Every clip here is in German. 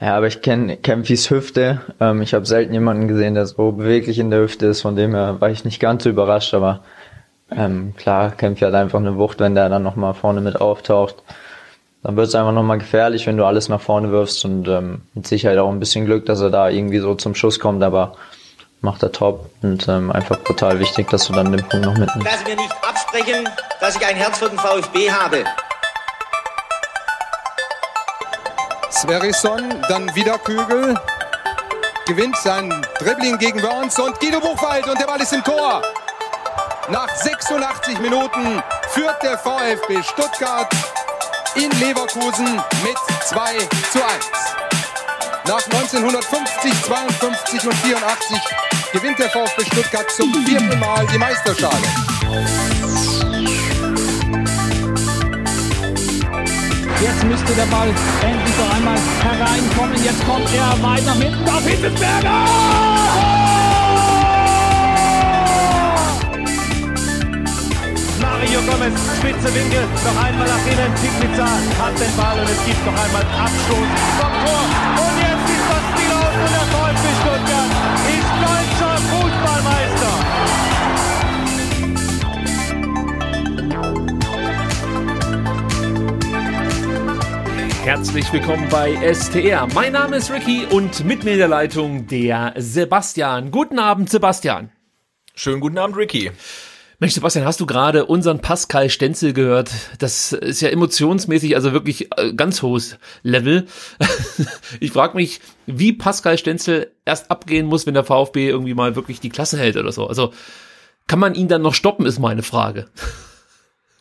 Ja, aber ich kenne Kempfis Hüfte. Ähm, ich habe selten jemanden gesehen, der so beweglich in der Hüfte ist. Von dem her war ich nicht ganz so überrascht, aber ähm, klar, Kempfi hat einfach eine Wucht, wenn der dann nochmal vorne mit auftaucht. Dann wird es einfach nochmal gefährlich, wenn du alles nach vorne wirfst und ähm, mit Sicherheit auch ein bisschen Glück, dass er da irgendwie so zum Schuss kommt, aber macht er top und ähm, einfach brutal wichtig, dass du dann den Punkt noch mitnimmst. Lass mir nicht absprechen, dass ich ein Herz für den VfB habe. Sverrisson, dann wieder Kügel. Gewinnt sein Dribbling gegen Burns und Guido Buchwald und der Ball ist im Tor. Nach 86 Minuten führt der VfB Stuttgart in Leverkusen mit 2 zu 1. Nach 1950, 52 und 84 gewinnt der VfB Stuttgart zum vierten Mal die Meisterschale. Jetzt müsste der Ball endlich noch einmal hereinkommen. Jetzt kommt er weiter hinten auf Hitzelsberger! Mario Gomez, spitze Winkel, noch einmal nach innen. Pizza hat den Ball und es gibt noch einmal Abstoß vom Tor. Und jetzt ist das Spiel aus und der VfB Stuttgart Herzlich willkommen bei STR. Mein Name ist Ricky und mit mir in der Leitung der Sebastian. Guten Abend, Sebastian. Schönen guten Abend, Ricky. Mensch, Sebastian, hast du gerade unseren Pascal Stenzel gehört? Das ist ja emotionsmäßig, also wirklich äh, ganz hohes Level. Ich frage mich, wie Pascal Stenzel erst abgehen muss, wenn der VfB irgendwie mal wirklich die Klasse hält oder so. Also kann man ihn dann noch stoppen, ist meine Frage.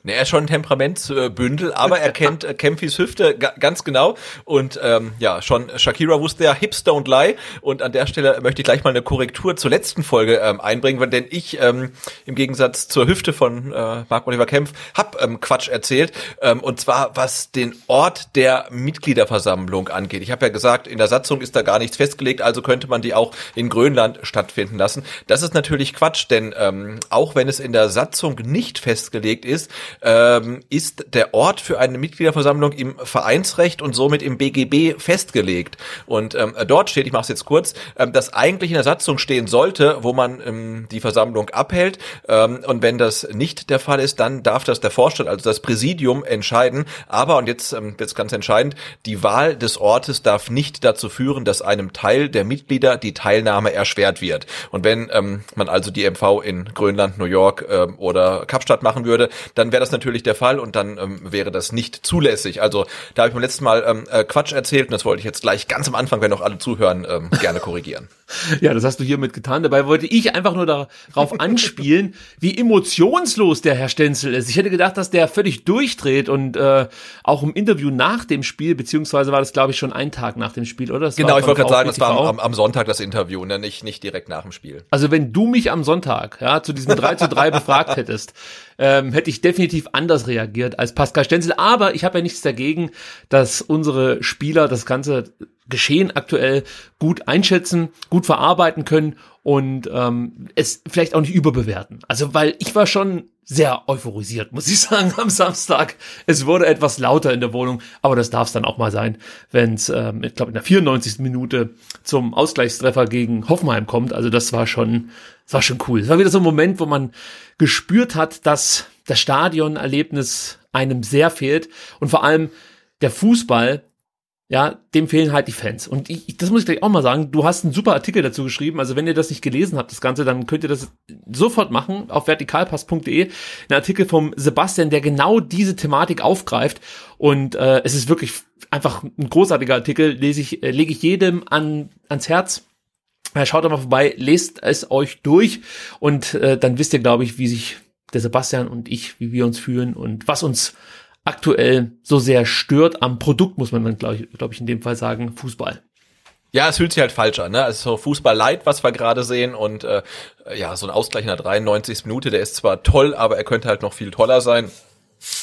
Ne, er ist schon ein Temperamentsbündel, aber er kennt äh, Kempfis Hüfte ganz genau. Und ähm, ja, schon Shakira wusste ja, Hips don't lie. Und an der Stelle möchte ich gleich mal eine Korrektur zur letzten Folge ähm, einbringen, denn ich ähm, im Gegensatz zur Hüfte von äh, Marc-Oliver Kempf hab ähm, Quatsch erzählt. Ähm, und zwar, was den Ort der Mitgliederversammlung angeht. Ich habe ja gesagt, in der Satzung ist da gar nichts festgelegt, also könnte man die auch in Grönland stattfinden lassen. Das ist natürlich Quatsch, denn ähm, auch wenn es in der Satzung nicht festgelegt ist, ähm, ist der Ort für eine Mitgliederversammlung im Vereinsrecht und somit im BGB festgelegt. Und ähm, dort steht, ich mache es jetzt kurz, ähm, dass eigentlich in der Satzung stehen sollte, wo man ähm, die Versammlung abhält. Ähm, und wenn das nicht der Fall ist, dann darf das der Vorstand, also das Präsidium, entscheiden. Aber, und jetzt ähm, jetzt ganz entscheidend, die Wahl des Ortes darf nicht dazu führen, dass einem Teil der Mitglieder die Teilnahme erschwert wird. Und wenn ähm, man also die MV in Grönland, New York ähm, oder Kapstadt machen würde, dann wäre das natürlich der Fall und dann ähm, wäre das nicht zulässig. Also da habe ich beim letzten Mal ähm, äh, Quatsch erzählt und das wollte ich jetzt gleich ganz am Anfang, wenn noch alle zuhören, ähm, gerne korrigieren. ja, das hast du hiermit getan. Dabei wollte ich einfach nur darauf anspielen, wie emotionslos der Herr Stenzel ist. Ich hätte gedacht, dass der völlig durchdreht und äh, auch im Interview nach dem Spiel, beziehungsweise war das, glaube ich, schon ein Tag nach dem Spiel, oder? Das genau, ich wollte gerade sagen, das war am, am, Sonntag das Interview, ne? nicht, nicht direkt nach dem Spiel. Also wenn du mich am Sonntag ja, zu diesem 3 zu 3 befragt hättest, ähm, hätte ich definitiv anders reagiert als Pascal Stenzel. Aber ich habe ja nichts dagegen, dass unsere Spieler das ganze Geschehen aktuell gut einschätzen, gut verarbeiten können und ähm, es vielleicht auch nicht überbewerten. Also weil ich war schon sehr euphorisiert, muss ich sagen, am Samstag. Es wurde etwas lauter in der Wohnung, aber das darf es dann auch mal sein, wenn es, ähm, ich glaube, in der 94. Minute zum Ausgleichstreffer gegen Hoffenheim kommt. Also das war schon, das war schon cool. Es war wieder so ein Moment, wo man gespürt hat, dass das Stadionerlebnis einem sehr fehlt und vor allem der Fußball ja, dem fehlen halt die Fans. Und ich, das muss ich gleich auch mal sagen, du hast einen super Artikel dazu geschrieben. Also wenn ihr das nicht gelesen habt, das Ganze, dann könnt ihr das sofort machen auf vertikalpass.de. Ein Artikel vom Sebastian, der genau diese Thematik aufgreift. Und äh, es ist wirklich einfach ein großartiger Artikel, lese ich, äh, lege ich jedem an, ans Herz. Schaut doch mal vorbei, lest es euch durch und äh, dann wisst ihr, glaube ich, wie sich der Sebastian und ich, wie wir uns fühlen und was uns aktuell so sehr stört am Produkt, muss man dann, glaube ich, glaub ich, in dem Fall sagen, Fußball. Ja, es fühlt sich halt falsch an, ne? Also Fußball light, was wir gerade sehen und äh, ja, so ein Ausgleich in der 93. Minute, der ist zwar toll, aber er könnte halt noch viel toller sein.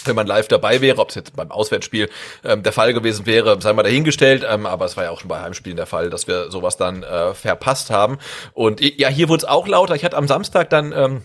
Wenn man live dabei wäre, ob es jetzt beim Auswärtsspiel ähm, der Fall gewesen wäre, sei mal dahingestellt, ähm, aber es war ja auch schon bei Heimspielen der Fall, dass wir sowas dann äh, verpasst haben. Und ja, hier wurde es auch lauter. Ich hatte am Samstag dann ähm,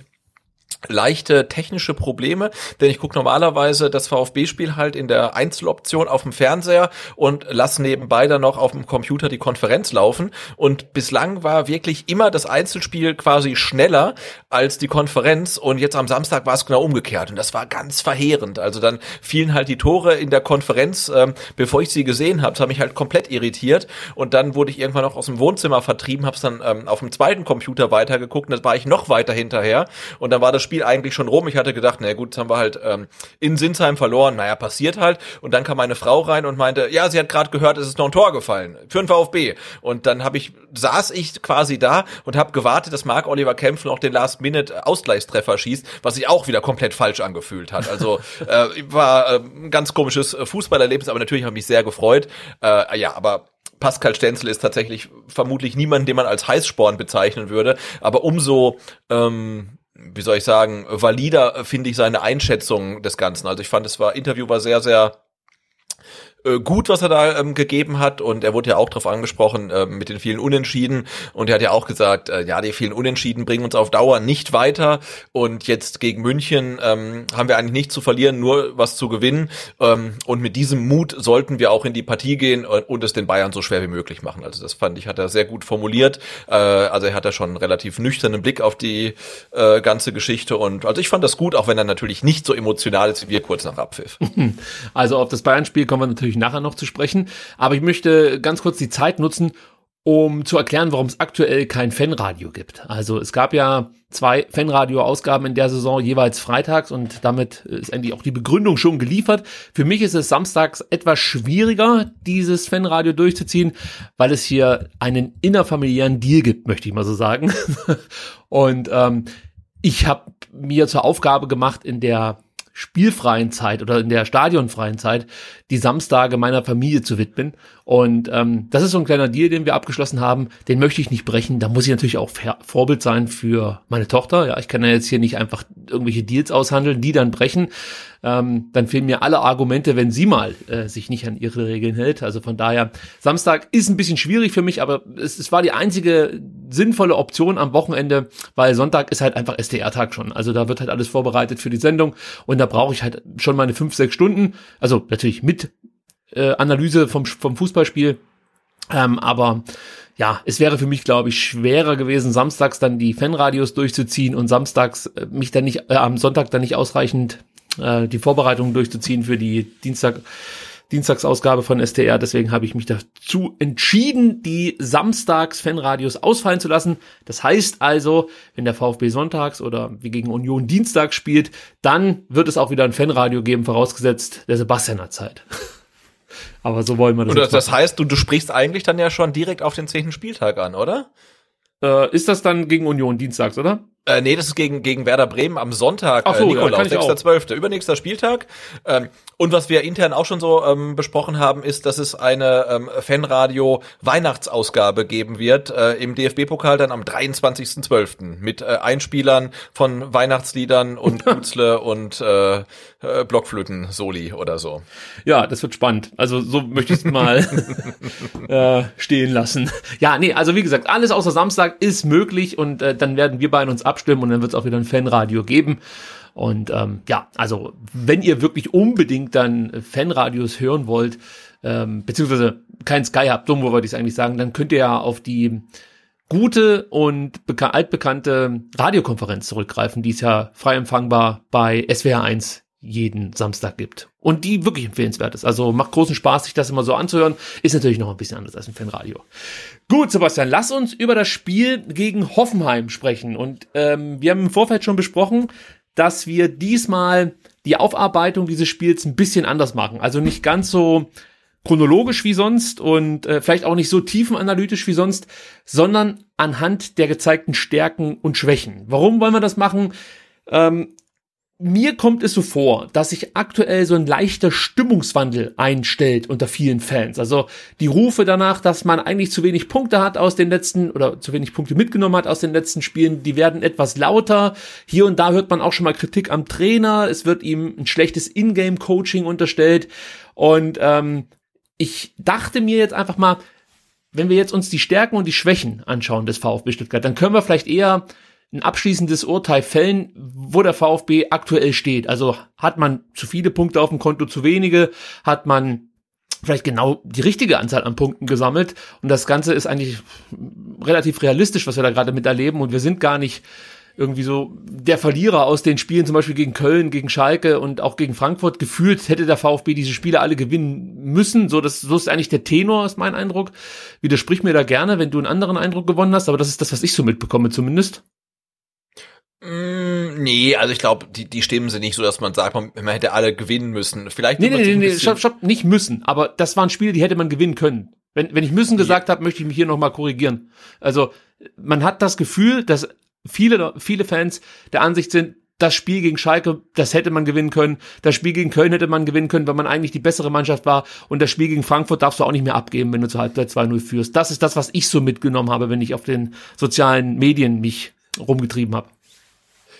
leichte technische Probleme, denn ich gucke normalerweise das VfB-Spiel halt in der Einzeloption auf dem Fernseher und lass nebenbei dann noch auf dem Computer die Konferenz laufen und bislang war wirklich immer das Einzelspiel quasi schneller als die Konferenz und jetzt am Samstag war es genau umgekehrt und das war ganz verheerend. Also dann fielen halt die Tore in der Konferenz, ähm, bevor ich sie gesehen habe, das hat mich halt komplett irritiert und dann wurde ich irgendwann noch aus dem Wohnzimmer vertrieben, habe es dann ähm, auf dem zweiten Computer weitergeguckt und das war ich noch weiter hinterher und dann war das Spiel eigentlich schon rum. Ich hatte gedacht, na gut, jetzt haben wir halt ähm, in Sinsheim verloren. Naja, passiert halt. Und dann kam meine Frau rein und meinte, ja, sie hat gerade gehört, es ist noch ein Tor gefallen für den VfB. Und dann habe ich saß ich quasi da und habe gewartet, dass Marc Oliver Kempf noch den Last-Minute-Ausgleichstreffer schießt, was sich auch wieder komplett falsch angefühlt hat. Also äh, war äh, ein ganz komisches Fußballerlebnis, aber natürlich habe ich mich sehr gefreut. Äh, ja, aber Pascal Stenzel ist tatsächlich vermutlich niemand, den man als Heißsporn bezeichnen würde, aber umso ähm, wie soll ich sagen, valider finde ich seine Einschätzung des Ganzen. Also ich fand, es war Interview war sehr, sehr äh, gut, was er da ähm, gegeben hat und er wurde ja auch darauf angesprochen äh, mit den vielen Unentschieden und er hat ja auch gesagt, äh, ja, die vielen Unentschieden bringen uns auf Dauer nicht weiter und jetzt gegen München ähm, haben wir eigentlich nichts zu verlieren, nur was zu gewinnen ähm, und mit diesem Mut sollten wir auch in die Partie gehen und, und es den Bayern so schwer wie möglich machen. Also das fand ich, hat er sehr gut formuliert. Äh, also er hat da schon einen relativ nüchternen Blick auf die äh, ganze Geschichte und also ich fand das gut, auch wenn er natürlich nicht so emotional ist wie wir kurz nach Abpfiff. Also auf das Bayern-Spiel kommen wir natürlich nachher noch zu sprechen. Aber ich möchte ganz kurz die Zeit nutzen, um zu erklären, warum es aktuell kein Fanradio gibt. Also es gab ja zwei Fanradio-Ausgaben in der Saison jeweils freitags und damit ist eigentlich auch die Begründung schon geliefert. Für mich ist es samstags etwas schwieriger, dieses Fanradio durchzuziehen, weil es hier einen innerfamiliären Deal gibt, möchte ich mal so sagen. und ähm, ich habe mir zur Aufgabe gemacht, in der spielfreien Zeit oder in der stadionfreien Zeit die Samstage meiner Familie zu widmen. Und ähm, das ist so ein kleiner Deal, den wir abgeschlossen haben. Den möchte ich nicht brechen. Da muss ich natürlich auch Vorbild sein für meine Tochter. Ja, ich kann ja jetzt hier nicht einfach irgendwelche Deals aushandeln, die dann brechen. Ähm, dann fehlen mir alle Argumente, wenn sie mal äh, sich nicht an ihre Regeln hält. Also von daher, Samstag ist ein bisschen schwierig für mich, aber es, es war die einzige sinnvolle Option am Wochenende, weil Sonntag ist halt einfach SDR-Tag schon. Also da wird halt alles vorbereitet für die Sendung und da brauche ich halt schon meine fünf, sechs Stunden. Also natürlich mit äh, Analyse vom, vom Fußballspiel. Ähm, aber ja, es wäre für mich, glaube ich, schwerer gewesen, samstags dann die Fanradios durchzuziehen und samstags äh, mich dann nicht, äh, am Sonntag dann nicht ausreichend äh, die Vorbereitungen durchzuziehen für die Dienstag, Dienstagsausgabe von STR. Deswegen habe ich mich dazu entschieden, die Samstags-Fanradios ausfallen zu lassen. Das heißt also, wenn der VfB sonntags oder wie gegen Union Dienstag spielt, dann wird es auch wieder ein Fanradio geben, vorausgesetzt, der Sebastian hat Zeit. Aber so wollen wir das. Oder das heißt, du, du sprichst eigentlich dann ja schon direkt auf den zehnten Spieltag an, oder? Äh, ist das dann gegen Union Dienstags, oder? Äh, nee, das ist gegen, gegen Werder Bremen am Sonntag, Ach so, äh, Nikolaus, ja, 6.12., übernächster Spieltag. Ähm, und was wir intern auch schon so ähm, besprochen haben, ist, dass es eine ähm, Fanradio-Weihnachtsausgabe geben wird äh, im DFB-Pokal dann am 23.12. mit äh, Einspielern von Weihnachtsliedern und Kutzle und äh, äh, Blockflöten-Soli oder so. Ja, das wird spannend. Also so möchte ich es mal äh, stehen lassen. Ja, nee, also wie gesagt, alles außer Samstag ist möglich und äh, dann werden wir beide uns abstimmen und dann wird es auch wieder ein Fanradio geben. Und ähm, ja, also wenn ihr wirklich unbedingt dann Fanradios hören wollt, ähm, beziehungsweise kein Sky habt, dumm wollte ich eigentlich sagen, dann könnt ihr ja auf die gute und altbekannte Radiokonferenz zurückgreifen, die ist ja frei empfangbar bei SWR 1 jeden Samstag gibt. Und die wirklich empfehlenswert ist. Also macht großen Spaß, sich das immer so anzuhören. Ist natürlich noch ein bisschen anders als ein Fanradio. Gut, Sebastian, lass uns über das Spiel gegen Hoffenheim sprechen. Und ähm, wir haben im Vorfeld schon besprochen, dass wir diesmal die Aufarbeitung dieses Spiels ein bisschen anders machen. Also nicht ganz so chronologisch wie sonst und äh, vielleicht auch nicht so tiefenanalytisch wie sonst, sondern anhand der gezeigten Stärken und Schwächen. Warum wollen wir das machen? Ähm, mir kommt es so vor, dass sich aktuell so ein leichter Stimmungswandel einstellt unter vielen Fans. Also die Rufe danach, dass man eigentlich zu wenig Punkte hat aus den letzten oder zu wenig Punkte mitgenommen hat aus den letzten Spielen, die werden etwas lauter. Hier und da hört man auch schon mal Kritik am Trainer. Es wird ihm ein schlechtes Ingame-Coaching unterstellt. Und ähm, ich dachte mir jetzt einfach mal, wenn wir jetzt uns die Stärken und die Schwächen anschauen des VfB Stuttgart, dann können wir vielleicht eher ein abschließendes Urteil fällen, wo der VfB aktuell steht. Also hat man zu viele Punkte auf dem Konto, zu wenige, hat man vielleicht genau die richtige Anzahl an Punkten gesammelt und das Ganze ist eigentlich relativ realistisch, was wir da gerade miterleben und wir sind gar nicht irgendwie so der Verlierer aus den Spielen, zum Beispiel gegen Köln, gegen Schalke und auch gegen Frankfurt. Gefühlt hätte der VfB diese Spiele alle gewinnen müssen. So, das, so ist eigentlich der Tenor, ist mein Eindruck. Widersprich mir da gerne, wenn du einen anderen Eindruck gewonnen hast, aber das ist das, was ich so mitbekomme zumindest. Mm, nee, also ich glaube, die, die Stimmen sind nicht so, dass man sagt, man, man hätte alle gewinnen müssen. Vielleicht nee, nee, nee, nee, stopp, stopp, nicht müssen, aber das waren Spiele, die hätte man gewinnen können. Wenn, wenn ich müssen gesagt ja. habe, möchte ich mich hier nochmal korrigieren. Also man hat das Gefühl, dass viele, viele Fans der Ansicht sind, das Spiel gegen Schalke, das hätte man gewinnen können. Das Spiel gegen Köln hätte man gewinnen können, weil man eigentlich die bessere Mannschaft war. Und das Spiel gegen Frankfurt darfst du auch nicht mehr abgeben, wenn du zur Halbzeit 2-0 führst. Das ist das, was ich so mitgenommen habe, wenn ich auf den sozialen Medien mich rumgetrieben habe.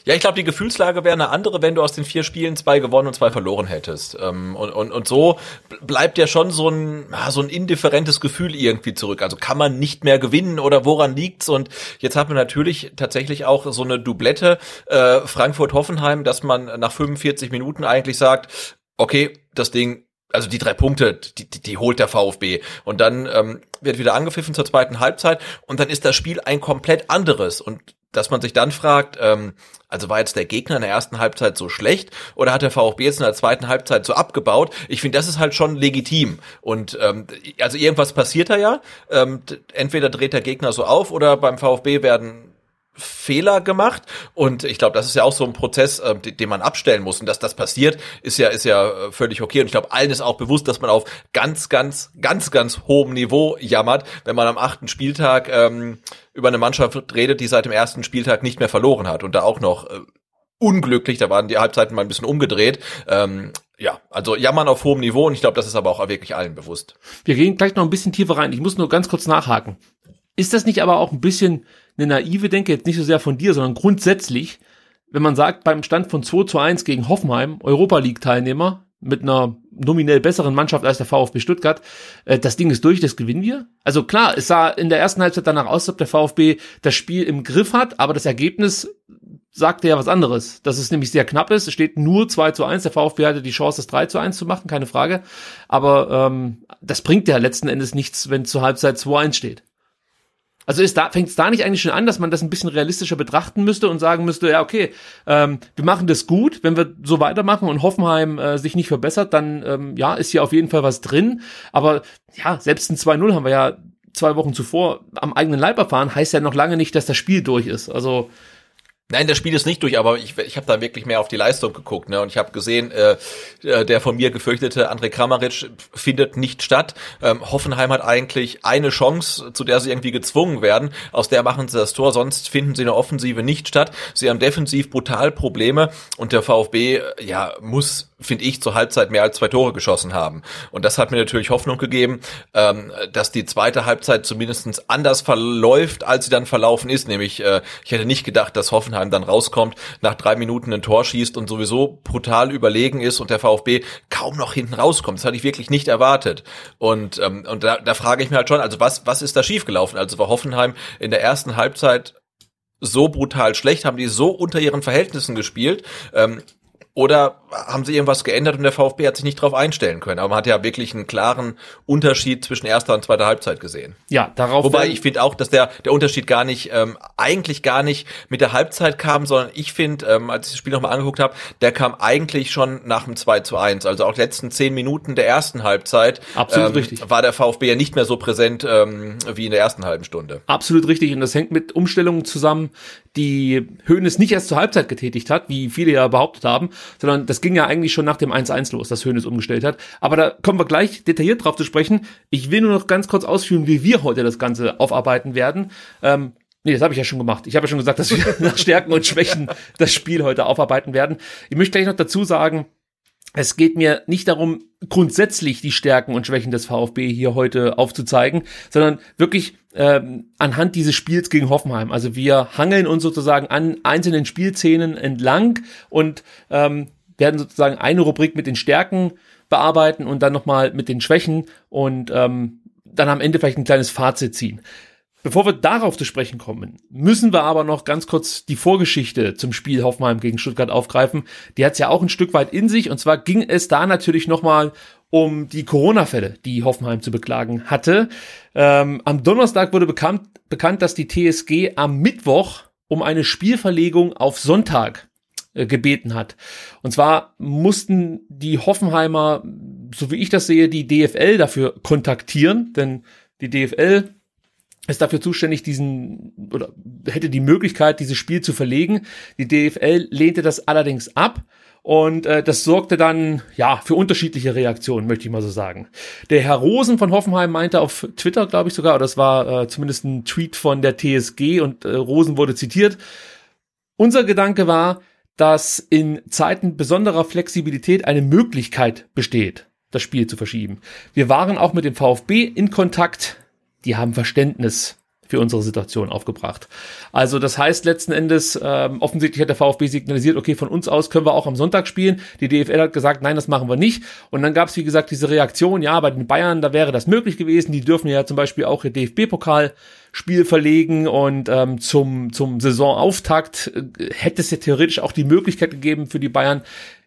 Ja, ich glaube, die Gefühlslage wäre eine andere, wenn du aus den vier Spielen zwei gewonnen und zwei verloren hättest. Ähm, und, und, und so bleibt ja schon so ein, so ein indifferentes Gefühl irgendwie zurück. Also kann man nicht mehr gewinnen oder woran liegt's? Und jetzt hat man natürlich tatsächlich auch so eine Doublette äh, Frankfurt-Hoffenheim, dass man nach 45 Minuten eigentlich sagt, okay, das Ding also die drei Punkte, die, die, die holt der VfB. Und dann ähm, wird wieder angepfiffen zur zweiten Halbzeit und dann ist das Spiel ein komplett anderes. Und dass man sich dann fragt, ähm, also war jetzt der Gegner in der ersten Halbzeit so schlecht oder hat der VfB jetzt in der zweiten Halbzeit so abgebaut? Ich finde, das ist halt schon legitim. Und ähm, also irgendwas passiert da ja. Ähm, entweder dreht der Gegner so auf oder beim VfB werden Fehler gemacht und ich glaube, das ist ja auch so ein Prozess, äh, den, den man abstellen muss und dass das passiert, ist ja ist ja äh, völlig okay und ich glaube, allen ist auch bewusst, dass man auf ganz ganz ganz ganz hohem Niveau jammert, wenn man am achten Spieltag ähm, über eine Mannschaft redet, die seit dem ersten Spieltag nicht mehr verloren hat und da auch noch äh, unglücklich, da waren die Halbzeiten mal ein bisschen umgedreht. Ähm, ja, also jammern auf hohem Niveau und ich glaube, das ist aber auch wirklich allen bewusst. Wir gehen gleich noch ein bisschen tiefer rein. Ich muss nur ganz kurz nachhaken. Ist das nicht aber auch ein bisschen eine naive Denke, jetzt nicht so sehr von dir, sondern grundsätzlich, wenn man sagt, beim Stand von 2 zu 1 gegen Hoffenheim, Europa League Teilnehmer, mit einer nominell besseren Mannschaft als der VfB Stuttgart, äh, das Ding ist durch, das gewinnen wir. Also klar, es sah in der ersten Halbzeit danach aus, ob der VfB das Spiel im Griff hat, aber das Ergebnis sagte ja was anderes. Dass es nämlich sehr knapp ist. Es steht nur 2 zu 1. Der VfB hatte die Chance, das 3 zu 1 zu machen, keine Frage. Aber ähm, das bringt ja letzten Endes nichts, wenn zur Halbzeit 2-1 steht. Also ist da, fängt es da nicht eigentlich schon an, dass man das ein bisschen realistischer betrachten müsste und sagen müsste, ja, okay, ähm, wir machen das gut, wenn wir so weitermachen und Hoffenheim äh, sich nicht verbessert, dann ähm, ja, ist hier auf jeden Fall was drin. Aber ja, selbst ein 2-0 haben wir ja zwei Wochen zuvor am eigenen Leib erfahren, heißt ja noch lange nicht, dass das Spiel durch ist. Also Nein, das Spiel ist nicht durch, aber ich, ich habe da wirklich mehr auf die Leistung geguckt. Ne? Und ich habe gesehen, äh, äh, der von mir gefürchtete André Kramaric findet nicht statt. Ähm, Hoffenheim hat eigentlich eine Chance, zu der sie irgendwie gezwungen werden. Aus der machen sie das Tor, sonst finden sie in der Offensive nicht statt. Sie haben defensiv brutal Probleme und der VfB äh, ja muss finde ich, zur Halbzeit mehr als zwei Tore geschossen haben. Und das hat mir natürlich Hoffnung gegeben, ähm, dass die zweite Halbzeit zumindestens anders verläuft, als sie dann verlaufen ist. Nämlich, äh, ich hätte nicht gedacht, dass Hoffenheim dann rauskommt, nach drei Minuten ein Tor schießt und sowieso brutal überlegen ist und der VfB kaum noch hinten rauskommt. Das hatte ich wirklich nicht erwartet. Und, ähm, und da, da frage ich mir halt schon, also was, was ist da schiefgelaufen? Also war Hoffenheim in der ersten Halbzeit so brutal schlecht, haben die so unter ihren Verhältnissen gespielt. Ähm, oder haben sie irgendwas geändert und der VfB hat sich nicht darauf einstellen können? Aber man hat ja wirklich einen klaren Unterschied zwischen erster und zweiter Halbzeit gesehen. Ja, darauf. Wobei ich finde auch, dass der, der Unterschied gar nicht, ähm, eigentlich gar nicht mit der Halbzeit kam, sondern ich finde, ähm, als ich das Spiel nochmal angeguckt habe, der kam eigentlich schon nach dem 2 zu 1. Also auch die letzten zehn Minuten der ersten Halbzeit Absolut ähm, richtig. war der VfB ja nicht mehr so präsent ähm, wie in der ersten halben Stunde. Absolut richtig. Und das hängt mit Umstellungen zusammen, die Höhnes nicht erst zur Halbzeit getätigt hat, wie viele ja behauptet haben, sondern das ging ja eigentlich schon nach dem 1-1 los, dass Höhnes umgestellt hat. Aber da kommen wir gleich detailliert drauf zu sprechen. Ich will nur noch ganz kurz ausführen, wie wir heute das Ganze aufarbeiten werden. Ähm, Nee, das habe ich ja schon gemacht. Ich habe ja schon gesagt, dass wir nach Stärken und Schwächen das Spiel heute aufarbeiten werden. Ich möchte gleich noch dazu sagen, es geht mir nicht darum, grundsätzlich die Stärken und Schwächen des VfB hier heute aufzuzeigen, sondern wirklich ähm, anhand dieses Spiels gegen Hoffenheim. Also wir hangeln uns sozusagen an einzelnen Spielszenen entlang und ähm, werden sozusagen eine Rubrik mit den Stärken bearbeiten und dann nochmal mit den Schwächen und ähm, dann am Ende vielleicht ein kleines Fazit ziehen. Bevor wir darauf zu sprechen kommen, müssen wir aber noch ganz kurz die Vorgeschichte zum Spiel Hoffenheim gegen Stuttgart aufgreifen. Die hat es ja auch ein Stück weit in sich. Und zwar ging es da natürlich nochmal um die Corona-Fälle, die Hoffenheim zu beklagen hatte. Ähm, am Donnerstag wurde bekannt, bekannt, dass die TSG am Mittwoch um eine Spielverlegung auf Sonntag äh, gebeten hat. Und zwar mussten die Hoffenheimer, so wie ich das sehe, die DFL dafür kontaktieren, denn die DFL ist dafür zuständig, diesen oder hätte die Möglichkeit, dieses Spiel zu verlegen. Die DFL lehnte das allerdings ab. Und äh, das sorgte dann ja für unterschiedliche Reaktionen, möchte ich mal so sagen. Der Herr Rosen von Hoffenheim meinte auf Twitter, glaube ich sogar, oder das war äh, zumindest ein Tweet von der TSG und äh, Rosen wurde zitiert. Unser Gedanke war, dass in Zeiten besonderer Flexibilität eine Möglichkeit besteht, das Spiel zu verschieben. Wir waren auch mit dem VfB in Kontakt die haben Verständnis für unsere Situation aufgebracht. Also das heißt letzten Endes, ähm, offensichtlich hat der VfB signalisiert, okay, von uns aus können wir auch am Sonntag spielen. Die DFL hat gesagt, nein, das machen wir nicht. Und dann gab es, wie gesagt, diese Reaktion, ja, bei den Bayern, da wäre das möglich gewesen. Die dürfen ja zum Beispiel auch ihr DFB-Pokalspiel verlegen und ähm, zum, zum Saisonauftakt äh, hätte es ja theoretisch auch die Möglichkeit gegeben für die Bayern,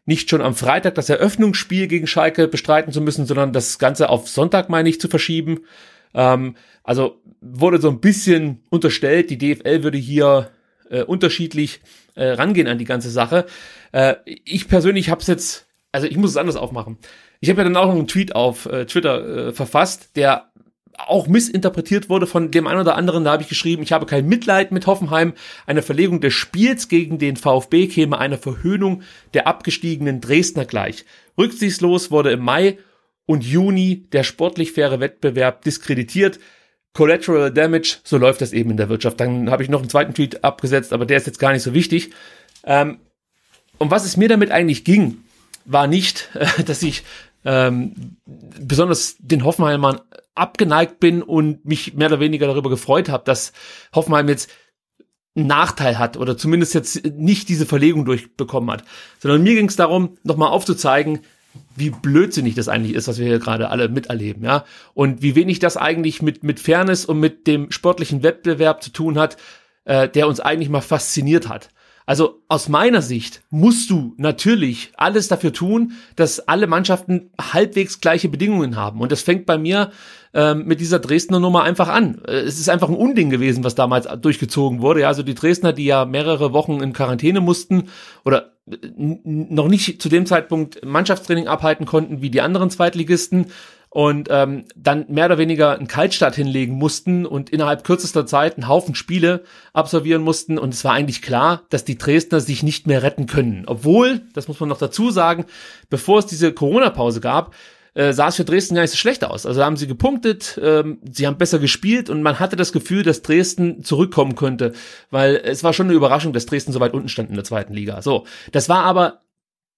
nicht schon am Freitag das Eröffnungsspiel gegen Schalke bestreiten zu müssen, sondern das Ganze auf Sonntag, meine ich, zu verschieben. Ähm, also wurde so ein bisschen unterstellt, die DFL würde hier äh, unterschiedlich äh, rangehen an die ganze Sache. Äh, ich persönlich habe es jetzt, also ich muss es anders aufmachen. Ich habe ja dann auch noch einen Tweet auf äh, Twitter äh, verfasst, der auch missinterpretiert wurde von dem einen oder anderen. Da habe ich geschrieben, ich habe kein Mitleid mit Hoffenheim. Eine Verlegung des Spiels gegen den VfB käme einer Verhöhnung der abgestiegenen Dresdner gleich. Rücksichtslos wurde im Mai und Juni der sportlich faire Wettbewerb diskreditiert. Collateral Damage, so läuft das eben in der Wirtschaft. Dann habe ich noch einen zweiten Tweet abgesetzt, aber der ist jetzt gar nicht so wichtig. Ähm, um was es mir damit eigentlich ging, war nicht, äh, dass ich ähm, besonders den Hoffenheimern abgeneigt bin und mich mehr oder weniger darüber gefreut habe, dass Hoffenheim jetzt einen Nachteil hat oder zumindest jetzt nicht diese Verlegung durchbekommen hat, sondern mir ging es darum, nochmal aufzuzeigen, wie blödsinnig das eigentlich ist, was wir hier gerade alle miterleben, ja. Und wie wenig das eigentlich mit, mit Fairness und mit dem sportlichen Wettbewerb zu tun hat, äh, der uns eigentlich mal fasziniert hat. Also aus meiner Sicht musst du natürlich alles dafür tun, dass alle Mannschaften halbwegs gleiche Bedingungen haben. Und das fängt bei mir ähm, mit dieser Dresdner Nummer einfach an. Äh, es ist einfach ein Unding gewesen, was damals durchgezogen wurde. Ja, also die Dresdner, die ja mehrere Wochen in Quarantäne mussten oder äh, noch nicht zu dem Zeitpunkt Mannschaftstraining abhalten konnten wie die anderen Zweitligisten und ähm, dann mehr oder weniger einen Kaltstart hinlegen mussten und innerhalb kürzester Zeit einen Haufen Spiele absolvieren mussten. Und es war eigentlich klar, dass die Dresdner sich nicht mehr retten können. Obwohl, das muss man noch dazu sagen, bevor es diese Corona-Pause gab, äh, sah es für Dresden gar nicht so schlecht aus. Also haben sie gepunktet, ähm, sie haben besser gespielt und man hatte das Gefühl, dass Dresden zurückkommen könnte, weil es war schon eine Überraschung, dass Dresden so weit unten stand in der zweiten Liga. So, das war aber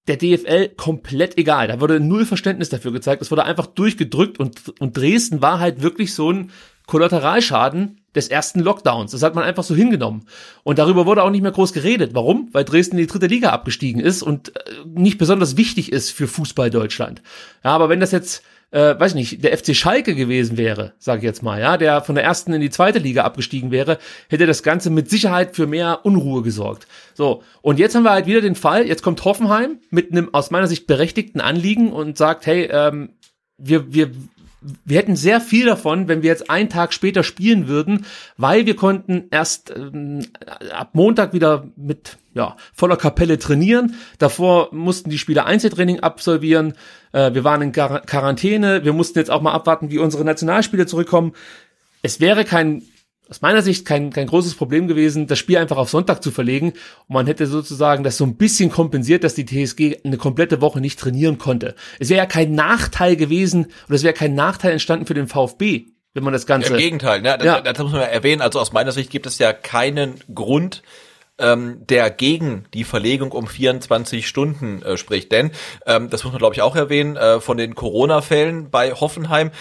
der DFL komplett egal. Da wurde null Verständnis dafür gezeigt. Es wurde einfach durchgedrückt und, und Dresden war halt wirklich so ein Kollateralschaden des ersten Lockdowns. Das hat man einfach so hingenommen. Und darüber wurde auch nicht mehr groß geredet. Warum? Weil Dresden in die dritte Liga abgestiegen ist und äh, nicht besonders wichtig ist für Fußball Deutschland. Ja, aber wenn das jetzt äh, weiß nicht, der FC Schalke gewesen wäre, sage ich jetzt mal, ja, der von der ersten in die zweite Liga abgestiegen wäre, hätte das Ganze mit Sicherheit für mehr Unruhe gesorgt. So, und jetzt haben wir halt wieder den Fall, jetzt kommt Hoffenheim mit einem aus meiner Sicht berechtigten Anliegen und sagt, hey, ähm, wir, wir wir hätten sehr viel davon, wenn wir jetzt einen Tag später spielen würden, weil wir konnten erst ähm, ab Montag wieder mit ja, voller Kapelle trainieren. Davor mussten die Spieler Einzeltraining absolvieren. Äh, wir waren in Quar Quarantäne. Wir mussten jetzt auch mal abwarten, wie unsere Nationalspieler zurückkommen. Es wäre kein aus meiner Sicht kein, kein großes Problem gewesen, das Spiel einfach auf Sonntag zu verlegen. Und man hätte sozusagen das so ein bisschen kompensiert, dass die TSG eine komplette Woche nicht trainieren konnte. Es wäre ja kein Nachteil gewesen oder es wäre kein Nachteil entstanden für den VfB, wenn man das Ganze. Im Gegenteil, ne? das, ja. das muss man ja erwähnen. Also aus meiner Sicht gibt es ja keinen Grund, ähm, der gegen die Verlegung um 24 Stunden äh, spricht. Denn, ähm, das muss man glaube ich auch erwähnen, äh, von den Corona-Fällen bei Hoffenheim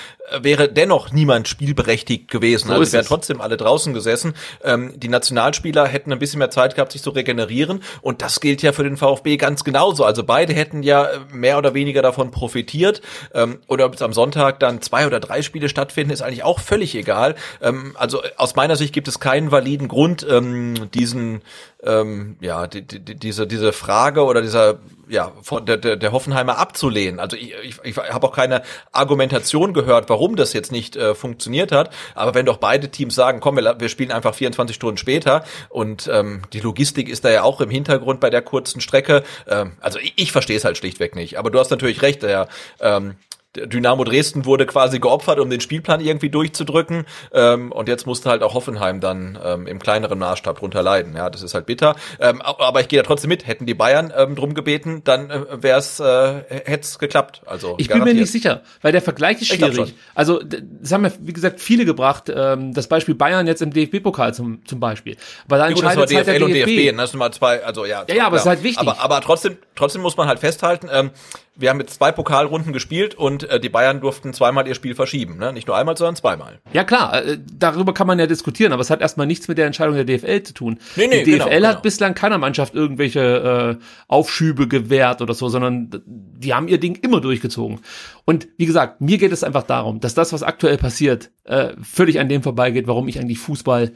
wäre dennoch niemand spielberechtigt gewesen. So also wären trotzdem alle draußen gesessen. Ähm, die Nationalspieler hätten ein bisschen mehr Zeit gehabt, sich zu regenerieren. Und das gilt ja für den VfB ganz genauso. Also beide hätten ja mehr oder weniger davon profitiert. Ähm, oder ob es am Sonntag dann zwei oder drei Spiele stattfinden, ist eigentlich auch völlig egal. Ähm, also aus meiner Sicht gibt es keinen validen Grund, ähm, diesen ähm, ja, die, die, die- diese, diese Frage oder dieser, ja, von der, der, der Hoffenheimer abzulehnen. Also ich, ich, ich habe auch keine Argumentation gehört, warum das jetzt nicht äh, funktioniert hat. Aber wenn doch beide Teams sagen, komm, wir, wir spielen einfach 24 Stunden später und ähm, die Logistik ist da ja auch im Hintergrund bei der kurzen Strecke. Ähm, also ich, ich verstehe es halt schlichtweg nicht. Aber du hast natürlich recht, der ähm, Dynamo Dresden wurde quasi geopfert, um den Spielplan irgendwie durchzudrücken. Ähm, und jetzt musste halt auch Hoffenheim dann ähm, im kleineren Maßstab drunter leiden. Ja, das ist halt bitter. Ähm, aber ich gehe da trotzdem mit. Hätten die Bayern ähm, drum gebeten, dann äh, wäre es äh, hätte es geklappt. Also Ich bin mir garantiert. nicht sicher, weil der Vergleich ist schwierig. Also das haben ja, wie gesagt, viele gebracht. Ähm, das Beispiel Bayern jetzt im DFB-Pokal zum, zum Beispiel. Aber da Ja, gut, das war entscheidet halt DFL der und DFB. DFB. Das sind mal zwei, also ja. Ja, ja, aber es ist halt wichtig. Aber, aber trotzdem, trotzdem muss man halt festhalten, ähm, wir haben jetzt zwei Pokalrunden gespielt und äh, die Bayern durften zweimal ihr Spiel verschieben. Ne? Nicht nur einmal, sondern zweimal. Ja klar, äh, darüber kann man ja diskutieren, aber es hat erstmal nichts mit der Entscheidung der DFL zu tun. Nee, nee, die genau, DFL genau. hat bislang keiner Mannschaft irgendwelche äh, Aufschübe gewährt oder so, sondern die haben ihr Ding immer durchgezogen. Und wie gesagt, mir geht es einfach darum, dass das, was aktuell passiert, äh, völlig an dem vorbeigeht, warum ich eigentlich Fußball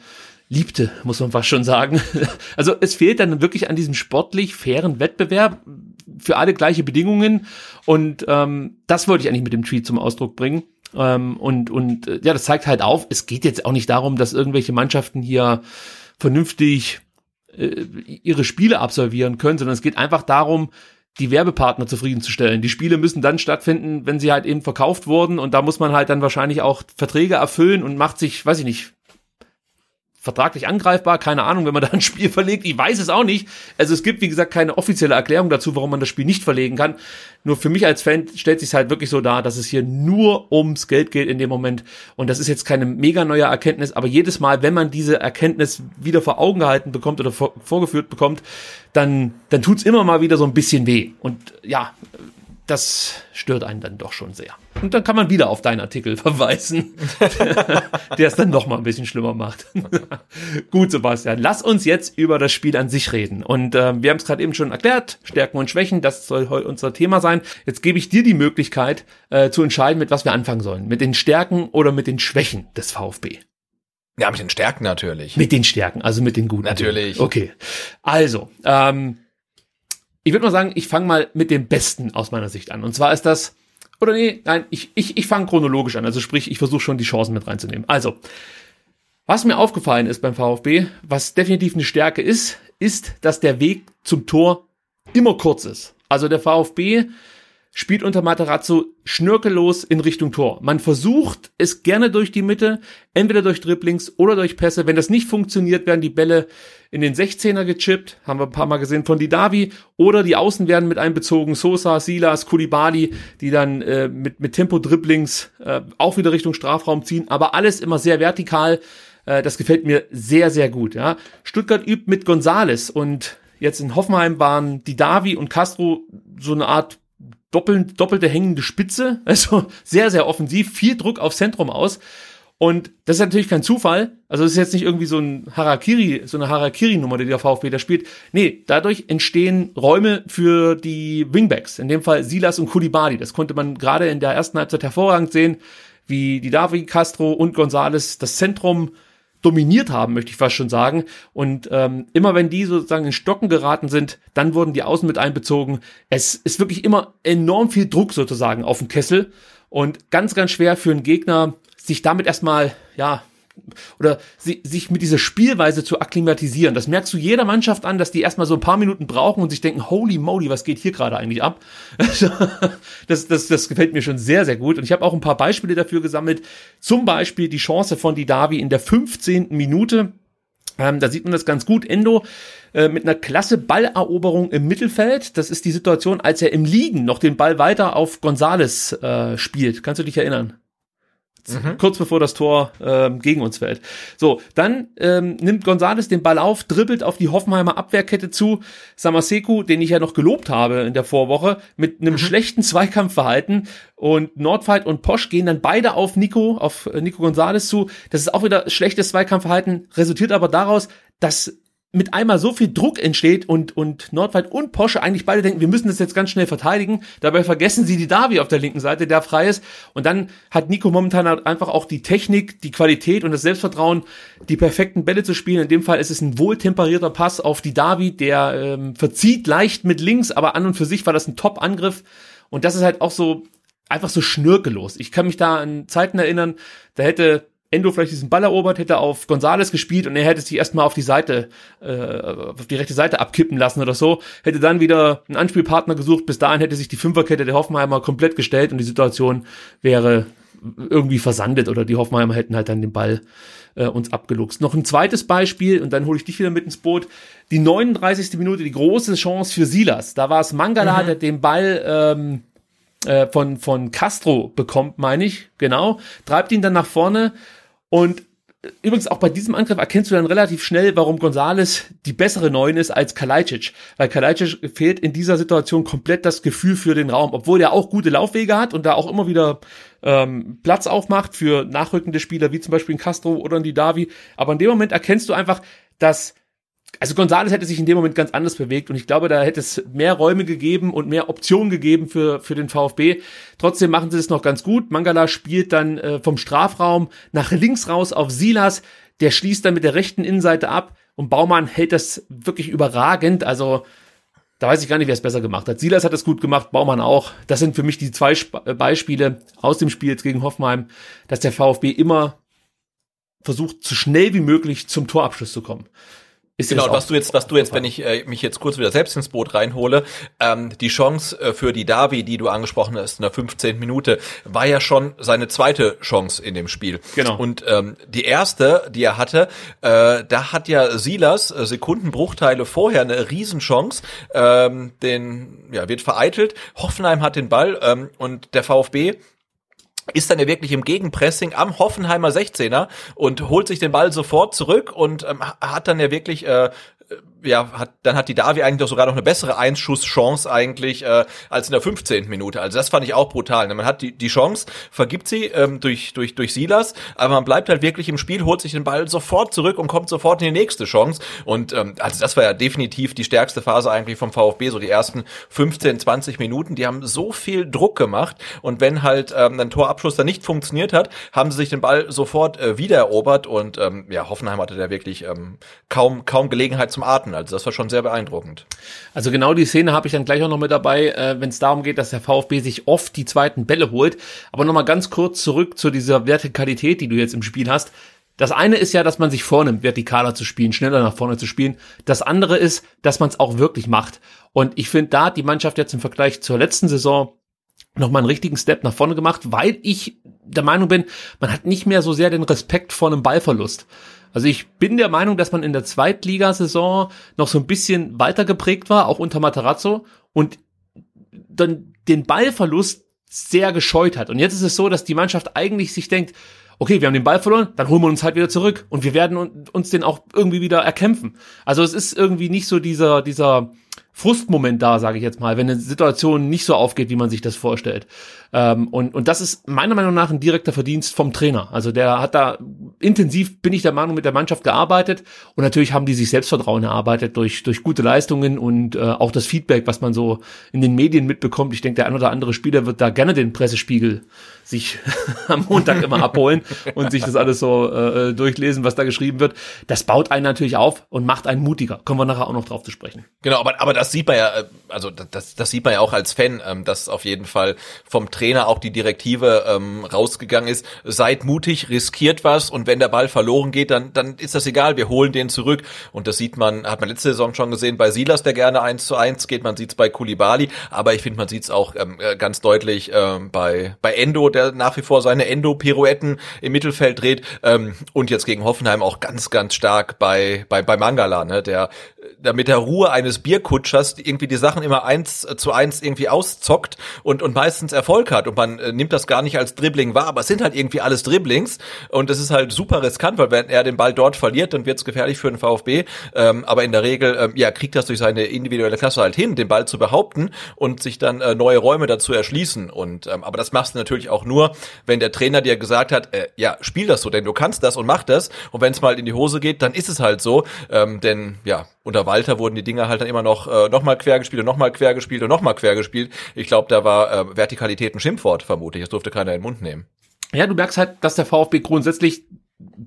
liebte, muss man fast schon sagen. Also es fehlt dann wirklich an diesem sportlich fairen Wettbewerb für alle gleiche Bedingungen und ähm, das wollte ich eigentlich mit dem Tweet zum Ausdruck bringen. Ähm, und und äh, ja, das zeigt halt auf, es geht jetzt auch nicht darum, dass irgendwelche Mannschaften hier vernünftig äh, ihre Spiele absolvieren können, sondern es geht einfach darum, die Werbepartner zufriedenzustellen. Die Spiele müssen dann stattfinden, wenn sie halt eben verkauft wurden und da muss man halt dann wahrscheinlich auch Verträge erfüllen und macht sich, weiß ich nicht, vertraglich angreifbar, keine Ahnung, wenn man da ein Spiel verlegt, ich weiß es auch nicht. Also es gibt, wie gesagt, keine offizielle Erklärung dazu, warum man das Spiel nicht verlegen kann. Nur für mich als Fan stellt sich halt wirklich so dar, dass es hier nur ums Geld geht in dem Moment. Und das ist jetzt keine mega neue Erkenntnis, aber jedes Mal, wenn man diese Erkenntnis wieder vor Augen gehalten bekommt oder vor, vorgeführt bekommt, dann, dann tut's immer mal wieder so ein bisschen weh. Und ja, das stört einen dann doch schon sehr. Und dann kann man wieder auf deinen Artikel verweisen, der es dann noch mal ein bisschen schlimmer macht. Gut, Sebastian, lass uns jetzt über das Spiel an sich reden. Und ähm, wir haben es gerade eben schon erklärt, Stärken und Schwächen, das soll heute unser Thema sein. Jetzt gebe ich dir die Möglichkeit äh, zu entscheiden, mit was wir anfangen sollen. Mit den Stärken oder mit den Schwächen des VfB. Ja, mit den Stärken natürlich. Mit den Stärken, also mit den guten. Natürlich. Okay. Also, ähm, ich würde mal sagen, ich fange mal mit dem Besten aus meiner Sicht an. Und zwar ist das, oder nee, nein, ich, ich, ich fange chronologisch an. Also sprich, ich versuche schon die Chancen mit reinzunehmen. Also, was mir aufgefallen ist beim VfB, was definitiv eine Stärke ist, ist, dass der Weg zum Tor immer kurz ist. Also der VfB spielt unter Materazzo schnörkellos in Richtung Tor. Man versucht es gerne durch die Mitte, entweder durch Dribblings oder durch Pässe. Wenn das nicht funktioniert, werden die Bälle in den 16er gechippt, haben wir ein paar Mal gesehen von Didavi, oder die Außen werden mit einbezogen, Sosa, Silas, Kulibali, die dann äh, mit, mit Tempo-Dribblings äh, auch wieder Richtung Strafraum ziehen, aber alles immer sehr vertikal. Äh, das gefällt mir sehr, sehr gut. Ja. Stuttgart übt mit Gonzales und jetzt in Hoffenheim waren Didavi und Castro so eine Art doppelt, doppelte hängende Spitze, also sehr, sehr offensiv, viel Druck aufs Zentrum aus. Und das ist natürlich kein Zufall. Also es ist jetzt nicht irgendwie so ein Harakiri, so eine Harakiri-Nummer, die der VfB da spielt. Nee, dadurch entstehen Räume für die Wingbacks. In dem Fall Silas und Kulibali. Das konnte man gerade in der ersten Halbzeit hervorragend sehen, wie die Davi, Castro und Gonzales das Zentrum dominiert haben, möchte ich fast schon sagen. Und ähm, immer wenn die sozusagen in Stocken geraten sind, dann wurden die Außen mit einbezogen. Es ist wirklich immer enorm viel Druck sozusagen auf den Kessel und ganz, ganz schwer für einen Gegner, sich damit erstmal, ja, oder si sich mit dieser Spielweise zu akklimatisieren. Das merkst du jeder Mannschaft an, dass die erstmal so ein paar Minuten brauchen und sich denken, holy moly, was geht hier gerade eigentlich ab? das, das, das gefällt mir schon sehr, sehr gut. Und ich habe auch ein paar Beispiele dafür gesammelt. Zum Beispiel die Chance von Didavi in der 15. Minute. Ähm, da sieht man das ganz gut. Endo äh, mit einer klasse Balleroberung im Mittelfeld. Das ist die Situation, als er im Liegen noch den Ball weiter auf Gonzales äh, spielt. Kannst du dich erinnern? Mhm. kurz bevor das Tor ähm, gegen uns fällt. So, dann ähm, nimmt Gonzales den Ball auf, dribbelt auf die Hoffenheimer Abwehrkette zu. Samaseku, den ich ja noch gelobt habe in der Vorwoche, mit einem mhm. schlechten Zweikampfverhalten und Nordfight und Posch gehen dann beide auf Nico, auf äh, Nico Gonzales zu. Das ist auch wieder schlechtes Zweikampfverhalten, resultiert aber daraus, dass mit einmal so viel Druck entsteht und, und Nordwald und Porsche eigentlich beide denken, wir müssen das jetzt ganz schnell verteidigen. Dabei vergessen sie die Davi auf der linken Seite, der frei ist. Und dann hat Nico momentan halt einfach auch die Technik, die Qualität und das Selbstvertrauen, die perfekten Bälle zu spielen. In dem Fall ist es ein wohltemperierter Pass auf die Davi, der ähm, verzieht leicht mit links, aber an und für sich war das ein Top-Angriff. Und das ist halt auch so einfach so schnürkelos. Ich kann mich da an Zeiten erinnern, da hätte Endo vielleicht diesen Ball erobert, hätte auf Gonzales gespielt und er hätte sich erstmal auf die Seite, äh, auf die rechte Seite abkippen lassen oder so, hätte dann wieder einen Anspielpartner gesucht, bis dahin hätte sich die Fünferkette der Hoffenheimer komplett gestellt und die Situation wäre irgendwie versandet oder die Hoffenheimer hätten halt dann den Ball äh, uns abgeluchst. Noch ein zweites Beispiel und dann hole ich dich wieder mit ins Boot. Die 39. Minute, die große Chance für Silas. Da war es Mangala, mhm. der den Ball ähm, äh, von, von Castro bekommt, meine ich, genau, treibt ihn dann nach vorne und Übrigens auch bei diesem Angriff erkennst du dann relativ schnell, warum Gonzales die bessere Neun ist als Kalajdzic. Weil Kalajdzic fehlt in dieser Situation komplett das Gefühl für den Raum, obwohl er auch gute Laufwege hat und da auch immer wieder ähm, Platz aufmacht für nachrückende Spieler, wie zum Beispiel in Castro oder in die Davi. Aber in dem Moment erkennst du einfach, dass also Gonzales hätte sich in dem Moment ganz anders bewegt und ich glaube, da hätte es mehr Räume gegeben und mehr Optionen gegeben für, für den VfB. Trotzdem machen sie es noch ganz gut. Mangala spielt dann äh, vom Strafraum nach links raus auf Silas. Der schließt dann mit der rechten Innenseite ab und Baumann hält das wirklich überragend. Also da weiß ich gar nicht, wer es besser gemacht hat. Silas hat es gut gemacht, Baumann auch. Das sind für mich die zwei Sp äh, Beispiele aus dem Spiel jetzt gegen Hoffenheim, dass der VfB immer versucht, so schnell wie möglich zum Torabschluss zu kommen. Ist genau, was du jetzt, was du jetzt, wenn ich äh, mich jetzt kurz wieder selbst ins Boot reinhole, ähm, die Chance äh, für die Davi, die du angesprochen hast in der 15. Minute, war ja schon seine zweite Chance in dem Spiel. Genau. Und ähm, die erste, die er hatte, äh, da hat ja Silas äh, Sekundenbruchteile vorher eine Riesenchance, ähm, den ja wird vereitelt. Hoffenheim hat den Ball ähm, und der VfB ist dann ja wirklich im Gegenpressing am Hoffenheimer 16er und holt sich den Ball sofort zurück und ähm, hat dann ja wirklich äh, ja, hat, dann hat die Davi eigentlich doch sogar noch eine bessere Einschusschance eigentlich äh, als in der 15. Minute. Also das fand ich auch brutal. Man hat die, die Chance, vergibt sie ähm, durch, durch, durch Silas, aber man bleibt halt wirklich im Spiel, holt sich den Ball sofort zurück und kommt sofort in die nächste Chance. Und ähm, also das war ja definitiv die stärkste Phase eigentlich vom VfB, so die ersten 15, 20 Minuten. Die haben so viel Druck gemacht und wenn halt ähm, ein Torabschluss dann nicht funktioniert hat, haben sie sich den Ball sofort äh, wiedererobert und ähm, ja, Hoffenheim hatte da wirklich ähm, kaum, kaum Gelegenheit zum Atmen. Also das war schon sehr beeindruckend. Also genau die Szene habe ich dann gleich auch noch mit dabei, äh, wenn es darum geht, dass der VfB sich oft die zweiten Bälle holt. Aber nochmal ganz kurz zurück zu dieser Vertikalität, die du jetzt im Spiel hast. Das eine ist ja, dass man sich vornimmt, vertikaler zu spielen, schneller nach vorne zu spielen. Das andere ist, dass man es auch wirklich macht. Und ich finde, da hat die Mannschaft jetzt im Vergleich zur letzten Saison nochmal einen richtigen Step nach vorne gemacht, weil ich der Meinung bin, man hat nicht mehr so sehr den Respekt vor einem Ballverlust. Also ich bin der Meinung, dass man in der Zweitligasaison noch so ein bisschen weiter geprägt war, auch unter Matarazzo und dann den Ballverlust sehr gescheut hat. Und jetzt ist es so, dass die Mannschaft eigentlich sich denkt, okay, wir haben den Ball verloren, dann holen wir uns halt wieder zurück und wir werden uns den auch irgendwie wieder erkämpfen. Also es ist irgendwie nicht so dieser, dieser Frustmoment da, sage ich jetzt mal, wenn eine Situation nicht so aufgeht, wie man sich das vorstellt. Ähm, und, und das ist meiner Meinung nach ein direkter Verdienst vom Trainer. Also der hat da intensiv, bin ich der Meinung, mit der Mannschaft gearbeitet und natürlich haben die sich Selbstvertrauen erarbeitet durch, durch gute Leistungen und äh, auch das Feedback, was man so in den Medien mitbekommt. Ich denke, der ein oder andere Spieler wird da gerne den Pressespiegel sich am Montag immer abholen und sich das alles so äh, durchlesen, was da geschrieben wird. Das baut einen natürlich auf und macht einen mutiger. Kommen wir nachher auch noch drauf zu sprechen. Genau, aber, aber das sieht man ja, äh, also das, das sieht man ja auch als Fan, ähm, dass auf jeden Fall vom Trainer auch die Direktive ähm, rausgegangen ist. Seid mutig, riskiert was und wenn der Ball verloren geht, dann, dann ist das egal, wir holen den zurück. Und das sieht man, hat man letzte Saison schon gesehen bei Silas, der gerne eins zu eins geht, man sieht es bei Kulibali, aber ich finde, man sieht es auch ähm, äh, ganz deutlich ähm, bei, bei Endo, der nach wie vor seine Endo-Pirouetten im Mittelfeld dreht ähm, und jetzt gegen Hoffenheim auch ganz, ganz stark bei, bei, bei Mangala, ne, der da mit der Ruhe eines Bierkutschers irgendwie die Sachen immer eins zu eins irgendwie auszockt und, und meistens Erfolg hat. Und man äh, nimmt das gar nicht als Dribbling wahr, aber es sind halt irgendwie alles Dribblings. Und es ist halt super riskant, weil wenn er den Ball dort verliert, dann wird es gefährlich für den VfB. Ähm, aber in der Regel, ähm, ja, kriegt das durch seine individuelle Klasse halt hin, den Ball zu behaupten und sich dann äh, neue Räume dazu erschließen. Und ähm, aber das machst du natürlich auch nur, wenn der Trainer dir gesagt hat, äh, ja, spiel das so, denn du kannst das und mach das. Und wenn es mal in die Hose geht, dann ist es halt so. Ähm, denn ja, unter Walter wurden die Dinger halt dann immer noch äh, noch mal quer gespielt und noch mal quer gespielt und noch mal quer gespielt. Ich glaube, da war äh, Vertikalität ein Schimpfwort vermutlich. Das durfte keiner in den Mund nehmen. Ja, du merkst halt, dass der VfB grundsätzlich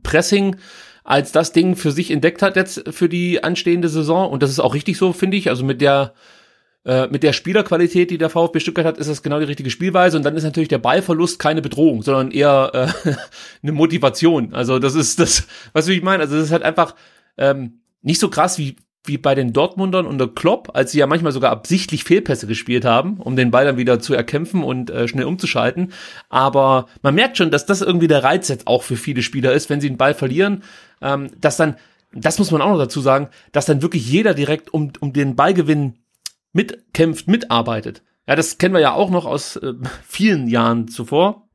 Pressing als das Ding für sich entdeckt hat jetzt für die anstehende Saison und das ist auch richtig so, finde ich. Also mit der äh, mit der Spielerqualität, die der VfB Stuttgart hat, ist das genau die richtige Spielweise. Und dann ist natürlich der Ballverlust keine Bedrohung, sondern eher äh, eine Motivation. Also das ist das, was ich meine. Also das ist halt einfach ähm, nicht so krass wie wie bei den Dortmundern unter Klopp, als sie ja manchmal sogar absichtlich Fehlpässe gespielt haben, um den Ball dann wieder zu erkämpfen und äh, schnell umzuschalten. Aber man merkt schon, dass das irgendwie der Reiz jetzt auch für viele Spieler ist, wenn sie den Ball verlieren, ähm, dass dann, das muss man auch noch dazu sagen, dass dann wirklich jeder direkt um, um den Ballgewinn mitkämpft, mitarbeitet. Ja, das kennen wir ja auch noch aus äh, vielen Jahren zuvor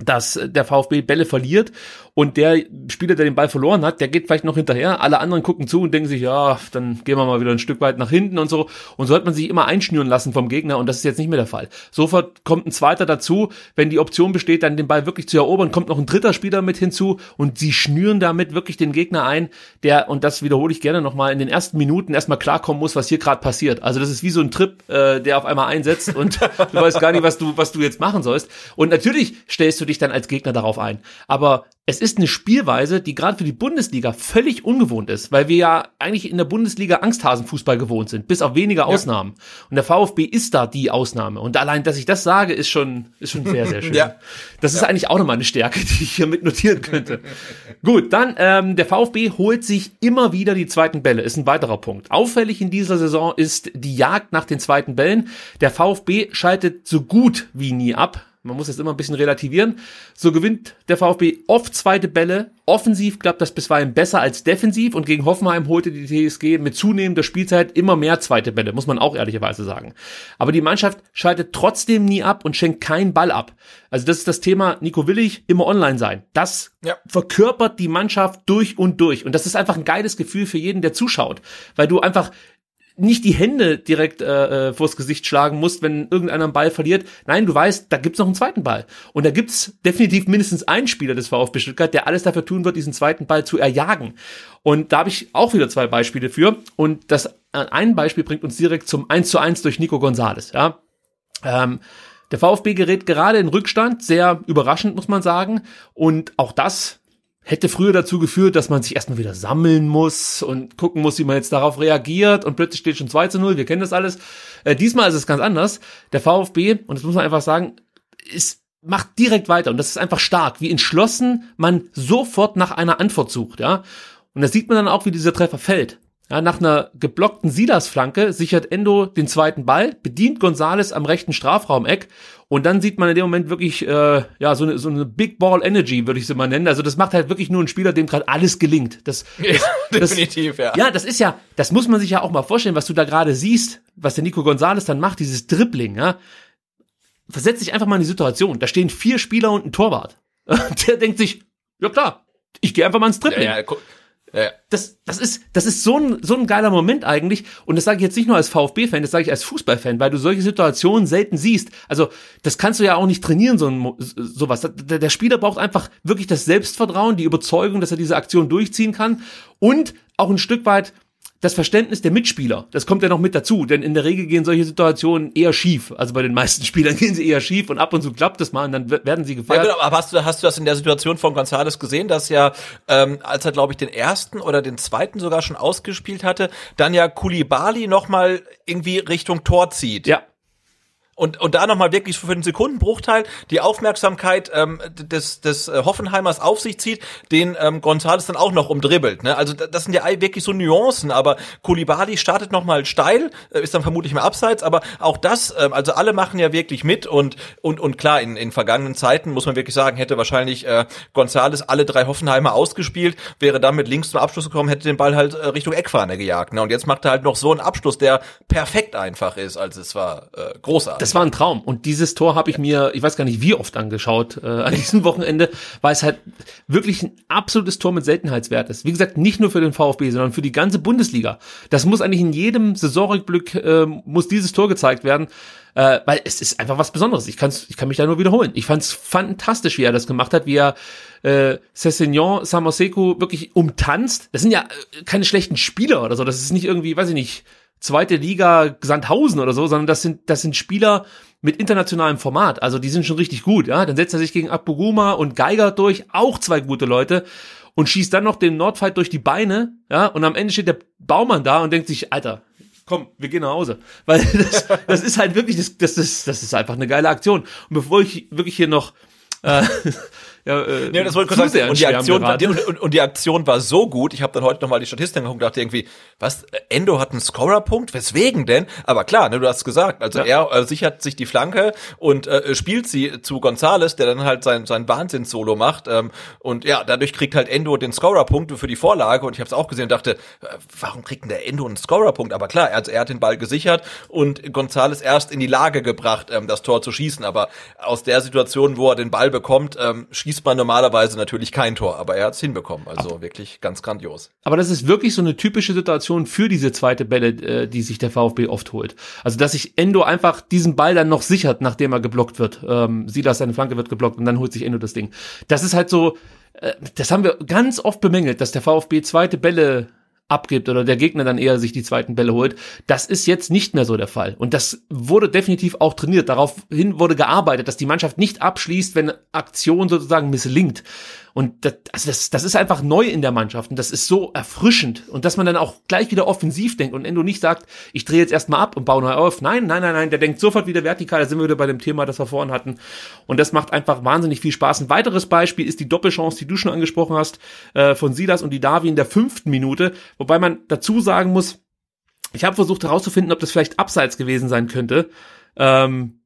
dass der VfB Bälle verliert und der Spieler, der den Ball verloren hat, der geht vielleicht noch hinterher. Alle anderen gucken zu und denken sich, ja, dann gehen wir mal wieder ein Stück weit nach hinten und so. Und so hat man sich immer einschnüren lassen vom Gegner und das ist jetzt nicht mehr der Fall. Sofort kommt ein zweiter dazu, wenn die Option besteht, dann den Ball wirklich zu erobern, kommt noch ein dritter Spieler mit hinzu und sie schnüren damit wirklich den Gegner ein, der, und das wiederhole ich gerne nochmal, in den ersten Minuten erstmal klarkommen muss, was hier gerade passiert. Also das ist wie so ein Trip, äh, der auf einmal einsetzt und du weißt gar nicht, was du, was du jetzt machen sollst. Und natürlich stellst du dich dann als Gegner darauf ein. Aber es ist eine Spielweise, die gerade für die Bundesliga völlig ungewohnt ist, weil wir ja eigentlich in der Bundesliga Angsthasenfußball gewohnt sind, bis auf wenige Ausnahmen. Ja. Und der VfB ist da die Ausnahme. Und allein, dass ich das sage, ist schon, ist schon sehr, sehr schön. ja. Das ist ja. eigentlich auch nochmal eine Stärke, die ich hier mit notieren könnte. Gut, dann ähm, der VfB holt sich immer wieder die zweiten Bälle, ist ein weiterer Punkt. Auffällig in dieser Saison ist die Jagd nach den zweiten Bällen. Der VfB schaltet so gut wie nie ab man muss das immer ein bisschen relativieren. So gewinnt der VfB oft zweite Bälle. Offensiv klappt das bisweilen besser als defensiv und gegen Hoffenheim holte die TSG mit zunehmender Spielzeit immer mehr zweite Bälle, muss man auch ehrlicherweise sagen. Aber die Mannschaft schaltet trotzdem nie ab und schenkt keinen Ball ab. Also das ist das Thema Nico Willig, immer online sein. Das ja. verkörpert die Mannschaft durch und durch. Und das ist einfach ein geiles Gefühl für jeden, der zuschaut. Weil du einfach nicht die Hände direkt äh, äh, vors Gesicht schlagen musst, wenn irgendeiner einen Ball verliert. Nein, du weißt, da gibt's noch einen zweiten Ball. Und da gibt's definitiv mindestens einen Spieler des VfB Stuttgart, der alles dafür tun wird, diesen zweiten Ball zu erjagen. Und da habe ich auch wieder zwei Beispiele für. Und das äh, ein Beispiel bringt uns direkt zum 1 zu 1 durch Nico Gonzales. Ja. Ähm, der VfB gerät gerade in Rückstand, sehr überraschend muss man sagen. Und auch das hätte früher dazu geführt, dass man sich erstmal wieder sammeln muss und gucken muss, wie man jetzt darauf reagiert und plötzlich steht schon 2 zu 0, wir kennen das alles. Äh, diesmal ist es ganz anders. Der VfB, und das muss man einfach sagen, ist macht direkt weiter und das ist einfach stark, wie entschlossen man sofort nach einer Antwort sucht, ja. Und da sieht man dann auch, wie dieser Treffer fällt. Ja, nach einer geblockten Silas-Flanke sichert Endo den zweiten Ball, bedient Gonzales am rechten Strafraumeck und dann sieht man in dem Moment wirklich äh, ja so eine, so eine Big Ball Energy, würde ich sie mal nennen. Also das macht halt wirklich nur ein Spieler, dem gerade alles gelingt. Das, ja, das, definitiv, ja. Ja, das ist ja, das muss man sich ja auch mal vorstellen, was du da gerade siehst, was der Nico Gonzales dann macht, dieses Dribbling, ja. Versetz dich einfach mal in die Situation. Da stehen vier Spieler und ein Torwart. Der denkt sich, ja klar, ich gehe einfach mal ins Dribbling. Ja, ja, ja. Das, das ist, das ist so ein, so ein geiler Moment eigentlich. Und das sage ich jetzt nicht nur als VfB-Fan, das sage ich als Fußballfan, weil du solche Situationen selten siehst. Also, das kannst du ja auch nicht trainieren, so ein, sowas. Der, der Spieler braucht einfach wirklich das Selbstvertrauen, die Überzeugung, dass er diese Aktion durchziehen kann und auch ein Stück weit das Verständnis der Mitspieler, das kommt ja noch mit dazu, denn in der Regel gehen solche Situationen eher schief. Also bei den meisten Spielern gehen sie eher schief und ab und zu klappt das mal und dann werden sie gefeiert. Ja, genau, aber hast du, hast du das in der Situation von González gesehen, dass ja, ähm, als er glaube ich den ersten oder den zweiten sogar schon ausgespielt hatte, dann ja Kulibali nochmal irgendwie Richtung Tor zieht? Ja. Und, und da nochmal wirklich für einen Sekundenbruchteil die Aufmerksamkeit ähm, des, des äh, Hoffenheimers auf sich zieht, den ähm, Gonzales dann auch noch umdribbelt. Ne? Also das sind ja wirklich so Nuancen, aber Kulibali startet nochmal steil, äh, ist dann vermutlich mehr abseits, aber auch das, ähm, also alle machen ja wirklich mit und und und klar, in, in vergangenen Zeiten muss man wirklich sagen, hätte wahrscheinlich äh, Gonzales alle drei Hoffenheimer ausgespielt, wäre dann mit links zum Abschluss gekommen, hätte den Ball halt äh, Richtung Eckfahne gejagt. Ne? Und jetzt macht er halt noch so einen Abschluss, der perfekt einfach ist. Also es war äh, großartig. Das war ein Traum. Und dieses Tor habe ich mir, ich weiß gar nicht wie oft angeschaut äh, an diesem Wochenende, weil es halt wirklich ein absolutes Tor mit Seltenheitswert ist. Wie gesagt, nicht nur für den VfB, sondern für die ganze Bundesliga. Das muss eigentlich in jedem Saisonrückblick, äh, muss dieses Tor gezeigt werden äh, weil es ist einfach was Besonderes. Ich, kann's, ich kann mich da nur wiederholen. Ich fand's fantastisch, wie er das gemacht hat, wie er äh, Cessignon Samoseko wirklich umtanzt. Das sind ja äh, keine schlechten Spieler oder so. Das ist nicht irgendwie, weiß ich nicht, zweite Liga Sandhausen oder so, sondern das sind, das sind Spieler mit internationalem Format. Also die sind schon richtig gut, ja. Dann setzt er sich gegen Abuguma und Geiger durch, auch zwei gute Leute und schießt dann noch den Nordfight durch die Beine, ja, und am Ende steht der Baumann da und denkt sich, Alter, komm, wir gehen nach Hause. Weil das, das ist halt wirklich, das, das, ist, das ist einfach eine geile Aktion. Und bevor ich wirklich hier noch äh, ja, äh, ja, das wollte ich kurz sagen. Und die, Aktion war, und, und, und, die Aktion war so gut. Ich habe dann heute nochmal die Statistik geguckt und dachte irgendwie, was, Endo hat einen Scorerpunkt? Weswegen denn? Aber klar, ne, du hast gesagt, also ja. er äh, sichert sich die Flanke und äh, spielt sie zu Gonzales, der dann halt sein, sein Wahnsinns-Solo macht. Ähm, und ja, dadurch kriegt halt Endo den Scorerpunkt für die Vorlage. Und ich habe es auch gesehen und dachte, äh, warum kriegt denn der Endo einen Scorerpunkt? Aber klar, also er hat den Ball gesichert und Gonzales erst in die Lage gebracht, ähm, das Tor zu schießen. Aber aus der Situation, wo er den Ball bekommt, ähm, schießt man normalerweise natürlich kein Tor, aber er hat es hinbekommen. Also aber, wirklich ganz grandios. Aber das ist wirklich so eine typische Situation für diese zweite Bälle, äh, die sich der VfB oft holt. Also dass sich Endo einfach diesen Ball dann noch sichert, nachdem er geblockt wird. Ähm, Silas, seine Flanke wird geblockt und dann holt sich Endo das Ding. Das ist halt so, äh, das haben wir ganz oft bemängelt, dass der VfB zweite Bälle abgibt oder der Gegner dann eher sich die zweiten Bälle holt. Das ist jetzt nicht mehr so der Fall. Und das wurde definitiv auch trainiert. Daraufhin wurde gearbeitet, dass die Mannschaft nicht abschließt, wenn Aktion sozusagen misslingt. Und das, also das, das ist einfach neu in der Mannschaft und das ist so erfrischend. Und dass man dann auch gleich wieder offensiv denkt und Endo nicht sagt, ich drehe jetzt erstmal ab und baue neu auf. Nein, nein, nein, nein, der denkt sofort wieder vertikal. Da sind wir wieder bei dem Thema, das wir vorhin hatten. Und das macht einfach wahnsinnig viel Spaß. Ein weiteres Beispiel ist die Doppelchance, die du schon angesprochen hast, äh, von Silas und die Davi in der fünften Minute. Wobei man dazu sagen muss, ich habe versucht herauszufinden, ob das vielleicht abseits gewesen sein könnte. Ähm,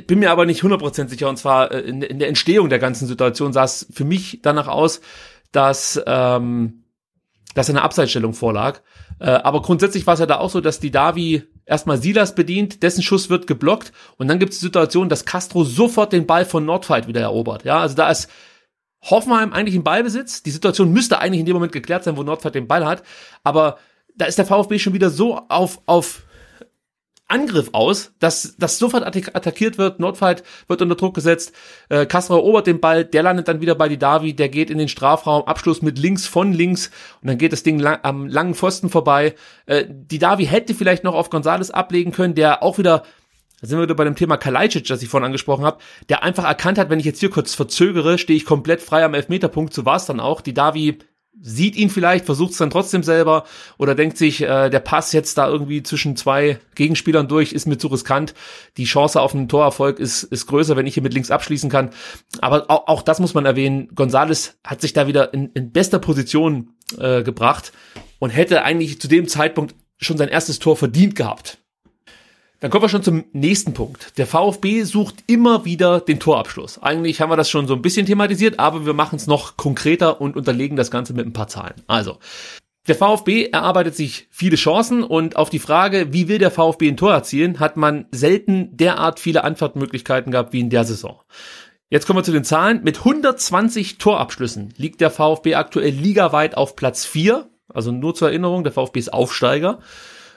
bin mir aber nicht 100% sicher. Und zwar äh, in, in, der Entstehung der ganzen Situation sah es für mich danach aus, dass, ähm, dass eine Abseitsstellung vorlag. Äh, aber grundsätzlich war es ja da auch so, dass die Davi erstmal Silas bedient, dessen Schuss wird geblockt und dann gibt es die Situation, dass Castro sofort den Ball von Nordfight wieder erobert. Ja, also da ist Hoffenheim eigentlich im Ballbesitz. Die Situation müsste eigentlich in dem Moment geklärt sein, wo Nordfight den Ball hat. Aber da ist der VfB schon wieder so auf, auf Angriff aus, dass, dass sofort attackiert wird, Nordfight wird unter Druck gesetzt, äh, Castro erobert den Ball, der landet dann wieder bei die Davi, der geht in den Strafraum, Abschluss mit links von links und dann geht das Ding lang, am langen Pfosten vorbei. Äh, die Davi hätte vielleicht noch auf Gonzales ablegen können, der auch wieder da sind wir wieder bei dem Thema Kalajdzic, das ich vorhin angesprochen habe, der einfach erkannt hat, wenn ich jetzt hier kurz verzögere, stehe ich komplett frei am Elfmeterpunkt, so war es dann auch. Die Davi sieht ihn vielleicht, versucht es dann trotzdem selber oder denkt sich, äh, der Pass jetzt da irgendwie zwischen zwei Gegenspielern durch ist mir zu riskant. Die Chance auf einen Torerfolg ist, ist größer, wenn ich hier mit links abschließen kann. Aber auch, auch das muss man erwähnen. Gonzales hat sich da wieder in, in bester Position äh, gebracht und hätte eigentlich zu dem Zeitpunkt schon sein erstes Tor verdient gehabt. Dann kommen wir schon zum nächsten Punkt. Der VfB sucht immer wieder den Torabschluss. Eigentlich haben wir das schon so ein bisschen thematisiert, aber wir machen es noch konkreter und unterlegen das Ganze mit ein paar Zahlen. Also, der VfB erarbeitet sich viele Chancen und auf die Frage, wie will der VfB ein Tor erzielen, hat man selten derart viele Antwortmöglichkeiten gehabt wie in der Saison. Jetzt kommen wir zu den Zahlen. Mit 120 Torabschlüssen liegt der VfB aktuell ligaweit auf Platz 4. Also nur zur Erinnerung, der VfB ist Aufsteiger.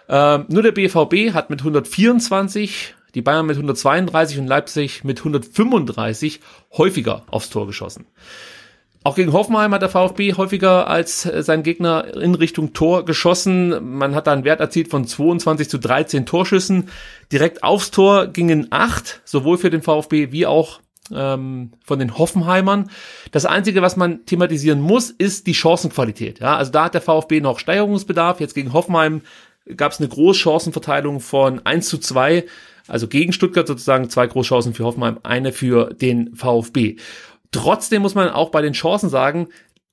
Ähm, nur der BVB hat mit 124, die Bayern mit 132 und Leipzig mit 135 häufiger aufs Tor geschossen. Auch gegen Hoffenheim hat der VfB häufiger als äh, sein Gegner in Richtung Tor geschossen. Man hat da einen Wert erzielt von 22 zu 13 Torschüssen. Direkt aufs Tor gingen acht, sowohl für den VfB wie auch ähm, von den Hoffenheimern. Das Einzige, was man thematisieren muss, ist die Chancenqualität. Ja, also da hat der VfB noch Steigerungsbedarf. Jetzt gegen Hoffenheim gab es eine Großchancenverteilung von 1 zu 2, also gegen Stuttgart sozusagen zwei Großchancen für Hoffenheim, eine für den VfB. Trotzdem muss man auch bei den Chancen sagen,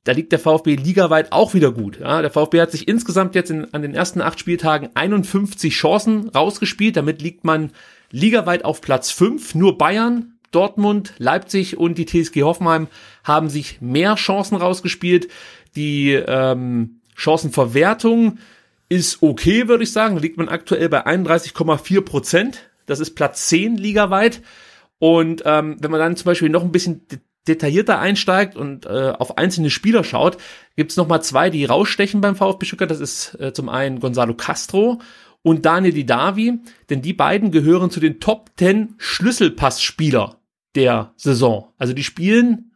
da liegt der VfB ligaweit auch wieder gut. Ja, der VfB hat sich insgesamt jetzt in, an den ersten acht Spieltagen 51 Chancen rausgespielt. Damit liegt man ligaweit auf Platz 5. Nur Bayern, Dortmund, Leipzig und die TSG Hoffenheim haben sich mehr Chancen rausgespielt. Die ähm, Chancenverwertung ist okay, würde ich sagen. Da liegt man aktuell bei 31,4 Prozent. Das ist Platz 10 ligaweit. Und ähm, wenn man dann zum Beispiel noch ein bisschen detaillierter einsteigt und äh, auf einzelne Spieler schaut, gibt's noch mal zwei, die rausstechen beim VfB Stuttgart. Das ist äh, zum einen Gonzalo Castro und Daniel Didavi, denn die beiden gehören zu den Top 10 Schlüsselpassspieler der Saison. Also die spielen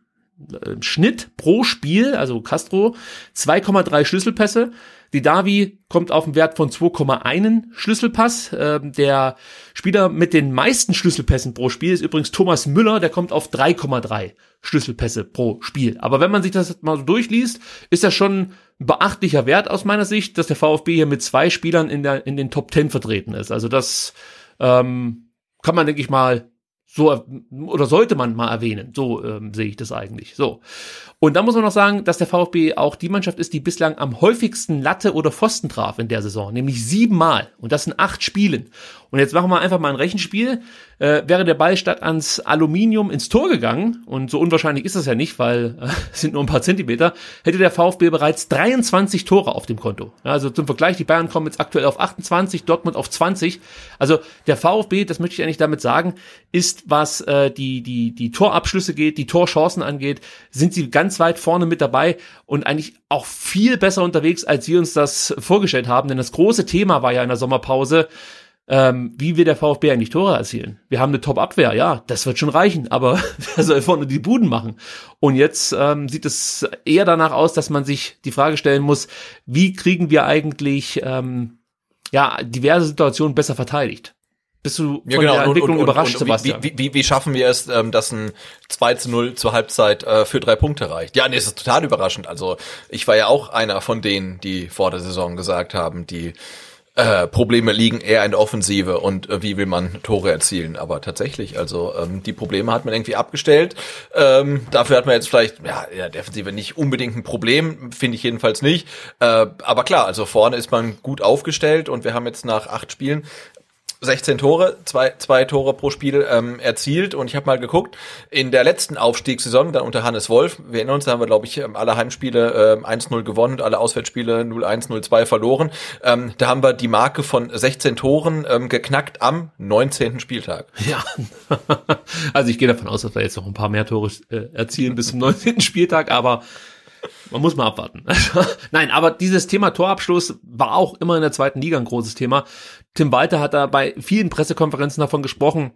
äh, Schnitt pro Spiel, also Castro, 2,3 Schlüsselpässe die Davi kommt auf einen Wert von 2,1 Schlüsselpass. Ähm, der Spieler mit den meisten Schlüsselpässen pro Spiel ist übrigens Thomas Müller, der kommt auf 3,3 Schlüsselpässe pro Spiel. Aber wenn man sich das mal so durchliest, ist das schon ein beachtlicher Wert aus meiner Sicht, dass der VfB hier mit zwei Spielern in, der, in den Top 10 vertreten ist. Also das ähm, kann man, denke ich mal, so oder sollte man mal erwähnen. So ähm, sehe ich das eigentlich. So. Und da muss man noch sagen, dass der VfB auch die Mannschaft ist, die bislang am häufigsten Latte oder Pfosten traf in der Saison, nämlich siebenmal. Und das in acht Spielen. Und jetzt machen wir einfach mal ein Rechenspiel. Äh, wäre der Ball statt ans Aluminium ins Tor gegangen, und so unwahrscheinlich ist das ja nicht, weil äh, sind nur ein paar Zentimeter, hätte der VfB bereits 23 Tore auf dem Konto. Ja, also zum Vergleich, die Bayern kommen jetzt aktuell auf 28, Dortmund auf 20. Also der VfB, das möchte ich eigentlich damit sagen, ist, was äh, die, die, die Torabschlüsse geht, die Torchancen angeht, sind sie ganz weit vorne mit dabei und eigentlich auch viel besser unterwegs, als wir uns das vorgestellt haben. Denn das große Thema war ja in der Sommerpause, ähm, wie wir der VfB eigentlich Tore erzielen. Wir haben eine Top-Abwehr, ja, das wird schon reichen, aber wer soll vorne die Buden machen? Und jetzt ähm, sieht es eher danach aus, dass man sich die Frage stellen muss, wie kriegen wir eigentlich ähm, ja diverse Situationen besser verteidigt? Bist du von ja, genau. der Entwicklung und, und, überrascht, und, Sebastian? Wie, wie, wie, schaffen wir es, ähm, dass ein 2 zu 0 zur Halbzeit äh, für drei Punkte reicht? Ja, nee, es ist total überraschend. Also ich war ja auch einer von denen, die vor der Saison gesagt haben, die äh, Probleme liegen eher in der Offensive und äh, wie will man Tore erzielen. Aber tatsächlich, also ähm, die Probleme hat man irgendwie abgestellt. Ähm, dafür hat man jetzt vielleicht, ja, in der Defensive nicht unbedingt ein Problem, finde ich jedenfalls nicht. Äh, aber klar, also vorne ist man gut aufgestellt und wir haben jetzt nach acht Spielen 16 Tore, zwei, zwei Tore pro Spiel ähm, erzielt und ich habe mal geguckt, in der letzten Aufstiegssaison, dann unter Hannes Wolf, wir erinnern uns, da haben wir, glaube ich, ähm, alle Heimspiele äh, 1-0 gewonnen und alle Auswärtsspiele 0-1, 0-2 verloren. Ähm, da haben wir die Marke von 16 Toren ähm, geknackt am 19. Spieltag. Ja, also ich gehe davon aus, dass wir jetzt noch ein paar mehr Tore äh, erzielen bis zum 19. Spieltag, aber man muss mal abwarten. Nein, aber dieses Thema Torabschluss war auch immer in der zweiten Liga ein großes Thema. Tim Walter hat da bei vielen Pressekonferenzen davon gesprochen,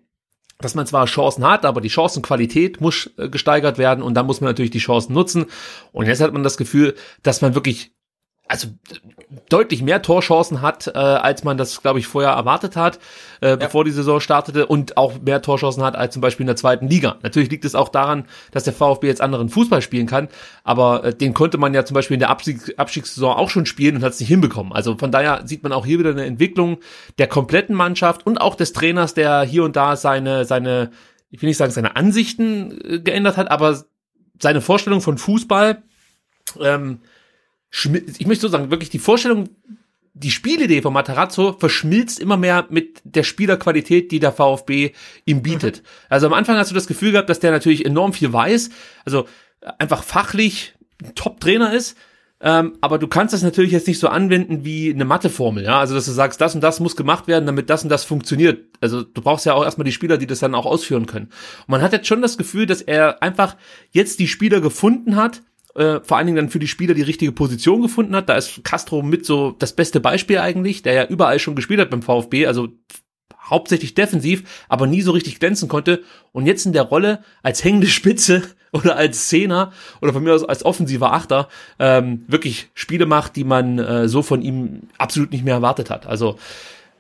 dass man zwar Chancen hat, aber die Chancenqualität muss äh, gesteigert werden und dann muss man natürlich die Chancen nutzen. Und jetzt hat man das Gefühl, dass man wirklich also deutlich mehr Torchancen hat, äh, als man das, glaube ich, vorher erwartet hat, äh, ja. bevor die Saison startete und auch mehr Torchancen hat als zum Beispiel in der zweiten Liga. Natürlich liegt es auch daran, dass der VfB jetzt anderen Fußball spielen kann, aber äh, den konnte man ja zum Beispiel in der Abstieg Abstiegssaison auch schon spielen und hat es nicht hinbekommen. Also von daher sieht man auch hier wieder eine Entwicklung der kompletten Mannschaft und auch des Trainers, der hier und da seine, seine, ich will nicht sagen, seine Ansichten äh, geändert hat, aber seine Vorstellung von Fußball ähm, ich möchte so sagen, wirklich die Vorstellung, die Spielidee von Matarazzo verschmilzt immer mehr mit der Spielerqualität, die der VfB ihm bietet. Mhm. Also am Anfang hast du das Gefühl gehabt, dass der natürlich enorm viel weiß, also einfach fachlich ein Top-Trainer ist, ähm, aber du kannst das natürlich jetzt nicht so anwenden wie eine Matheformel, ja, also dass du sagst, das und das muss gemacht werden, damit das und das funktioniert. Also du brauchst ja auch erstmal die Spieler, die das dann auch ausführen können. Und man hat jetzt schon das Gefühl, dass er einfach jetzt die Spieler gefunden hat, äh, vor allen Dingen dann für die Spieler die richtige Position gefunden hat. Da ist Castro mit so das beste Beispiel eigentlich, der ja überall schon gespielt hat beim VfB, also hauptsächlich defensiv, aber nie so richtig glänzen konnte und jetzt in der Rolle als hängende Spitze oder als Zehner oder von mir aus als offensiver Achter ähm, wirklich Spiele macht, die man äh, so von ihm absolut nicht mehr erwartet hat. Also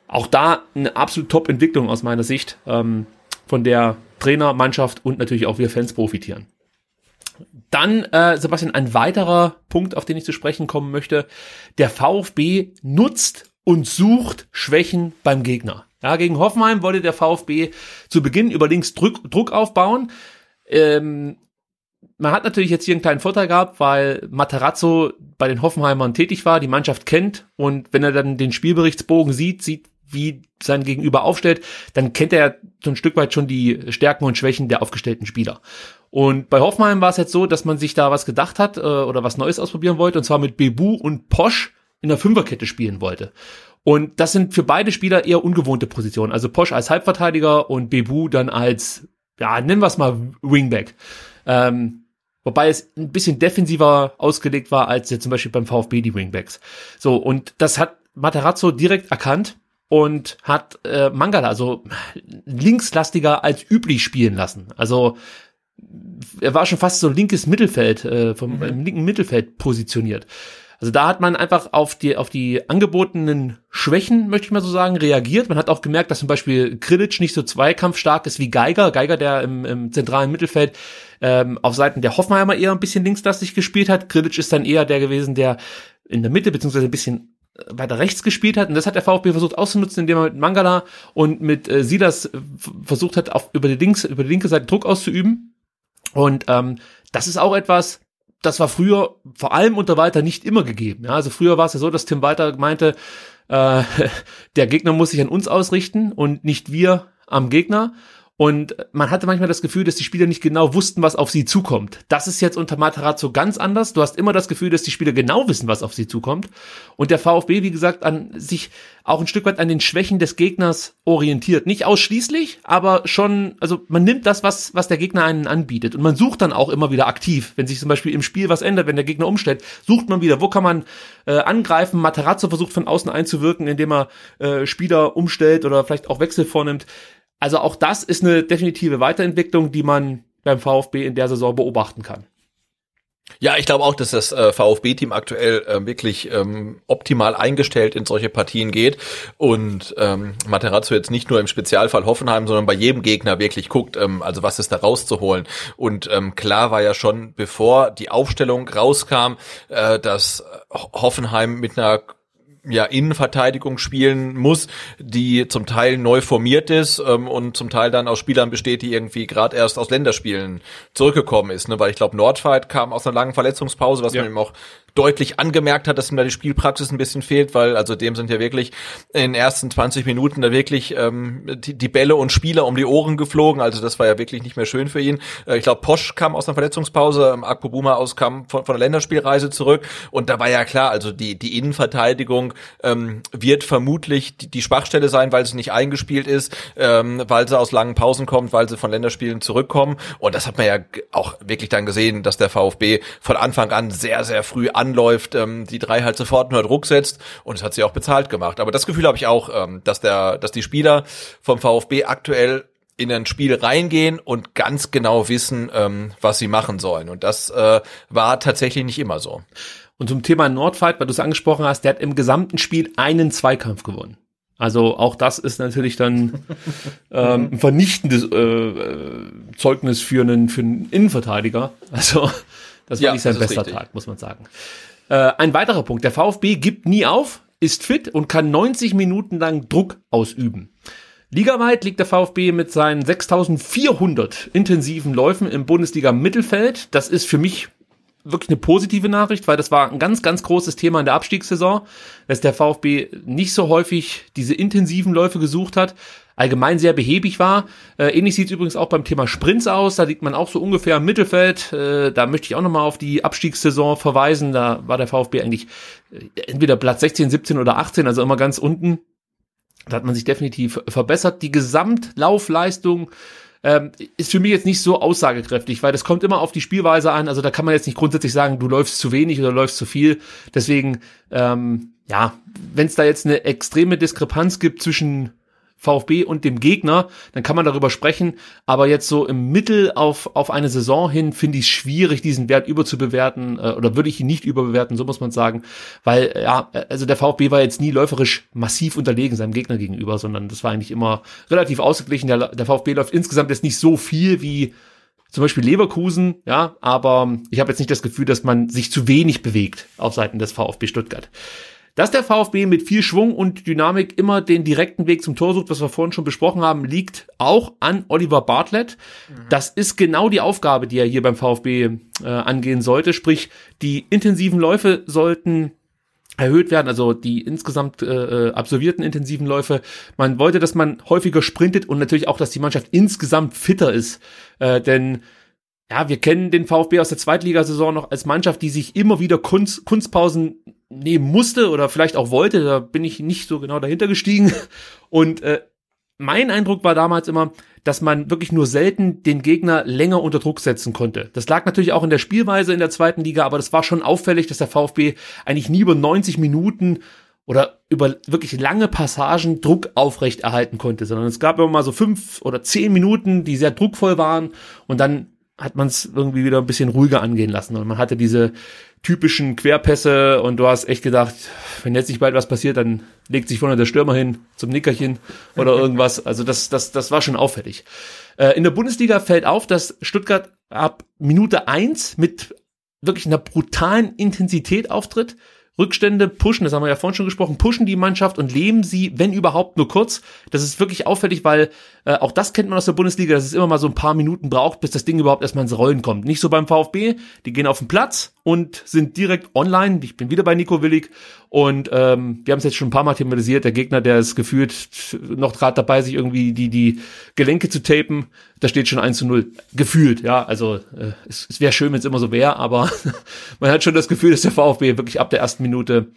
auch da eine absolut Top-Entwicklung aus meiner Sicht, ähm, von der Trainer, Mannschaft und natürlich auch wir Fans profitieren. Dann, äh, Sebastian, ein weiterer Punkt, auf den ich zu sprechen kommen möchte. Der VfB nutzt und sucht Schwächen beim Gegner. Ja, gegen Hoffenheim wollte der VfB zu Beginn über links Druck, Druck aufbauen. Ähm, man hat natürlich jetzt hier einen kleinen Vorteil gehabt, weil Materazzo bei den Hoffenheimern tätig war, die Mannschaft kennt und wenn er dann den Spielberichtsbogen sieht, sieht, wie sein Gegenüber aufstellt, dann kennt er so ein Stück weit schon die Stärken und Schwächen der aufgestellten Spieler. Und bei Hoffenheim war es jetzt so, dass man sich da was gedacht hat äh, oder was Neues ausprobieren wollte, und zwar mit Bebu und Posch in der Fünferkette spielen wollte. Und das sind für beide Spieler eher ungewohnte Positionen. Also Posch als Halbverteidiger und Bebu dann als, ja, nennen wir es mal Wingback. Ähm, wobei es ein bisschen defensiver ausgelegt war als jetzt zum Beispiel beim VfB die Wingbacks. So, und das hat Materazzo direkt erkannt und hat äh, Mangala also linkslastiger als üblich spielen lassen. Also er war schon fast so linkes Mittelfeld, äh, vom mhm. linken Mittelfeld positioniert. Also da hat man einfach auf die, auf die angebotenen Schwächen, möchte ich mal so sagen, reagiert. Man hat auch gemerkt, dass zum Beispiel Krilic nicht so zweikampfstark ist wie Geiger. Geiger, der im, im zentralen Mittelfeld ähm, auf Seiten der Hoffenheimer eher ein bisschen linkslastig gespielt hat. Krilic ist dann eher der gewesen, der in der Mitte beziehungsweise ein bisschen äh, weiter rechts gespielt hat und das hat der VfB versucht auszunutzen, indem er mit Mangala und mit äh, Silas versucht hat, auf, über die links über die linke Seite Druck auszuüben. Und ähm, das ist auch etwas, das war früher vor allem unter Walter nicht immer gegeben. Ja, also früher war es ja so, dass Tim Walter meinte, äh, der Gegner muss sich an uns ausrichten und nicht wir am Gegner. Und man hatte manchmal das Gefühl, dass die Spieler nicht genau wussten, was auf sie zukommt. Das ist jetzt unter Matarazzo ganz anders. Du hast immer das Gefühl, dass die Spieler genau wissen, was auf sie zukommt. Und der VfB, wie gesagt, an sich auch ein Stück weit an den Schwächen des Gegners orientiert. Nicht ausschließlich, aber schon, also man nimmt das, was, was der Gegner einen anbietet. Und man sucht dann auch immer wieder aktiv. Wenn sich zum Beispiel im Spiel was ändert, wenn der Gegner umstellt, sucht man wieder, wo kann man äh, angreifen. Matarazzo versucht von außen einzuwirken, indem er äh, Spieler umstellt oder vielleicht auch Wechsel vornimmt. Also auch das ist eine definitive Weiterentwicklung, die man beim VfB in der Saison beobachten kann. Ja, ich glaube auch, dass das äh, VfB-Team aktuell äh, wirklich ähm, optimal eingestellt in solche Partien geht und ähm, Materazzo jetzt nicht nur im Spezialfall Hoffenheim, sondern bei jedem Gegner wirklich guckt, ähm, also was ist da rauszuholen. Und ähm, klar war ja schon, bevor die Aufstellung rauskam, äh, dass Hoffenheim mit einer ja, Innenverteidigung spielen muss, die zum Teil neu formiert ist ähm, und zum Teil dann aus Spielern besteht, die irgendwie gerade erst aus Länderspielen zurückgekommen ist. Ne? Weil ich glaube, Nordfight kam aus einer langen Verletzungspause, was ja. man ihm auch deutlich angemerkt hat, dass ihm da die Spielpraxis ein bisschen fehlt, weil also dem sind ja wirklich in den ersten 20 Minuten da wirklich ähm, die, die Bälle und Spieler um die Ohren geflogen. Also das war ja wirklich nicht mehr schön für ihn. Äh, ich glaube, Posch kam aus einer Verletzungspause, ähm, Akpobuma aus kam von, von der Länderspielreise zurück und da war ja klar, also die, die Innenverteidigung ähm, wird vermutlich die, die Schwachstelle sein, weil sie nicht eingespielt ist, ähm, weil sie aus langen Pausen kommt, weil sie von Länderspielen zurückkommen und das hat man ja auch wirklich dann gesehen, dass der VfB von Anfang an sehr, sehr früh anläuft, ähm, die drei halt sofort unter Druck setzt und es hat sie auch bezahlt gemacht. Aber das Gefühl habe ich auch, ähm, dass der, dass die Spieler vom VfB aktuell in ein Spiel reingehen und ganz genau wissen, ähm, was sie machen sollen. Und das äh, war tatsächlich nicht immer so. Und zum Thema Nordfight, weil du es angesprochen hast, der hat im gesamten Spiel einen Zweikampf gewonnen. Also auch das ist natürlich dann ähm, ein vernichtendes äh, äh, Zeugnis für einen, für einen Innenverteidiger. Also das war ja, nicht sein bester Tag, muss man sagen. Äh, ein weiterer Punkt. Der VfB gibt nie auf, ist fit und kann 90 Minuten lang Druck ausüben. Ligaweit liegt der VfB mit seinen 6400 intensiven Läufen im Bundesliga Mittelfeld. Das ist für mich wirklich eine positive Nachricht, weil das war ein ganz, ganz großes Thema in der Abstiegssaison, dass der VfB nicht so häufig diese intensiven Läufe gesucht hat allgemein sehr behäbig war. Äh, ähnlich sieht es übrigens auch beim Thema Sprints aus. Da liegt man auch so ungefähr im Mittelfeld. Äh, da möchte ich auch nochmal auf die Abstiegssaison verweisen. Da war der VfB eigentlich äh, entweder Platz 16, 17 oder 18, also immer ganz unten. Da hat man sich definitiv verbessert. Die Gesamtlaufleistung ähm, ist für mich jetzt nicht so aussagekräftig, weil das kommt immer auf die Spielweise an. Also da kann man jetzt nicht grundsätzlich sagen, du läufst zu wenig oder läufst zu viel. Deswegen, ähm, ja, wenn es da jetzt eine extreme Diskrepanz gibt zwischen VfB und dem Gegner, dann kann man darüber sprechen. Aber jetzt so im Mittel auf, auf eine Saison hin finde ich es schwierig, diesen Wert überzubewerten äh, oder würde ich ihn nicht überbewerten, so muss man sagen. Weil, ja, also der VfB war jetzt nie läuferisch massiv unterlegen seinem Gegner gegenüber, sondern das war eigentlich immer relativ ausgeglichen. Der, der VfB läuft insgesamt jetzt nicht so viel wie zum Beispiel Leverkusen, ja, aber ich habe jetzt nicht das Gefühl, dass man sich zu wenig bewegt auf Seiten des VfB Stuttgart. Dass der VfB mit viel Schwung und Dynamik immer den direkten Weg zum Tor sucht, was wir vorhin schon besprochen haben, liegt auch an Oliver Bartlett. Das ist genau die Aufgabe, die er hier beim VfB äh, angehen sollte. Sprich, die intensiven Läufe sollten erhöht werden, also die insgesamt äh, äh, absolvierten intensiven Läufe. Man wollte, dass man häufiger sprintet und natürlich auch, dass die Mannschaft insgesamt fitter ist. Äh, denn ja, wir kennen den VfB aus der Zweitligasaison noch als Mannschaft, die sich immer wieder Kunst, Kunstpausen nehmen musste oder vielleicht auch wollte. Da bin ich nicht so genau dahinter gestiegen. Und äh, mein Eindruck war damals immer, dass man wirklich nur selten den Gegner länger unter Druck setzen konnte. Das lag natürlich auch in der Spielweise in der zweiten Liga, aber das war schon auffällig, dass der VfB eigentlich nie über 90 Minuten oder über wirklich lange Passagen Druck aufrecht erhalten konnte, sondern es gab immer mal so fünf oder zehn Minuten, die sehr druckvoll waren und dann hat man es irgendwie wieder ein bisschen ruhiger angehen lassen und man hatte diese typischen Querpässe und du hast echt gedacht, wenn jetzt nicht bald was passiert, dann legt sich vorne der Stürmer hin zum Nickerchen oder irgendwas. Also das, das, das war schon auffällig. Äh, in der Bundesliga fällt auf, dass Stuttgart ab Minute eins mit wirklich einer brutalen Intensität auftritt. Rückstände pushen, das haben wir ja vorhin schon gesprochen, pushen die Mannschaft und leben sie, wenn überhaupt, nur kurz. Das ist wirklich auffällig, weil äh, auch das kennt man aus der Bundesliga, dass es immer mal so ein paar Minuten braucht, bis das Ding überhaupt erstmal ins Rollen kommt. Nicht so beim VfB, die gehen auf den Platz und sind direkt online. Ich bin wieder bei Nico Willig und ähm, wir haben es jetzt schon ein paar Mal thematisiert. Der Gegner, der ist gefühlt noch gerade dabei, sich irgendwie die die Gelenke zu tapen. Da steht schon 1 zu 0. Gefühlt, ja. Also äh, es, es wäre schön, wenn es immer so wäre, aber man hat schon das Gefühl, dass der VfB wirklich ab der ersten Minute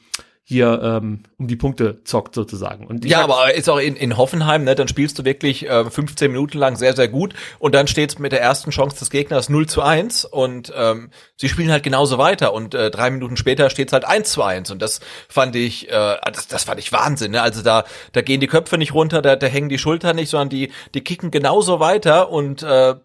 hier ähm, um die Punkte zockt sozusagen. Und ja, aber ist auch in, in Hoffenheim, ne, dann spielst du wirklich äh, 15 Minuten lang sehr, sehr gut und dann steht mit der ersten Chance des Gegners 0 zu 1 und ähm, sie spielen halt genauso weiter und äh, drei Minuten später steht's halt 1 zu 1 und das fand ich, äh, das, das fand ich Wahnsinn. Ne? Also da, da gehen die Köpfe nicht runter, da, da hängen die Schultern nicht, sondern die, die kicken genauso weiter und äh,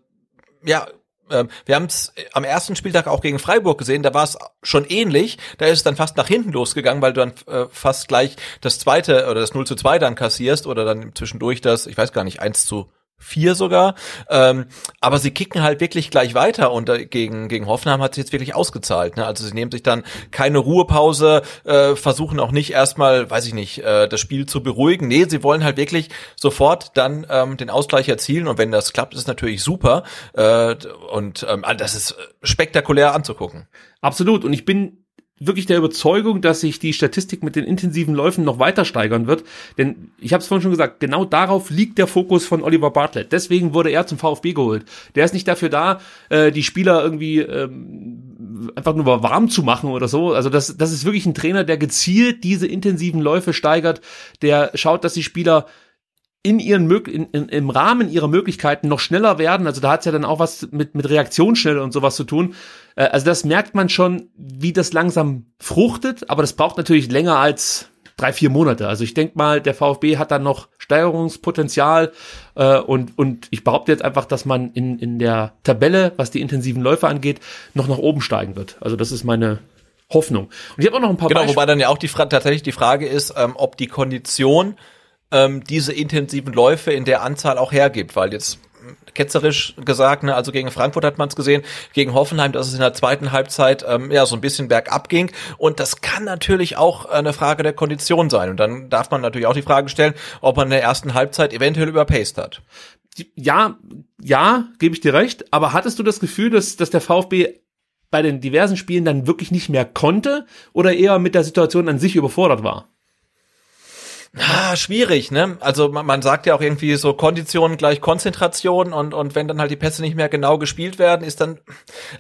ja, ähm, wir haben es am ersten Spieltag auch gegen Freiburg gesehen, da war es schon ähnlich. Da ist es dann fast nach hinten losgegangen, weil du dann äh, fast gleich das zweite oder das 0 zu 2 dann kassierst oder dann zwischendurch das, ich weiß gar nicht, 1 zu vier sogar. Ähm, aber sie kicken halt wirklich gleich weiter und äh, gegen, gegen Hoffenheim hat sich jetzt wirklich ausgezahlt. Ne? Also sie nehmen sich dann keine Ruhepause, äh, versuchen auch nicht erstmal, weiß ich nicht, äh, das Spiel zu beruhigen. Nee, sie wollen halt wirklich sofort dann ähm, den Ausgleich erzielen und wenn das klappt, ist natürlich super. Äh, und ähm, das ist spektakulär anzugucken. Absolut. Und ich bin wirklich der Überzeugung, dass sich die Statistik mit den intensiven Läufen noch weiter steigern wird. Denn ich habe es vorhin schon gesagt, genau darauf liegt der Fokus von Oliver Bartlett. Deswegen wurde er zum VfB geholt. Der ist nicht dafür da, äh, die Spieler irgendwie ähm, einfach nur warm zu machen oder so. Also das, das ist wirklich ein Trainer, der gezielt diese intensiven Läufe steigert, der schaut, dass die Spieler in ihren in, in, im Rahmen ihrer Möglichkeiten noch schneller werden. Also da hat's ja dann auch was mit, mit Reaktionsschnelle und sowas zu tun. Äh, also das merkt man schon, wie das langsam fruchtet, aber das braucht natürlich länger als drei, vier Monate. Also ich denke mal, der VfB hat dann noch Steigerungspotenzial äh, und, und ich behaupte jetzt einfach, dass man in, in der Tabelle, was die intensiven Läufe angeht, noch nach oben steigen wird. Also das ist meine Hoffnung. Und ich habe auch noch ein paar Genau, Beispiele. wobei dann ja auch die tatsächlich die Frage ist, ähm, ob die Kondition ähm, diese intensiven Läufe in der Anzahl auch hergibt, weil jetzt ketzerisch gesagt, ne, also gegen Frankfurt hat man es gesehen, gegen Hoffenheim, dass es in der zweiten Halbzeit ähm, ja so ein bisschen bergab ging und das kann natürlich auch eine Frage der Kondition sein und dann darf man natürlich auch die Frage stellen, ob man in der ersten Halbzeit eventuell überpaced hat. Ja, ja, gebe ich dir recht, aber hattest du das Gefühl, dass, dass der VfB bei den diversen Spielen dann wirklich nicht mehr konnte oder eher mit der Situation an sich überfordert war? Ah, schwierig, ne? Also man, man sagt ja auch irgendwie so Kondition gleich Konzentration und und wenn dann halt die Pässe nicht mehr genau gespielt werden, ist dann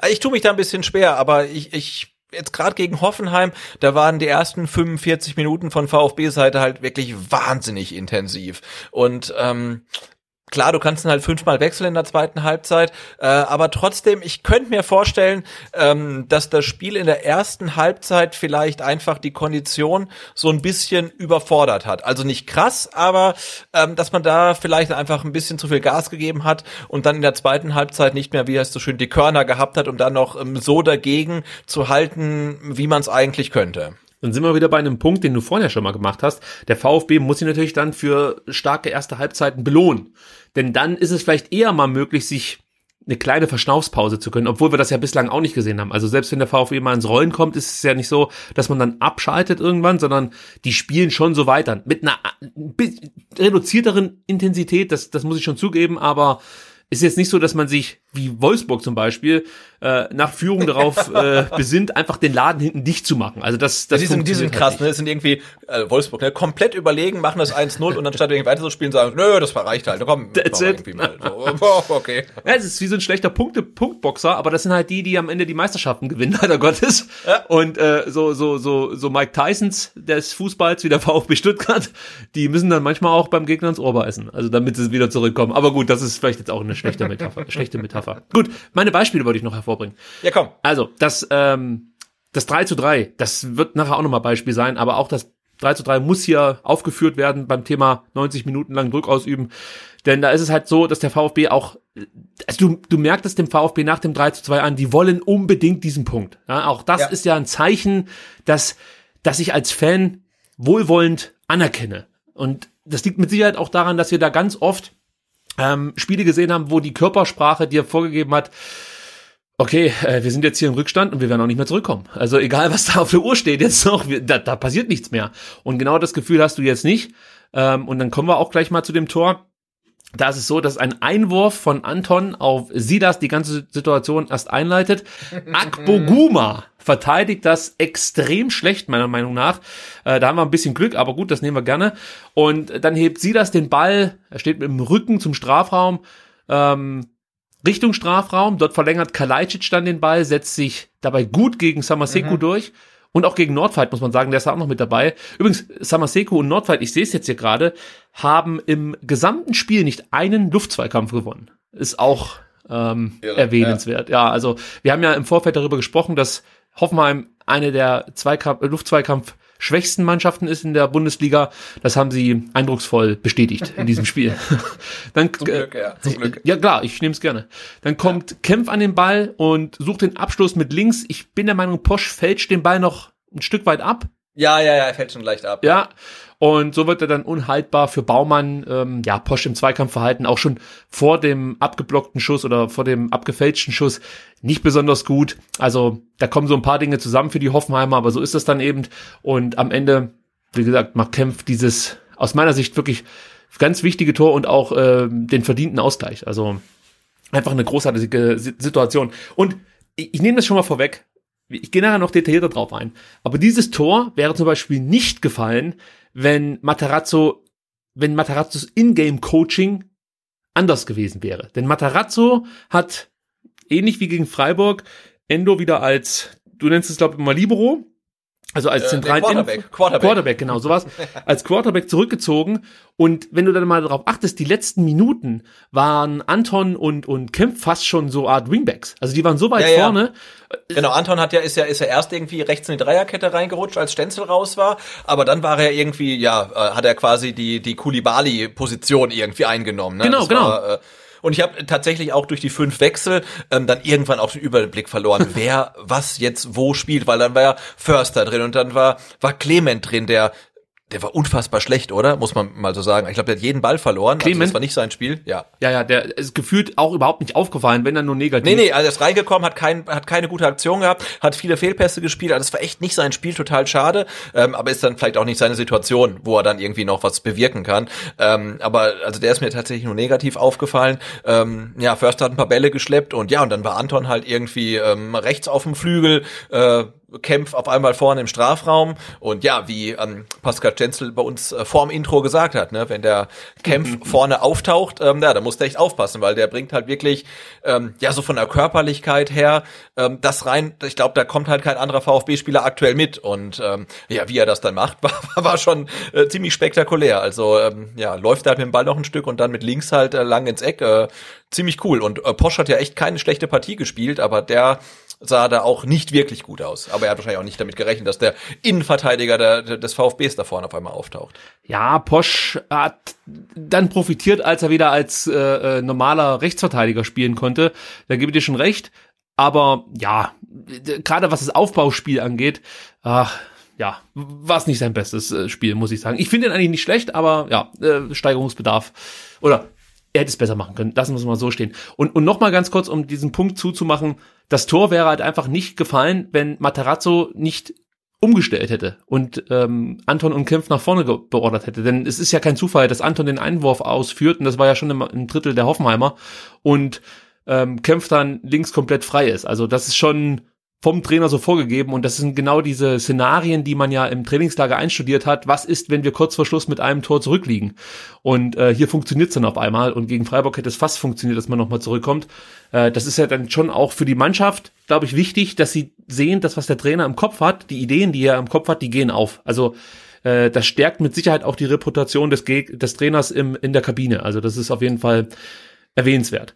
ich tue mich da ein bisschen schwer, aber ich ich jetzt gerade gegen Hoffenheim, da waren die ersten 45 Minuten von VfB-Seite halt wirklich wahnsinnig intensiv und ähm, Klar, du kannst ihn halt fünfmal wechseln in der zweiten Halbzeit, äh, aber trotzdem, ich könnte mir vorstellen, ähm, dass das Spiel in der ersten Halbzeit vielleicht einfach die Kondition so ein bisschen überfordert hat. Also nicht krass, aber ähm, dass man da vielleicht einfach ein bisschen zu viel Gas gegeben hat und dann in der zweiten Halbzeit nicht mehr, wie heißt so schön, die Körner gehabt hat, um dann noch ähm, so dagegen zu halten, wie man es eigentlich könnte. Dann sind wir wieder bei einem Punkt, den du vorher schon mal gemacht hast. Der VfB muss sich natürlich dann für starke erste Halbzeiten belohnen. Denn dann ist es vielleicht eher mal möglich, sich eine kleine Verschnaufspause zu können, obwohl wir das ja bislang auch nicht gesehen haben. Also selbst wenn der VfB mal ins Rollen kommt, ist es ja nicht so, dass man dann abschaltet irgendwann, sondern die spielen schon so weiter. Mit einer reduzierteren Intensität, das, das muss ich schon zugeben, aber ist jetzt nicht so, dass man sich, wie Wolfsburg zum Beispiel, äh, nach Führung darauf äh, besinnt, einfach den Laden hinten dicht zu machen. Also das, das die sind, die sind krass, halt ne? Das sind irgendwie äh, Wolfsburg, ne? Komplett überlegen, machen das 1-0 und dann statt irgendwie weiter zu spielen, sagen, nö, das reicht halt. Komm, That's it. irgendwie mal. So, oh, okay. Ja, es ist wie so ein schlechter Punkte Punktboxer, aber das sind halt die, die am Ende die Meisterschaften gewinnen, leider Gottes. Ja. Und äh, so so so so Mike Tysons des Fußballs wie der VfB Stuttgart, die müssen dann manchmal auch beim Gegner ins Ohr beißen, also damit sie wieder zurückkommen. Aber gut, das ist vielleicht jetzt auch eine schlechte Metapher, schlechte Metapher. Gut, meine Beispiele wollte ich noch hervorbringen. Ja, komm. Also, das, ähm, das 3 zu 3, das wird nachher auch nochmal Beispiel sein, aber auch das 3 zu 3 muss hier aufgeführt werden beim Thema 90 Minuten lang Druck ausüben. Denn da ist es halt so, dass der VfB auch, also du, du merkst es dem VfB nach dem 3 zu 2 an, die wollen unbedingt diesen Punkt. Ja, auch das ja. ist ja ein Zeichen, dass, dass ich als Fan wohlwollend anerkenne. Und das liegt mit Sicherheit auch daran, dass wir da ganz oft ähm, Spiele gesehen haben, wo die Körpersprache dir vorgegeben hat, okay, äh, wir sind jetzt hier im Rückstand und wir werden auch nicht mehr zurückkommen. Also egal, was da auf der Uhr steht, jetzt noch, da, da passiert nichts mehr. Und genau das Gefühl hast du jetzt nicht. Ähm, und dann kommen wir auch gleich mal zu dem Tor. Da ist es so, dass ein Einwurf von Anton auf Sidas die ganze Situation erst einleitet. Akboguma verteidigt das extrem schlecht, meiner Meinung nach. Äh, da haben wir ein bisschen Glück, aber gut, das nehmen wir gerne. Und dann hebt Sidas den Ball, er steht mit dem Rücken zum Strafraum, ähm, Richtung Strafraum. Dort verlängert Kalajdzic dann den Ball, setzt sich dabei gut gegen Samaseku mhm. durch. Und auch gegen Nordfight muss man sagen, der ist auch noch mit dabei. Übrigens, Samaseku und Nordfight, ich sehe es jetzt hier gerade, haben im gesamten Spiel nicht einen Luftzweikampf gewonnen. Ist auch ähm, Irre, erwähnenswert. Ja. ja, also wir haben ja im Vorfeld darüber gesprochen, dass Hoffenheim eine der Zweikampf, Luftzweikampf schwächsten Mannschaften ist in der Bundesliga. Das haben sie eindrucksvoll bestätigt in diesem Spiel. Dann, zum Glück, ja, zum Glück. Ja klar, ich nehme es gerne. Dann kommt ja. Kempf an den Ball und sucht den Abschluss mit links. Ich bin der Meinung, Posch fälscht den Ball noch ein Stück weit ab. Ja, ja, ja, er fällt schon leicht ab. Ja, und so wird er dann unhaltbar für Baumann, ähm, ja, Posch im Zweikampfverhalten auch schon vor dem abgeblockten Schuss oder vor dem abgefälschten Schuss nicht besonders gut. Also da kommen so ein paar Dinge zusammen für die Hoffenheimer, aber so ist das dann eben. Und am Ende, wie gesagt, macht Kempf dieses aus meiner Sicht wirklich ganz wichtige Tor und auch äh, den verdienten Ausgleich. Also einfach eine großartige Situation. Und ich, ich nehme das schon mal vorweg. Ich gehe nachher noch detaillierter drauf ein. Aber dieses Tor wäre zum Beispiel nicht gefallen, wenn Matarazzo, wenn Matarazzos Ingame-Coaching anders gewesen wäre. Denn Matarazzo hat, ähnlich wie gegen Freiburg, Endo wieder als, du nennst es glaube ich immer Libero, also als äh, zentralen Quarterback, Quarterback. Quarterback, genau, sowas. als Quarterback zurückgezogen. Und wenn du dann mal darauf achtest, die letzten Minuten waren Anton und, und Kempf fast schon so Art Wingbacks. Also die waren so weit ja, vorne. Ja. Genau, Anton hat ja, ist ja, ist ja erst irgendwie rechts in die Dreierkette reingerutscht, als Stenzel raus war. Aber dann war er irgendwie, ja, äh, hat er quasi die, die Kulibali-Position irgendwie eingenommen. Ne? Genau, das genau. War, äh, und ich habe tatsächlich auch durch die fünf Wechsel ähm, dann irgendwann auch den Überblick verloren, wer was jetzt wo spielt, weil dann war ja Förster drin und dann war war Clement drin, der der war unfassbar schlecht, oder? Muss man mal so sagen. Ich glaube, der hat jeden Ball verloren. Clement? Also das war nicht sein Spiel. Ja. Ja, ja, der ist gefühlt auch überhaupt nicht aufgefallen, wenn er nur negativ. Nee, nee, also er ist reingekommen, hat, kein, hat keine gute Aktion gehabt, hat viele Fehlpässe gespielt. Also es war echt nicht sein Spiel, total schade. Ähm, aber ist dann vielleicht auch nicht seine Situation, wo er dann irgendwie noch was bewirken kann. Ähm, aber also der ist mir tatsächlich nur negativ aufgefallen. Ähm, ja, Förster hat ein paar Bälle geschleppt und ja, und dann war Anton halt irgendwie ähm, rechts auf dem Flügel, äh, Kempf auf einmal vorne im Strafraum und ja, wie ähm, Pascal Stenzel bei uns äh, vorm Intro gesagt hat, ne, wenn der Kempf vorne auftaucht, ähm, ja, da muss der echt aufpassen, weil der bringt halt wirklich ähm, ja so von der Körperlichkeit her ähm, das rein. Ich glaube, da kommt halt kein anderer VfB-Spieler aktuell mit und ähm, ja, wie er das dann macht, war, war schon äh, ziemlich spektakulär. Also ähm, ja, läuft da halt mit dem Ball noch ein Stück und dann mit links halt äh, lang ins Eck. Äh, ziemlich cool und äh, Posch hat ja echt keine schlechte Partie gespielt, aber der sah da auch nicht wirklich gut aus. Aber er hat wahrscheinlich auch nicht damit gerechnet, dass der Innenverteidiger der, des VfBs da vorne auf einmal auftaucht. Ja, Posch hat dann profitiert, als er wieder als äh, äh normaler Rechtsverteidiger spielen konnte. Da gebe ich dir schon recht. Aber ja, gerade was das Aufbauspiel angeht, ach, ja, war es nicht sein bestes äh, Spiel, muss ich sagen. Ich finde ihn eigentlich nicht schlecht, aber ja, äh, Steigerungsbedarf oder er hätte es besser machen können. Lassen wir es mal so stehen. Und, und noch mal ganz kurz, um diesen Punkt zuzumachen, das Tor wäre halt einfach nicht gefallen, wenn Matarazzo nicht umgestellt hätte und ähm, Anton und Kempf nach vorne beordert hätte. Denn es ist ja kein Zufall, dass Anton den Einwurf ausführt und das war ja schon im, im Drittel der Hoffenheimer und ähm, Kempf dann links komplett frei ist. Also das ist schon vom Trainer so vorgegeben und das sind genau diese Szenarien, die man ja im Trainingslager einstudiert hat. Was ist, wenn wir kurz vor Schluss mit einem Tor zurückliegen? Und äh, hier funktioniert es dann auf einmal und gegen Freiburg hätte es fast funktioniert, dass man nochmal zurückkommt. Äh, das ist ja dann schon auch für die Mannschaft, glaube ich, wichtig, dass sie sehen, dass was der Trainer im Kopf hat, die Ideen, die er im Kopf hat, die gehen auf. Also äh, das stärkt mit Sicherheit auch die Reputation des, Geg des Trainers im, in der Kabine. Also das ist auf jeden Fall erwähnenswert.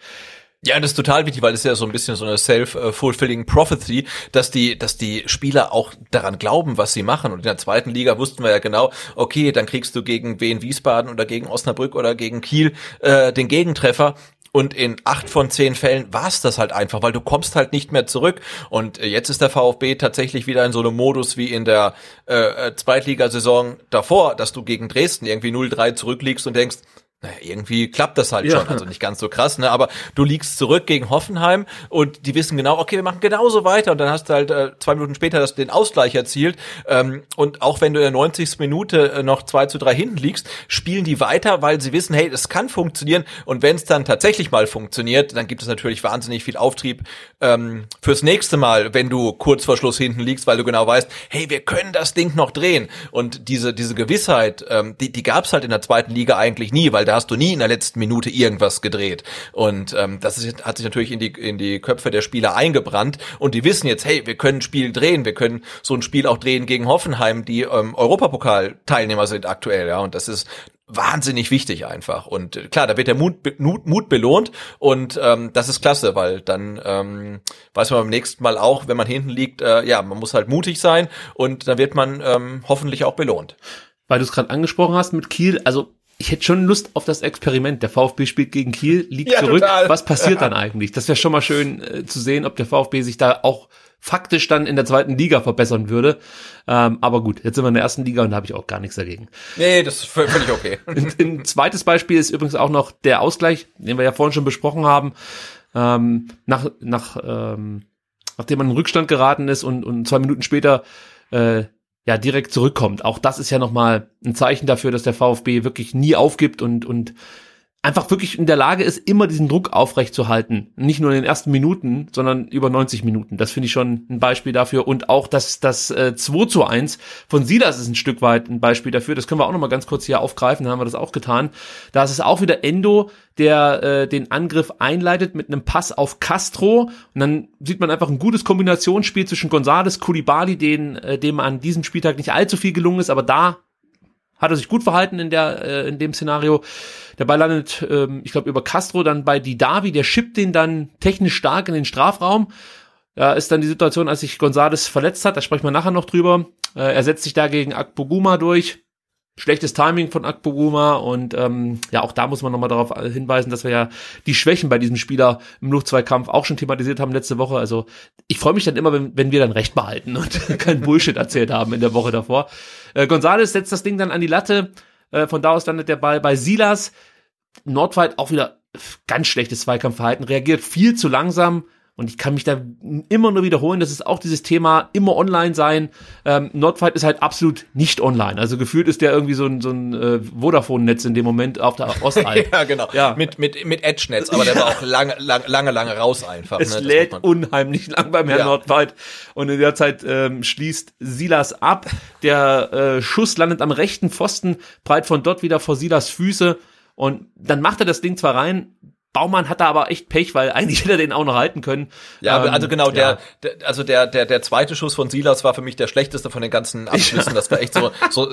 Ja, das ist total wichtig, weil das ist ja so ein bisschen so eine self-fulfilling prophecy, dass die, dass die Spieler auch daran glauben, was sie machen. Und in der zweiten Liga wussten wir ja genau, okay, dann kriegst du gegen Wien Wiesbaden oder gegen Osnabrück oder gegen Kiel äh, den Gegentreffer. Und in acht von zehn Fällen war es das halt einfach, weil du kommst halt nicht mehr zurück. Und äh, jetzt ist der VfB tatsächlich wieder in so einem Modus wie in der äh, äh Zweitligasaison davor, dass du gegen Dresden irgendwie 0-3 zurückliegst und denkst, naja, irgendwie klappt das halt ja. schon, also nicht ganz so krass, ne? Aber du liegst zurück gegen Hoffenheim und die wissen genau, okay, wir machen genauso weiter und dann hast du halt äh, zwei Minuten später das, den Ausgleich erzielt ähm, und auch wenn du in der 90. Minute äh, noch 2 zu 3 hinten liegst, spielen die weiter, weil sie wissen, hey, das kann funktionieren und wenn es dann tatsächlich mal funktioniert, dann gibt es natürlich wahnsinnig viel Auftrieb ähm, fürs nächste Mal, wenn du kurz vor Schluss hinten liegst, weil du genau weißt, hey, wir können das Ding noch drehen und diese diese Gewissheit, ähm, die die gab's halt in der zweiten Liga eigentlich nie, weil da hast du nie in der letzten Minute irgendwas gedreht. Und ähm, das ist, hat sich natürlich in die, in die Köpfe der Spieler eingebrannt und die wissen jetzt, hey, wir können ein Spiel drehen, wir können so ein Spiel auch drehen gegen Hoffenheim, die ähm, Europapokal-Teilnehmer sind aktuell, ja. Und das ist wahnsinnig wichtig einfach. Und äh, klar, da wird der Mut, Mut, Mut belohnt und ähm, das ist klasse, weil dann ähm, weiß man beim nächsten Mal auch, wenn man hinten liegt, äh, ja, man muss halt mutig sein und dann wird man ähm, hoffentlich auch belohnt. Weil du es gerade angesprochen hast mit Kiel, also ich hätte schon Lust auf das Experiment. Der VfB spielt gegen Kiel, liegt ja, zurück. Total. Was passiert dann eigentlich? Das wäre schon mal schön äh, zu sehen, ob der VfB sich da auch faktisch dann in der zweiten Liga verbessern würde. Ähm, aber gut, jetzt sind wir in der ersten Liga und da habe ich auch gar nichts dagegen. Nee, das ist völlig okay. ein, zweites Beispiel ist übrigens auch noch der Ausgleich, den wir ja vorhin schon besprochen haben. Ähm, nach, nach, ähm, nachdem man in Rückstand geraten ist und, und zwei Minuten später äh, ja direkt zurückkommt. Auch das ist ja nochmal ein Zeichen dafür, dass der VfB wirklich nie aufgibt und, und einfach wirklich in der Lage ist, immer diesen Druck aufrechtzuerhalten. Nicht nur in den ersten Minuten, sondern über 90 Minuten. Das finde ich schon ein Beispiel dafür. Und auch das, das äh, 2 zu 1 von Silas ist ein Stück weit ein Beispiel dafür. Das können wir auch nochmal ganz kurz hier aufgreifen. Dann haben wir das auch getan. Da ist es auch wieder Endo, der äh, den Angriff einleitet mit einem Pass auf Castro. Und dann sieht man einfach ein gutes Kombinationsspiel zwischen González, Koulibaly, den, äh, dem an diesem Spieltag nicht allzu viel gelungen ist, aber da hat er sich gut verhalten in der äh, in dem Szenario. Der Ball landet, ähm, ich glaube, über Castro dann bei Didavi, der schippt den dann technisch stark in den Strafraum. Da ist dann die Situation, als sich Gonzales verletzt hat, da sprechen wir nachher noch drüber. Äh, er setzt sich da gegen Akpoguma durch. Schlechtes Timing von Akpoguma und ähm, ja, auch da muss man nochmal darauf hinweisen, dass wir ja die Schwächen bei diesem Spieler im Luftzweikampf auch schon thematisiert haben letzte Woche. Also ich freue mich dann immer, wenn, wenn wir dann Recht behalten und kein Bullshit erzählt haben in der Woche davor. Äh, Gonzales setzt das Ding dann an die Latte. Äh, von da aus landet der Ball bei Silas. Nordweit auch wieder ganz schlechtes Zweikampfverhalten, reagiert viel zu langsam, und ich kann mich da immer nur wiederholen, das ist auch dieses Thema immer online sein. Ähm, Nordfight ist halt absolut nicht online. Also gefühlt ist der irgendwie so ein, so ein äh, Vodafone-Netz in dem Moment auf der Ostalb. ja, genau. Ja. Mit, mit, mit Edge-Netz, aber der war auch lange, lange, lange, lange raus einfach. Es ne? lädt unheimlich lang beim Herrn ja. Nordfight. Und in der Zeit ähm, schließt Silas ab. Der äh, Schuss landet am rechten Pfosten, breit von dort wieder vor Silas Füße. Und dann macht er das Ding zwar rein, Baumann hat da aber echt Pech, weil eigentlich hätte er den auch noch halten können. Ja, ähm, also genau, ja. der, der, also der, der, der zweite Schuss von Silas war für mich der schlechteste von den ganzen Abschlüssen. Ja. Das war echt so, so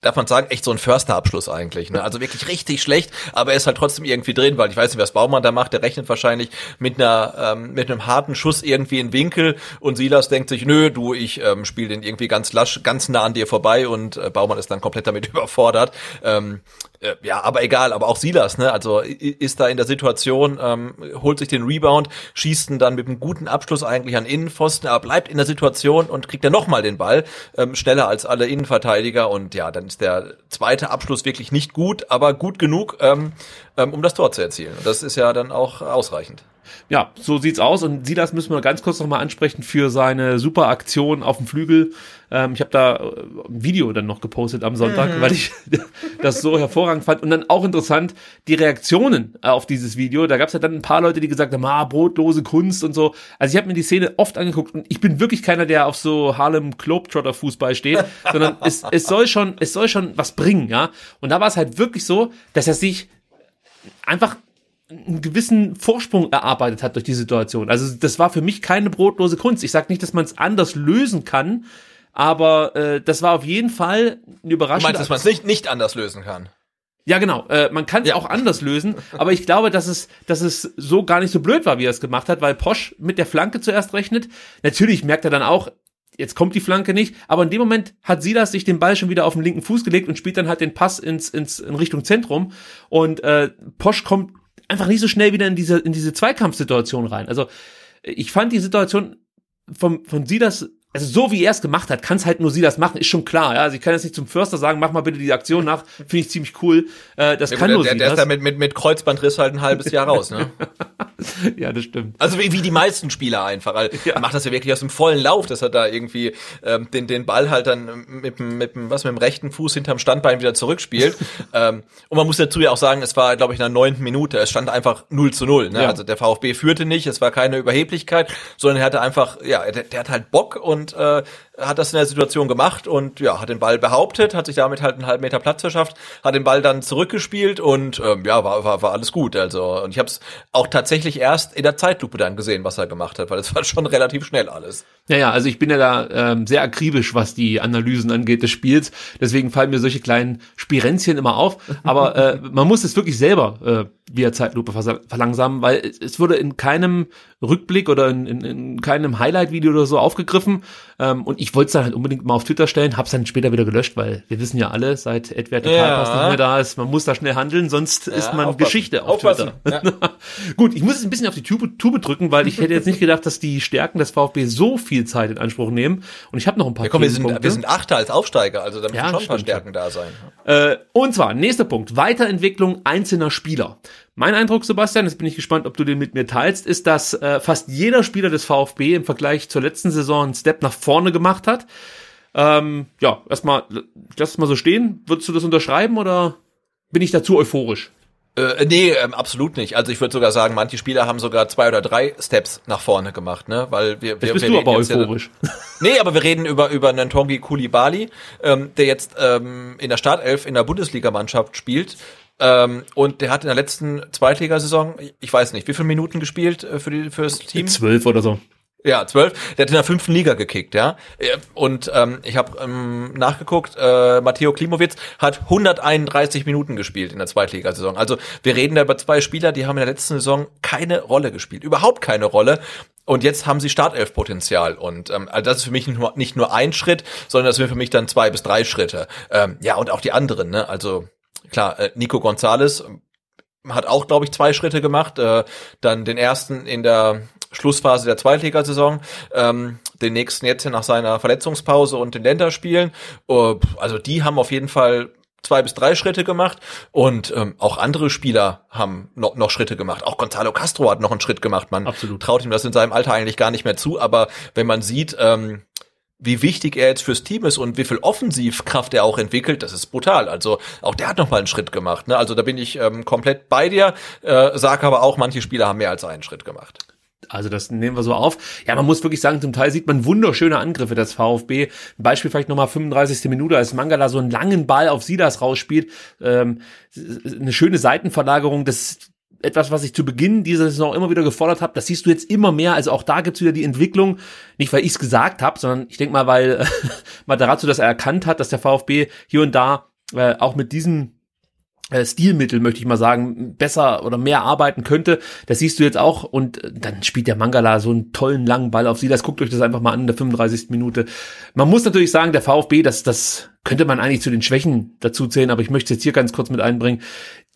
darf man sagen, echt so ein Försterabschluss eigentlich. Ne? Also wirklich richtig schlecht, aber er ist halt trotzdem irgendwie drin, weil ich weiß nicht, was Baumann da macht. Der rechnet wahrscheinlich mit einer ähm, mit einem harten Schuss irgendwie in Winkel und Silas denkt sich, nö, du, ich ähm, spiele den irgendwie ganz lasch, ganz nah an dir vorbei und äh, Baumann ist dann komplett damit überfordert. Ähm, äh, ja, aber egal, aber auch Silas, ne? Also ist da in der Situation, ähm, holt sich den Rebound, schießt ihn dann mit einem guten Abschluss eigentlich an Innenpfosten, aber bleibt in der Situation und kriegt dann nochmal den Ball, ähm, schneller als alle Innenverteidiger und ja, dann ist der zweite Abschluss wirklich nicht gut, aber gut genug, ähm, ähm, um das Tor zu erzielen. Und das ist ja dann auch ausreichend. Ja, so sieht's aus. Und Silas müssen wir ganz kurz nochmal ansprechen für seine super Aktion auf dem Flügel. Ähm, ich habe da äh, ein Video dann noch gepostet am Sonntag, mhm. weil ich das so hervorragend fand. Und dann auch interessant, die Reaktionen auf dieses Video. Da gab's ja dann ein paar Leute, die gesagt haben, ah, brotlose Kunst und so. Also ich habe mir die Szene oft angeguckt und ich bin wirklich keiner, der auf so Harlem Globetrotter Fußball steht, sondern es, es soll schon, es soll schon was bringen, ja. Und da war es halt wirklich so, dass er sich einfach einen gewissen Vorsprung erarbeitet hat durch die Situation. Also das war für mich keine brotlose Kunst. Ich sage nicht, dass man es anders lösen kann, aber äh, das war auf jeden Fall eine Überraschung. Du meinst, dass man es nicht, nicht anders lösen kann? Ja, genau. Äh, man kann es ja. auch anders lösen, aber ich glaube, dass es, dass es so gar nicht so blöd war, wie er es gemacht hat, weil Posch mit der Flanke zuerst rechnet. Natürlich merkt er dann auch, jetzt kommt die Flanke nicht, aber in dem Moment hat Silas sich den Ball schon wieder auf den linken Fuß gelegt und spielt dann halt den Pass ins, ins in Richtung Zentrum und äh, Posch kommt einfach nicht so schnell wieder in diese, in diese Zweikampfsituation rein. Also ich fand die Situation vom, von Silas also so wie er es gemacht hat, kann es halt nur sie das machen, ist schon klar. Ja? Also ich kann jetzt nicht zum Förster sagen, mach mal bitte die Aktion nach, finde ich ziemlich cool. Äh, das ja, kann gut, nur der, sie der ist da mit, mit, mit Kreuzbandriss halt ein halbes Jahr raus, ne? ja, das stimmt. Also wie, wie die meisten Spieler einfach. weil ja. Er macht das ja wirklich aus dem vollen Lauf, dass er da irgendwie ähm, den, den Ball halt dann mit, mit, mit, was, mit dem rechten Fuß hinterm Standbein wieder zurückspielt. ähm, und man muss dazu ja auch sagen, es war, glaube ich, in der neunten Minute. Es stand einfach 0 zu 0. Ne? Ja. Also der VfB führte nicht, es war keine Überheblichkeit, sondern er hatte einfach, ja, der, der hat halt Bock und äh, hat das in der Situation gemacht und ja, hat den Ball behauptet, hat sich damit halt einen halben Meter Platz verschafft, hat den Ball dann zurückgespielt und ähm, ja, war, war, war alles gut. Also und ich habe es auch tatsächlich erst in der Zeitlupe dann gesehen, was er gemacht hat, weil es war schon relativ schnell alles. Ja, ja, also ich bin ja da ähm, sehr akribisch, was die Analysen angeht des Spiels. Deswegen fallen mir solche kleinen Spirenzchen immer auf. Aber äh, man muss es wirklich selber äh, via Zeitlupe verlangsamen, weil es wurde in keinem Rückblick oder in, in, in keinem Highlight-Video oder so aufgegriffen. Ähm, und ich wollte es dann halt unbedingt mal auf Twitter stellen, hab's dann später wieder gelöscht, weil wir wissen ja alle, seit Edward ja. nicht mehr da ist, man muss da schnell handeln, sonst ja, ist man aufpassen. Geschichte auf aufpassen. Twitter. Ja. Gut, ich muss es ein bisschen auf die Tube, Tube drücken, weil ich hätte jetzt nicht gedacht, dass die Stärken des VfB so viel Zeit in Anspruch nehmen. Und ich habe noch ein paar ja, komm, wir sind, wir sind Achter als Aufsteiger, also da müssen schon ein paar Stärken da sein. Äh, und zwar, nächster Punkt, Weiterentwicklung einzelner Spieler. Mein Eindruck, Sebastian, jetzt bin ich gespannt, ob du den mit mir teilst, ist, dass äh, fast jeder Spieler des VfB im Vergleich zur letzten Saison einen Step nach vorne gemacht hat. Ähm, ja, erstmal, lass es mal so stehen. Würdest du das unterschreiben oder bin ich dazu euphorisch? Äh, nee, ähm, absolut nicht. Also ich würde sogar sagen, manche Spieler haben sogar zwei oder drei Steps nach vorne gemacht, ne? Weil wir, wir, jetzt bist wir du aber euphorisch. Ja, nee, aber wir reden über über Nantongi Kulibali, ähm, der jetzt ähm, in der Startelf in der Bundesligamannschaft spielt ähm, und der hat in der letzten Zweitligasaison, ich weiß nicht, wie viele Minuten gespielt äh, für die fürs Team? Zwölf oder so. Ja, zwölf. Der hat in der fünften Liga gekickt, ja. Und ähm, ich habe ähm, nachgeguckt, äh, Matteo Klimowitz hat 131 Minuten gespielt in der Zweitligasaison. Also wir reden da über zwei Spieler, die haben in der letzten Saison keine Rolle gespielt, überhaupt keine Rolle. Und jetzt haben sie Startelf-Potenzial. Und ähm, also das ist für mich nicht nur, nicht nur ein Schritt, sondern das sind für mich dann zwei bis drei Schritte. Ähm, ja, und auch die anderen, ne? Also klar, äh, Nico Gonzalez hat auch, glaube ich, zwei Schritte gemacht. Äh, dann den ersten in der Schlussphase der Zweitligasaison, ähm, den nächsten jetzt nach seiner Verletzungspause und den Länderspielen. Uh, also die haben auf jeden Fall zwei bis drei Schritte gemacht und ähm, auch andere Spieler haben noch, noch Schritte gemacht. Auch Gonzalo Castro hat noch einen Schritt gemacht. Man Absolut. traut ihm das in seinem Alter eigentlich gar nicht mehr zu, aber wenn man sieht, ähm, wie wichtig er jetzt fürs Team ist und wie viel Offensivkraft er auch entwickelt, das ist brutal. Also auch der hat noch mal einen Schritt gemacht. Ne? Also da bin ich ähm, komplett bei dir, äh, sag aber auch, manche Spieler haben mehr als einen Schritt gemacht. Also das nehmen wir so auf. Ja, man muss wirklich sagen, zum Teil sieht man wunderschöne Angriffe des VfB. Ein Beispiel vielleicht nochmal 35. Minute, als Mangala so einen langen Ball auf Sidas rausspielt. Ähm, eine schöne Seitenverlagerung. Das etwas, was ich zu Beginn dieser Saison immer wieder gefordert habe. Das siehst du jetzt immer mehr. Also auch da gibt's wieder die Entwicklung. Nicht, weil ich es gesagt habe, sondern ich denke mal, weil Matarazzo das erkannt hat, dass der VfB hier und da äh, auch mit diesem äh, Stilmittel, möchte ich mal sagen, besser oder mehr arbeiten könnte. Das siehst du jetzt auch. Und dann spielt der Mangala so einen tollen langen Ball auf sie. Das guckt euch das einfach mal an in der 35. Minute. Man muss natürlich sagen, der VfB, das, das könnte man eigentlich zu den Schwächen dazu zählen, aber ich möchte es jetzt hier ganz kurz mit einbringen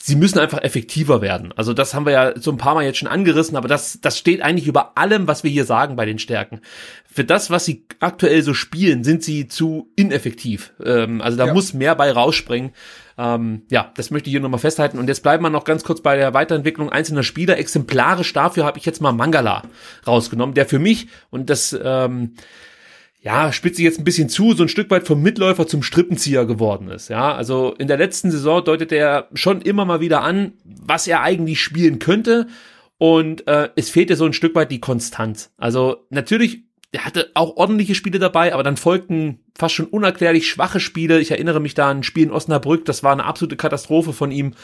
sie müssen einfach effektiver werden. Also das haben wir ja so ein paar Mal jetzt schon angerissen, aber das, das steht eigentlich über allem, was wir hier sagen bei den Stärken. Für das, was sie aktuell so spielen, sind sie zu ineffektiv. Ähm, also da Ja. muss mehr bei rausspringen. Ähm, ja, das möchte ich hier nochmal festhalten. Und jetzt bleiben wir noch ganz kurz bei der Weiterentwicklung einzelner Spieler. Exemplarisch dafür habe ich jetzt mal Mangala rausgenommen, der für mich, und das ähm, ja, spitze ich jetzt ein bisschen zu, so ein Stück weit vom Mitläufer zum Strippenzieher geworden ist. Ja, also in der letzten Saison deutet er schon immer mal wieder an, was er eigentlich spielen könnte. Und äh, es fehlte so ein Stück weit die Konstanz. Also natürlich, er hatte auch ordentliche Spiele dabei, aber dann folgten fast schon unerklärlich schwache Spiele. Ich erinnere mich da an ein Spiel in Osnabrück, das war eine absolute Katastrophe von ihm.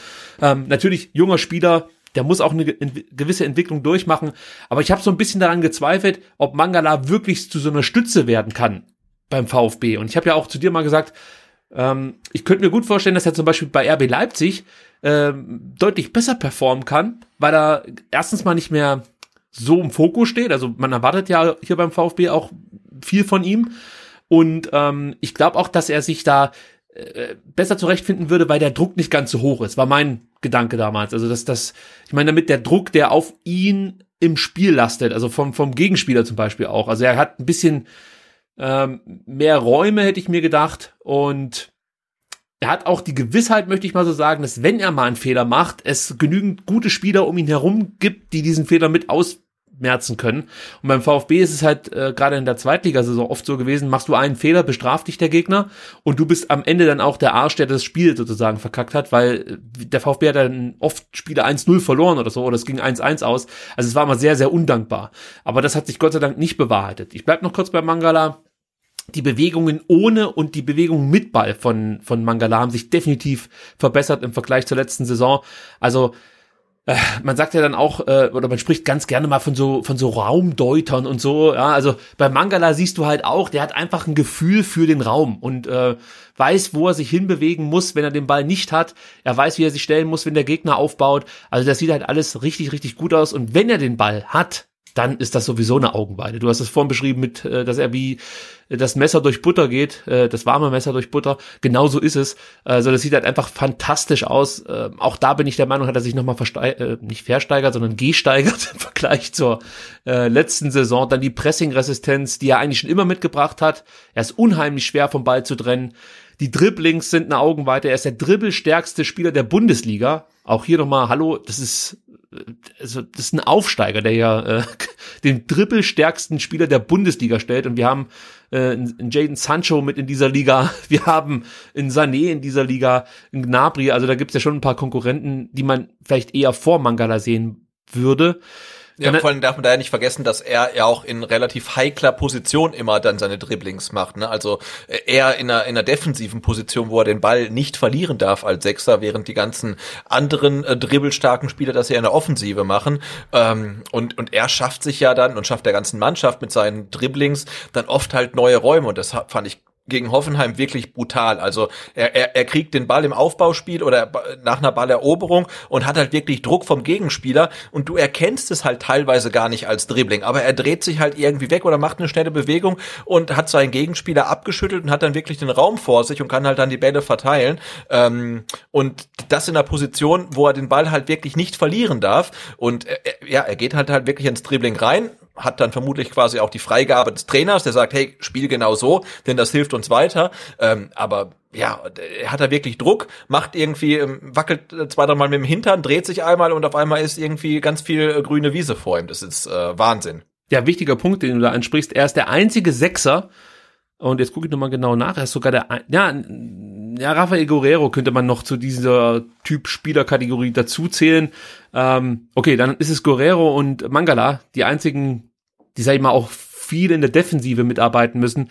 Ähm, natürlich junger Spieler, der muss auch eine gewisse Entwicklung durchmachen. Aber ich habe so ein bisschen daran gezweifelt, ob Mangala wirklich zu so einer Stütze werden kann beim VfB. Und ich habe ja auch zu dir mal gesagt, ähm, ich könnte mir gut vorstellen, dass er zum Beispiel bei RB Leipzig ähm, deutlich besser performen kann, weil er erstens mal nicht mehr so im Fokus steht. Also man erwartet ja hier beim VfB auch viel von ihm. Und ähm, ich glaube auch, dass er sich da äh, besser zurechtfinden würde, weil der Druck nicht ganz so hoch ist, war mein Gedanke damals. Also dass das, ich meine damit der Druck, der auf ihn im Spiel lastet, also vom, vom Gegenspieler zum Beispiel auch. Also er hat ein bisschen ähm, mehr Räume, hätte ich mir gedacht. Und er hat auch die Gewissheit, möchte ich mal so sagen, dass wenn er mal einen Fehler macht, es genügend gute Spieler um ihn herum gibt, die diesen Fehler mit ausmerzen können. Und beim VfB ist es halt äh, gerade in der Zweitligasaison oft so gewesen, machst du einen Fehler, bestraft dich der Gegner und du bist am Ende dann auch der Arsch, der das Spiel sozusagen verkackt hat, weil äh, der VfB hat dann oft Spiele 1-0 verloren oder so, oder es ging 1-1 aus. Also es war immer sehr, sehr undankbar. Aber das hat sich Gott sei Dank nicht bewahrheitet. Ich bleib noch kurz bei Mangala die Bewegungen ohne und die Bewegungen mit Ball von, von Mangala haben sich definitiv verbessert im Vergleich zur letzten Saison. Also, man sagt ja dann auch, äh, oder man spricht ganz gerne mal von so, von so Raumdeutern und so, ja, also bei Mangala siehst du halt auch, der hat einfach ein Gefühl für den Raum und äh, weiß, wo er sich hinbewegen muss, wenn er den Ball nicht hat. Er weiß, wie er sich stellen muss, wenn der Gegner aufbaut. Also das sieht halt alles richtig, richtig gut aus. Und wenn er den Ball hat, dann ist das sowieso eine Augenweide. Du hast es vorhin beschrieben mit, äh, dass er wie äh, das Messer durch Butter geht, äh, das warme Messer durch Butter. Genauso ist es. Also das sieht halt einfach fantastisch aus. Äh, auch da bin ich der Meinung, hat er sich nochmal versteigert, nicht versteigert, sondern gesteigert im Vergleich zur letzten Saison. Dann die Pressing-Resistenz, die er eigentlich schon immer mitgebracht hat. Er ist unheimlich schwer vom Ball zu trennen. Die Dribblings sind eine Augenweite. Er ist der dribbelstärkste Spieler der Bundesliga. Auch hier nochmal, hallo, das ist also das ist ein Aufsteiger, der ja äh, den dribbelstärksten Spieler der Bundesliga stellt. Und wir haben äh, einen Jaden Sancho mit in dieser Liga, wir haben einen Sané in dieser Liga, einen Gnabry. Also da gibt's ja schon ein paar Konkurrenten, die man vielleicht eher vor Mangala sehen würde. Ja, vor allem darf man da ja nicht vergessen, dass er ja auch in relativ heikler Position immer dann seine Dribblings macht. Ne? Also äh, eher in einer, in einer defensiven Position, wo er den Ball nicht verlieren darf als Sechser, während die ganzen anderen äh, dribbelstarken Spieler das ja in der Offensive machen. Ähm, und, und er schafft sich ja dann und schafft der ganzen Mannschaft mit seinen Dribblings dann oft halt neue Räume. Und das fand ich gegen Hoffenheim wirklich brutal. Also er, er, er kriegt den Ball im Aufbauspiel oder nach einer Balleroberung und hat halt wirklich Druck vom Gegenspieler und du erkennst es halt teilweise gar nicht als Dribbling, aber er dreht sich halt irgendwie weg oder macht eine schnelle Bewegung und hat seinen Gegenspieler abgeschüttelt und hat dann wirklich den Raum vor sich und kann halt dann die Bälle verteilen. Ähm, und das in einer Position, wo er den Ball halt wirklich nicht verlieren darf. Und er, er- ja, er geht halt halt wirklich ins Dribbling rein, hat dann vermutlich quasi auch die Freigabe des Trainers, der sagt, hey, spiel genau so, denn das hilft uns weiter. Ähm, aber ja, er hat da wirklich Druck, macht irgendwie, ähm, wackelt äh, zwei, drei Mal mit dem Hintern, dreht sich einmal und auf einmal ist irgendwie ganz viel äh, grüne Wiese vor ihm. Das ist äh, Wahnsinn. Ja, wichtiger Punkt, den du da ansprichst. Er ist der einzige Sechser. Und jetzt gucke ich nochmal genau nach. Er ist sogar der, ja, ja, Rafael Guerrero könnte man noch zu dieser Typ Spielerkategorie dazuzählen. Ähm, okay, dann ist es Guerrero und Mangala, die einzigen, die, sag ich mal, auch viel in der Defensive mitarbeiten müssen,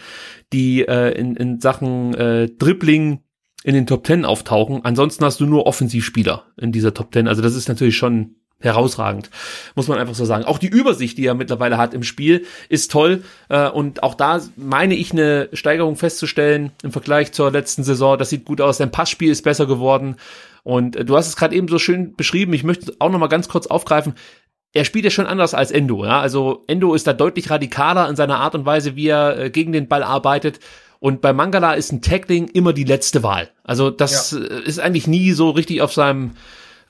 die äh, in, in Sachen äh, Dribbling in den Top Ten auftauchen. Ansonsten hast du nur Offensivspieler in dieser Top Ten. Also das ist natürlich schon herausragend, muss man einfach so sagen. Auch die Übersicht, die er mittlerweile hat im Spiel, ist toll. Äh, und auch da meine ich eine Steigerung festzustellen im Vergleich zur letzten Saison. Das sieht gut aus. Sein Passspiel ist besser geworden. Und äh, du hast es gerade eben so schön beschrieben. Ich möchte auch noch mal ganz kurz aufgreifen. Er spielt ja schon anders als Endo. Ja? Also Endo ist da deutlich radikaler in seiner Art und Weise, wie er äh, gegen den Ball arbeitet. Und bei Mangala ist ein Tackling immer die letzte Wahl. Also das äh, ist eigentlich nie so richtig auf seinem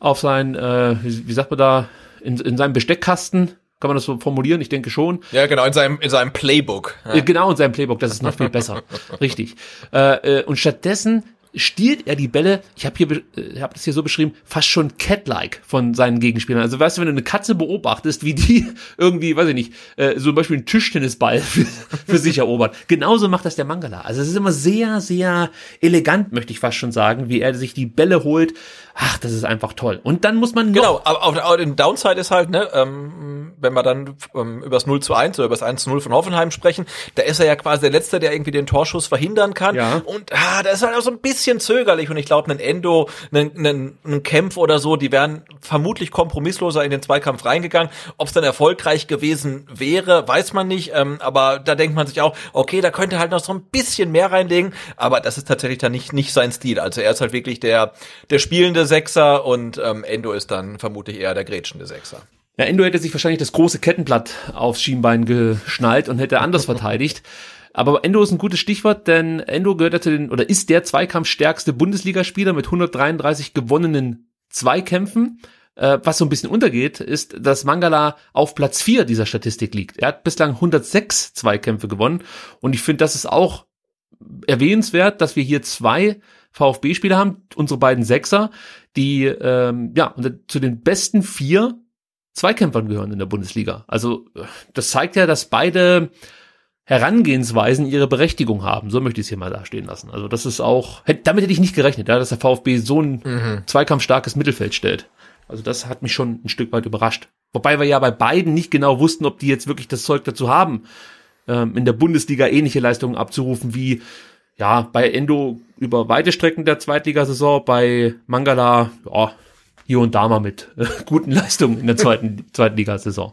auf sein, äh, wie, wie sagt man da, in, in seinem Besteckkasten. Kann man das so formulieren? Ich denke schon. Ja, genau, in seinem, in seinem Playbook. Ja. Äh, Genau, in seinem Playbook, das ist noch viel besser. Richtig. Äh, äh, und stattdessen stiehlt er die Bälle, ich habe hier, äh, hab das hier so beschrieben, fast schon cat-like von seinen Gegenspielern. Also weißt du, wenn du eine Katze beobachtest, wie die irgendwie, weiß ich nicht, äh, zum Beispiel einen Tischtennisball für, für sich erobert. Genauso macht das der Mangala. Also es ist immer sehr, sehr elegant, möchte ich fast schon sagen, wie er sich die Bälle holt. Ach, das ist einfach toll. Und dann muss man Genau, aber auf, auf den Downside ist halt, ne, ähm, wenn wir dann ähm, über das 0 zu 1 oder über das 1 zu 0 von Hoffenheim sprechen, da ist er ja quasi der Letzte, der irgendwie den Torschuss verhindern kann. Ja. Und ah, da ist halt auch so ein bisschen zögerlich und ich glaube, ein Endo, ein, Kämpf oder so, die wären vermutlich kompromissloser in den Zweikampf reingegangen. Ob es dann erfolgreich gewesen wäre, weiß man nicht, ähm, aber da denkt man sich auch, okay, da könnte er halt noch so ein bisschen mehr reinlegen, aber das ist tatsächlich dann nicht, nicht sein Stil. Also er ist halt wirklich der, der spielende Sechser und ähm, Endo ist dann vermutlich eher der grätschende Sechser. Ja, Endo hätte sich wahrscheinlich das große Kettenblatt aufs Schienbein geschnallt und hätte anders verteidigt. Aber Endo ist ein gutes Stichwort, denn Endo gehört ja zu den, oder ist der zweikampfstärkste Bundesligaspieler mit 133 gewonnenen Zweikämpfen. Äh, was so ein bisschen untergeht, ist, dass Mangala auf Platz 4 dieser Statistik liegt. Er hat bislang 106 Zweikämpfe gewonnen und ich finde, das ist auch erwähnenswert, dass wir hier zwei VfB-Spieler haben, unsere beiden Sechser, die ähm, ja zu den besten vier Zweikämpfern gehören in der Bundesliga. Also das zeigt ja, dass beide Herangehensweisen ihre Berechtigung haben. So möchte ich es hier mal dastehen lassen. Also das ist auch, damit hätte ich nicht gerechnet, ja, dass der VfB so ein zweikampfstarkes Mittelfeld stellt. Also das hat mich schon ein Stück weit überrascht. Wobei wir ja bei beiden nicht genau wussten, ob die jetzt wirklich das Zeug dazu haben, ähm, in der Bundesliga ähnliche Leistungen abzurufen wie ja bei Endo über weite Strecken der Zweitligasaison, bei Mangala ja, hier und da mal mit guten Leistungen in der zweiten Zweitligasaison.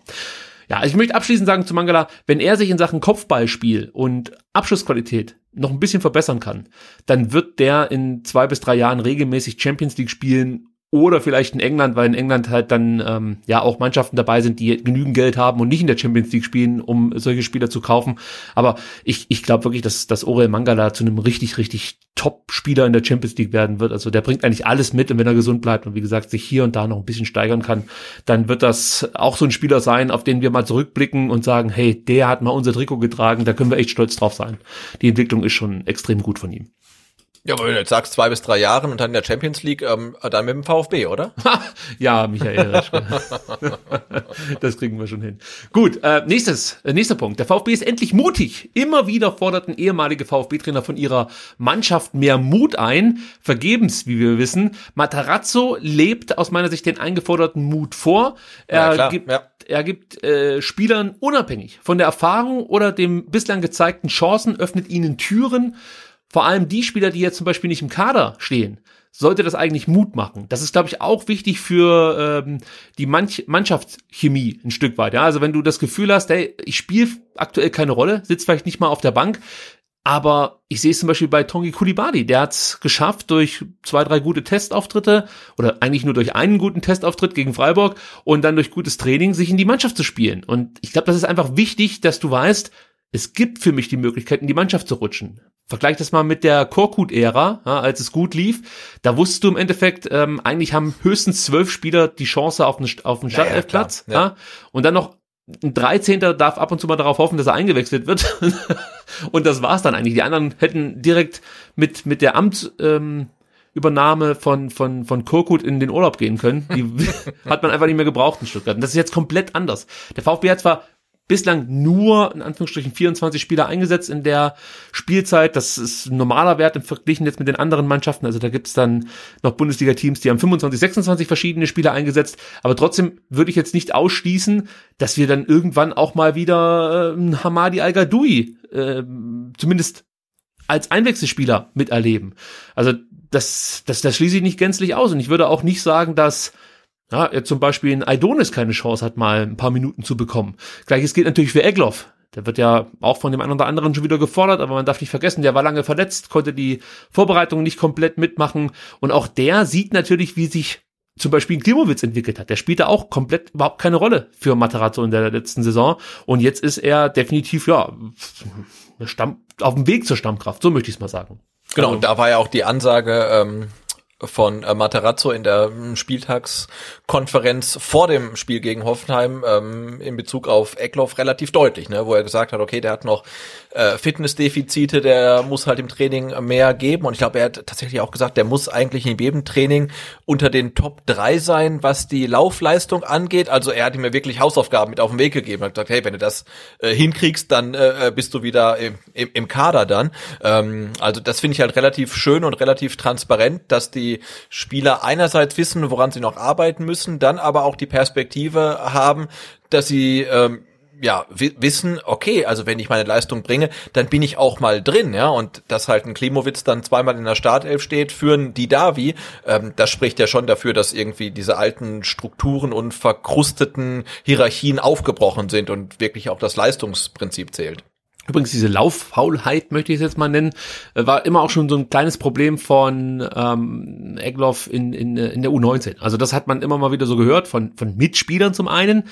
Ja, also ich möchte abschließend sagen zu Mangala, wenn er sich in Sachen Kopfballspiel und Abschlussqualität noch ein bisschen verbessern kann, dann wird der in zwei bis drei Jahren regelmäßig Champions League spielen oder vielleicht in England, weil in England halt dann ähm, ja auch Mannschaften dabei sind, die genügend Geld haben und nicht in der Champions League spielen, um solche Spieler zu kaufen. Aber ich, ich glaube wirklich, dass, dass Orel Mangala zu einem richtig, richtig Top-Spieler in der Champions League werden wird. Also der bringt eigentlich alles mit und wenn er gesund bleibt und wie gesagt sich hier und da noch ein bisschen steigern kann, dann wird das auch so ein Spieler sein, auf den wir mal zurückblicken und sagen, hey, der hat mal unser Trikot getragen, da können wir echt stolz drauf sein. Die Entwicklung ist schon extrem gut von ihm. Ja, aber wenn du jetzt sagst zwei bis drei Jahren und dann in der Champions League, ähm, dann mit dem VfB, oder? Ja, Michael Reschke. das kriegen wir schon hin. Gut, äh, nächstes, äh, nächster Punkt. Der VfB ist endlich mutig. Immer wieder forderten ehemalige VfB-Trainer von ihrer Mannschaft mehr Mut ein. Vergebens, wie wir wissen. Matarazzo lebt aus meiner Sicht den eingeforderten Mut vor. Er Ja, klar, gibt, ja. er gibt äh, Spielern unabhängig von der Erfahrung oder dem bislang gezeigten Chancen, öffnet ihnen Türen. Vor allem die Spieler, die jetzt zum Beispiel nicht im Kader stehen, sollte das eigentlich Mut machen. Das ist, glaube ich, auch wichtig für ähm, die Manch Mannschaftschemie ein Stück weit. Ja? Also wenn du das Gefühl hast, hey, ich spiele aktuell keine Rolle, sitze vielleicht nicht mal auf der Bank, aber ich sehe es zum Beispiel bei Tongi Kulibadi, der hat es geschafft durch zwei, drei gute Testauftritte oder eigentlich nur durch einen guten Testauftritt gegen Freiburg und dann durch gutes Training sich in die Mannschaft zu spielen. Und ich glaube, das ist einfach wichtig, dass du weißt, es gibt für mich die Möglichkeit, in die Mannschaft zu rutschen. Vergleich das mal mit der Korkut-Ära, ja, als es gut lief. Da wusstest du im Endeffekt, ähm, eigentlich haben höchstens zwölf Spieler die Chance auf einen, auf einen Ja, ja, Startelfplatz. klar, ja. ja. Und dann noch ein 13. darf ab und zu mal darauf hoffen, dass er eingewechselt wird. und das war's dann eigentlich. Die anderen hätten direkt mit, mit der Amt, ähm, Übernahme von, von, von Korkut in den Urlaub gehen können. Die hat man einfach nicht mehr gebraucht in Stuttgart. Und das ist jetzt komplett anders. Der VfB hat zwar bislang nur, in Anführungsstrichen, 24 Spieler eingesetzt in der Spielzeit. Das ist ein normaler Wert im Verglichen jetzt mit den anderen Mannschaften. Also da gibt's dann noch Bundesliga-Teams, die haben 25, 26 verschiedene Spieler eingesetzt. Aber trotzdem würde ich jetzt nicht ausschließen, dass wir dann irgendwann auch mal wieder äh, Hamadi Al-Gadoui äh, zumindest als Einwechselspieler miterleben. Also das, das, das schließe ich nicht gänzlich aus. Und ich würde auch nicht sagen, dass ja, er zum Beispiel in Aidonis keine Chance hat, mal ein paar Minuten zu bekommen. Gleiches gilt natürlich für Egloff. Der wird ja auch von dem einen oder anderen schon wieder gefordert, aber man darf nicht vergessen, der war lange verletzt, konnte die Vorbereitung nicht komplett mitmachen. Und auch der sieht natürlich, wie sich zum Beispiel Klimowitz entwickelt hat. Der spielte auch komplett überhaupt keine Rolle für Matarazzo in der letzten Saison. Und jetzt ist er definitiv, ja, Stamm, auf dem Weg zur Stammkraft. So möchte ich es mal sagen. Genau, Also- und da war ja auch die Ansage, ähm, von äh, Materazzo in der ähm, Spieltagskonferenz vor dem Spiel gegen Hoffenheim ähm, in Bezug auf Eckloff relativ deutlich, ne, wo er gesagt hat, okay, der hat noch äh, Fitnessdefizite, der muss halt im Training mehr geben und ich glaube, er hat tatsächlich auch gesagt, der muss eigentlich in jedem Training unter den Top 3 sein, was die Laufleistung angeht. Also er hat ihm ja wirklich Hausaufgaben mit auf den Weg gegeben und hat gesagt, hey, wenn du das äh, hinkriegst, dann äh, bist du wieder im, im, im Kader dann. Ähm, also das finde ich halt relativ schön und relativ transparent, dass die Spieler einerseits wissen, woran sie noch arbeiten müssen, dann aber auch die Perspektive haben, dass sie ähm, ja, wissen, okay, also wenn ich meine Leistung bringe, dann bin ich auch mal drin, ja, und dass halt ein Klimowitz dann zweimal in der Startelf steht für ein Didavi, ähm, das spricht ja schon dafür, dass irgendwie diese alten Strukturen und verkrusteten Hierarchien aufgebrochen sind und wirklich auch das Leistungsprinzip zählt. Übrigens, diese Lauffaulheit, möchte ich es jetzt mal nennen, äh, war immer auch schon so ein kleines Problem von ähm, Egloff in, in, in der U19. Also das hat man immer mal wieder so gehört von, von Mitspielern zum einen.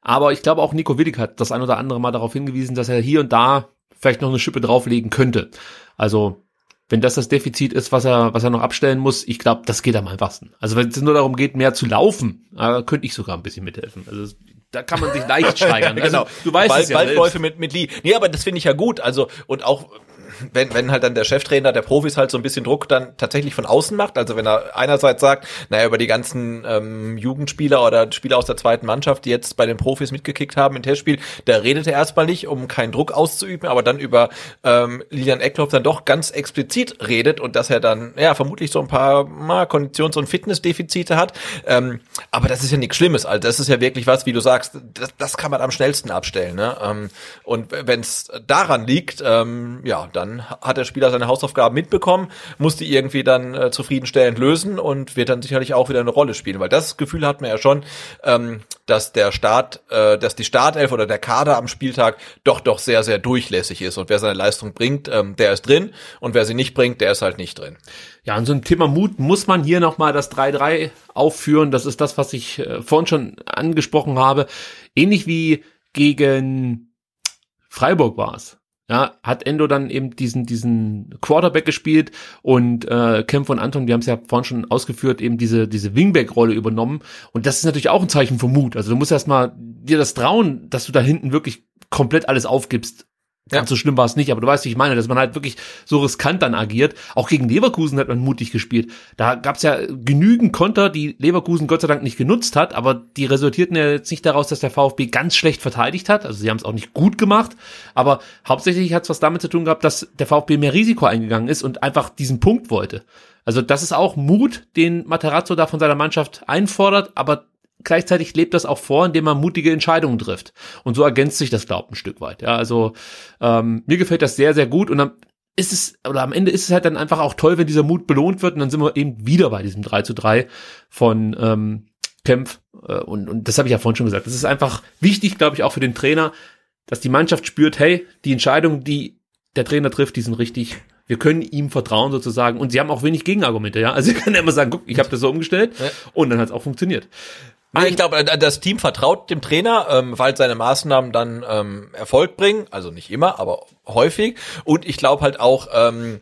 Aber ich glaube auch Nico Willig hat das ein oder andere Mal darauf hingewiesen, dass er hier und da vielleicht noch eine Schippe drauflegen könnte. Also wenn das das Defizit ist, was er, was er noch abstellen muss, ich glaube, das geht am einfachsten. Also wenn es nur darum geht, mehr zu laufen, äh, könnte ich sogar ein bisschen mithelfen. Also da kann man sich leicht steigern. genau. Also, du weißt Ball, es ja Ballläufe mit, mit Lee. Nee, aber das finde ich ja gut. Also, und auch, wenn, wenn halt dann der Cheftrainer der Profis halt so ein bisschen Druck dann tatsächlich von außen macht, also wenn er einerseits sagt, naja, über die ganzen ähm, Jugendspieler oder Spieler aus der zweiten Mannschaft, die jetzt bei den Profis mitgekickt haben im Testspiel, da redet er erstmal nicht, um keinen Druck auszuüben, aber dann über ähm, Lilian Eckloff dann doch ganz explizit redet und dass er dann, ja, vermutlich so ein paar mal Konditions- und Fitnessdefizite hat. Ähm, aber das ist ja nichts Schlimmes, also das ist ja wirklich was, wie du sagst, das, das kann man am schnellsten abstellen. Ne? Ähm, und wenn es daran liegt, ähm, ja, dann dann hat der Spieler seine Hausaufgaben mitbekommen, muss die irgendwie dann äh, zufriedenstellend lösen und wird dann sicherlich auch wieder eine Rolle spielen, weil das Gefühl hat man ja schon, ähm, dass der Start, äh, dass die Startelf oder der Kader am Spieltag doch doch sehr sehr durchlässig ist und wer seine Leistung bringt, ähm, der ist drin und wer sie nicht bringt, der ist halt nicht drin. Ja, und so ein Thema Mut muss man hier nochmal das 3-3 aufführen. Das ist das, was ich äh, vorhin schon angesprochen habe. Ähnlich wie gegen Freiburg war es ja, hat Endo dann eben diesen, diesen Quarterback gespielt und äh, Kempf und Anton, wir haben es ja vorhin schon ausgeführt, eben diese, diese Wingback-Rolle übernommen. Und das ist natürlich auch ein Zeichen von Mut. Also du musst erstmal dir das trauen, dass du da hinten wirklich komplett alles aufgibst Ganz ja. so schlimm war es nicht, aber du weißt, wie ich meine, dass man halt wirklich so riskant dann agiert. Auch gegen Leverkusen hat man mutig gespielt. Da gab es ja genügend Konter, die Leverkusen Gott sei Dank nicht genutzt hat, aber die resultierten ja jetzt nicht daraus, dass der VfB ganz schlecht verteidigt hat. Also sie haben es auch nicht gut gemacht, aber hauptsächlich hat es was damit zu tun gehabt, dass der VfB mehr Risiko eingegangen ist und einfach diesen Punkt wollte. Also das ist auch Mut, den Materazzo da von seiner Mannschaft einfordert, aber gleichzeitig lebt das auch vor, indem man mutige Entscheidungen trifft. Und so ergänzt sich das, glaube ich, ein Stück weit. Ja, also ähm, mir gefällt das sehr, sehr gut und dann ist es, oder am Ende ist es halt dann einfach auch toll, wenn dieser Mut belohnt wird und dann sind wir eben wieder bei diesem 3 zu 3 von ähm, Kempf. Äh, und, und das habe ich ja vorhin schon gesagt. Das ist einfach wichtig, glaube ich, auch für den Trainer, dass die Mannschaft spürt, hey, die Entscheidungen, die der Trainer trifft, die sind richtig. Wir können ihm vertrauen sozusagen. Und sie haben auch wenig Gegenargumente, ja. Also sie können ja immer sagen, guck, ich habe das so umgestellt ja. und dann hat es auch funktioniert. Nee, ich glaube, äh, das Team vertraut dem Trainer, ähm, weil seine Maßnahmen dann ähm, Erfolg bringen. Also nicht immer, aber häufig. Und ich glaube halt auch, ähm,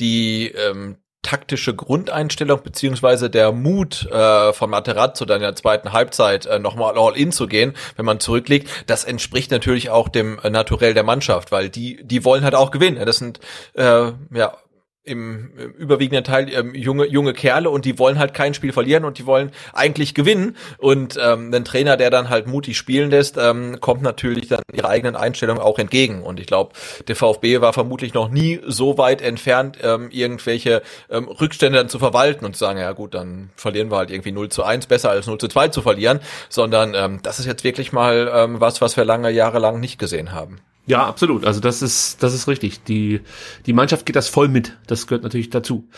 die ähm, taktische Grundeinstellung beziehungsweise der Mut äh, von Materazzo dann in der zweiten Halbzeit äh, nochmal all in zu gehen, wenn man zurückliegt, das entspricht natürlich auch dem äh, Naturell der Mannschaft, weil die die wollen halt auch gewinnen. Das sind äh, ja im, im überwiegenden Teil ähm, junge junge Kerle und die wollen halt kein Spiel verlieren und die wollen eigentlich gewinnen. Und ähm, ein Trainer, der dann halt mutig spielen lässt, ähm, kommt natürlich dann ihrer eigenen Einstellung auch entgegen. Und ich glaube, der VfB war vermutlich noch nie so weit entfernt, ähm, irgendwelche ähm, Rückstände dann zu verwalten und zu sagen, ja gut, dann verlieren wir halt irgendwie 0 zu 1, besser als 0 zu 2 zu verlieren, sondern ähm, das ist jetzt wirklich mal ähm, was, was wir lange Jahre lang nicht gesehen haben. Ja, absolut. Also das ist, das ist richtig. Die, die Mannschaft geht das voll mit. Das gehört natürlich dazu.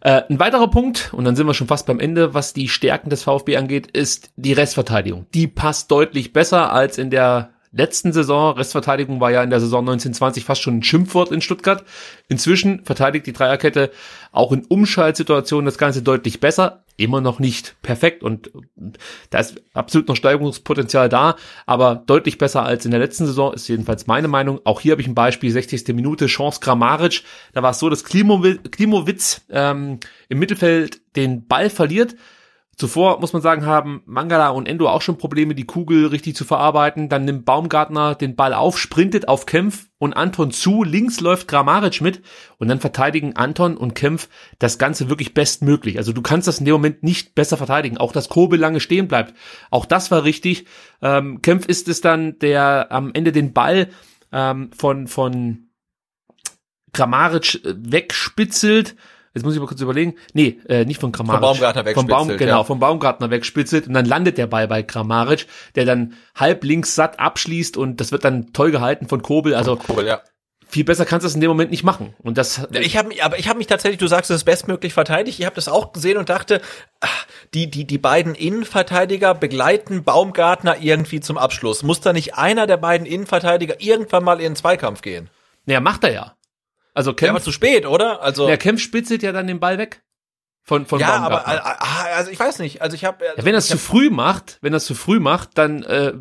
Äh, ein weiterer Punkt, und dann sind wir schon fast beim Ende, was die Stärken des VfB angeht, ist die Restverteidigung. Die passt deutlich besser als in der letzten Saison. Restverteidigung war ja in der Saison 1920 fast schon ein Schimpfwort in Stuttgart. Inzwischen verteidigt die Dreierkette auch in Umschaltsituationen das Ganze deutlich besser. Immer noch nicht perfekt und da ist absolut noch Steigerungspotenzial da, aber deutlich besser als in der letzten Saison, ist jedenfalls meine Meinung. Auch hier habe ich ein Beispiel, 60. Minute, Chance Grammaric. Da war es so, dass Klimowitz ähm, im Mittelfeld den Ball verliert, Zuvor muss man sagen, haben Mangala und Endo auch schon Probleme, die Kugel richtig zu verarbeiten. Dann nimmt Baumgartner den Ball auf, sprintet auf Kempf und Anton zu. Links läuft Grammaric mit und dann verteidigen Anton und Kempf das Ganze wirklich bestmöglich. Also du kannst das in dem Moment nicht besser verteidigen. Auch dass Kobel lange stehen bleibt. Auch das war richtig. Ähm, Kempf ist es dann, der am Ende den Ball ähm, von, von Grammaric äh, wegspitzelt jetzt muss ich mal kurz überlegen, nee, äh, nicht von Kramaric. Vom Baumgartner wegspitzelt. Vom Baum, genau, ja. vom Baumgartner wegspitzelt und dann landet der Ball bei Kramaric, der dann halb links satt abschließt und das wird dann toll gehalten von Kobel, also Kobel, ja. Viel besser kannst du es in dem Moment nicht machen. Und das. Ich habe, aber ich habe mich tatsächlich, du sagst, es ist bestmöglich verteidigt. Ich habe das auch gesehen und dachte, ach, die die die beiden Innenverteidiger begleiten Baumgartner irgendwie zum Abschluss. Muss da nicht einer der beiden Innenverteidiger irgendwann mal in den Zweikampf gehen? Naja, macht er ja. Also Kempf, ja, aber zu spät, oder? Also der Kempf spitzelt ja dann den Ball weg. Von, von ja, aber also ich weiß nicht. Also ich habe. Also ja, wenn er es zu früh macht, wenn er es zu früh macht, dann äh,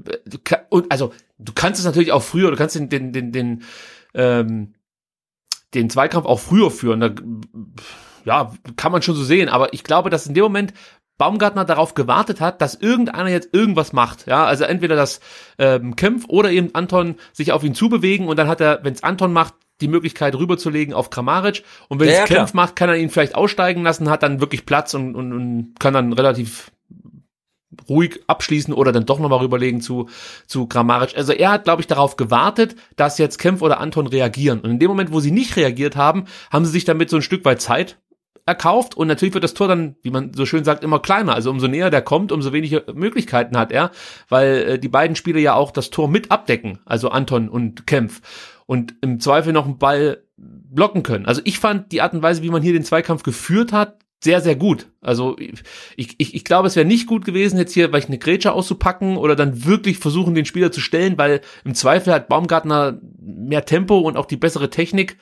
kann, und also du kannst es natürlich auch früher, du kannst den den den den ähm, den Zweikampf auch früher führen. Da, ja, kann man schon so sehen. Aber ich glaube, dass in dem Moment Baumgartner darauf gewartet hat, dass irgendeiner jetzt irgendwas macht. Ja, also entweder das ähm, Kempf oder eben Anton sich auf ihn zubewegen und dann hat er, wenn es Anton macht, die Möglichkeit rüberzulegen auf Kramaric und wenn ja, es Kempf macht, kann er ihn vielleicht aussteigen lassen, hat dann wirklich Platz und, und, und kann dann relativ ruhig abschließen oder dann doch nochmal rüberlegen zu, zu Kramaric. Also er hat, glaube ich, darauf gewartet, dass jetzt Kempf oder Anton reagieren. Und in dem Moment, wo sie nicht reagiert haben, haben sie sich damit so ein Stück weit Zeit erkauft und natürlich wird das Tor dann, wie man so schön sagt, immer kleiner. Also umso näher der kommt, umso weniger Möglichkeiten hat er, weil äh, die beiden Spieler ja auch das Tor mit abdecken, also Anton und Kempf und im Zweifel noch einen Ball blocken können. Also ich fand die Art und Weise, wie man hier den Zweikampf geführt hat, sehr, sehr gut. Also ich, ich, ich glaube, es wäre nicht gut gewesen, jetzt hier vielleicht eine Grätsche auszupacken oder dann wirklich versuchen, den Spieler zu stellen, weil im Zweifel hat Baumgartner mehr Tempo und auch die bessere Technik.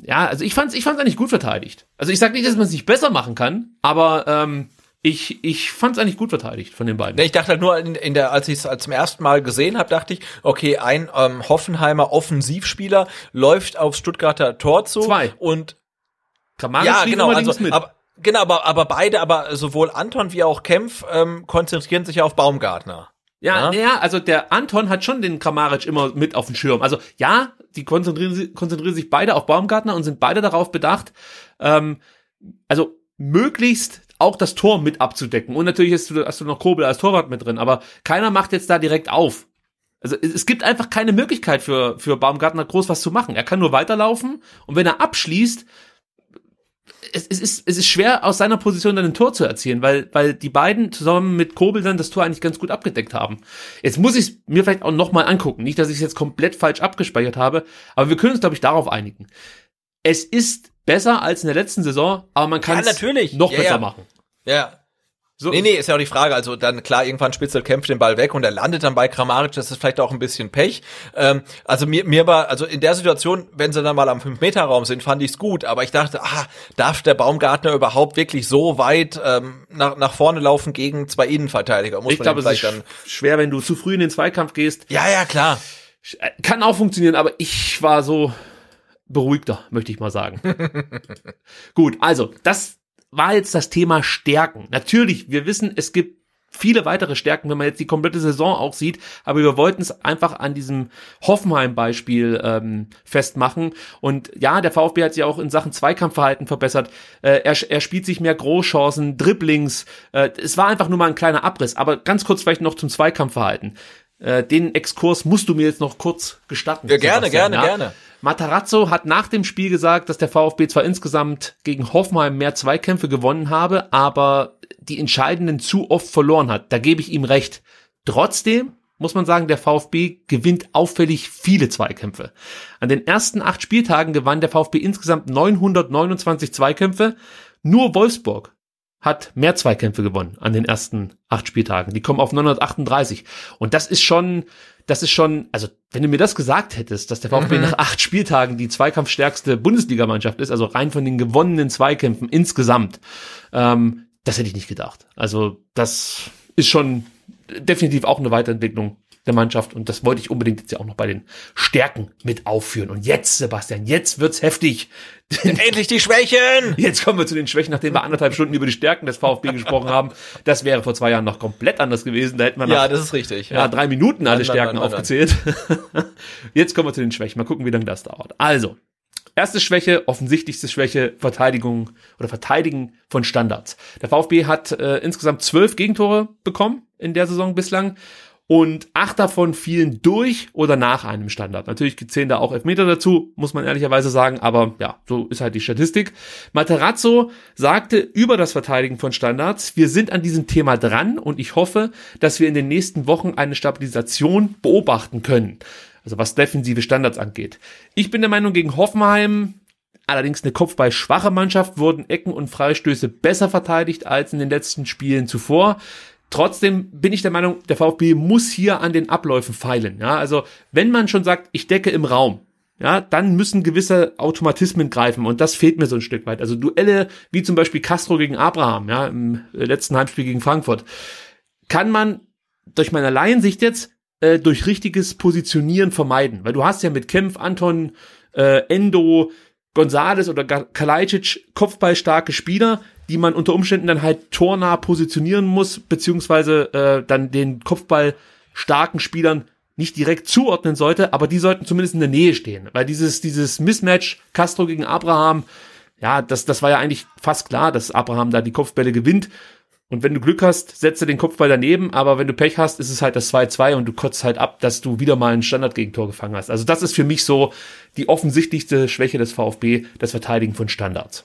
Ja, also ich fand's, ich fand's eigentlich gut verteidigt. Also ich sage nicht, dass man es nicht besser machen kann, aber ähm, ich, ich fand es eigentlich gut verteidigt von den beiden. Ich dachte halt nur, in, in der, als ich es zum ersten Mal gesehen habe, dachte ich, okay, ein ähm, Hoffenheimer Offensivspieler läuft aufs Stuttgarter Tor zu. Zwei. Und Kramaric ja, genau, also, aber, genau, aber, aber beide, aber sowohl Anton wie auch Kempf ähm, konzentrieren sich ja auf Baumgartner. Ja, ja, ja, also der Anton hat schon den Kramaric immer mit auf dem Schirm. Also ja, die konzentrieren, konzentrieren sich beide auf Baumgartner und sind beide darauf bedacht, ähm, also möglichst auch das Tor mit abzudecken. Und natürlich hast du, hast du noch Kobel als Torwart mit drin, aber keiner macht jetzt da direkt auf. Also es gibt einfach keine Möglichkeit für, für Baumgartner groß was zu machen. Er kann nur weiterlaufen und wenn er abschließt, es, es, ist, es ist schwer aus seiner Position dann ein Tor zu erzielen, weil, weil die beiden zusammen mit Kobel dann das Tor eigentlich ganz gut abgedeckt haben. Jetzt muss ich es mir vielleicht auch nochmal angucken. Nicht, dass ich es jetzt komplett falsch abgespeichert habe, aber wir können uns, glaube ich, darauf einigen. Es ist besser als in der letzten Saison, aber man kann es ja, noch ja, besser ja. machen. Ja. So. Nee, nee, ist ja auch die Frage. Also dann klar, irgendwann spitzelt kämpft den Ball weg und er landet dann bei Kramaric. Das ist vielleicht auch ein bisschen Pech. Ähm, also mir, mir war, also in der Situation, wenn sie dann mal am 5-Meter-Raum sind, fand ich's gut. Aber ich dachte, ah, darf der Baumgartner überhaupt wirklich so weit ähm, nach, nach vorne laufen gegen zwei Innenverteidiger? Muss ich glaube, es ist dann schwer, wenn du zu früh in den Zweikampf gehst. Ja, ja, klar. Kann auch funktionieren, aber ich war so beruhigter, möchte ich mal sagen. Gut, also das war jetzt das Thema Stärken. Natürlich, wir wissen, es gibt viele weitere Stärken, wenn man jetzt die komplette Saison auch sieht, aber wir wollten es einfach an diesem Hoffenheim-Beispiel ähm, festmachen. Und ja, der VfB hat sich auch in Sachen Zweikampfverhalten verbessert. Äh, er, er spielt sich mehr Großchancen, Dribblings. Äh, es war einfach nur mal ein kleiner Abriss. Aber ganz kurz vielleicht noch zum Zweikampfverhalten. Äh, den Exkurs musst du mir jetzt noch kurz gestatten. Ja, gerne, gerne, ja? gerne. Matarazzo hat nach dem Spiel gesagt, dass der VfB zwar insgesamt gegen Hoffenheim mehr Zweikämpfe gewonnen habe, aber die entscheidenden zu oft verloren hat. Da gebe ich ihm recht. Trotzdem muss man sagen, der VfB gewinnt auffällig viele Zweikämpfe. An den ersten acht Spieltagen gewann der VfB insgesamt 929 Zweikämpfe. Nur Wolfsburg hat mehr Zweikämpfe gewonnen an den ersten acht Spieltagen. Die kommen auf 938. Und das ist schon, das ist schon, also wenn du mir das gesagt hättest, dass der VfB mhm. nach acht Spieltagen die zweikampfstärkste Bundesligamannschaft ist, also rein von den gewonnenen Zweikämpfen insgesamt, ähm, das hätte ich nicht gedacht. Also das ist schon definitiv auch eine Weiterentwicklung der Mannschaft und das wollte ich unbedingt jetzt ja auch noch bei den Stärken mit aufführen. Und jetzt, Sebastian, jetzt wird's heftig. Endlich die Schwächen! Jetzt kommen wir zu den Schwächen, nachdem wir anderthalb Stunden über die Stärken des VfB gesprochen haben. Das wäre vor zwei Jahren noch komplett anders gewesen. Da hätten wir noch, ja, das ist richtig. Ja, ja drei Minuten alle Stärken nein, nein, aufgezählt. Jetzt kommen wir zu den Schwächen. Mal gucken, wie lange das dauert. Also, Erste Schwäche, offensichtlichste Schwäche, Verteidigung oder Verteidigen von Standards. Der VfB hat äh, insgesamt zwölf Gegentore bekommen in der Saison bislang und acht davon fielen durch oder nach einem Standard. Natürlich zählen da auch Elfmeter dazu, muss man ehrlicherweise sagen, aber ja, so ist halt die Statistik. Materazzo sagte über das Verteidigen von Standards, wir sind an diesem Thema dran und ich hoffe, dass wir in den nächsten Wochen eine Stabilisation beobachten können. Also was defensive Standards angeht. Ich bin der Meinung, gegen Hoffenheim allerdings eine kopfballschwache Mannschaft wurden Ecken und Freistöße besser verteidigt als in den letzten Spielen zuvor. Trotzdem bin ich der Meinung, der VfB muss hier an den Abläufen feilen. Ja, also wenn man schon sagt, ich decke im Raum, ja, dann müssen gewisse Automatismen greifen und das fehlt mir so ein Stück weit. Also Duelle wie zum Beispiel Castro gegen Abraham, ja, im letzten Heimspiel gegen Frankfurt, kann man durch meine Laiensicht jetzt äh, durch richtiges Positionieren vermeiden, weil du hast ja mit Kempf, Anton, äh, Endo, Gonzales oder Kalajdzic kopfballstarke Spieler, die man unter Umständen dann halt tornah positionieren muss, beziehungsweise äh, dann den Kopfball starken Spielern nicht direkt zuordnen sollte, aber die sollten zumindest in der Nähe stehen. Weil dieses, dieses Mismatch Castro gegen Abraham, ja, das, das war ja eigentlich fast klar, dass Abraham da die Kopfbälle gewinnt. Und wenn du Glück hast, setzt er den Kopfball daneben, aber wenn du Pech hast, ist es halt das 2-2 und du kotzt halt ab, dass du wieder mal ein Standardgegentor gefangen hast. Also das ist für mich so die offensichtlichste Schwäche des VfB, das Verteidigen von Standards.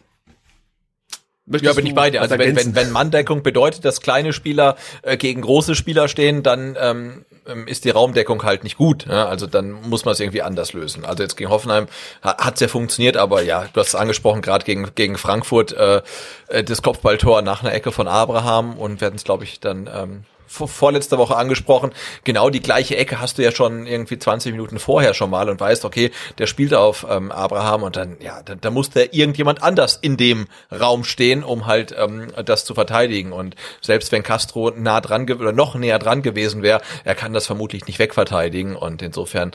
Möchtest ja, bin ich bei dir. Also wenn, wenn, wenn Manndeckung bedeutet, dass kleine Spieler äh, gegen große Spieler stehen, dann ähm, ähm ist die Raumdeckung halt nicht gut. Ja? Also dann muss man es irgendwie anders lösen. Also jetzt gegen Hoffenheim hat es ja funktioniert, aber ja, du hast es angesprochen, gerade gegen, gegen Frankfurt äh, äh, das Kopfballtor nach einer Ecke von Abraham und werden es, glaube ich, dann ähm, vorletzte Woche angesprochen, genau die gleiche Ecke hast du ja schon irgendwie 20 Minuten vorher schon mal und weißt, okay, der spielt auf ähm, Abraham und dann, ja, da, da muss der irgendjemand anders in dem Raum stehen, um halt ähm, das zu verteidigen. Und selbst wenn Castro nah dran oder noch näher dran gewesen wäre, er kann das vermutlich nicht wegverteidigen und insofern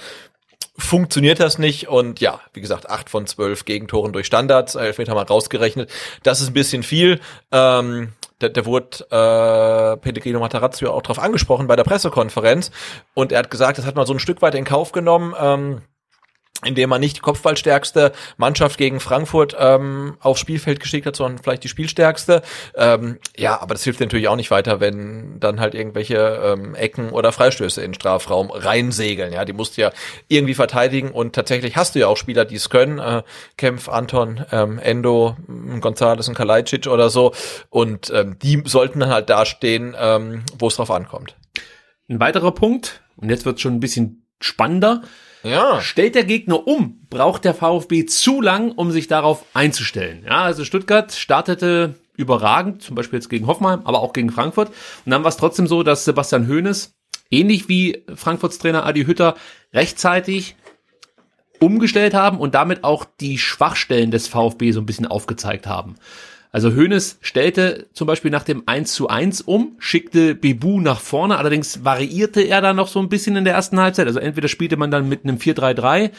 funktioniert das nicht und ja, wie gesagt, acht von zwölf Gegentoren durch Standards, Elfmeter mal rausgerechnet. Das ist ein bisschen viel. Ähm, der, der wurde äh, Pellegrino Matarazzo auch darauf angesprochen bei der Pressekonferenz und er hat gesagt, das hat man so ein Stück weit in Kauf genommen. Ähm, indem man nicht die kopfballstärkste Mannschaft gegen Frankfurt ähm, aufs Spielfeld geschickt hat, sondern vielleicht die spielstärkste. Ähm, ja, aber das hilft natürlich auch nicht weiter, wenn dann halt irgendwelche ähm, Ecken oder Freistöße in den Strafraum reinsegeln. Ja, die musst du ja irgendwie verteidigen und tatsächlich hast du ja auch Spieler, die es können. Äh, Kempf, Anton, ähm, Endo, González und Kalajdzic oder so. Und ähm, die sollten dann halt dastehen, ähm, wo es drauf ankommt. Ein weiterer Punkt, und jetzt wird schon ein bisschen spannender, ja. Stellt der Gegner um, braucht der VfB zu lang, um sich darauf einzustellen. Ja, also Stuttgart startete überragend, zum Beispiel jetzt gegen Hoffenheim, aber auch gegen Frankfurt. Und dann war es trotzdem so, dass Sebastian Hoeneß, ähnlich wie Frankfurts Trainer Adi Hütter, rechtzeitig umgestellt haben und damit auch die Schwachstellen des VfB so ein bisschen aufgezeigt haben. Also Hoeneß stellte zum Beispiel nach dem 1 zu 1 um, schickte Bebu nach vorne, allerdings variierte er da noch so ein bisschen in der ersten Halbzeit. Also entweder spielte man dann mit einem 4-3-3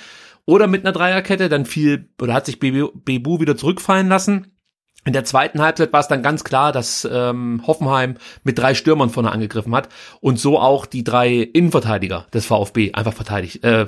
oder mit einer Dreierkette, dann fiel oder hat sich Bebu, wieder zurückfallen lassen. In der zweiten Halbzeit war es dann ganz klar, dass ähm, Hoffenheim mit drei Stürmern vorne angegriffen hat und so auch die drei Innenverteidiger des VfB einfach verteidigt äh, äh,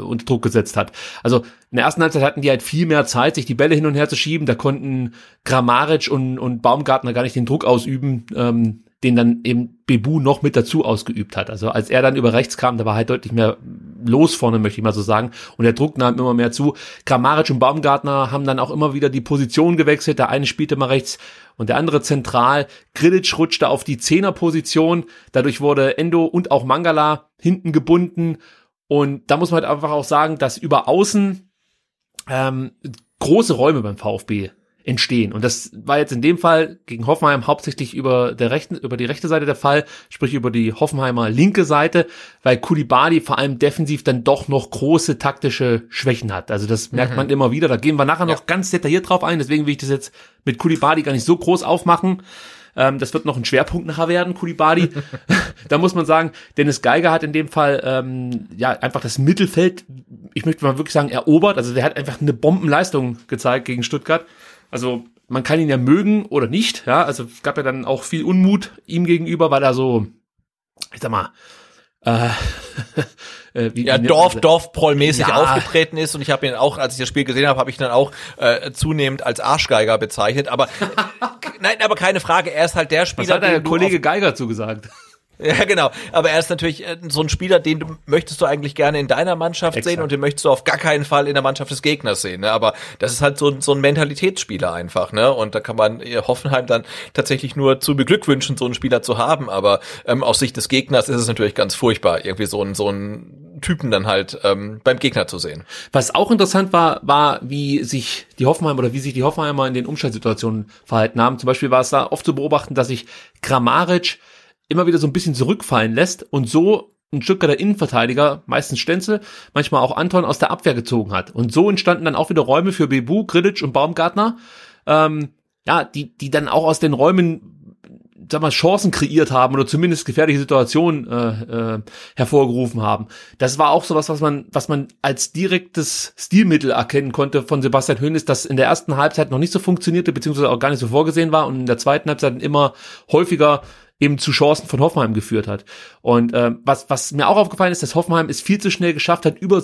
unter Druck gesetzt hat. Also in der ersten Halbzeit hatten die halt viel mehr Zeit, sich die Bälle hin und her zu schieben. Da konnten Grammaric und, und Baumgartner gar nicht den Druck ausüben, ähm, den dann eben Bebu noch mit dazu ausgeübt hat. Also als er dann über rechts kam, da war halt deutlich mehr los vorne, möchte ich mal so sagen. Und der Druck nahm immer mehr zu. Kramaric und Baumgartner haben dann auch immer wieder die Position gewechselt. Der eine spielte mal rechts und der andere zentral. Grilic rutschte auf die Zehnerposition. Dadurch wurde Endo und auch Mangala hinten gebunden. Und da muss man halt einfach auch sagen, dass über außen ähm, große Räume beim VfB entstehen. Und das war jetzt in dem Fall gegen Hoffenheim hauptsächlich über der rechten, über die rechte Seite der Fall, sprich über die Hoffenheimer linke Seite, weil Kulibali vor allem defensiv dann doch noch große taktische Schwächen hat. Also das merkt mhm. man immer wieder. Da gehen wir nachher ja. noch ganz detailliert drauf ein. Deswegen will ich das jetzt mit Kulibali gar nicht so groß aufmachen. Ähm, das wird noch ein Schwerpunkt nachher werden, Kulibali. da muss man sagen, Dennis Geiger hat in dem Fall ähm, ja einfach das Mittelfeld, ich möchte mal wirklich sagen, erobert. Also der hat einfach eine Bombenleistung gezeigt gegen Stuttgart. Also man kann ihn ja mögen oder nicht, ja. Also es gab ja dann auch viel Unmut ihm gegenüber, weil er so, ich sag mal, äh, äh, wie, ja, wie Dorf, Dorfproll-mäßig ja. aufgetreten ist und ich habe ihn auch, als ich das Spiel gesehen habe, habe ich ihn dann auch äh, zunehmend als Arschgeiger bezeichnet. Aber nein, aber keine Frage, er ist halt der Spieler. Was hat der Kollege Geiger zugesagt? Ja, genau. Aber er ist natürlich äh, so ein Spieler, den du möchtest du eigentlich gerne in deiner Mannschaft Exakt. sehen und den möchtest du auf gar keinen Fall in der Mannschaft des Gegners sehen. Ne? Aber das ist halt so, ein so ein Mentalitätsspieler einfach. Ne? Und da kann man äh, Hoffenheim dann tatsächlich nur zu beglückwünschen, so einen Spieler zu haben. Aber ähm, aus Sicht des Gegners ist es natürlich ganz furchtbar, irgendwie so ein so ein Typen dann halt ähm, beim Gegner zu sehen. Was auch interessant war, war, wie sich die Hoffenheimer oder wie sich die Hoffenheimer in den Umschaltsituationen verhalten haben. Zum Beispiel war es da oft zu beobachten, dass sich Grammaric immer wieder so ein bisschen zurückfallen lässt und so ein der Innenverteidiger, meistens Stenzel, manchmal auch Anton aus der Abwehr gezogen hat. Und so entstanden dann auch wieder Räume für Bebu, Grilic und Baumgartner, ähm, ja, die, die dann auch aus den Räumen, sag mal, Chancen kreiert haben oder zumindest gefährliche Situationen äh, äh, hervorgerufen haben. Das war auch sowas, was man, was man als direktes Stilmittel erkennen konnte von Sebastian Hoeneß, das in der ersten Halbzeit noch nicht so funktionierte, beziehungsweise auch gar nicht so vorgesehen war und in der zweiten Halbzeit immer häufiger eben zu Chancen von Hoffenheim geführt hat. Und äh, was, was mir auch aufgefallen ist, dass Hoffenheim es viel zu schnell geschafft hat, Über,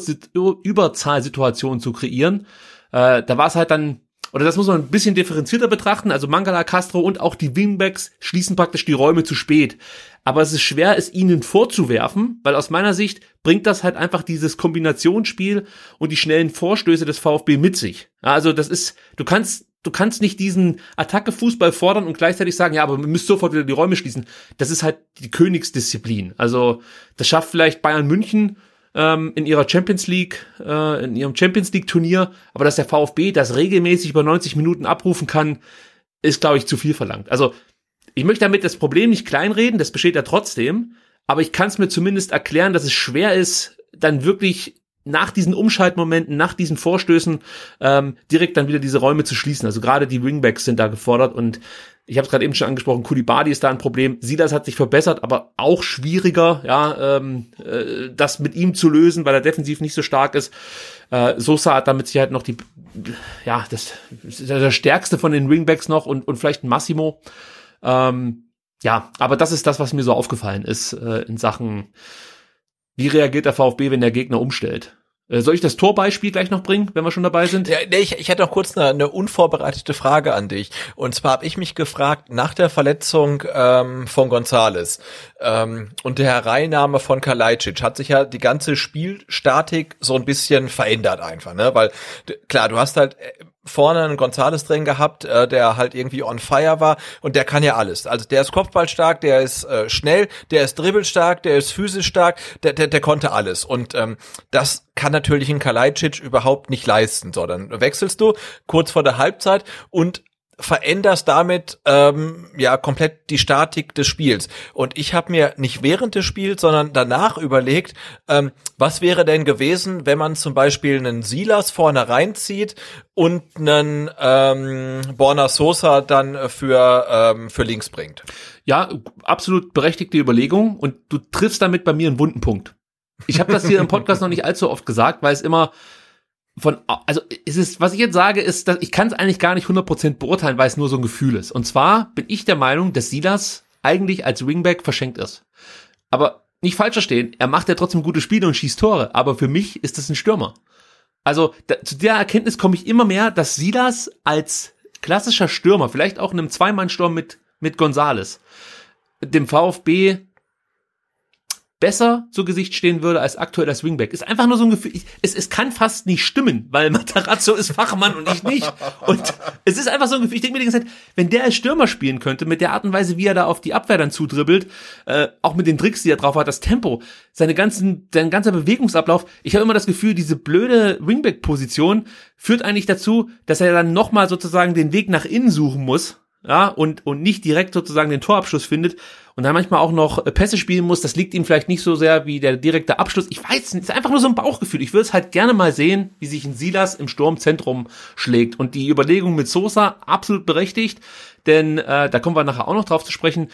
Überzahlsituationen zu kreieren. Äh, da war es halt dann, oder das muss man ein bisschen differenzierter betrachten. Also Mangala, Castro und auch die Wingbacks schließen praktisch die Räume zu spät. Aber es ist schwer, es ihnen vorzuwerfen, weil aus meiner Sicht bringt das halt einfach dieses Kombinationsspiel und die schnellen Vorstöße des VfB mit sich. Also das ist, du kannst du kannst nicht diesen Attacke-Fußball fordern und gleichzeitig sagen, ja, aber wir müssen sofort wieder die Räume schließen. Das ist halt die Königsdisziplin. Also das schafft vielleicht Bayern München ähm, in ihrer Champions League, äh, in ihrem Champions League Turnier, aber dass der VfB das regelmäßig über 90 Minuten abrufen kann, ist, glaube ich, zu viel verlangt. Also ich möchte damit das Problem nicht kleinreden, das besteht ja trotzdem, aber ich kann es mir zumindest erklären, dass es schwer ist, dann wirklich nach diesen Umschaltmomenten, nach diesen Vorstößen ähm, direkt dann wieder diese Räume zu schließen. Also gerade die Wingbacks sind da gefordert und ich habe es gerade eben schon angesprochen, Kulibadi ist da ein Problem. Silas hat sich verbessert, aber auch schwieriger, ja, ähm, äh, das mit ihm zu lösen, weil er defensiv nicht so stark ist. Äh, Sosa hat damit Sicherheit noch die, ja, das ist der stärkste von den Wingbacks noch und, und vielleicht Massimo. Ähm, ja, aber das ist das, was mir so aufgefallen ist äh, in Sachen wie reagiert der VfB, wenn der Gegner umstellt? Äh, soll ich das Torbeispiel gleich noch bringen, wenn wir schon dabei sind? Ja, ich, ich hätte noch kurz eine, eine unvorbereitete Frage an dich. Und zwar habe ich mich gefragt, nach der Verletzung ähm, von Gonzales ähm, und der Hereinnahme von Kalajdzic hat sich ja die ganze Spielstatik so ein bisschen verändert einfach, ne? Weil klar, du hast halt äh, vorne einen Gonzales drin gehabt, äh, der halt irgendwie on fire war und der kann ja alles. Also der ist Kopfballstark, der ist äh, schnell, der ist dribbelstark, der ist physisch stark, der, der, der konnte alles. Und ähm, das kann natürlich ein Kalajdzic überhaupt nicht leisten. So, dann wechselst du kurz vor der Halbzeit und veränderst damit ähm, ja komplett die Statik des Spiels. Und ich habe mir nicht während des Spiels, sondern danach überlegt, ähm, was wäre denn gewesen, wenn man zum Beispiel einen Silas vorne reinzieht und einen ähm, Borna Sosa dann für ähm, für links bringt. Ja, absolut berechtigte Überlegung und du triffst damit bei mir einen wunden Punkt. Ich habe das hier im Podcast noch nicht allzu oft gesagt, weil es immer von, also es ist, was ich jetzt sage, ist, dass ich kann es eigentlich gar nicht 100% beurteilen, weil es nur so ein Gefühl ist. Und zwar bin ich der Meinung, dass Silas eigentlich als Wingback verschenkt ist. Aber nicht falsch verstehen, er macht ja trotzdem gute Spiele und schießt Tore, aber für mich ist das ein Stürmer. Also da, zu der Erkenntnis komme ich immer mehr, dass Silas als klassischer Stürmer, vielleicht auch in einem Zweimannsturm mit, mit Gonzales, dem VfB besser zu Gesicht stehen würde als aktuell als Wingback. Ist einfach nur so ein Gefühl, ich, es, es kann fast nicht stimmen, weil Matarazzo ist Fachmann und ich nicht. Und es ist einfach so ein Gefühl, ich denke mir die ganze Zeit, wenn der als Stürmer spielen könnte, mit der Art und Weise, wie er da auf die Abwehr dann zudribbelt, äh, auch mit den Tricks, die er drauf hat, das Tempo, seine ganzen, sein ganzer Bewegungsablauf, ich habe immer das Gefühl, diese blöde Wingback-Position führt eigentlich dazu, dass er dann nochmal sozusagen den Weg nach innen suchen muss, ja, und, und nicht direkt sozusagen den Torabschluss findet und dann manchmal auch noch äh, Pässe spielen muss, das liegt ihm vielleicht nicht so sehr wie der direkte Abschluss. Ich weiß nicht, ist einfach nur so ein Bauchgefühl. Ich würde es halt gerne mal sehen, wie sich ein Silas im Sturmzentrum schlägt. Und die Überlegung mit Sosa absolut berechtigt, denn äh, da kommen wir nachher auch noch drauf zu sprechen.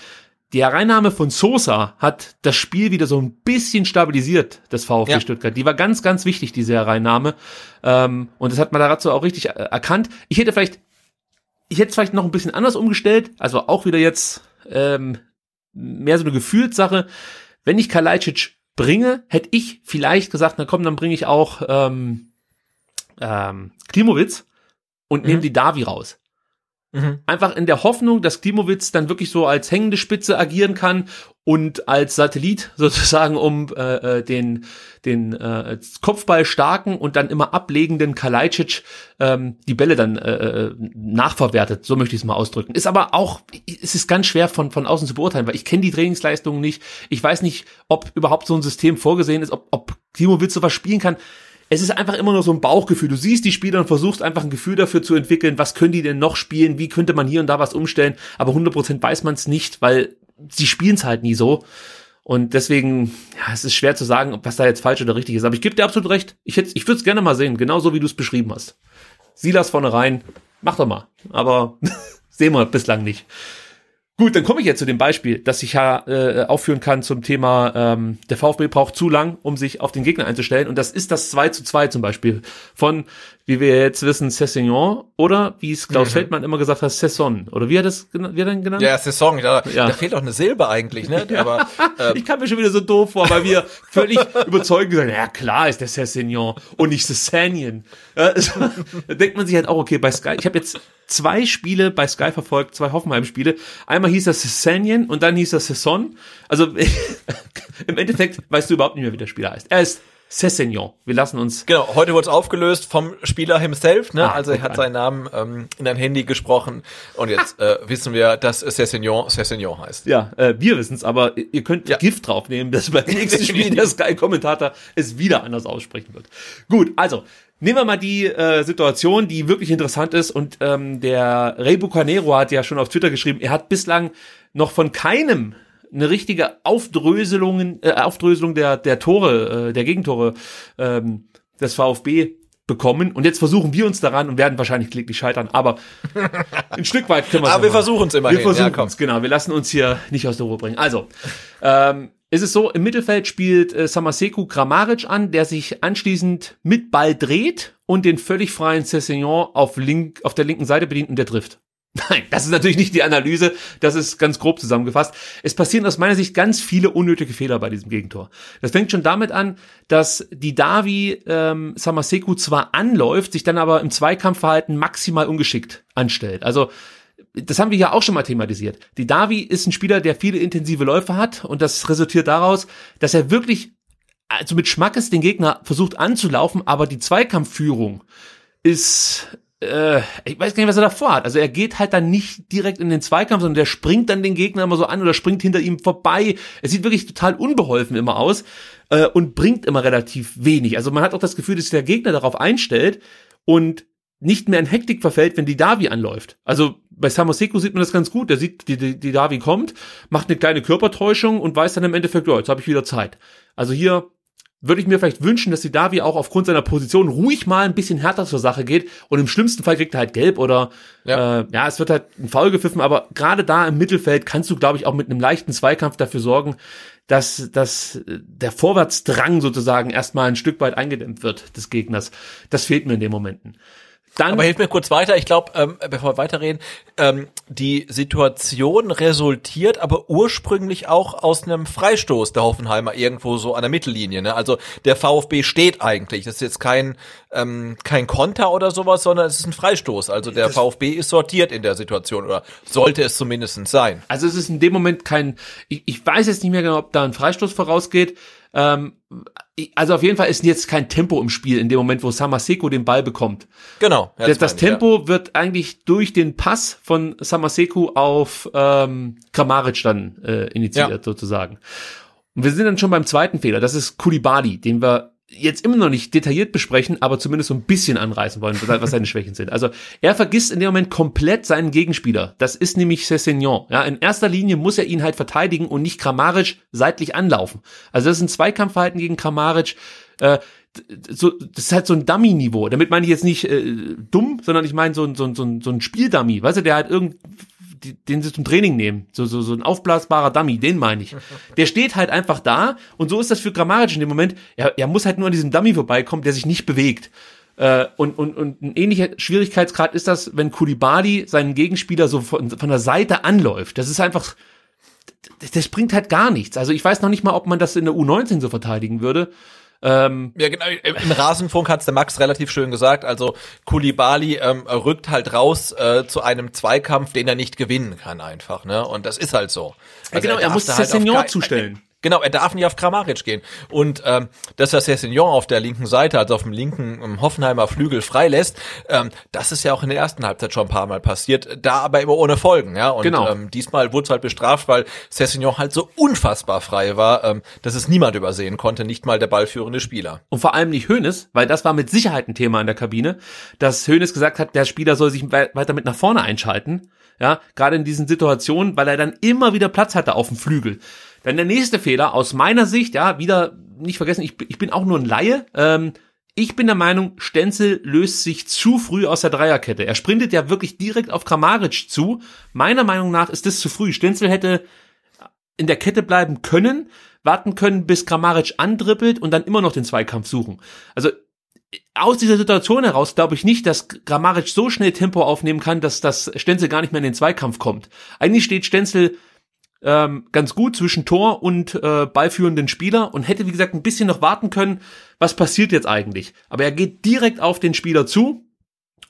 Die Hereinnahme von Sosa hat das Spiel wieder so ein bisschen stabilisiert, das VfB ja. Stuttgart. Die war ganz, ganz wichtig, diese Hereinnahme. Ähm, und das hat Matarazzo auch richtig äh, erkannt. Ich hätte vielleicht ich hätte es vielleicht noch ein bisschen anders umgestellt, also auch wieder jetzt ähm, mehr so eine Gefühlssache. Wenn ich Kalajdzic bringe, hätte ich vielleicht gesagt, na komm, dann bringe ich auch ähm, ähm, Klimowitz und mhm. nehme die Davi raus. Mhm. Einfach in der Hoffnung, dass Klimowitz dann wirklich so als hängende Spitze agieren kann und als Satellit sozusagen um äh, äh, den den äh, Kopfball starken und dann immer ablegenden Kalajdzic ähm, die Bälle dann äh, äh, nachverwertet, so möchte ich es mal ausdrücken. Ist aber auch es ist ganz schwer von von außen zu beurteilen, weil ich kenne die Trainingsleistungen nicht. Ich weiß nicht, ob überhaupt so ein System vorgesehen ist, ob ob Klimowitz sowas spielen kann es ist einfach immer nur so ein Bauchgefühl. Du siehst die Spieler und versuchst einfach ein Gefühl dafür zu entwickeln, was können die denn noch spielen, wie könnte man hier und da was umstellen, aber 100% weiß man es nicht, weil sie spielen es halt nie so. Und deswegen, ja, es ist schwer zu sagen, was da jetzt falsch oder richtig ist. Aber ich gebe dir absolut recht. Ich, hätte, ich würde es gerne mal sehen, genauso wie du es beschrieben hast. Silas vorne rein, mach doch mal. Aber sehen wir bislang nicht. Gut, dann komme ich jetzt zu dem Beispiel, das ich ja äh, aufführen kann zum Thema, ähm, der VfB braucht zu lang, um sich auf den Gegner einzustellen. Und das ist das 2 zu 2 zum Beispiel von, wie wir jetzt wissen, Cessignon oder wie es Klaus mhm. Feldmann immer gesagt hat, Cesson. Oder wie hat das wie hat er denn genannt? Ja, Cesson, da, ja. da fehlt auch eine Silbe eigentlich, ne? Ja. Aber ähm. ich kam mir schon wieder so doof vor, weil wir völlig überzeugend gesagt ja klar ist der Cessignon und nicht Cessanien. da denkt man sich halt auch, okay, bei Sky, ich habe jetzt zwei Spiele bei Sky verfolgt, zwei Hoffenheim-Spiele. Einmal hieß das Sessanien und dann hieß das Sesson. Also im Endeffekt weißt du überhaupt nicht mehr, wie der Spieler heißt. Er ist Cessignon. Wir lassen uns. Genau, heute wurde es aufgelöst vom Spieler himself, ne? Ah, also er hat seinen Namen ähm, in ein Handy gesprochen und jetzt äh, wissen wir, dass Cessignon Cessignon heißt. Ja, äh, wir wissen es, aber ihr könnt ja. Gift draufnehmen, dass beim nächsten Spiel der Sky-Kommentator es wieder anders aussprechen wird. Gut, also Nehmen wir mal die äh, Situation, die wirklich interessant ist. Und ähm, der Rey Bucanero hat ja schon auf Twitter geschrieben, er hat bislang noch von keinem eine richtige Aufdröselung, äh, Aufdröselung der, der Tore, äh, der Gegentore ähm, des VfB bekommen. Und jetzt versuchen wir uns daran und werden wahrscheinlich kläglich scheitern. Aber ein Stück weit können wir es Aber wir versuchen es immerhin. Wir versuchen ja, es, genau. Wir lassen uns hier nicht aus der Ruhe bringen. Also, ähm, ist es so, im Mittelfeld spielt äh, Samaseku Kramaric an, der sich anschließend mit Ball dreht und den völlig freien Cessignon auf, link, auf der linken Seite bedient und der trifft. Nein, das ist natürlich nicht die Analyse, das ist ganz grob zusammengefasst. Es passieren aus meiner Sicht ganz viele unnötige Fehler bei diesem Gegentor. Das fängt schon damit an, dass die Davi ähm, Samaseku zwar anläuft, sich dann aber im Zweikampfverhalten maximal ungeschickt anstellt. Also das haben wir ja auch schon mal thematisiert. Die Davi ist ein Spieler, der viele intensive Läufe hat und das resultiert daraus, dass er wirklich also mit Schmackes den Gegner versucht anzulaufen, aber die Zweikampfführung ist äh, ich weiß gar nicht, was er davor hat. Also er geht halt dann nicht direkt in den Zweikampf, sondern der springt dann den Gegner immer so an oder springt hinter ihm vorbei. Es sieht wirklich total unbeholfen immer aus äh, und bringt immer relativ wenig. Also man hat auch das Gefühl, dass der Gegner darauf einstellt und nicht mehr in Hektik verfällt, wenn die Davi anläuft. Also bei Samoseko sieht man das ganz gut. Der sieht, die, die, die Davi kommt, macht eine kleine Körpertäuschung und weiß dann im Endeffekt, ja, jetzt habe ich wieder Zeit. Also hier würde ich mir vielleicht wünschen, dass die Davi auch aufgrund seiner Position ruhig mal ein bisschen härter zur Sache geht und im schlimmsten Fall kriegt er halt gelb oder ja, äh, ja es wird halt ein Foul gepfiffen, aber gerade da im Mittelfeld kannst du, glaube ich, auch mit einem leichten Zweikampf dafür sorgen, dass, dass der Vorwärtsdrang sozusagen erstmal ein Stück weit eingedämmt wird des Gegners. Das fehlt mir in den Momenten. Dann Aber hilf mir kurz weiter. Ich glaube, ähm, bevor wir weiterreden, ähm, die Situation resultiert aber ursprünglich auch aus einem Freistoß der Hoffenheimer irgendwo so an der Mittellinie. Ne? Also der VfB steht eigentlich. Das ist jetzt kein ähm, kein Konter oder sowas, sondern es ist ein Freistoß. Also der VfB ist sortiert in der Situation oder sollte es zumindest sein. Also es ist in dem Moment kein, ich, ich weiß jetzt nicht mehr genau, ob da ein Freistoß vorausgeht. Ähm, also auf jeden Fall ist jetzt kein Tempo im Spiel in dem Moment, wo Samaseko den Ball bekommt. Genau. Ja, das das meine ich, Tempo wird eigentlich durch den Pass von Samaseko auf ähm, Kramaric dann äh, initiiert Ja. sozusagen. Und wir sind dann schon beim zweiten Fehler. Das ist Kulibali, den wir jetzt immer noch nicht detailliert besprechen, aber zumindest so ein bisschen anreißen wollen, was seine Schwächen sind. Also er vergisst in dem Moment komplett seinen Gegenspieler. Das ist nämlich Cessignon. Ja, in erster Linie muss er ihn halt verteidigen und nicht Kramaric seitlich anlaufen. Also das ist ein Zweikampfverhalten gegen Kramaric. Äh, so, das ist halt so ein Dummy-Niveau. Damit meine ich jetzt nicht äh, dumm, sondern ich meine so ein, so ein, so ein, Spieldummy. Weißt du, der halt irgend, die, den sie zum Training nehmen. So, so, so ein aufblasbarer Dummy, den meine ich. Der steht halt einfach da und so ist das für Grammaric in dem Moment. Er, er muss halt nur an diesem Dummy vorbeikommen, der sich nicht bewegt. Äh, und, und, und ein ähnlicher Schwierigkeitsgrad ist das, wenn Kulibali seinen Gegenspieler so von, von der Seite anläuft. Das ist einfach, das, das bringt halt gar nichts. Also ich weiß noch nicht mal, ob man das in der U19 so verteidigen würde. Ähm, Ja, genau. Im Rasenfunk hat's der Max relativ schön gesagt. Also Kulibali ähm, rückt halt raus äh, zu einem Zweikampf, den er nicht gewinnen kann einfach. Ne? Und das ist halt so. ja, genau, er darf muss halt kein- zustellen. Genau, er darf nicht auf Kramaric gehen. Und ähm, dass er Cessignon auf der linken Seite, also auf dem linken ähm, Hoffenheimer Flügel freilässt, ähm, das ist ja auch in der ersten Halbzeit schon ein paar Mal passiert, da aber immer ohne Folgen. ja. Und Genau. ähm, diesmal wurde es halt bestraft, weil Cessignon halt so unfassbar frei war, ähm, dass es niemand übersehen konnte, nicht mal der ballführende Spieler. und vor allem nicht Hoeneß, weil das war mit Sicherheit ein Thema in der Kabine, dass Hoeneß gesagt hat, der Spieler soll sich wei- weiter mit nach vorne einschalten, ja, gerade in diesen Situationen, weil er dann immer wieder Platz hatte auf dem Flügel. Dann der nächste Fehler aus meiner Sicht, ja, wieder nicht vergessen, ich, bin- ich bin auch nur ein Laie, ähm, ich bin der Meinung, Stenzel löst sich zu früh aus der Dreierkette. Er sprintet ja wirklich direkt auf Kramaric zu. Meiner Meinung nach ist das zu früh. Stenzel hätte in der Kette bleiben können, warten können, bis Kramaric andribbelt und dann immer noch den Zweikampf suchen. Also aus dieser Situation heraus glaube ich nicht, dass Kramaric so schnell Tempo aufnehmen kann, dass das Stenzel gar nicht mehr in den Zweikampf kommt. Eigentlich steht Stenzel ähm, ganz gut zwischen Tor und äh, ballführenden Spieler und hätte, wie gesagt, ein bisschen noch warten können, was passiert jetzt eigentlich. Aber er geht direkt auf den Spieler zu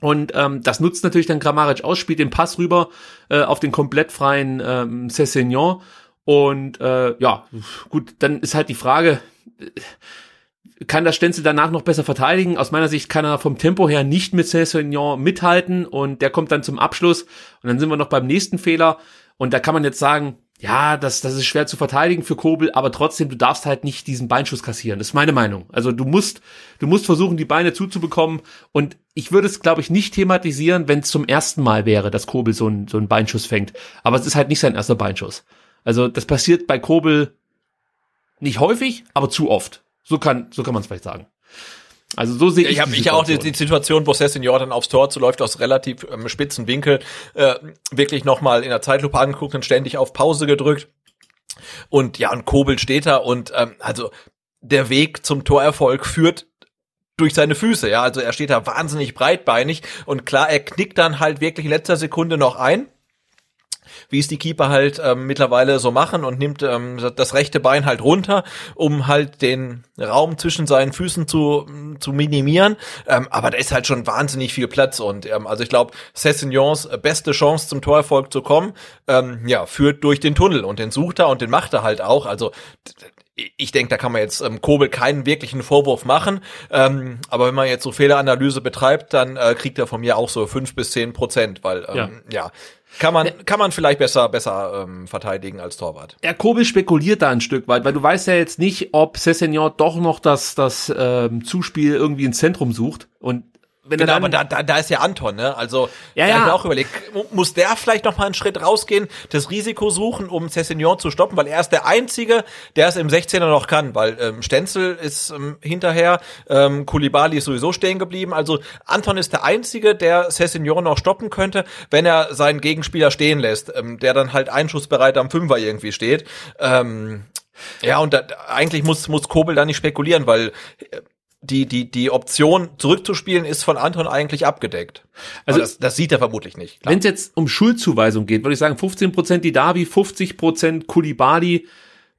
und ähm, das nutzt natürlich dann Kramaric aus, spielt den Pass rüber äh, auf den komplett freien ähm, Cessignon und äh, ja, gut, dann ist halt die Frage, äh, kann das Stenzel danach noch besser verteidigen? Aus meiner Sicht kann er vom Tempo her nicht mit Cessignon mithalten und der kommt dann zum Abschluss und dann sind wir noch beim nächsten Fehler und da kann man jetzt sagen, ja, das, das ist schwer zu verteidigen für Kobel, aber trotzdem, du darfst halt nicht diesen Beinschuss kassieren. Das ist meine Meinung. Also du musst, du musst versuchen, die Beine zuzubekommen. Und ich würde es, glaube ich, nicht thematisieren, wenn es zum ersten Mal wäre, dass Kobel so einen so einen Beinschuss fängt. Aber es ist halt nicht sein erster Beinschuss. Also das passiert bei Kobel nicht häufig, aber zu oft. So kann, so kann man es vielleicht sagen. Also so sehe ich Ich habe ich auch die, Situation. die Situation, wo Sessignon dann aufs Tor zuläuft, aus relativ ähm, spitzen Winkel, äh, wirklich nochmal in der Zeitlupe angeguckt und ständig auf Pause gedrückt. Und ja, und Kobel steht da und ähm, also der Weg zum Torerfolg führt durch seine Füße, ja, also er steht da wahnsinnig breitbeinig und klar, er knickt dann halt wirklich in letzter Sekunde noch ein, wie es die Keeper halt ähm, mittlerweile so machen und nimmt ähm, das rechte Bein halt runter, um halt den Raum zwischen seinen Füßen zu, zu minimieren. Ähm, aber da ist halt schon wahnsinnig viel Platz und ähm, also ich glaube, Cessignons beste Chance zum Torerfolg zu kommen, ähm, ja, führt durch den Tunnel und den sucht er und den macht er halt auch. Also ich denke, da kann man jetzt ähm, Kobel keinen wirklichen Vorwurf machen. Ähm, aber wenn man jetzt so Fehleranalyse betreibt, dann äh, kriegt er von mir auch so fünf bis zehn Prozent, weil ähm, ja. Ja. kann man kann man vielleicht besser besser ähm, verteidigen als Torwart. Ja, Kobel spekuliert da ein Stück weit, weil du weißt ja jetzt nicht, ob Cessignon doch noch das, das ähm, Zuspiel irgendwie ins Zentrum sucht. Und wenn Genau, er aber dann, da, da, da ist ja Anton, ne? Also Ja, hab ich ja. mir auch überlegt, mu- muss der vielleicht noch mal einen Schritt rausgehen, das Risiko suchen, um Cessignon zu stoppen, weil er ist der Einzige, der es im 16er noch kann, weil ähm, Stenzel ist ähm, hinterher, ähm, Kulibali ist sowieso stehen geblieben, also Anton ist der Einzige, der Cessignon noch stoppen könnte, wenn er seinen Gegenspieler stehen lässt, ähm, der dann halt einschussbereit am Fünfer irgendwie steht. Ähm, ja, und da, eigentlich muss, muss Kobel da nicht spekulieren, weil äh, die, die, die Option zurückzuspielen ist von Anton eigentlich abgedeckt. Also Also das, das sieht er vermutlich nicht. Wenn es jetzt um Schuldzuweisung geht, würde ich sagen 15% Didavi, 50% Kulibali,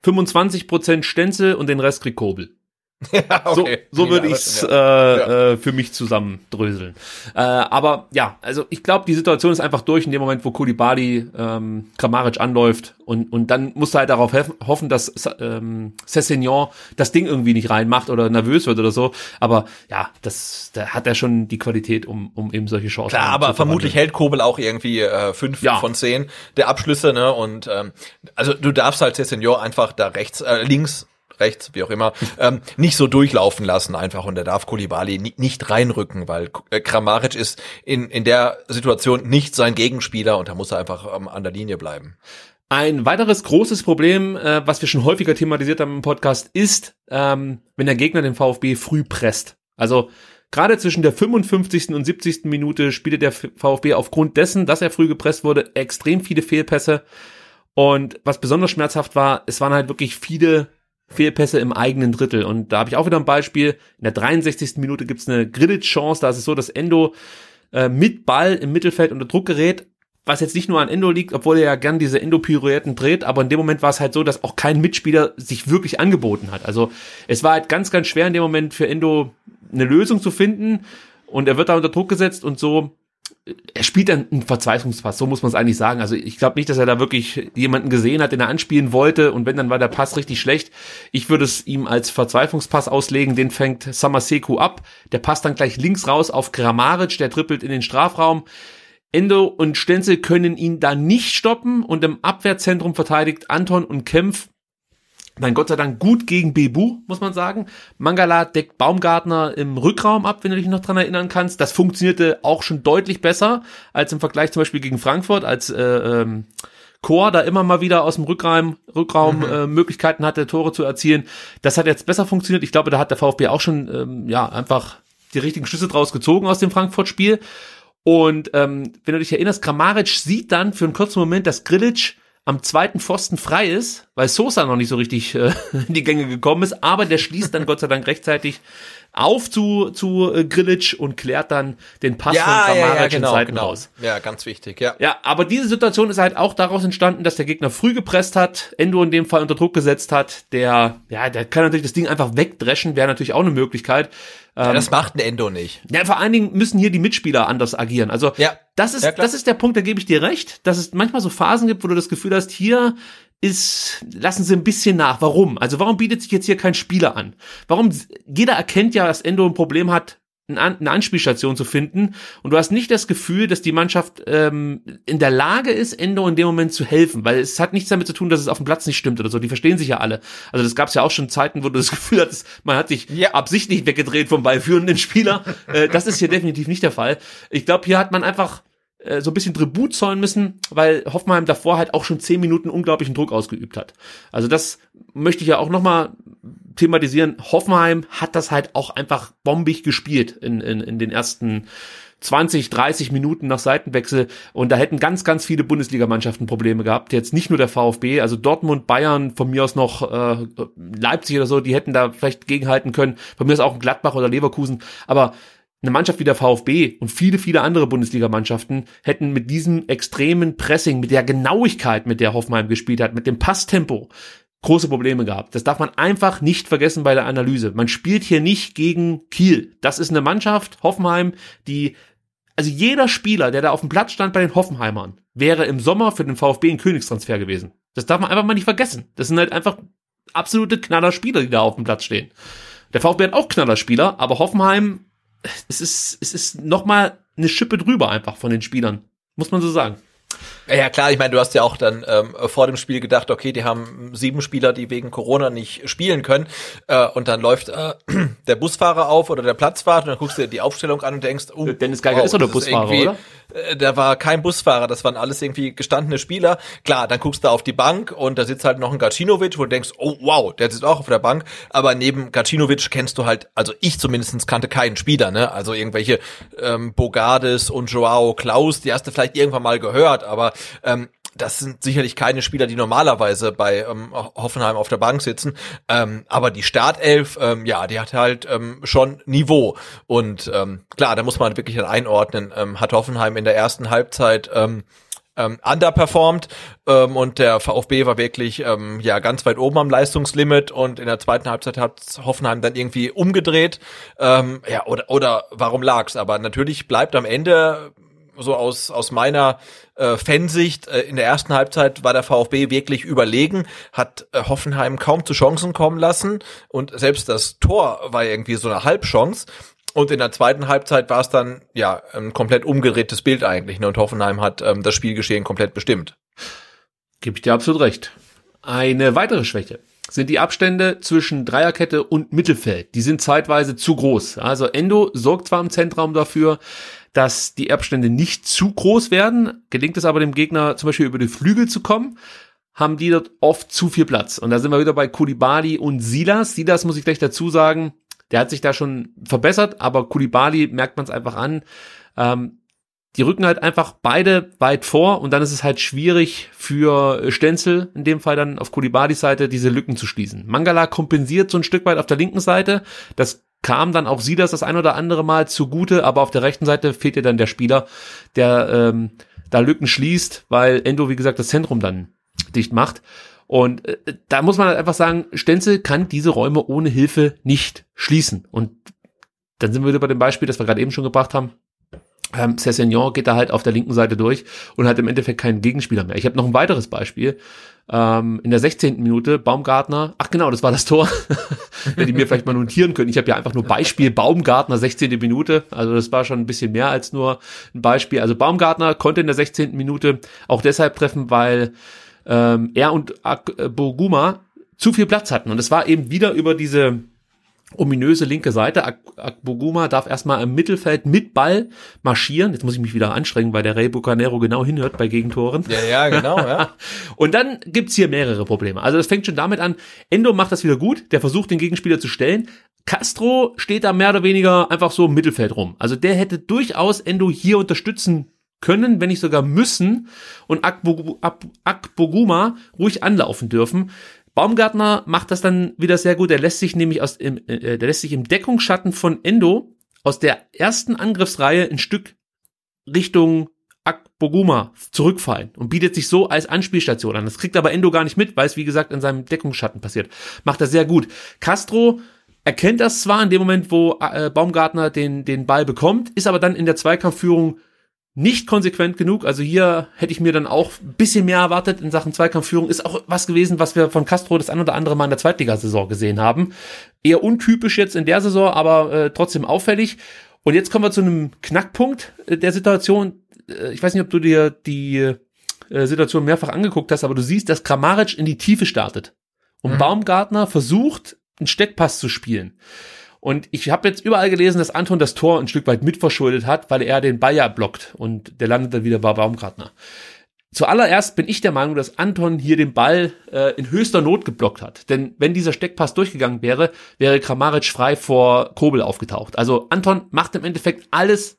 25% Stenzel und den Rest kriegt Kobel. Ja, okay. So, so Ja, würde aber- ich es ja. äh, äh, für mich zusammendröseln. Äh, aber ja, also ich glaube, die Situation ist einfach durch in dem Moment, wo Kulibali ähm, Kramaric anläuft und, und dann musst du halt darauf hoffen, dass ähm, Cessignon das Ding irgendwie nicht reinmacht oder nervös wird oder so. Aber ja, das da hat er schon die Qualität, um, um eben solche Chancen Klar, aber vermutlich hält Kobel auch irgendwie äh, fünf Ja. von zehn der Abschlüsse, ne? Und ähm, also du darfst halt Senior einfach da rechts, äh, links, rechts, wie auch immer, ähm, nicht so durchlaufen lassen einfach und da darf Kulibali ni nicht reinrücken, weil äh, Kramaric ist in, in der Situation nicht sein Gegenspieler und da muss er einfach ähm, an der Linie bleiben. Ein weiteres großes Problem, äh, was wir schon häufiger thematisiert haben im Podcast, ist, ähm, wenn der Gegner den VfB früh presst. Also gerade zwischen der 55. und 70. Minute spielte der VfB aufgrund dessen, dass er früh gepresst wurde, extrem viele Fehlpässe. Und was besonders schmerzhaft war, es waren halt wirklich viele Fehlpässe im eigenen Drittel. Und da habe ich auch wieder ein Beispiel. In der 63. Minute gibt's eine Grillitz-Chance. Da ist es so, dass Endo äh, mit Ball im Mittelfeld unter Druck gerät. Was jetzt nicht nur an Endo liegt, obwohl er ja gern diese Endo-Pirouetten dreht, aber in dem Moment war es halt so, dass auch kein Mitspieler sich wirklich angeboten hat. Also es war halt ganz, ganz schwer in dem Moment für Endo eine Lösung zu finden und er wird da unter Druck gesetzt und so er spielt dann einen Verzweiflungspass, so muss man es eigentlich sagen. Also ich glaube nicht, dass er da wirklich jemanden gesehen hat, den er anspielen wollte und wenn, dann war der Pass richtig schlecht. Ich würde es ihm als Verzweiflungspass auslegen, den fängt Samaseku ab, der passt dann gleich links raus auf Grammaric, der trippelt in den Strafraum. Endo und Stenzel können ihn da nicht stoppen und im Abwehrzentrum verteidigt Anton und Kempf Nein, Gott sei Dank gut gegen Bebu, muss man sagen. Mangala deckt Baumgartner im Rückraum ab, wenn du dich noch dran erinnern kannst. Das funktionierte auch schon deutlich besser als im Vergleich zum Beispiel gegen Frankfurt, als äh, ähm, Chor da immer mal wieder aus dem Rückraum, Rückraum äh, Möglichkeiten hatte, Tore zu erzielen. Das hat jetzt besser funktioniert. Ich glaube, da hat der VfB auch schon ähm, ja einfach die richtigen Schlüsse draus gezogen aus dem Frankfurt-Spiel. Und ähm, wenn du dich erinnerst, Kramaric sieht dann für einen kurzen Moment, dass Grilic am zweiten Pfosten frei ist, weil Sosa noch nicht so richtig äh, in die Gänge gekommen ist, aber der schließt dann Gott sei Dank rechtzeitig auf zu, zu äh, Grilic und klärt dann den Pass von Kramaric in Seiten raus. Ja, ganz wichtig, ja. Ja, aber diese Situation ist halt auch daraus entstanden, dass der Gegner früh gepresst hat, Endo in dem Fall unter Druck gesetzt hat, der, ja, der kann natürlich das Ding einfach wegdreschen, wäre natürlich auch eine Möglichkeit. ja das macht ein Endo nicht. Ja, vor allen Dingen müssen hier die Mitspieler anders agieren. Also Ja. das ist Ja, das ist der Punkt, da gebe ich dir recht, dass es manchmal so Phasen gibt, wo du das Gefühl hast, hier ist lassen Sie ein bisschen nach. Warum? Also warum bietet sich jetzt hier kein Spieler an? Warum jeder erkennt ja, dass Endo ein Problem hat, eine Anspielstation zu finden und du hast nicht das Gefühl, dass die Mannschaft ähm, in der Lage ist, Endo in dem Moment zu helfen, weil es hat nichts damit zu tun, dass es auf dem Platz nicht stimmt oder so. Die verstehen sich ja alle. Also das gab es ja auch schon Zeiten, wo du das Gefühl hattest, man hat sich Ja. absichtlich weggedreht vom ballführenden Spieler. äh, das ist hier definitiv nicht der Fall. Ich glaube, hier hat man einfach äh, so ein bisschen Tribut zollen müssen, weil Hoffenheim davor halt auch schon zehn Minuten unglaublichen Druck ausgeübt hat. Also das möchte ich ja auch nochmal thematisieren. Hoffenheim hat das halt auch einfach bombig gespielt in, in, in den ersten 20, 30 Minuten nach Seitenwechsel und da hätten ganz, ganz viele Bundesligamannschaften Probleme gehabt. Jetzt nicht nur der VfB, also Dortmund, Bayern, von mir aus noch äh, Leipzig oder so, die hätten da vielleicht gegenhalten können. Von mir aus auch Gladbach oder Leverkusen. Aber eine Mannschaft wie der VfB und viele, viele andere Bundesligamannschaften hätten mit diesem extremen Pressing, mit der Genauigkeit, mit der Hoffenheim gespielt hat, mit dem Passtempo, große Probleme gehabt. Das darf man einfach nicht vergessen bei der Analyse. Man spielt hier nicht gegen Kiel. Das ist eine Mannschaft, Hoffenheim, die, also jeder Spieler, der da auf dem Platz stand bei den Hoffenheimern, wäre im Sommer für den VfB ein Königstransfer gewesen. Das darf man einfach mal nicht vergessen. Das sind halt einfach absolute Knallerspieler, die da auf dem Platz stehen. Der VfB hat auch Knallerspieler, aber Hoffenheim, es ist, es ist noch mal eine Schippe drüber einfach von den Spielern. Muss man so sagen. Ja, klar, ich meine, du hast ja auch dann ähm, vor dem Spiel gedacht, okay, die haben sieben Spieler, die wegen Corona nicht spielen können. Äh, und dann läuft äh, der Busfahrer auf oder der Platzwart und dann guckst du dir die Aufstellung an und denkst, oh, Dennis Geiger ist doch der Busfahrer, irgendwie- oder? Äh, da war kein Busfahrer, das waren alles irgendwie gestandene Spieler. Klar, dann guckst du auf die Bank und da sitzt halt noch ein Gacinovic, wo du denkst, oh wow, der sitzt auch auf der Bank. Aber neben Gacinovic kennst du halt, also ich zumindest kannte keinen Spieler, ne? Also irgendwelche ähm, Bogardes und Joao Klaus, die hast du vielleicht irgendwann mal gehört, aber ähm, das sind sicherlich keine Spieler, die normalerweise bei ähm, Hoffenheim auf der Bank sitzen. Ähm, aber die Startelf, ähm, ja, die hat halt ähm, schon Niveau. Und ähm, klar, da muss man wirklich dann einordnen. Ähm, hat Hoffenheim in der ersten Halbzeit ähm, ähm, underperformed ähm, und der VfB war wirklich ähm, ja ganz weit oben am Leistungslimit und in der zweiten Halbzeit hat Hoffenheim dann irgendwie umgedreht. Ähm, ja, oder, oder warum lag's? Aber natürlich bleibt am Ende so aus, aus meiner äh, Fansicht, äh, in der ersten Halbzeit war der VfB wirklich überlegen, hat äh, Hoffenheim kaum zu Chancen kommen lassen und selbst das Tor war irgendwie so eine Halbchance. Und in der zweiten Halbzeit war es dann ja ein komplett umgedrehtes Bild eigentlich. Ne? Und Hoffenheim hat ähm, das Spielgeschehen komplett bestimmt. Gebe ich dir absolut recht. Eine weitere Schwäche sind die Abstände zwischen Dreierkette und Mittelfeld. Die sind zeitweise zu groß. Also Endo sorgt zwar im Zentraum dafür, dass die Abstände nicht zu groß werden. Gelingt es aber dem Gegner zum Beispiel über die Flügel zu kommen, haben die dort oft zu viel Platz. Und da sind wir wieder bei Kulibali und Silas. Silas muss ich gleich dazu sagen, der hat sich da schon verbessert, aber Kulibali merkt man es einfach an. Ähm, die rücken halt einfach beide weit vor und dann ist es halt schwierig für Stenzel, in dem Fall dann auf Kulibalis Seite, diese Lücken zu schließen. Mangala kompensiert so ein Stück weit auf der linken Seite. Das kam dann auch sie das das ein oder andere Mal zugute, aber auf der rechten Seite fehlt ihr dann der Spieler, der ähm, da Lücken schließt, weil Endo, wie gesagt, das Zentrum dann dicht macht. Und äh, da muss man halt einfach sagen, Stenzel kann diese Räume ohne Hilfe nicht schließen. Und dann sind wir wieder bei dem Beispiel, das wir gerade eben schon gebracht haben. Ähm, Cessignon geht da halt auf der linken Seite durch und hat im Endeffekt keinen Gegenspieler mehr. Ich habe noch ein weiteres Beispiel. Ähm, in der 16. Minute Baumgartner, ach genau, das war das Tor, hätte ich mir vielleicht mal notieren können. Ich habe ja einfach nur Beispiel Baumgartner 16. Minute, also das war schon ein bisschen mehr als nur ein Beispiel. Also Baumgartner konnte in der 16. Minute auch deshalb treffen, weil ähm, er und Boguma zu viel Platz hatten und es war eben wieder über diese ominöse linke Seite. Akboguma darf erstmal im Mittelfeld mit Ball marschieren. Jetzt muss ich mich wieder anstrengen, weil der Rey Bucanero genau hinhört bei Gegentoren. Ja, ja, genau, ja. und dann gibt's hier mehrere Probleme. Also das fängt schon damit an, Endo macht das wieder gut, der versucht den Gegenspieler zu stellen. Castro steht da mehr oder weniger einfach so im Mittelfeld rum. Also der hätte durchaus Endo hier unterstützen können, wenn nicht sogar müssen und Akboguma ruhig anlaufen dürfen. Baumgartner macht das dann wieder sehr gut. Er lässt sich nämlich aus, im, äh, der lässt sich im Deckungsschatten von Endo aus der ersten Angriffsreihe ein Stück Richtung Akboguma zurückfallen und bietet sich so als Anspielstation an. Das kriegt aber Endo gar nicht mit, weil es wie gesagt in seinem Deckungsschatten passiert. Macht er sehr gut. Castro erkennt das zwar in dem Moment, wo äh, Baumgartner den, den Ball bekommt, ist aber dann in der Zweikampfführung nicht konsequent genug. Also hier hätte ich mir dann auch ein bisschen mehr erwartet in Sachen Zweikampfführung. Ist auch was gewesen, was wir von Castro das ein oder andere Mal in der Zweitligasaison gesehen haben. Eher untypisch jetzt in der Saison, aber äh, trotzdem auffällig. Und jetzt kommen wir zu einem Knackpunkt äh, der Situation. Äh, ich weiß nicht, ob du dir die äh, Situation mehrfach angeguckt hast, aber du siehst, dass Kramaric in die Tiefe startet. Und mhm. Baumgartner versucht, einen Steckpass zu spielen. Und ich habe jetzt überall gelesen, dass Anton das Tor ein Stück weit mitverschuldet hat, weil er den ja blockt und der landet dann wieder bei Baumgartner. Zuallererst bin ich der Meinung, dass Anton hier den Ball äh, in höchster Not geblockt hat. Denn wenn dieser Steckpass durchgegangen wäre, wäre Kramaric frei vor Kobel aufgetaucht. Also Anton macht im Endeffekt alles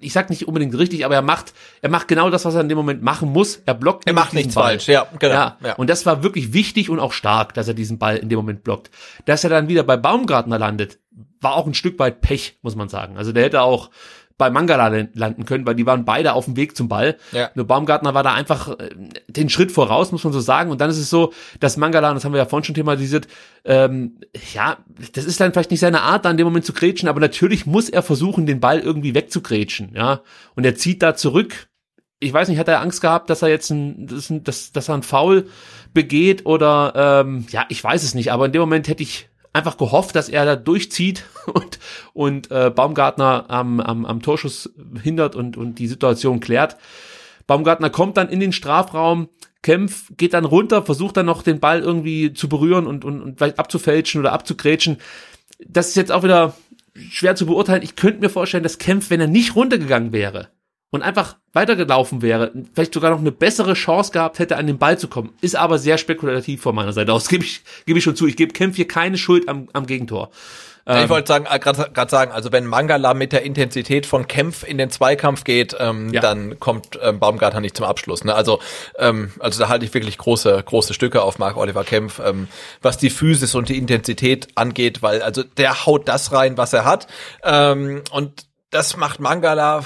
ich sag nicht unbedingt richtig, aber er macht, er macht genau das, was er in dem Moment machen muss. Er blockt. Er macht nichts Ball. falsch, ja, genau. Ja, ja. Und das war wirklich wichtig und auch stark, dass er diesen Ball in dem Moment blockt. Dass er dann wieder bei Baumgartner landet, war auch ein Stück weit Pech, muss man sagen. Also der hätte auch bei Mangala landen können, weil die waren beide auf dem Weg zum Ball. Ja. Nur Baumgartner war da einfach äh, den Schritt voraus, muss man so sagen. Und dann ist es so, dass Mangala, das haben wir ja vorhin schon thematisiert, ähm, ja, das ist dann vielleicht nicht seine Art, da in dem Moment zu grätschen, aber natürlich muss er versuchen, den Ball irgendwie wegzugrätschen, ja. Und er zieht da zurück. Ich weiß nicht, hat er Angst gehabt, dass er jetzt ein, dass, dass er ein Foul begeht oder ähm, ja, ich weiß es nicht, aber in dem Moment hätte ich einfach gehofft, dass er da durchzieht und, und äh, Baumgartner am, am, am Torschuss hindert und, und die Situation klärt. Baumgartner kommt dann in den Strafraum, Kempf geht dann runter, versucht dann noch den Ball irgendwie zu berühren und, und, und vielleicht abzufälschen oder abzugrätschen. Das ist jetzt auch wieder schwer zu beurteilen. Ich könnte mir vorstellen, dass Kempf, wenn er nicht runtergegangen wäre, und einfach weitergelaufen wäre, vielleicht sogar noch eine bessere Chance gehabt hätte, an den Ball zu kommen. Ist aber sehr spekulativ von meiner Seite aus. Gebe ich, gebe ich schon zu. Ich gebe Kempf hier keine Schuld am, am Gegentor. Ja, ich wollte sagen, äh, gerade sagen, also wenn Mangala mit der Intensität von Kempf in den Zweikampf geht, ähm, Ja. dann kommt ähm, Baumgartner nicht zum Abschluss. Ne? Also, ähm, also da halte ich wirklich große, große Stücke auf Marc Oliver Kempf, ähm, was die Physis und die Intensität angeht, weil also der haut das rein, was er hat. Ähm, und das macht Mangala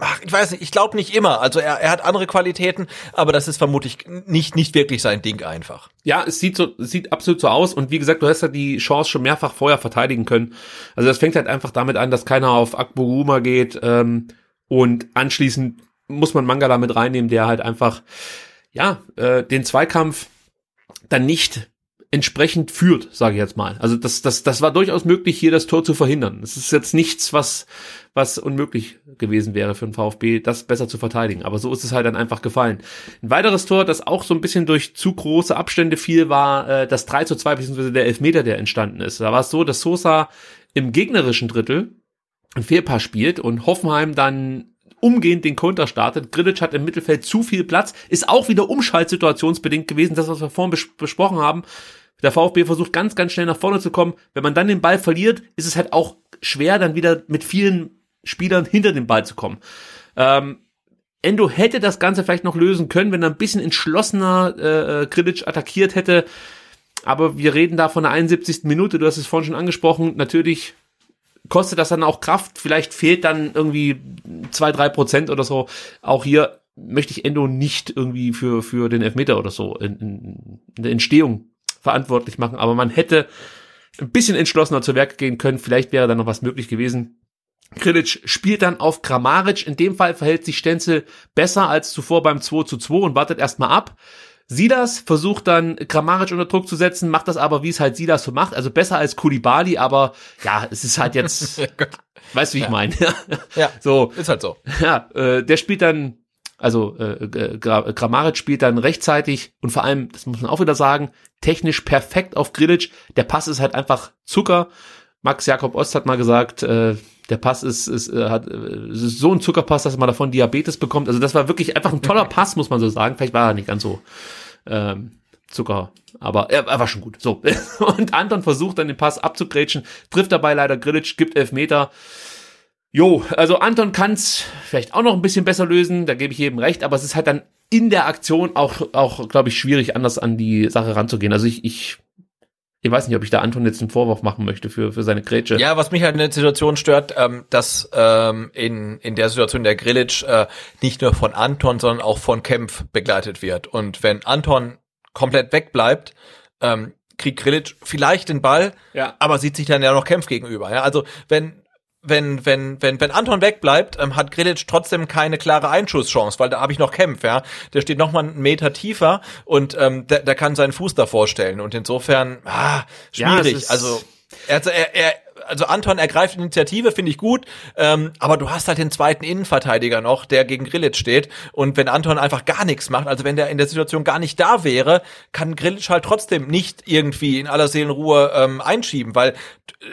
Ach, ich weiß nicht, ich glaube nicht immer. Also er, er hat andere Qualitäten, aber das ist vermutlich nicht, nicht wirklich sein Ding einfach. Ja, es sieht so, sieht absolut so aus. Und wie gesagt, du hast ja die Chance schon mehrfach vorher verteidigen können. Also das fängt halt einfach damit an, dass keiner auf Akburuma geht. Ähm, und anschließend muss man Mangala mit reinnehmen, der halt einfach, ja, äh, den Zweikampf dann nicht entsprechend führt, sage ich jetzt mal. Also das, das, das war durchaus möglich, hier das Tor zu verhindern. Es ist jetzt nichts, was, was unmöglich gewesen wäre für den VfB, das besser zu verteidigen. Aber so ist es halt dann einfach gefallen. Ein weiteres Tor, das auch so ein bisschen durch zu große Abstände fiel, war äh, das 3 zu 2, beziehungsweise der Elfmeter, der entstanden ist. Da war es so, dass Sosa im gegnerischen Drittel ein Fehlpass spielt und Hoffenheim dann umgehend den Konter startet. Grilic hat im Mittelfeld zu viel Platz, ist auch wieder umschaltsituationsbedingt gewesen, das, was wir vorhin bes besprochen haben. Der VfB versucht ganz, ganz schnell nach vorne zu kommen. Wenn man dann den Ball verliert, ist es halt auch schwer, dann wieder mit vielen Spielern hinter den Ball zu kommen. Ähm, Endo hätte das Ganze vielleicht noch lösen können, wenn er ein bisschen entschlossener äh, äh, Grilic attackiert hätte. Aber wir reden da von der 71. Minute, du hast es vorhin schon angesprochen. Natürlich kostet das dann auch Kraft. Vielleicht fehlt dann irgendwie zwei, drei Prozent oder so. Auch hier möchte ich Endo nicht irgendwie für, für den Elfmeter oder so in, in, in der Entstehung verantwortlich machen. Aber man hätte ein bisschen entschlossener zu Werk gehen können. Vielleicht wäre da noch was möglich gewesen. Krilic spielt dann auf Kramaric. In dem Fall verhält sich Stenzel besser als zuvor beim 2 zu 2 und wartet erstmal ab. Silas versucht dann Kramaric unter Druck zu setzen, macht das aber, wie es halt Silas so macht. Also besser als Kulibali, aber ja, es ist halt jetzt, weißt du, wie ich meine? Ja, so, ist halt so. ja, äh, der spielt dann, also äh, Gra Kramaric spielt dann rechtzeitig und vor allem, das muss man auch wieder sagen, technisch perfekt auf Grilic. Der Pass ist halt einfach Zucker. Max Jakob Ost hat mal gesagt, äh, der Pass ist, ist, äh, hat, äh, ist so ein Zuckerpass, dass man davon Diabetes bekommt. Also das war wirklich einfach ein toller Pass, muss man so sagen. Vielleicht war er nicht ganz so ähm, Zucker, aber er, er war schon gut. So und Anton versucht dann den Pass abzugrätschen, trifft dabei leider Grilic, gibt elf Meter. Jo, also Anton kann's vielleicht auch noch ein bisschen besser lösen, da gebe ich jedem recht, aber es ist halt dann in der Aktion auch, auch glaube ich, schwierig, anders an die Sache ranzugehen. Also ich, ich, ich weiß nicht, ob ich da Anton jetzt einen Vorwurf machen möchte für, für seine Grätsche. Ja, was mich halt in der Situation stört, ähm, dass ähm, in, in der Situation der Grilic äh, nicht nur von Anton, sondern auch von Kempf begleitet wird. Und wenn Anton komplett wegbleibt, ähm, kriegt Grilic vielleicht den Ball, Ja. aber sieht sich dann ja noch Kempf gegenüber. Ja? Also wenn wenn, wenn, wenn, wenn Anton wegbleibt, ähm, hat Grilic trotzdem keine klare Einschusschance, weil da habe ich noch Kempf, ja. Der steht noch mal einen Meter tiefer und ähm, der, der kann seinen Fuß davor stellen. Und insofern, ah, Ja, schwierig. ist- also, also er, er, also Anton ergreift Initiative, finde ich gut, ähm, aber du hast halt den zweiten Innenverteidiger noch, der gegen Grilic steht. Und wenn Anton einfach gar nichts macht, also wenn der in der Situation gar nicht da wäre, kann Grilic halt trotzdem nicht irgendwie in aller Seelenruhe ähm, einschieben, weil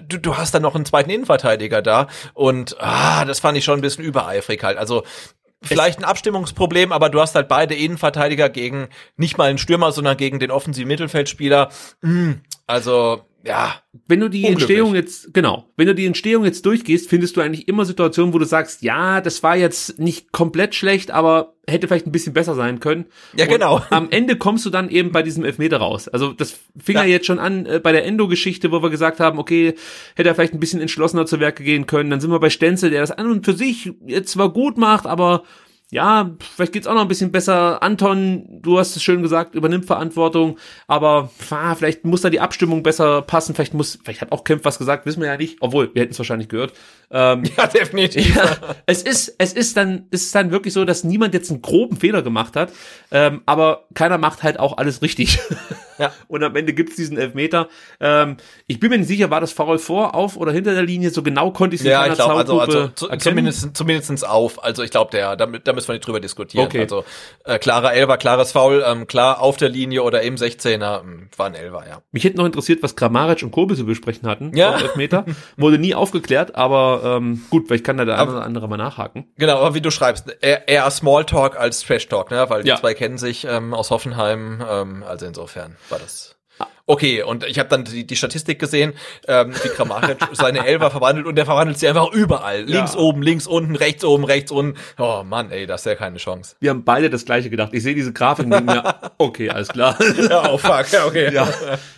du, du hast dann noch einen zweiten Innenverteidiger da. Und ah, das fand ich schon ein bisschen übereifrig halt. Also Vielleicht ein Abstimmungsproblem, aber du hast halt beide Innenverteidiger gegen nicht mal einen Stürmer, sondern gegen den offensiven Mittelfeldspieler. Mm, Also, ja, wenn du die. Entstehung jetzt, genau, wenn du die Entstehung jetzt durchgehst, findest du eigentlich immer Situationen, wo du sagst, ja, das war jetzt nicht komplett schlecht, aber hätte vielleicht ein bisschen besser sein können. Ja, Und genau. Am Ende kommst du dann eben bei diesem Elfmeter raus. Also das fing ja, Ja. jetzt schon an äh, bei der Endo-Geschichte, wo wir gesagt haben, okay, hätte er vielleicht ein bisschen entschlossener zu Werke gehen können. Dann sind wir bei Stenzel, der das an und für sich jetzt zwar gut macht, aber ja, vielleicht geht's auch noch ein bisschen besser. Anton, du hast es schön gesagt, übernimmt Verantwortung, aber ah, vielleicht muss da die Abstimmung besser passen. Vielleicht muss, vielleicht hat auch Kempf was gesagt, wissen wir ja nicht. Obwohl, wir hätten es wahrscheinlich gehört. Ähm, ja, definitiv. ja, es ist, es ist dann, es ist dann wirklich so, dass niemand jetzt einen groben Fehler gemacht hat, ähm, aber keiner macht halt auch alles richtig. Ja. Und am Ende gibt's diesen Elfmeter. Ähm, ich bin mir nicht sicher, war das Foul vor, auf oder hinter der Linie? So genau konnte ich es Ja, ich glaube, also, also zu, zumindest, zumindestens auf. Also ich glaube, der, da, da müssen wir nicht drüber diskutieren. Okay. Also äh, klarer Elfer, klares Foul, ähm, klar auf der Linie oder im 16er, ähm, war ein Elfer, ja. Mich hätte noch interessiert, was Kramaric und Kobel zu besprechen hatten. Ja. Elfmeter. Wurde nie aufgeklärt, aber ähm, gut, vielleicht kann da der eine oder andere mal nachhaken. Genau, aber wie du schreibst, eher, eher Smalltalk als Trash Talk, ne? Weil Ja. die zwei kennen sich ähm, aus Hoffenheim, ähm, also insofern war das Okay, und ich habe dann die, die Statistik gesehen, ähm, wie Kramaric seine Elfer verwandelt und der verwandelt sie einfach überall. Links oben, links unten, rechts oben, rechts unten. Oh Mann, ey, das ist ja keine Chance. Wir haben beide das gleiche gedacht. Ich sehe diese Grafik und denke mir, okay, alles klar. Ja, oh fuck, ja, okay. ja.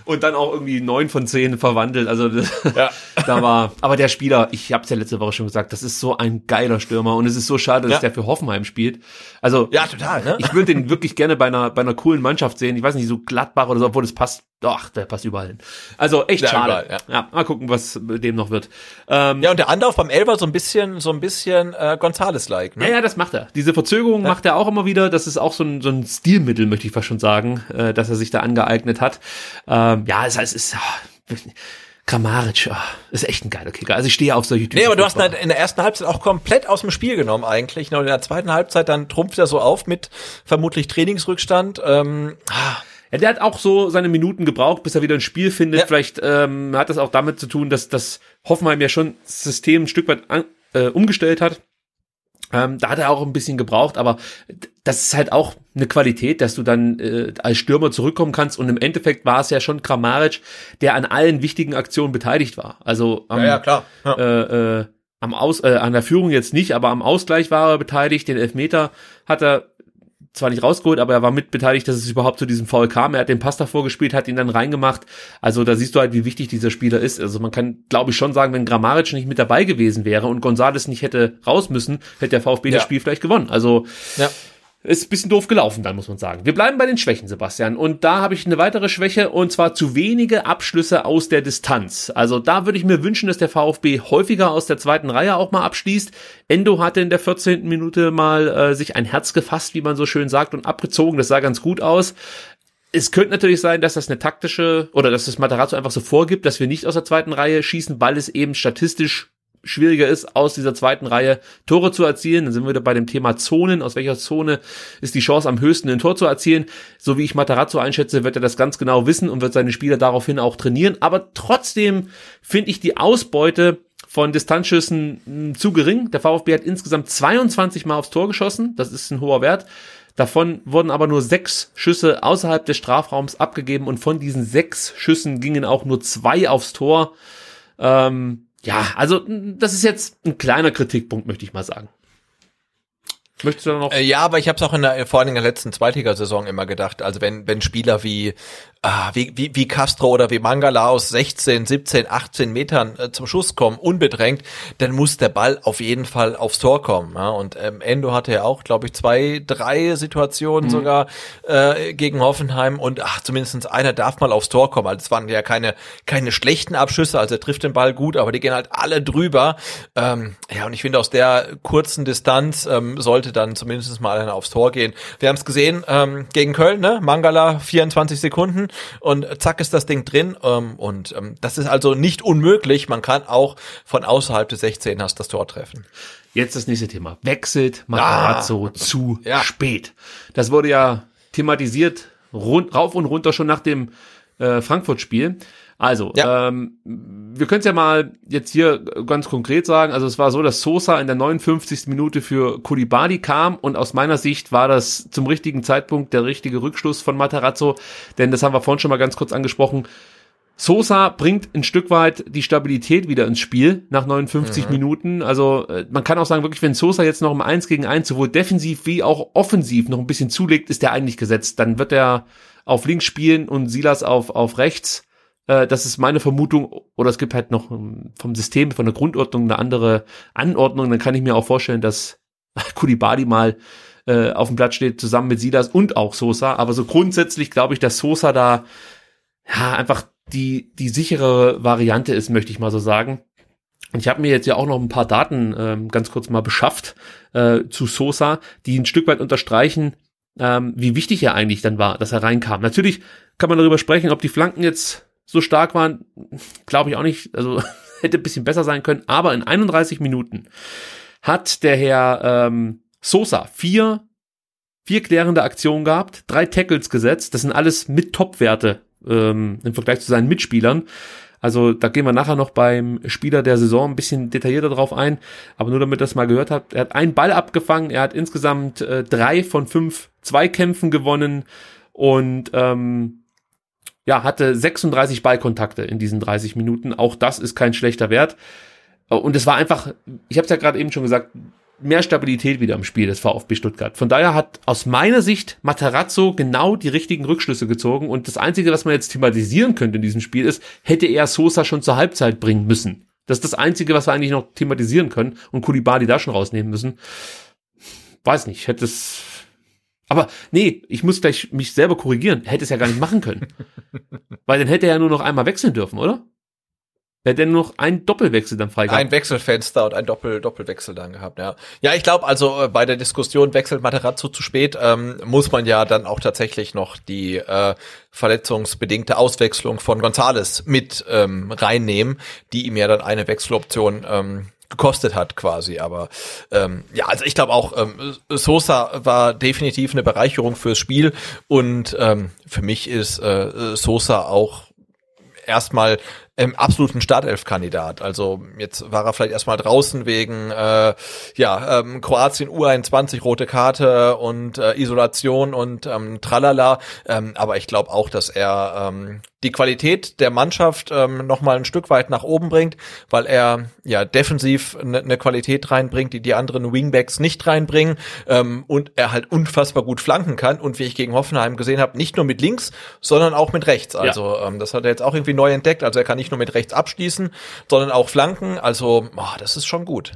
Und dann auch irgendwie neun von zehn verwandelt. Also das, Ja. da war. Aber der Spieler, ich habe es ja letzte Woche schon gesagt, das ist so ein geiler Stürmer und es ist so schade, dass Ja. der für Hoffenheim spielt. Also Ja, total, ne? ich würde den wirklich gerne bei einer bei einer coolen Mannschaft sehen. Ich weiß nicht, so Gladbach oder so, obwohl das passt. Doch, der passt überall hin. Also echt Ja, schade. überall, ja. mal gucken, was mit dem noch wird. Ähm, Ja, und der Anlauf beim Elfer so ein bisschen, so ein bisschen äh, Gonzales-like, ne? Ja, ja, das macht er. Diese Verzögerung macht er auch immer wieder. Das ist auch so ein, so ein Stilmittel, möchte ich fast schon sagen, äh, dass er sich da angeeignet hat. Ähm, ja, heißt, es ist ah, Kramaric, ah, ist echt ein geiler Kicker. Also ich stehe auf solche Typen. Nee, aber du hast halt in der ersten Halbzeit auch komplett aus dem Spiel genommen eigentlich. Und in der zweiten Halbzeit dann trumpft er so auf mit vermutlich Trainingsrückstand. Ähm, ah, Ja, der hat auch so seine Minuten gebraucht, bis er wieder ein Spiel findet. Ja. Vielleicht ähm, hat das auch damit zu tun, dass das Hoffenheim ja schon das System ein Stück weit an, äh, umgestellt hat. Ähm, da hat er auch ein bisschen gebraucht, aber das ist halt auch eine Qualität, dass du dann äh, als Stürmer zurückkommen kannst. Und im Endeffekt war es ja schon Kramaric, der an allen wichtigen Aktionen beteiligt war. Also am, klar. Ja. äh, äh, am Aus, äh, an der Führung jetzt nicht, aber am Ausgleich war er beteiligt. Den Elfmeter hat er zwar nicht rausgeholt, aber er war mit beteiligt, dass es überhaupt zu diesem Foul kam. Er hat den Pass davor gespielt, hat ihn dann reingemacht. Also da siehst du halt, wie wichtig dieser Spieler ist. Also man kann, glaube ich, schon sagen, wenn Grammaric nicht mit dabei gewesen wäre und Gonzales nicht hätte raus müssen, hätte der VfB Ja. das Spiel vielleicht gewonnen. Also Ja. Ist ein bisschen doof gelaufen, dann muss man sagen. Wir bleiben bei den Schwächen, Sebastian. Und da habe ich eine weitere Schwäche, und zwar zu wenige Abschlüsse aus der Distanz. Also da würde ich mir wünschen, dass der VfB häufiger aus der zweiten Reihe auch mal abschließt. Endo hatte in der 14. Minute mal äh, sich ein Herz gefasst, wie man so schön sagt, und abgezogen. Das sah ganz gut aus. Es könnte natürlich sein, dass das eine taktische oder dass das Matarazzo einfach so vorgibt, dass wir nicht aus der zweiten Reihe schießen, weil es eben statistisch schwieriger ist, aus dieser zweiten Reihe Tore zu erzielen. Dann sind wir wieder bei dem Thema Zonen. Aus welcher Zone ist die Chance am höchsten, ein Tor zu erzielen? So wie ich Matarazzo einschätze, wird er das ganz genau wissen und wird seine Spieler daraufhin auch trainieren. Aber trotzdem finde ich die Ausbeute von Distanzschüssen mh, zu gering. Der VfB hat insgesamt 22 Mal aufs Tor geschossen. Das ist ein hoher Wert. Davon wurden aber nur sechs Schüsse außerhalb des Strafraums abgegeben und von diesen sechs Schüssen gingen auch nur zwei aufs Tor. Ähm, ja, also das ist jetzt ein kleiner Kritikpunkt, möchte ich mal sagen. Möchtest du da noch? Äh, Ja, aber ich habe es auch in der, vor allem in der letzten Zweitligasaison immer gedacht. Also wenn, wenn Spieler wie, ah, wie, wie, wie Castro oder wie Mangala aus 16, 17, 18 Metern äh, zum Schuss kommen, unbedrängt, dann muss der Ball auf jeden Fall aufs Tor kommen. Ja? Und ähm, Endo hatte ja auch, glaube ich, zwei, drei Situationen sogar äh, gegen Hoffenheim und ach, zumindest einer darf mal aufs Tor kommen. Also es waren ja keine, keine schlechten Abschüsse, also er trifft den Ball gut, aber die gehen halt alle drüber. Ähm, ja, und ich finde, aus der kurzen Distanz ähm, sollte dann zumindest mal einer aufs Tor gehen. Wir haben es gesehen ähm, gegen Köln, ne? Mangala 24 Sekunden und zack ist das Ding drin. Ähm, und ähm, das ist also nicht unmöglich. Man kann auch von außerhalb des 16 hast das Tor treffen. Jetzt das nächste Thema. Wechselt Matarazzo zu Ja. spät. Das wurde ja thematisiert, rund, rauf und runter schon nach dem äh, Frankfurt-Spiel. Also, Ja. ähm, wir können es ja mal jetzt hier ganz konkret sagen. Also es war so, dass Sosa in der 59. Minute für Kulibali kam und aus meiner Sicht war das zum richtigen Zeitpunkt der richtige Rückschluss von Matarazzo, denn das haben wir vorhin schon mal ganz kurz angesprochen. Sosa bringt ein Stück weit die Stabilität wieder ins Spiel nach 59 Minuten. Also äh, man kann auch sagen, wirklich, wenn Sosa jetzt noch im 1 gegen 1 sowohl defensiv wie auch offensiv noch ein bisschen zulegt, ist der eigentlich gesetzt. Dann wird er auf links spielen und Silas auf, auf rechts. Äh, das ist meine Vermutung. Oder es gibt halt noch ähm, vom System, von der Grundordnung eine andere Anordnung. Dann kann ich mir auch vorstellen, dass Kulibali mal äh, auf dem Platz steht, zusammen mit Silas und auch Sosa. Aber so grundsätzlich glaube ich, dass Sosa da ja, einfach die, die sichere Variante ist, möchte ich mal so sagen. Und ich habe mir jetzt ja auch noch ein paar Daten ähm, ganz kurz mal beschafft äh, zu Sosa, die ein Stück weit unterstreichen, ähm, wie wichtig er eigentlich dann war, dass er reinkam. Natürlich kann man darüber sprechen, ob die Flanken jetzt so stark waren, glaube ich auch nicht. Also hätte ein bisschen besser sein können. Aber in 31 Minuten hat der Herr ähm, Sosa vier, vier klärende Aktionen gehabt, drei Tackles gesetzt. Das sind alles mit Topwerte ähm, im Vergleich zu seinen Mitspielern. Also da gehen wir nachher noch beim Spieler der Saison ein bisschen detaillierter drauf ein. Aber nur damit ihr das mal gehört habt, er hat einen Ball abgefangen, er hat insgesamt äh, drei von fünf Zweikämpfen gewonnen und ähm, ja, hatte 36 Ballkontakte in diesen 30 Minuten. Auch das ist kein schlechter Wert. Und es war einfach, ich habe es ja gerade eben schon gesagt, mehr Stabilität wieder im Spiel des VfB Stuttgart. Von daher hat aus meiner Sicht Materazzo genau die richtigen Rückschlüsse gezogen und das Einzige, was man jetzt thematisieren könnte in diesem Spiel ist, hätte er Sosa schon zur Halbzeit bringen müssen. Das ist das Einzige, was wir eigentlich noch thematisieren können und Kulibali da schon rausnehmen müssen. Weiß nicht, hätte es aber nee, ich muss gleich mich selber korrigieren. Hätte es ja gar nicht machen können. Weil dann hätte er ja nur noch einmal wechseln dürfen, oder? Er hätte nur noch einen Doppelwechsel dann frei Ein Wechselfenster und ein Doppel Doppelwechsel dann gehabt, ja. Ja, ich glaube also äh, bei der Diskussion wechselt Materazzo zu spät, ähm, muss man ja dann auch tatsächlich noch die äh, verletzungsbedingte Auswechslung von Gonzales mit ähm, reinnehmen, die ihm ja dann eine Wechseloption ähm, gekostet hat quasi. Aber ähm, ja, also ich glaube auch, ähm, Sosa war definitiv eine Bereicherung fürs Spiel und ähm, für mich ist äh, Sosa auch erstmal ähm, absoluten Startelf-Kandidat. Also jetzt war er vielleicht erstmal draußen wegen äh, ja ähm, Kroatien U21 rote Karte und äh, Isolation und ähm, Tralala. Ähm, aber ich glaube auch, dass er ähm, die Qualität der Mannschaft ähm, noch mal ein Stück weit nach oben bringt, weil er ja defensiv eine ne Qualität reinbringt, die die anderen Wingbacks nicht reinbringen ähm, und er halt unfassbar gut flanken kann und wie ich gegen Hoffenheim gesehen habe, nicht nur mit links, sondern auch mit rechts. Also ja. ähm, das hat er jetzt auch irgendwie neu entdeckt. Also er kann nicht nur mit rechts abschließen, sondern auch flanken. Also oh, das ist schon gut.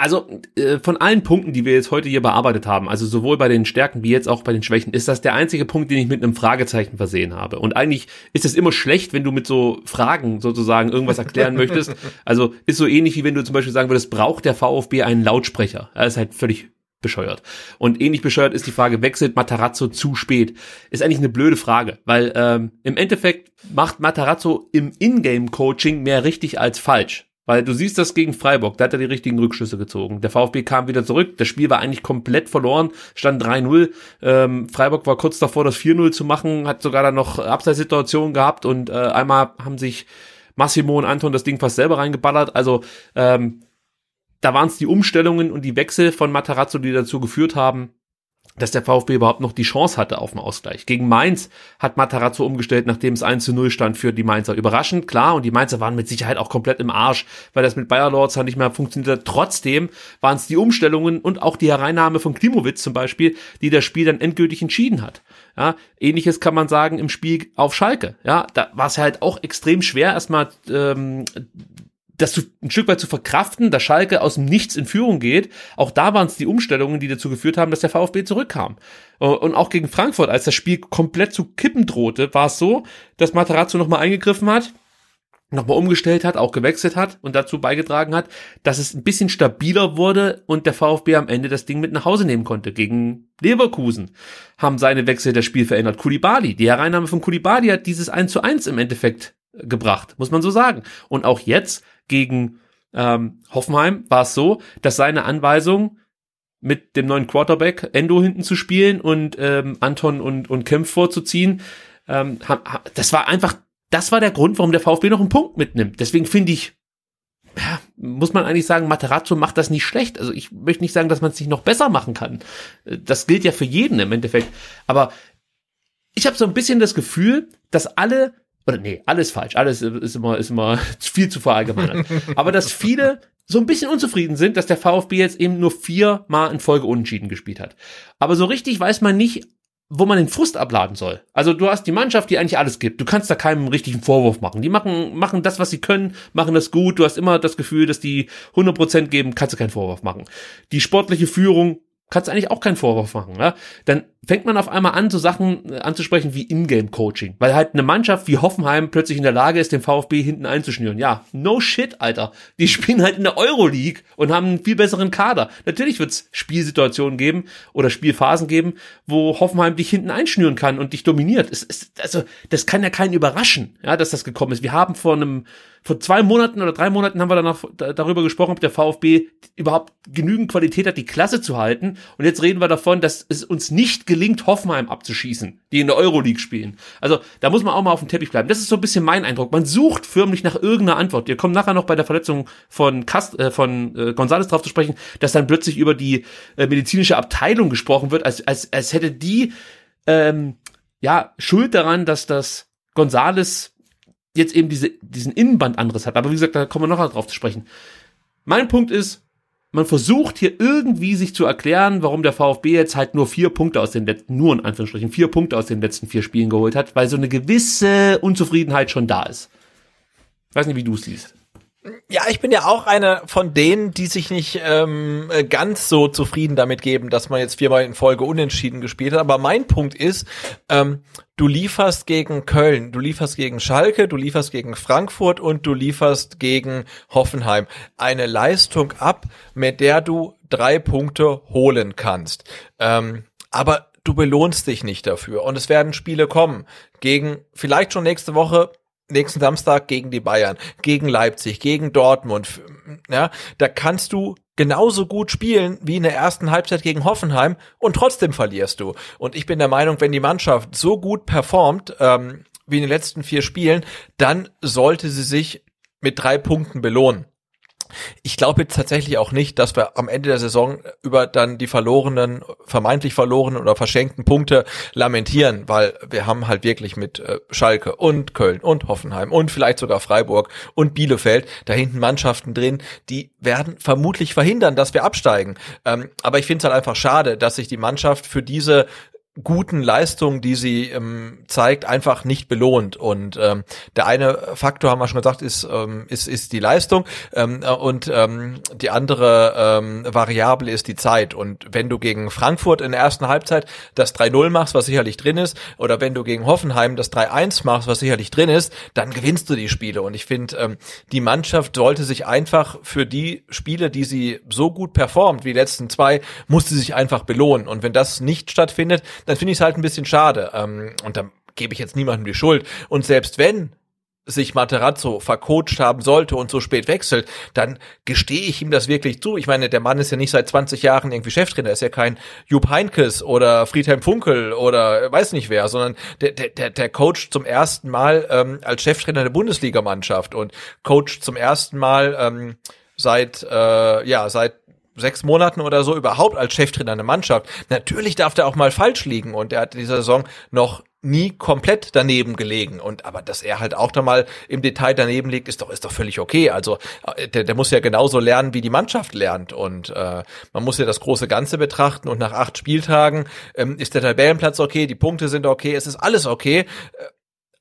Also äh, von allen Punkten, die wir jetzt heute hier bearbeitet haben, also sowohl bei den Stärken wie jetzt auch bei den Schwächen, ist das der einzige Punkt, den ich mit einem Fragezeichen versehen habe. Und eigentlich ist es immer schlecht, wenn du mit so Fragen sozusagen irgendwas erklären möchtest. Also ist so ähnlich wie wenn du zum Beispiel sagen würdest, braucht der VfB einen Lautsprecher? Das ist halt völlig bescheuert. Und ähnlich bescheuert ist die Frage, wechselt Matarazzo zu spät? Ist eigentlich eine blöde Frage, weil ähm, im Endeffekt macht Matarazzo im Ingame-Coaching mehr richtig als falsch. Weil du siehst das gegen Freiburg, da hat er die richtigen Rückschlüsse gezogen. Der VfB kam wieder zurück, das Spiel war eigentlich komplett verloren, stand 3-0. Ähm, Freiburg war kurz davor, das 4-0 zu machen, hat sogar dann noch Abseitssituationen gehabt und äh, einmal haben sich Massimo und Anton das Ding fast selber reingeballert. Also ähm, da waren es die Umstellungen und die Wechsel von Matarazzo, die dazu geführt haben, dass der VfB überhaupt noch die Chance hatte auf den Ausgleich. Gegen Mainz hat Matarazzo umgestellt, nachdem es 1 zu 0 stand für die Mainzer. Überraschend, klar, und die Mainzer waren mit Sicherheit auch komplett im Arsch, weil das mit Bayer Lords nicht mehr funktioniert hat. Trotzdem waren es die Umstellungen und auch die Hereinnahme von Klimowitz zum Beispiel, die das Spiel dann endgültig entschieden hat. Ja, ähnliches kann man sagen im Spiel auf Schalke. Ja, da war es halt auch extrem schwer, erstmal ähm, das zu, ein Stück weit zu verkraften, dass Schalke aus dem Nichts in Führung geht. Auch da waren es die Umstellungen, die dazu geführt haben, dass der VfB zurückkam. Äh, und auch gegen Frankfurt, als das Spiel komplett zu kippen drohte, war es so, dass Materazzo nochmal eingegriffen hat, nochmal umgestellt hat, auch gewechselt hat und dazu beigetragen hat, dass es ein bisschen stabiler wurde und der VfB am Ende das Ding mit nach Hause nehmen konnte. Gegen Leverkusen haben seine Wechsel das Spiel verändert. Kulibali, die Hereinnahme von Kulibali hat dieses 1 zu 1 im Endeffekt gebracht, muss man so sagen. Und auch jetzt gegen ähm, Hoffenheim war es so, dass seine Anweisung mit dem neuen Quarterback Endo hinten zu spielen und ähm, Anton und, und Kempf vorzuziehen, ähm, das war einfach, das war der Grund, warum der VfB noch einen Punkt mitnimmt. Deswegen finde ich, ja, muss man eigentlich sagen, Materazzo macht das nicht schlecht. Also ich möchte nicht sagen, dass man es nicht noch besser machen kann. Das gilt ja für jeden im Endeffekt. Aber ich habe so ein bisschen das Gefühl, dass alle oder nee, alles falsch, alles ist immer, ist immer viel zu verallgemeinert. Aber dass viele so ein bisschen unzufrieden sind, dass der VfB jetzt eben nur viermal in Folge unentschieden gespielt hat. Aber so richtig weiß man nicht, wo man den Frust abladen soll. Also du hast die Mannschaft, die eigentlich alles gibt. Du kannst da keinem richtigen Vorwurf machen. Die machen, machen das, was sie können, machen das gut. Du hast immer das Gefühl, dass die 100% geben, kannst du keinen Vorwurf machen. Die sportliche Führung kannst du eigentlich auch keinen Vorwurf machen. Ja? Dann fängt man auf einmal an, so Sachen äh, anzusprechen wie Ingame-Coaching, weil halt eine Mannschaft wie Hoffenheim plötzlich in der Lage ist, den VfB hinten einzuschnüren. Ja, no shit, Alter. Die spielen halt in der Euroleague und haben einen viel besseren Kader. Natürlich wird es Spielsituationen geben oder Spielphasen geben, wo Hoffenheim dich hinten einschnüren kann und dich dominiert. Es, es, also, das kann ja keinen überraschen, ja, dass das gekommen ist. Wir haben vor einem vor zwei Monaten oder drei Monaten haben wir danach darüber gesprochen, ob der VfB überhaupt genügend Qualität hat, die Klasse zu halten. Und jetzt reden wir davon, dass es uns nicht gelingt, Hoffenheim abzuschießen, die in der Euroleague spielen. Also da muss man auch mal auf dem Teppich bleiben. Das ist so ein bisschen mein Eindruck. Man sucht förmlich nach irgendeiner Antwort. Wir kommen nachher noch bei der Verletzung von Kast, äh, von äh, González drauf zu sprechen, dass dann plötzlich über die äh, medizinische Abteilung gesprochen wird, als, als, als hätte die ähm, ja Schuld daran, dass das Gonzales jetzt eben diese, diesen Innenbandanriss hat. Aber wie gesagt, da kommen wir noch drauf zu sprechen. Mein Punkt ist, man versucht hier irgendwie sich zu erklären, warum der VfB jetzt halt nur vier Punkte aus den letzten, nur in Anführungsstrichen, vier Punkte aus den letzten vier Spielen geholt hat, weil so eine gewisse Unzufriedenheit schon da ist. Weiß nicht, wie du es siehst. Ja, ich bin ja auch einer von denen, die sich nicht ähm, ganz so zufrieden damit geben, dass man jetzt viermal in Folge unentschieden gespielt hat. Aber mein Punkt ist, ähm, du lieferst gegen Köln, du lieferst gegen Schalke, du lieferst gegen Frankfurt und du lieferst gegen Hoffenheim eine Leistung ab, mit der du drei Punkte holen kannst. Ähm, aber du belohnst dich nicht dafür. Und es werden Spiele kommen gegen vielleicht schon nächste Woche nächsten Samstag gegen die Bayern, gegen Leipzig, gegen Dortmund. Ja, da kannst du genauso gut spielen wie in der ersten Halbzeit gegen Hoffenheim und trotzdem verlierst du. Und ich bin der Meinung, wenn die Mannschaft so gut performt ähm, wie in den letzten vier Spielen, dann sollte sie sich mit drei Punkten belohnen. Ich glaube jetzt tatsächlich auch nicht, dass wir am Ende der Saison über dann die verlorenen, vermeintlich verlorenen oder verschenkten Punkte lamentieren, weil wir haben halt wirklich mit äh, Schalke und Köln und Hoffenheim und vielleicht sogar Freiburg und Bielefeld da hinten Mannschaften drin, die werden vermutlich verhindern, dass wir absteigen. Ähm, aber ich finde es halt einfach schade, dass sich die Mannschaft für diese guten Leistung, die sie ähm, zeigt, einfach nicht belohnt. Und ähm, der eine Faktor, haben wir schon gesagt, ist, ähm, ist, ist die Leistung ähm, äh, und ähm, die andere ähm, Variable ist die Zeit. Und wenn du gegen Frankfurt in der ersten Halbzeit das 3-0 machst, was sicherlich drin ist, oder wenn du gegen Hoffenheim das 3-1 machst, was sicherlich drin ist, dann gewinnst du die Spiele. Und ich finde, ähm, die Mannschaft sollte sich einfach für die Spiele, die sie so gut performt wie die letzten zwei, musste sich einfach belohnen. Und wenn das nicht stattfindet, dann finde ich es halt ein bisschen schade. Ähm, und dann gebe ich jetzt niemandem die Schuld. Und selbst wenn sich Materazzo vercoacht haben sollte und so spät wechselt, dann gestehe ich ihm das wirklich zu. Ich meine, der Mann ist ja nicht seit 20 Jahren irgendwie Cheftrainer, ist ja kein Jupp Heinkes oder Friedhelm Funkel oder weiß nicht wer, sondern der, der, der Coach zum ersten Mal ähm, als Cheftrainer der Bundesligamannschaft und Coach zum ersten Mal ähm, seit äh, ja seit sechs Monaten oder so überhaupt als Cheftrainer einer Mannschaft. Natürlich darf der auch mal falsch liegen und er hat in dieser Saison noch nie komplett daneben gelegen und aber dass er halt auch da mal im Detail daneben liegt, ist doch ist doch völlig okay. Also äh, der, der muss ja genauso lernen, wie die Mannschaft lernt und äh, man muss ja das große Ganze betrachten und nach acht Spieltagen ähm, ist der Tabellenplatz okay, die Punkte sind okay, es ist alles okay, äh,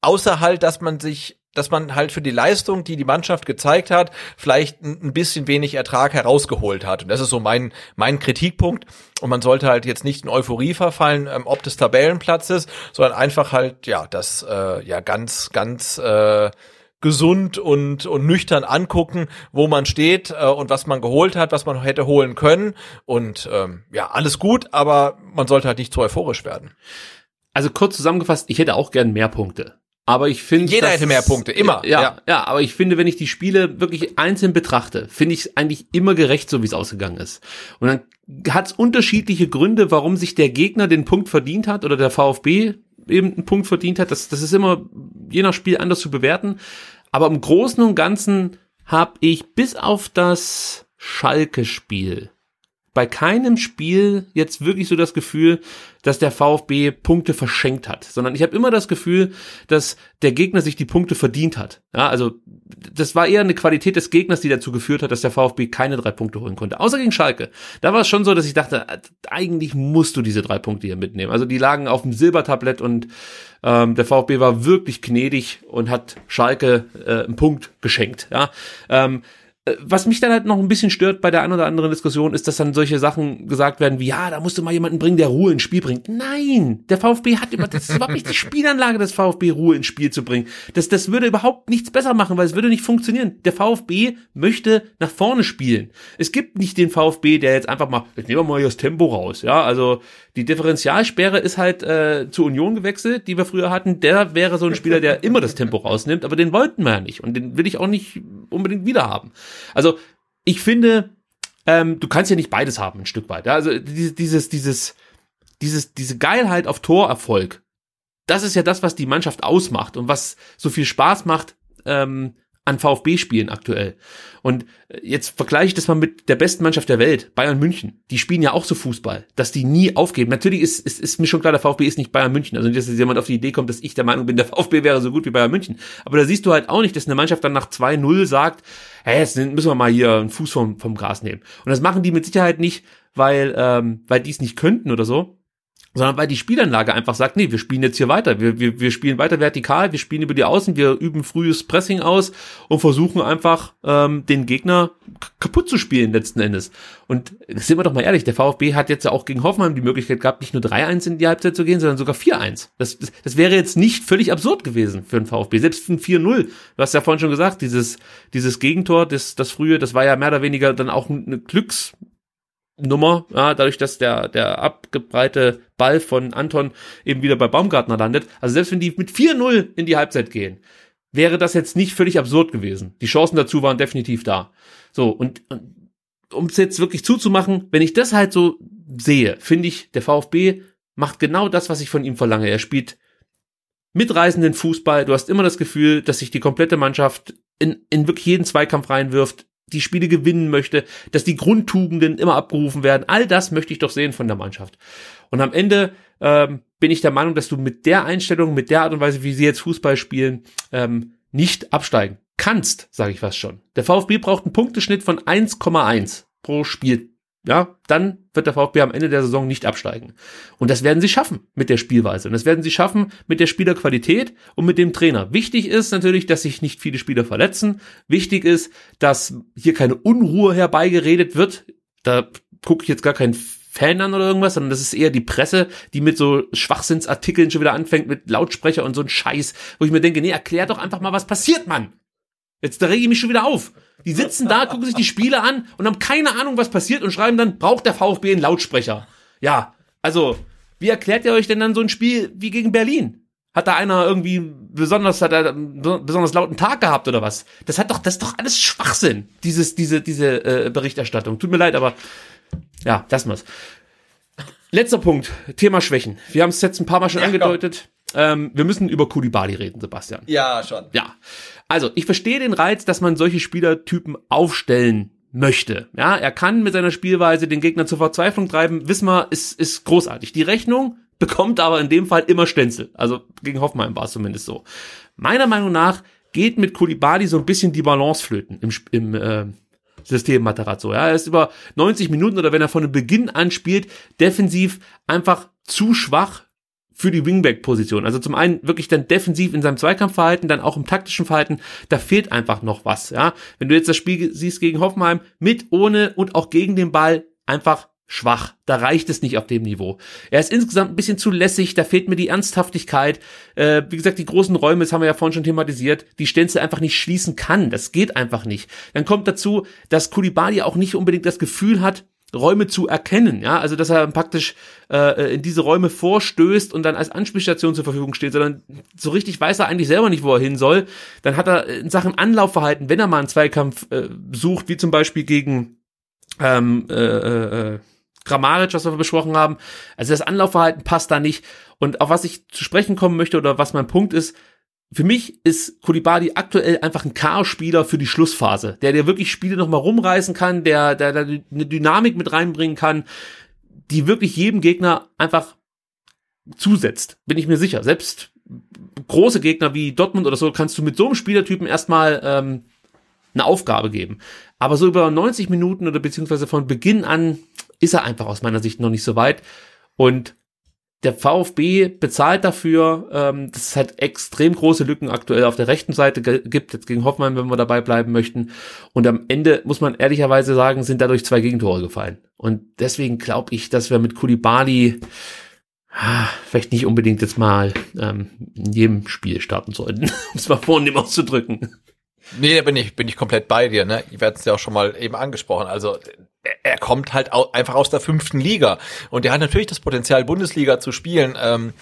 außer halt, dass man sich dass man halt für die Leistung, die die Mannschaft gezeigt hat, vielleicht ein bisschen wenig Ertrag herausgeholt hat. Und das ist so mein, mein Kritikpunkt. Und man sollte halt jetzt nicht in Euphorie verfallen, ähm, ob des Tabellenplatzes, sondern einfach halt, ja, das, äh, ja, ganz, ganz, äh, gesund und, und nüchtern angucken, wo man steht äh, und was man geholt hat, was man hätte holen können. Und ähm, ja, alles gut, aber man sollte halt nicht zu euphorisch werden. Also kurz zusammengefasst, ich hätte auch gern mehr Punkte. Aber ich finde. Jeder hätte mehr Punkte, immer. Ja, ja, ja, aber ich finde, wenn ich die Spiele wirklich einzeln betrachte, finde ich es eigentlich immer gerecht, so wie es ausgegangen ist. Und dann hat es unterschiedliche Gründe, warum sich der Gegner den Punkt verdient hat oder der VfB eben einen Punkt verdient hat. Das, das ist immer je nach Spiel anders zu bewerten. Aber im Großen und Ganzen habe ich bis auf das Schalke-Spiel bei keinem Spiel jetzt wirklich so das Gefühl, dass der VfB Punkte verschenkt hat, sondern ich habe immer das Gefühl, dass der Gegner sich die Punkte verdient hat. Ja, also das war eher eine Qualität des Gegners, die dazu geführt hat, dass der VfB keine drei Punkte holen konnte. Außer gegen Schalke. Da war es schon so, dass ich dachte, eigentlich musst du diese drei Punkte hier mitnehmen. Also die lagen auf dem Silbertablett und ähm, der VfB war wirklich gnädig und hat Schalke äh, einen Punkt geschenkt. Ja, ähm, was mich dann halt noch ein bisschen stört bei der einen oder anderen Diskussion, ist, dass dann solche Sachen gesagt werden wie, ja, da musst du mal jemanden bringen, der Ruhe ins Spiel bringt. Nein, der VfB hat immer, das ist überhaupt nicht die Spielanlage des VfB, Ruhe ins Spiel zu bringen. Das, das würde überhaupt nichts besser machen, weil es würde nicht funktionieren. Der VfB möchte nach vorne spielen. Es gibt nicht den VfB, der jetzt einfach mal, jetzt nehmen wir mal das Tempo raus. Ja, also die Differentialsperre ist halt äh, zur Union gewechselt, die wir früher hatten. Der wäre so ein Spieler, der immer das Tempo rausnimmt, aber den wollten wir ja nicht und den will ich auch nicht unbedingt wieder haben. Also ich finde, ähm, du kannst ja nicht beides haben, ein Stück weit. Ja? Also dieses, dieses, dieses, dieses, diese Geilheit auf Torerfolg, das ist ja das, was die Mannschaft ausmacht und was so viel Spaß macht, ähm, an VfB-Spielen aktuell. Und jetzt vergleiche ich das mal mit der besten Mannschaft der Welt, Bayern München. Die spielen ja auch so Fußball, dass die nie aufgeben. Natürlich ist, ist, ist mir schon klar, der VfB ist nicht Bayern München. Also nicht, dass jemand auf die Idee kommt, dass ich der Meinung bin, der VfB wäre so gut wie Bayern München. Aber da siehst du halt auch nicht, dass eine Mannschaft dann nach 2-0 sagt, hey, jetzt müssen wir mal hier einen Fuß vom, vom Gras nehmen. Und das machen die mit Sicherheit nicht, weil, ähm, weil die es nicht könnten oder so, sondern weil die Spielanlage einfach sagt, nee, wir spielen jetzt hier weiter, wir, wir, wir spielen weiter vertikal, wir spielen über die Außen, wir üben frühes Pressing aus und versuchen einfach ähm, den Gegner kaputt zu spielen letzten Endes. Und sind wir doch mal ehrlich, der VfB hat jetzt ja auch gegen Hoffenheim die Möglichkeit gehabt, nicht nur 3-1 in die Halbzeit zu gehen, sondern sogar 4-1. Das, das, das wäre jetzt nicht völlig absurd gewesen für den VfB, selbst ein 4-0. Du hast ja vorhin schon gesagt, dieses, dieses Gegentor, das, das frühe, das war ja mehr oder weniger dann auch eine Glücks Nummer, ja, dadurch, dass der, der abgebreite Ball von Anton eben wieder bei Baumgartner landet. Also selbst wenn die mit 4-0 in die Halbzeit gehen, wäre das jetzt nicht völlig absurd gewesen. Die Chancen dazu waren definitiv da. So, und, und um es jetzt wirklich zuzumachen, wenn ich das halt so sehe, finde ich, der VfB macht genau das, was ich von ihm verlange. Er spielt mitreißenden Fußball. Du hast immer das Gefühl, dass sich die komplette Mannschaft in, in wirklich jeden Zweikampf reinwirft, die Spiele gewinnen möchte, dass die Grundtugenden immer abgerufen werden. All das möchte ich doch sehen von der Mannschaft. Und am Ende ähm, bin ich der Meinung, dass du mit der Einstellung, mit der Art und Weise, wie sie jetzt Fußball spielen, ähm, nicht absteigen kannst, sage ich was schon. Der VfB braucht einen Punkteschnitt von 1,1 pro Spiel ja, dann wird der VfB am Ende der Saison nicht absteigen. Und das werden sie schaffen mit der Spielweise. Und das werden sie schaffen mit der Spielerqualität und mit dem Trainer. Wichtig ist natürlich, dass sich nicht viele Spieler verletzen. Wichtig ist, dass hier keine Unruhe herbeigeredet wird. Da gucke ich jetzt gar keinen Fan an oder irgendwas, sondern das ist eher die Presse, die mit so Schwachsinnsartikeln schon wieder anfängt, mit Lautsprecher und so ein Scheiß, wo ich mir denke, nee, erklär doch einfach mal, was passiert, Mann. Jetzt da rege ich mich schon wieder auf. Die sitzen da, gucken sich die Spiele an und haben keine Ahnung, was passiert und schreiben dann, braucht der VfB einen Lautsprecher. Ja, also, wie erklärt ihr euch denn dann so ein Spiel wie gegen Berlin? Hat da einer irgendwie besonders, hat er einen besonders lauten Tag gehabt oder was? Das hat doch, das ist doch alles Schwachsinn, dieses, diese, diese äh, Berichterstattung. Tut mir leid, aber ja, das war's. Letzter Punkt, Thema Schwächen. Wir haben es jetzt ein paar Mal schon ja, angedeutet. Ähm, wir müssen über Kulibali reden, Sebastian. Ja, schon. Ja. Also, ich verstehe den Reiz, dass man solche Spielertypen aufstellen möchte. Ja, er kann mit seiner Spielweise den Gegner zur Verzweiflung treiben. Wir, ist, ist großartig. Die Rechnung bekommt aber in dem Fall immer Stenzel. Also gegen Hoffenheim war es zumindest so. Meiner Meinung nach geht mit Kulibali so ein bisschen die Balance flöten im, im äh, System Matarazzo. Ja, er ist über 90 Minuten oder wenn er von Beginn an spielt, defensiv einfach zu schwach für die Wingback-Position. Also zum einen wirklich dann defensiv in seinem Zweikampfverhalten, dann auch im taktischen Verhalten, da fehlt einfach noch was, ja. Wenn du jetzt das Spiel siehst gegen Hoffenheim, mit, ohne und auch gegen den Ball, einfach schwach. Da reicht es nicht auf dem Niveau. Er ist insgesamt ein bisschen zu lässig, da fehlt mir die Ernsthaftigkeit. Äh, wie gesagt, die großen Räume, das haben wir ja vorhin schon thematisiert, die Stenzel einfach nicht schließen kann. Das geht einfach nicht. Dann kommt dazu, dass Kulibali auch nicht unbedingt das Gefühl hat, Räume zu erkennen, ja, also dass er praktisch äh, in diese Räume vorstößt und dann als Anspielstation zur Verfügung steht, sondern so richtig weiß er eigentlich selber nicht, wo er hin soll. Dann hat er in Sachen Anlaufverhalten, wenn er mal einen Zweikampf äh, sucht, wie zum Beispiel gegen ähm, äh, äh, Grammaric, was wir besprochen haben, also das Anlaufverhalten passt da nicht. Und auf was ich zu sprechen kommen möchte oder was mein Punkt ist, für mich ist Kulibadi aktuell einfach ein Chaos-Spieler für die Schlussphase, der dir wirklich Spiele nochmal rumreißen kann, der, der, der eine Dynamik mit reinbringen kann, die wirklich jedem Gegner einfach zusetzt, bin ich mir sicher. Selbst große Gegner wie Dortmund oder so kannst du mit so einem Spielertypen erstmal ähm, eine Aufgabe geben. Aber so über 90 Minuten oder beziehungsweise von Beginn an ist er einfach aus meiner Sicht noch nicht so weit. Und der VfB bezahlt dafür, ähm, dass es halt extrem große Lücken aktuell auf der rechten Seite gibt, jetzt gegen Hoffmann, wenn wir dabei bleiben möchten. Und am Ende muss man ehrlicherweise sagen, sind dadurch zwei Gegentore gefallen. Und deswegen glaube ich, dass wir mit Kulibali ah, vielleicht nicht unbedingt jetzt mal ähm, in jedem Spiel starten sollten, um es mal vornehm auszudrücken. Nee, da bin ich, bin ich komplett bei dir, ne? Ihr werdet es ja auch schon mal eben angesprochen. Also er kommt halt einfach aus der fünften Liga. Und er hat natürlich das Potenzial, Bundesliga zu spielen, ähm,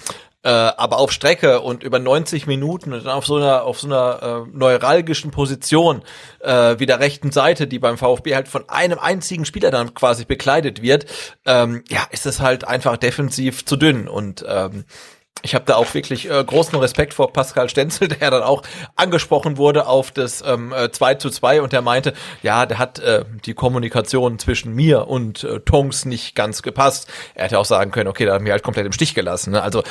äh, aber auf Strecke und über 90 Minuten und dann auf so einer auf so einer äh, neuralgischen Position äh, wie der rechten Seite, die beim VfB halt von einem einzigen Spieler dann quasi bekleidet wird, ähm, ja, ist es halt einfach defensiv zu dünn. Und ähm, Ich habe da auch wirklich äh, großen Respekt vor Pascal Stenzel, der dann auch angesprochen wurde auf das ähm, 2 äh, zu 2 und der meinte, ja, der hat äh, die Kommunikation zwischen mir und äh, Tongs nicht ganz gepasst. Er hätte auch sagen können, okay, da hat mir halt komplett im Stich gelassen. Ne? Also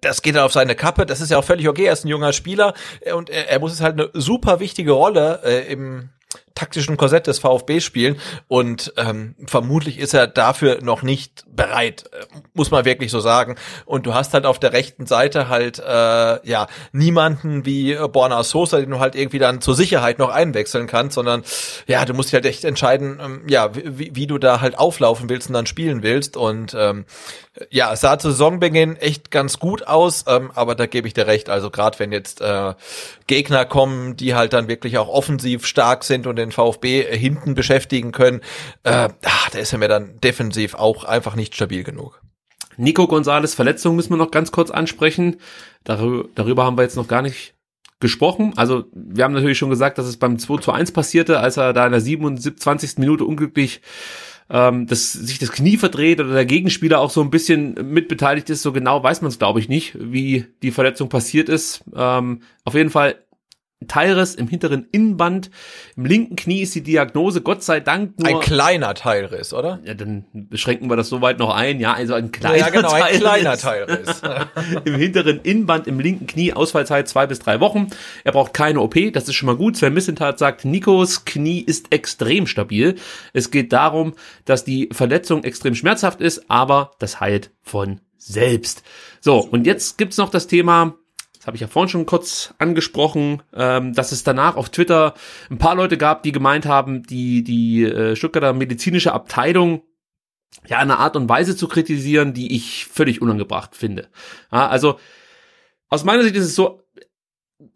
das geht dann auf seine Kappe, das ist ja auch völlig okay, er ist ein junger Spieler äh, und er, er muss es halt eine super wichtige Rolle äh, im taktischen Korsett des VfB spielen und ähm, vermutlich ist er dafür noch nicht bereit, äh, muss man wirklich so sagen. Und du hast halt auf der rechten Seite halt äh, ja niemanden wie Borna Sosa, den du halt irgendwie dann zur Sicherheit noch einwechseln kannst, sondern ja, du musst dich halt echt entscheiden, ähm, ja, wie, wie du da halt auflaufen willst und dann spielen willst. Und ähm, ja, es sah zu Saisonbeginn echt ganz gut aus, ähm, aber da gebe ich dir recht. Also gerade wenn jetzt äh, Gegner kommen, die halt dann wirklich auch offensiv stark sind und den VfB hinten beschäftigen können, äh, da ist er mir dann defensiv auch einfach nicht stabil genug. Nico Gonzales Verletzung müssen wir noch ganz kurz ansprechen. Darüber, darüber haben wir jetzt noch gar nicht gesprochen. Also wir haben natürlich schon gesagt, dass es beim 2 zu 1 passierte, als er da in der 27. Minute unglücklich ähm, dass sich das Knie verdreht oder der Gegenspieler auch so ein bisschen mitbeteiligt ist. So genau weiß man es, glaube ich, nicht, wie die Verletzung passiert ist. Ähm, auf jeden Fall Teilriss im hinteren Innenband. Im linken Knie ist die Diagnose, Gott sei Dank nur. Ein kleiner Teilriss, oder? Ja, dann beschränken wir das soweit noch ein. Ja, also ein kleiner ja, genau, Teilriss. Ein kleiner Teilriss. Im hinteren Innenband, im linken Knie, Ausfallzeit zwei bis drei Wochen. Er braucht keine OP, das ist schon mal gut. Sven Missentat sagt, Nikos Knie ist extrem stabil. Es geht darum, dass die Verletzung extrem schmerzhaft ist, aber das heilt von selbst. So, und jetzt gibt's noch das Thema das habe ich ja vorhin schon kurz angesprochen, ähm, dass es danach auf Twitter ein paar Leute gab, die gemeint haben, die, die äh, Stuttgarter medizinische Abteilung ja eine Art und Weise zu kritisieren, die ich völlig unangebracht finde. Ja, also aus meiner Sicht ist es so,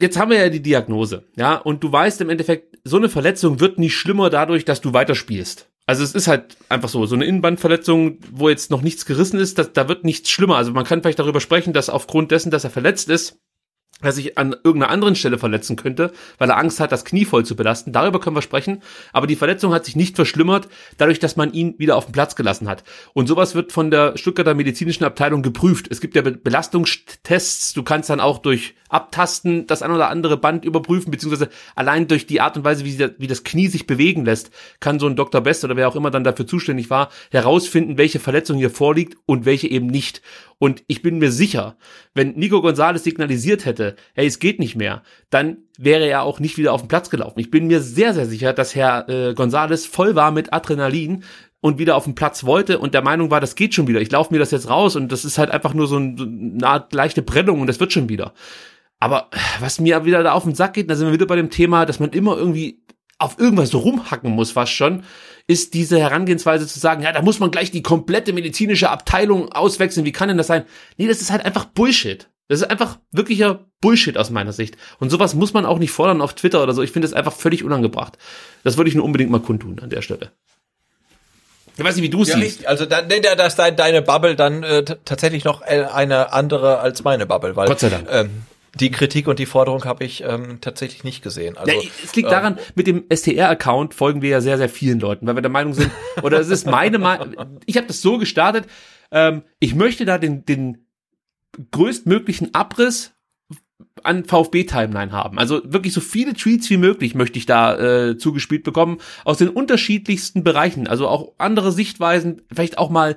jetzt haben wir ja die Diagnose, ja, und du weißt im Endeffekt, so eine Verletzung wird nicht schlimmer dadurch, dass du weiterspielst. Also es ist halt einfach so, so eine Innenbandverletzung, wo jetzt noch nichts gerissen ist, das, da wird nichts schlimmer. Also man kann vielleicht darüber sprechen, dass aufgrund dessen, dass er verletzt ist, er sich an irgendeiner anderen Stelle verletzen könnte, weil er Angst hat, das Knie voll zu belasten. Darüber können wir sprechen. Aber die Verletzung hat sich nicht verschlimmert, dadurch, dass man ihn wieder auf den Platz gelassen hat. Und sowas wird von der Stuttgarter medizinischen Abteilung geprüft. Es gibt ja Belastungstests. Du kannst dann auch durch Abtasten das ein oder andere Band überprüfen, beziehungsweise allein durch die Art und Weise, wie, das Knie sich bewegen lässt, kann so ein Dr. Best oder wer auch immer dann dafür zuständig war, herausfinden, welche Verletzung hier vorliegt und welche eben nicht. Und ich bin mir sicher, wenn Nico Gonzalez signalisiert hätte, hey, es geht nicht mehr, dann wäre er auch nicht wieder auf den Platz gelaufen. Ich bin mir sehr, sehr sicher, dass Herr äh, Gonzalez voll war mit Adrenalin und wieder auf den Platz wollte und der Meinung war, das geht schon wieder. Ich laufe mir das jetzt raus und das ist halt einfach nur so, ein, so eine Art leichte Prellung und das wird schon wieder. Aber was mir wieder da auf den Sack geht, da sind wir wieder bei dem Thema, dass man immer irgendwie auf irgendwas so rumhacken muss, fast schon, ist diese Herangehensweise zu sagen, ja, da muss man gleich die komplette medizinische Abteilung auswechseln. Wie kann denn das sein? Nee, das ist halt einfach Bullshit. Das ist einfach wirklicher Bullshit aus meiner Sicht. Und sowas muss man auch nicht fordern auf Twitter oder so. Ich finde es einfach völlig unangebracht. Das würde ich nur unbedingt mal kundtun an der Stelle. Ich weiß nicht, wie du es ja, siehst. Ich, also dann, nee, dass deine Bubble dann äh, tatsächlich noch äh, eine andere als meine Bubble, weil Gott sei Dank. Ähm, die Kritik und die Forderung habe ich ähm, tatsächlich nicht gesehen. Also, ja, es liegt daran, ähm, mit dem STR-Account folgen wir ja sehr, sehr vielen Leuten, weil wir der Meinung sind, oder es ist meine Meinung, ich habe das so gestartet, ähm, ich möchte da den, den größtmöglichen Abriss an VfB-Timeline haben. Also wirklich so viele Tweets wie möglich möchte ich da äh, zugespielt bekommen aus den unterschiedlichsten Bereichen. Also auch andere Sichtweisen, vielleicht auch mal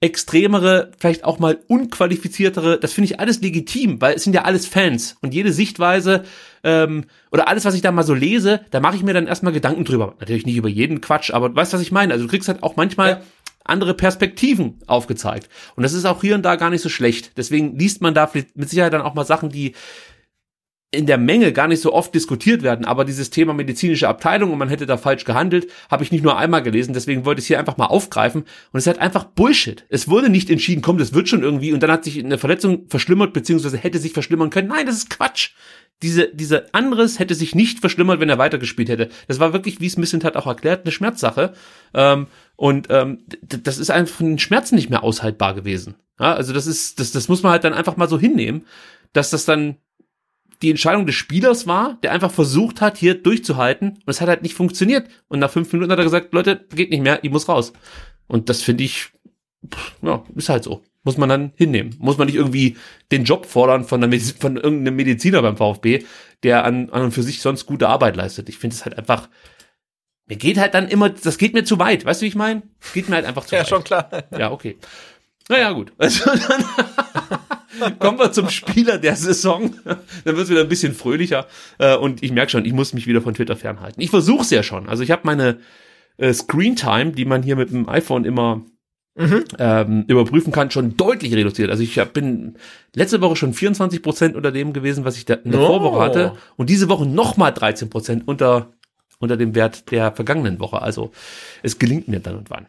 extremere, vielleicht auch mal unqualifiziertere, das finde ich alles legitim, weil es sind ja alles Fans und jede Sichtweise ähm, oder alles, was ich da mal so lese, da mache ich mir dann erstmal Gedanken drüber. Natürlich nicht über jeden Quatsch, aber weißt was ich meine? Also du kriegst halt auch manchmal ja. Andere Perspektiven aufgezeigt. Und das ist auch hier und da gar nicht so schlecht. Deswegen liest man da mit Sicherheit dann auch mal Sachen, die in der Menge gar nicht so oft diskutiert werden, aber dieses Thema medizinische Abteilung und man hätte da falsch gehandelt, habe ich nicht nur einmal gelesen, deswegen wollte ich es hier einfach mal aufgreifen und es halt einfach Bullshit. Es wurde nicht entschieden, komm, das wird schon irgendwie und dann hat sich eine Verletzung verschlimmert, beziehungsweise hätte sich verschlimmern können. Nein, das ist Quatsch. Diese, diese anderes hätte sich nicht verschlimmert, wenn er weitergespielt hätte. Das war wirklich, wie es Missint hat auch erklärt, eine Schmerzsache. Ähm, und ähm, das ist einfach von den Schmerzen nicht mehr aushaltbar gewesen. Ja, also das ist, das, das muss man halt dann einfach mal so hinnehmen, dass das dann die Entscheidung des Spielers war, der einfach versucht hat, hier durchzuhalten und es hat halt nicht funktioniert. Und nach fünf Minuten hat er gesagt, Leute, geht nicht mehr, ich muss raus. Und das finde ich, ja, ist halt so. Muss man dann hinnehmen. Muss man nicht irgendwie den Job fordern von, einer, Mediz- von irgendeinem Mediziner beim VfB, der an, an und für sich sonst gute Arbeit leistet. Ich finde es halt einfach, mir geht halt dann immer, das geht mir zu weit. Weißt du, wie ich meine? Geht mir halt einfach zu Ja, weit. schon klar. Ja, okay. Naja, gut. Also dann kommen wir zum Spieler der Saison. Dann wird es wieder ein bisschen fröhlicher. Äh, Und ich merke schon, ich muss mich wieder von Twitter fernhalten. Ich versuche es ja schon. Also ich habe meine äh, Screen Time, die man hier mit dem iPhone immer ähm, überprüfen kann, schon deutlich reduziert. Also ich hab, bin letzte Woche schon 24 Prozent unter dem gewesen, was ich da in der Oh. Vorwoche hatte. Und diese Woche nochmal 13 Prozent unter unter dem Wert der vergangenen Woche. Also es gelingt mir dann und wann.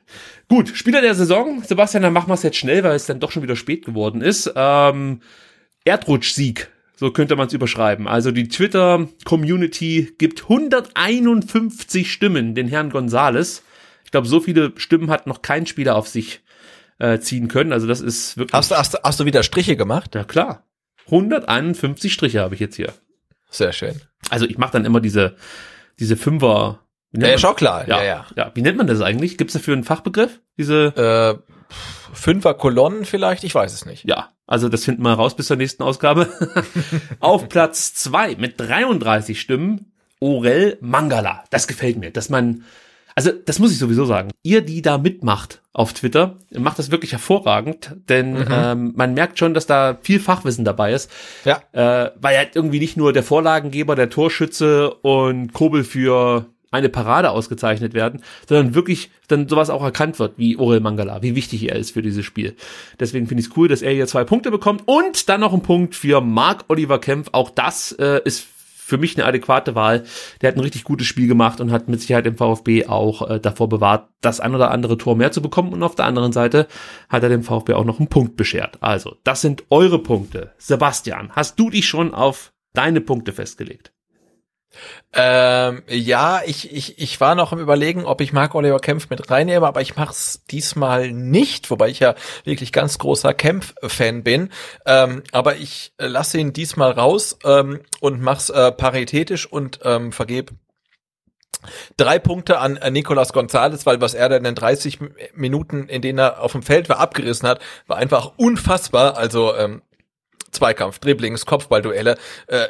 Gut, Spieler der Saison. Sebastian, dann machen wir es jetzt schnell, weil es dann doch schon wieder spät geworden ist. Ähm, Erdrutschsieg, so könnte man es überschreiben. Also die Twitter-Community gibt 151 Stimmen den Herrn Gonzales. Ich glaube, so viele Stimmen hat noch kein Spieler auf sich äh, ziehen können. Also das ist wirklich... Hast du, hast, du- hast du wieder Striche gemacht? ja klar. 151 Striche habe ich jetzt hier. Sehr schön. Also ich mache dann immer diese, diese Fünfer... Ja, ja, schon klar. ja, Ja, ja. ja. Wie nennt man das eigentlich? Gibt es dafür einen Fachbegriff? Diese, Äh, Fünfer Kolonnen vielleicht? Ich weiß es nicht. ja, also das finden wir raus bis zur nächsten Ausgabe. Auf Platz zwei mit 33 Stimmen Orel Mangala. Das gefällt mir, dass man, also das muss ich sowieso sagen. Ihr, die da mitmacht auf Twitter, macht das wirklich hervorragend, denn ähm, man merkt schon, dass da viel Fachwissen dabei ist. Ja. äh, weil er irgendwie nicht nur der Vorlagengeber, der Torschütze und Kobel für eine Parade ausgezeichnet werden, sondern wirklich dann sowas auch erkannt wird, wie Orel Mangala, wie wichtig er ist für dieses Spiel. Deswegen finde ich es cool, dass er hier zwei Punkte bekommt und dann noch ein Punkt für Marc Oliver Kempf. Auch das äh, ist für mich eine adäquate Wahl. Der hat ein richtig gutes Spiel gemacht und hat mit Sicherheit im VfB auch äh, davor bewahrt, das ein oder andere Tor mehr zu bekommen. Und auf der anderen Seite hat er dem VfB auch noch einen Punkt beschert. Also, das sind eure Punkte. Sebastian, hast du dich schon auf deine Punkte festgelegt? Ähm, ja, ich, ich, ich war noch im Überlegen, ob ich Marc Oliver Kempf mit reinnehme, aber ich mach's diesmal nicht, wobei ich ja wirklich ganz großer Kempf-Fan bin. Ähm, aber ich äh, lasse ihn diesmal raus ähm, und mach's äh, paritätisch und ähm, vergebe drei Punkte an äh, Nicolas Gonzalez, weil was er da in den 30 M- Minuten, in denen er auf dem Feld war, abgerissen hat, war einfach unfassbar. Also ähm, Zweikampf, Dribblings, Kopfballduelle, äh,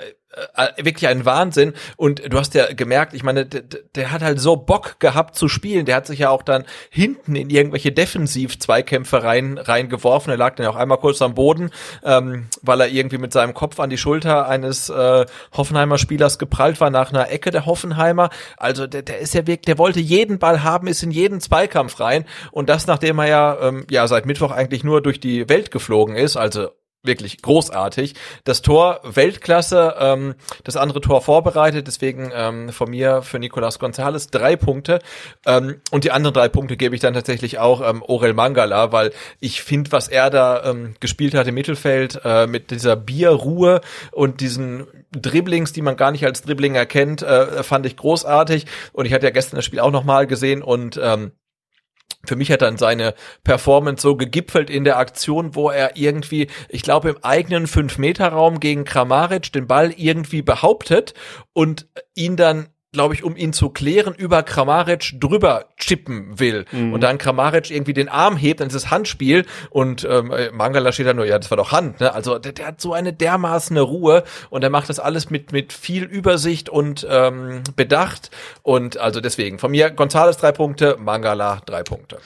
wirklich ein Wahnsinn. Und du hast ja gemerkt, ich meine, der, der hat halt so Bock gehabt zu spielen. Der hat sich ja auch dann hinten in irgendwelche Defensiv-Zweikämpfe rein, reingeworfen. Er lag dann auch einmal kurz am Boden, ähm, weil er irgendwie mit seinem Kopf an die Schulter eines äh, Hoffenheimer Spielers geprallt war nach einer Ecke der Hoffenheimer. Also der, der ist ja wirklich, der wollte jeden Ball haben, ist in jeden Zweikampf rein. Und das, nachdem er ja, ähm, ja seit Mittwoch eigentlich nur durch die Welt geflogen ist, also wirklich großartig. Das Tor Weltklasse, ähm, das andere Tor vorbereitet, deswegen ähm, von mir für Nicolas Gonzalez drei Punkte. Ähm, und die anderen drei Punkte gebe ich dann tatsächlich auch ähm, Orel Mangala, weil ich finde, was er da ähm, gespielt hat im Mittelfeld äh, mit dieser Bierruhe und diesen Dribblings, die man gar nicht als Dribbling erkennt, äh, fand ich großartig. Und ich hatte ja gestern das Spiel auch nochmal gesehen und ähm, für mich hat dann seine Performance so gegipfelt in der Aktion, wo er irgendwie, ich glaube, im eigenen 5-Meter-Raum gegen Kramaric den Ball irgendwie behauptet und ihn dann glaube ich, um ihn zu klären, über Kramaric drüber chippen will. Und dann Kramaric irgendwie den Arm hebt, dann ist es Handspiel und ähm, Mangala steht da nur, ja, das war doch Hand. Ne? Also der, der hat so eine dermaßen Ruhe und er macht das alles mit, mit viel Übersicht und ähm, Bedacht. Und also deswegen, von mir Gonzales drei Punkte, Mangala drei Punkte.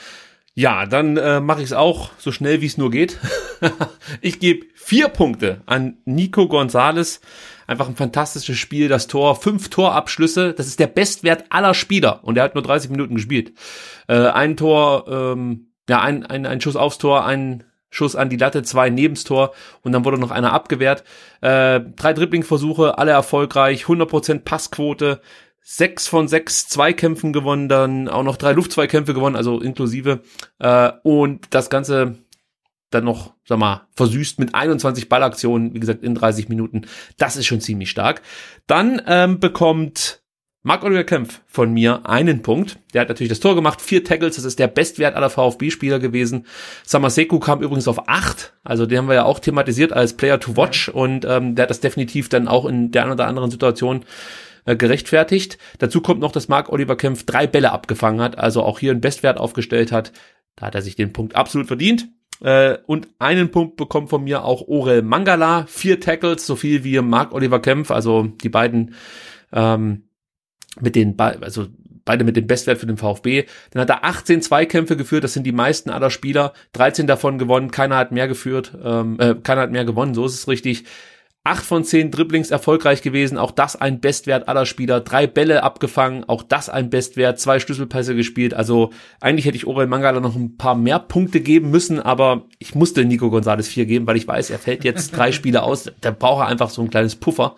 Ja, dann äh, mache ich es auch so schnell wie es nur geht. ich gebe vier Punkte an Nico Gonzalez. Einfach ein fantastisches Spiel, das Tor, fünf Torabschlüsse, das ist der Bestwert aller Spieler und er hat nur 30 Minuten gespielt. Äh, ein Tor, ähm, ja, ein, ein, ein Schuss aufs Tor, ein Schuss an die Latte, zwei Nebenstor und dann wurde noch einer abgewehrt. Äh, drei Dribblingversuche, alle erfolgreich, 100% Passquote, sechs von sechs Zweikämpfen gewonnen, dann auch noch drei Luftzweikämpfe gewonnen, also inklusive. Äh, und das Ganze dann noch, sag mal, versüßt mit 21 Ballaktionen, wie gesagt, in 30 Minuten. Das ist schon ziemlich stark. Dann ähm, bekommt Marc-Oliver Kempf von mir einen Punkt. Der hat natürlich das Tor gemacht, vier Tackles, das ist der Bestwert aller VfB-Spieler gewesen. Samaseku kam übrigens auf acht, also den haben wir ja auch thematisiert als Player to Watch und ähm, der hat das definitiv dann auch in der einen oder anderen Situation äh, gerechtfertigt. Dazu kommt noch, dass Marc Oliver Kempf drei Bälle abgefangen hat, also auch hier einen Bestwert aufgestellt hat. Da hat er sich den Punkt absolut verdient. Äh, und einen Punkt bekommt von mir auch Orel Mangala. Vier Tackles, so viel wie Mark Oliver Kempf, also die beiden ähm, mit den, ba also beide mit dem Bestwert für den VfB. Dann hat er 18 Zweikämpfe geführt, das sind die meisten aller Spieler. 13 davon gewonnen, keiner hat mehr geführt, ähm, äh, keiner hat mehr gewonnen, so ist es richtig. Acht von zehn Dribblings erfolgreich gewesen, auch das ein Bestwert aller Spieler. Drei Bälle abgefangen, auch das ein Bestwert. Zwei Schlüsselpässe gespielt. Also eigentlich hätte ich Orel Mangala noch ein paar mehr Punkte geben müssen, aber ich musste Nico Gonzalez vier geben, weil ich weiß, er fällt jetzt drei Spiele aus. Da braucht er einfach so ein kleines Puffer.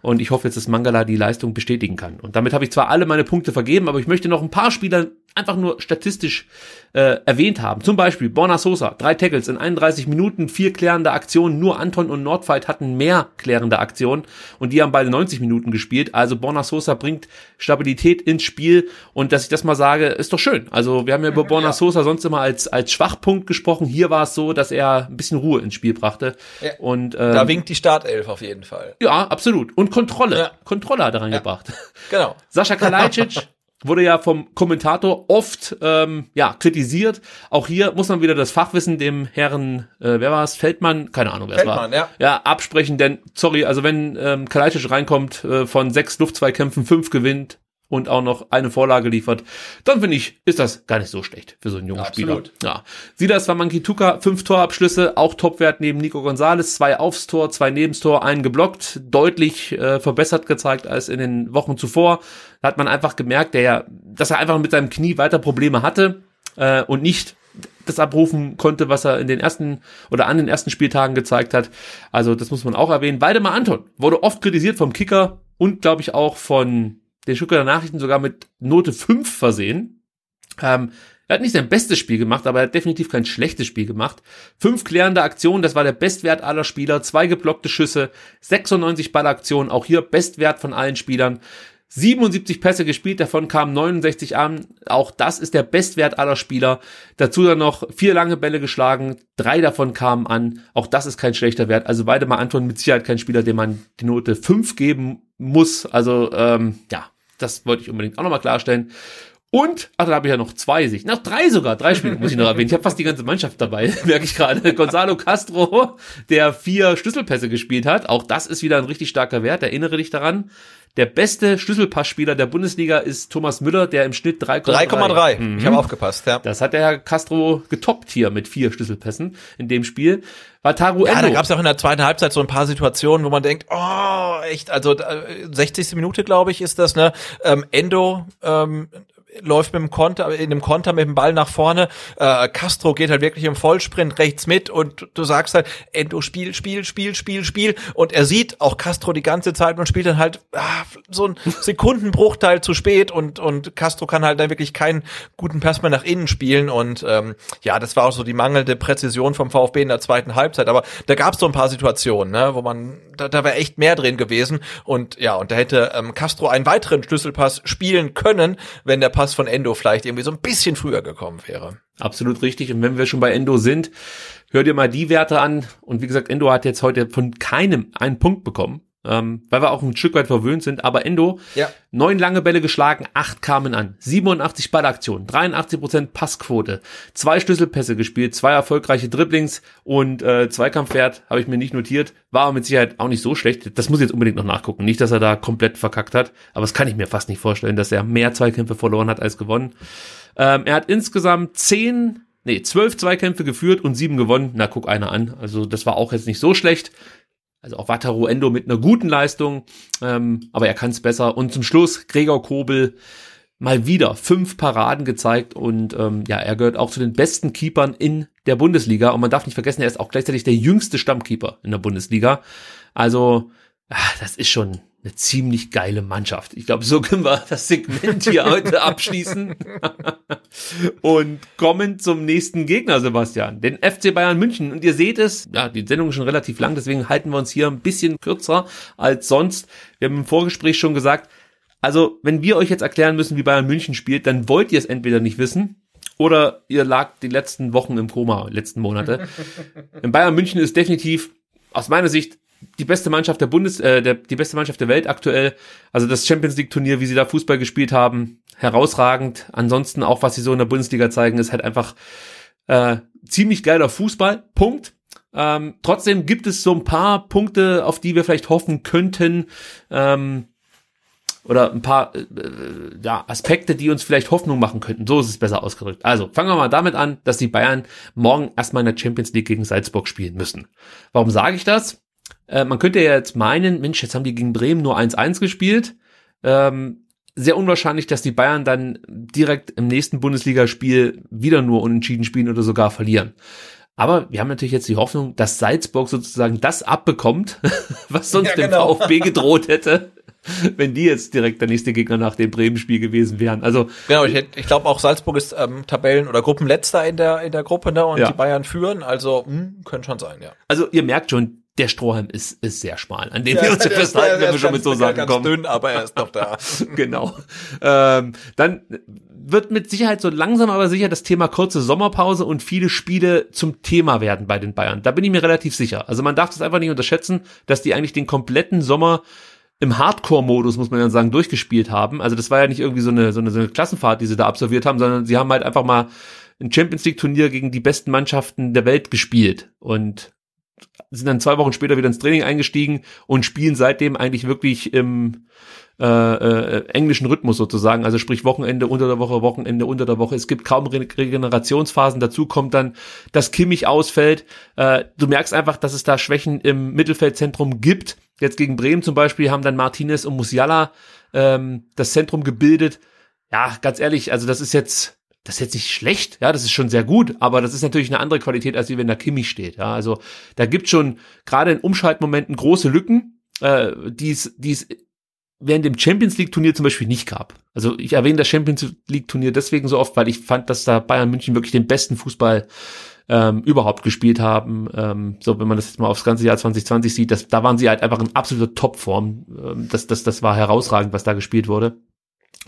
Und ich hoffe jetzt, dass Mangala die Leistung bestätigen kann. Und damit habe ich zwar alle meine Punkte vergeben, aber ich möchte noch ein paar Spieler einfach nur statistisch äh, erwähnt haben. Zum Beispiel Borna Sosa, drei Tackles in 31 Minuten, vier klärende Aktionen. Nur Anton und Nordfight hatten mehr klärende Aktionen und die haben beide 90 Minuten gespielt. Also Borna Sosa bringt Stabilität ins Spiel und dass ich das mal sage, ist doch schön. Also wir haben ja über Borna ja. Sosa sonst immer als, als Schwachpunkt gesprochen. Hier war es so, dass er ein bisschen Ruhe ins Spiel brachte. Ja. Und, ähm, da winkt die Startelf auf jeden Fall. Ja, absolut. Und Kontrolle. Ja. Kontrolle hat er reingebracht. Genau. Sascha Kalajdzic wurde ja vom Kommentator oft ähm, ja kritisiert. Auch hier muss man wieder das Fachwissen dem Herrn, äh, wer war es, Feldmann, keine Ahnung, wer Feldmann, es war, ja. ja absprechen. Denn sorry, also wenn ähm, Kalajdzic reinkommt, äh, von sechs Luftzweikämpfen fünf gewinnt, und auch noch eine Vorlage liefert, dann finde ich, ist das gar nicht so schlecht für so einen jungen ja, Spieler. Ja. Silas Wamankituka, fünf Torabschlüsse, auch Topwert neben Nico Gonzalez, zwei aufs Tor, zwei nebens Tor, einen geblockt, deutlich äh, verbessert gezeigt als in den Wochen zuvor. Da hat man einfach gemerkt, der ja, dass er einfach mit seinem Knie weiter Probleme hatte äh, und nicht das abrufen konnte, was er in den ersten oder an den ersten Spieltagen gezeigt hat. Also das muss man auch erwähnen. Waldemar Anton wurde oft kritisiert vom Kicker und glaube ich auch von den Stuttgarter Nachrichten sogar mit Note 5 versehen. Ähm, er hat nicht sein bestes Spiel gemacht, aber er hat definitiv kein schlechtes Spiel gemacht. Fünf klärende Aktionen, das war der Bestwert aller Spieler. Zwei geblockte Schüsse, 96 Ballaktionen, auch hier Bestwert von allen Spielern. 77 Pässe gespielt, davon kamen 69 an. Auch das ist der Bestwert aller Spieler. Dazu dann noch vier lange Bälle geschlagen, drei davon kamen an. Auch das ist kein schlechter Wert. Also Weidemar Anton mit Sicherheit kein Spieler, dem man die Note 5 geben muss. Also ähm, ja, das wollte ich unbedingt auch nochmal klarstellen. Und, ach, da habe ich ja noch zwei sich. Noch drei sogar, drei Spiele muss ich noch erwähnen. Ich habe fast die ganze Mannschaft dabei, merke ich gerade. Gonzalo Castro, der vier Schlüsselpässe gespielt hat. Auch das ist wieder ein richtig starker Wert. Erinnere dich daran. Der beste Schlüsselpassspieler der Bundesliga ist Thomas Müller, der im Schnitt 3,3. 3,3. Mhm. Ich habe aufgepasst, ja. Das hat der Herr Castro getoppt hier mit vier Schlüsselpässen in dem Spiel. Wataru Endo. Ja, da gab es auch in der zweiten Halbzeit so ein paar Situationen, wo man denkt, oh, echt, also 60. Minute, glaube ich, ist das, ne? Ähm, Endo ähm, läuft mit dem Konter, in dem Konter mit dem Ball nach vorne. Äh, Castro geht halt wirklich im Vollsprint rechts mit und du sagst halt, Endo Spiel, Spiel, Spiel, Spiel, Spiel. Und er sieht auch Castro die ganze Zeit und spielt dann halt ah, so ein Sekundenbruchteil zu spät und, und Castro kann halt dann wirklich keinen guten Pass mehr nach innen spielen. Und ähm, ja, das war auch so die mangelnde Präzision vom VfB in der zweiten Halbzeit. Aber da gab es so ein paar Situationen, ne, wo man, da, da wäre echt mehr drin gewesen. Und ja, und da hätte ähm, Castro einen weiteren Schlüsselpass spielen können, wenn der Pass Pass von Endo vielleicht irgendwie so ein bisschen früher gekommen wäre. Absolut richtig. Und wenn wir schon bei Endo sind, hör dir mal die Werte an. Und wie gesagt, Endo hat jetzt heute von keinem einen Punkt bekommen ähm, weil wir auch ein Stück weit verwöhnt sind. Aber Endo, ja. neun lange Bälle geschlagen, acht kamen an, 87 Ballaktionen, 83 Prozent Passquote, zwei Schlüsselpässe gespielt, zwei erfolgreiche Dribblings und äh, Zweikampfwert habe ich mir nicht notiert, war mit Sicherheit auch nicht so schlecht. Das muss ich jetzt unbedingt noch nachgucken. Nicht, dass er da komplett verkackt hat, aber das kann ich mir fast nicht vorstellen, dass er mehr Zweikämpfe verloren hat als gewonnen. Ähm, er hat insgesamt zehn nee, zwölf Zweikämpfe geführt und sieben gewonnen. Na, guck einer an. Also das war auch jetzt nicht so schlecht. Also auch Wataru Endo mit einer guten Leistung, ähm, aber er kann es besser. Und zum Schluss Gregor Kobel mal wieder fünf Paraden gezeigt und ähm, ja, er gehört auch zu den besten Keepern in der Bundesliga. Und man darf nicht vergessen, er ist auch gleichzeitig der jüngste Stammkeeper in der Bundesliga. Also, ach, das ist schon eine ziemlich geile Mannschaft. Ich glaube, so können wir das Segment hier heute abschließen und kommen zum nächsten Gegner, Sebastian, den FC Bayern München. Und ihr seht es, ja, die Sendung ist schon relativ lang, deswegen halten wir uns hier ein bisschen kürzer als sonst. Wir haben im Vorgespräch schon gesagt, also wenn wir euch jetzt erklären müssen, wie Bayern München spielt, dann wollt ihr es entweder nicht wissen oder ihr lag die letzten Wochen im Koma, letzten Monate. In Bayern München ist definitiv aus meiner Sicht die beste Mannschaft der Bundes, äh, der, die beste Mannschaft der Welt aktuell. Also das Champions League Turnier, wie sie da Fußball gespielt haben, herausragend. Ansonsten auch, was sie so in der Bundesliga zeigen, ist halt einfach äh, ziemlich geiler Fußball, Punkt. Ähm, trotzdem gibt es so ein paar Punkte, auf die wir vielleicht hoffen könnten. Ähm, oder ein paar äh, ja, Aspekte, die uns vielleicht Hoffnung machen könnten. So ist es besser ausgedrückt. Also fangen wir mal damit an, dass die Bayern morgen erstmal in der Champions League gegen Salzburg spielen müssen. Warum sage ich das? Äh, man könnte ja jetzt meinen, Mensch, jetzt haben die gegen Bremen nur 1-1 gespielt. Ähm, sehr unwahrscheinlich, dass die Bayern dann direkt im nächsten Bundesligaspiel wieder nur unentschieden spielen oder sogar verlieren. Aber wir haben natürlich jetzt die Hoffnung, dass Salzburg sozusagen das abbekommt, was sonst ja, genau. dem VfB gedroht hätte. wenn die jetzt direkt der nächste Gegner nach dem Bremen-Spiel gewesen wären. Also genau, ich, ich glaube auch Salzburg ist ähm, Tabellen- oder Gruppenletzter in der in der Gruppe ne, und ja. die Bayern führen. Also mh, hm, könnte schon sein, ja. Also ihr merkt schon, der Strohhalm ist, ist sehr schmal, an dem ja, wir uns festhalten, wenn wir schon mit so Sachen kommen. dünn, aber er ist noch da. genau. Ähm, dann wird mit Sicherheit so langsam aber sicher das Thema kurze Sommerpause und viele Spiele zum Thema werden bei den Bayern. Da bin ich mir relativ sicher. Also man darf das einfach nicht unterschätzen, dass die eigentlich den kompletten Sommer im Hardcore-Modus, muss man ja sagen, durchgespielt haben. Also das war ja nicht irgendwie so eine, so eine, so eine Klassenfahrt, die sie da absolviert haben, sondern sie haben halt einfach mal ein Champions League-Turnier gegen die besten Mannschaften der Welt gespielt und sind dann zwei Wochen später wieder ins Training eingestiegen und spielen seitdem eigentlich wirklich im äh, äh, englischen Rhythmus sozusagen, also sprich Wochenende unter der Woche, Wochenende unter der Woche. Es gibt kaum Re Regenerationsphasen. Dazu kommt dann, dass Kimmich ausfällt. Äh, du merkst einfach, dass es da Schwächen im Mittelfeldzentrum gibt. Jetzt gegen Bremen zum Beispiel haben dann Martinez und Musiala ähm, das Zentrum gebildet. Ja, ganz ehrlich, also das ist jetzt das ist jetzt nicht schlecht, ja, das ist schon sehr gut, aber das ist natürlich eine andere Qualität, als wenn da Kimmich steht, ja, also da gibt schon gerade in Umschaltmomenten große Lücken, äh, die es, die es während dem Champions League Turnier zum Beispiel nicht gab. Also ich erwähne das Champions League Turnier deswegen so oft, weil ich fand, dass da Bayern München wirklich den besten Fußball ähm, überhaupt gespielt haben. Ähm, so, wenn man das jetzt mal aufs ganze Jahr 2020 sieht, das, da waren sie halt einfach in absoluter Topform. Ähm, das, das, das war herausragend, was da gespielt wurde.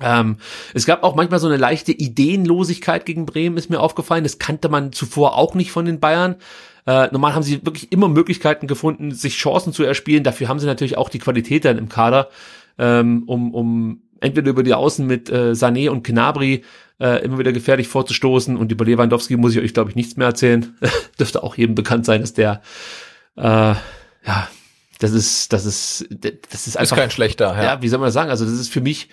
Ähm, es gab auch manchmal so eine leichte Ideenlosigkeit gegen Bremen, ist mir aufgefallen. Das kannte man zuvor auch nicht von den Bayern. Äh, normal haben sie wirklich immer Möglichkeiten gefunden, sich Chancen zu erspielen. Dafür haben sie natürlich auch die Qualität dann im Kader, ähm, um, um entweder über die Außen mit äh, Sané und Gnabry äh, immer wieder gefährlich vorzustoßen. Und über Lewandowski muss ich euch, glaube ich, nichts mehr erzählen. Dürfte auch jedem bekannt sein, dass der äh, ja, das ist, das ist, das ist einfach. Ist kein schlechter, ja. Ja, wie soll man das sagen? Also, das ist für mich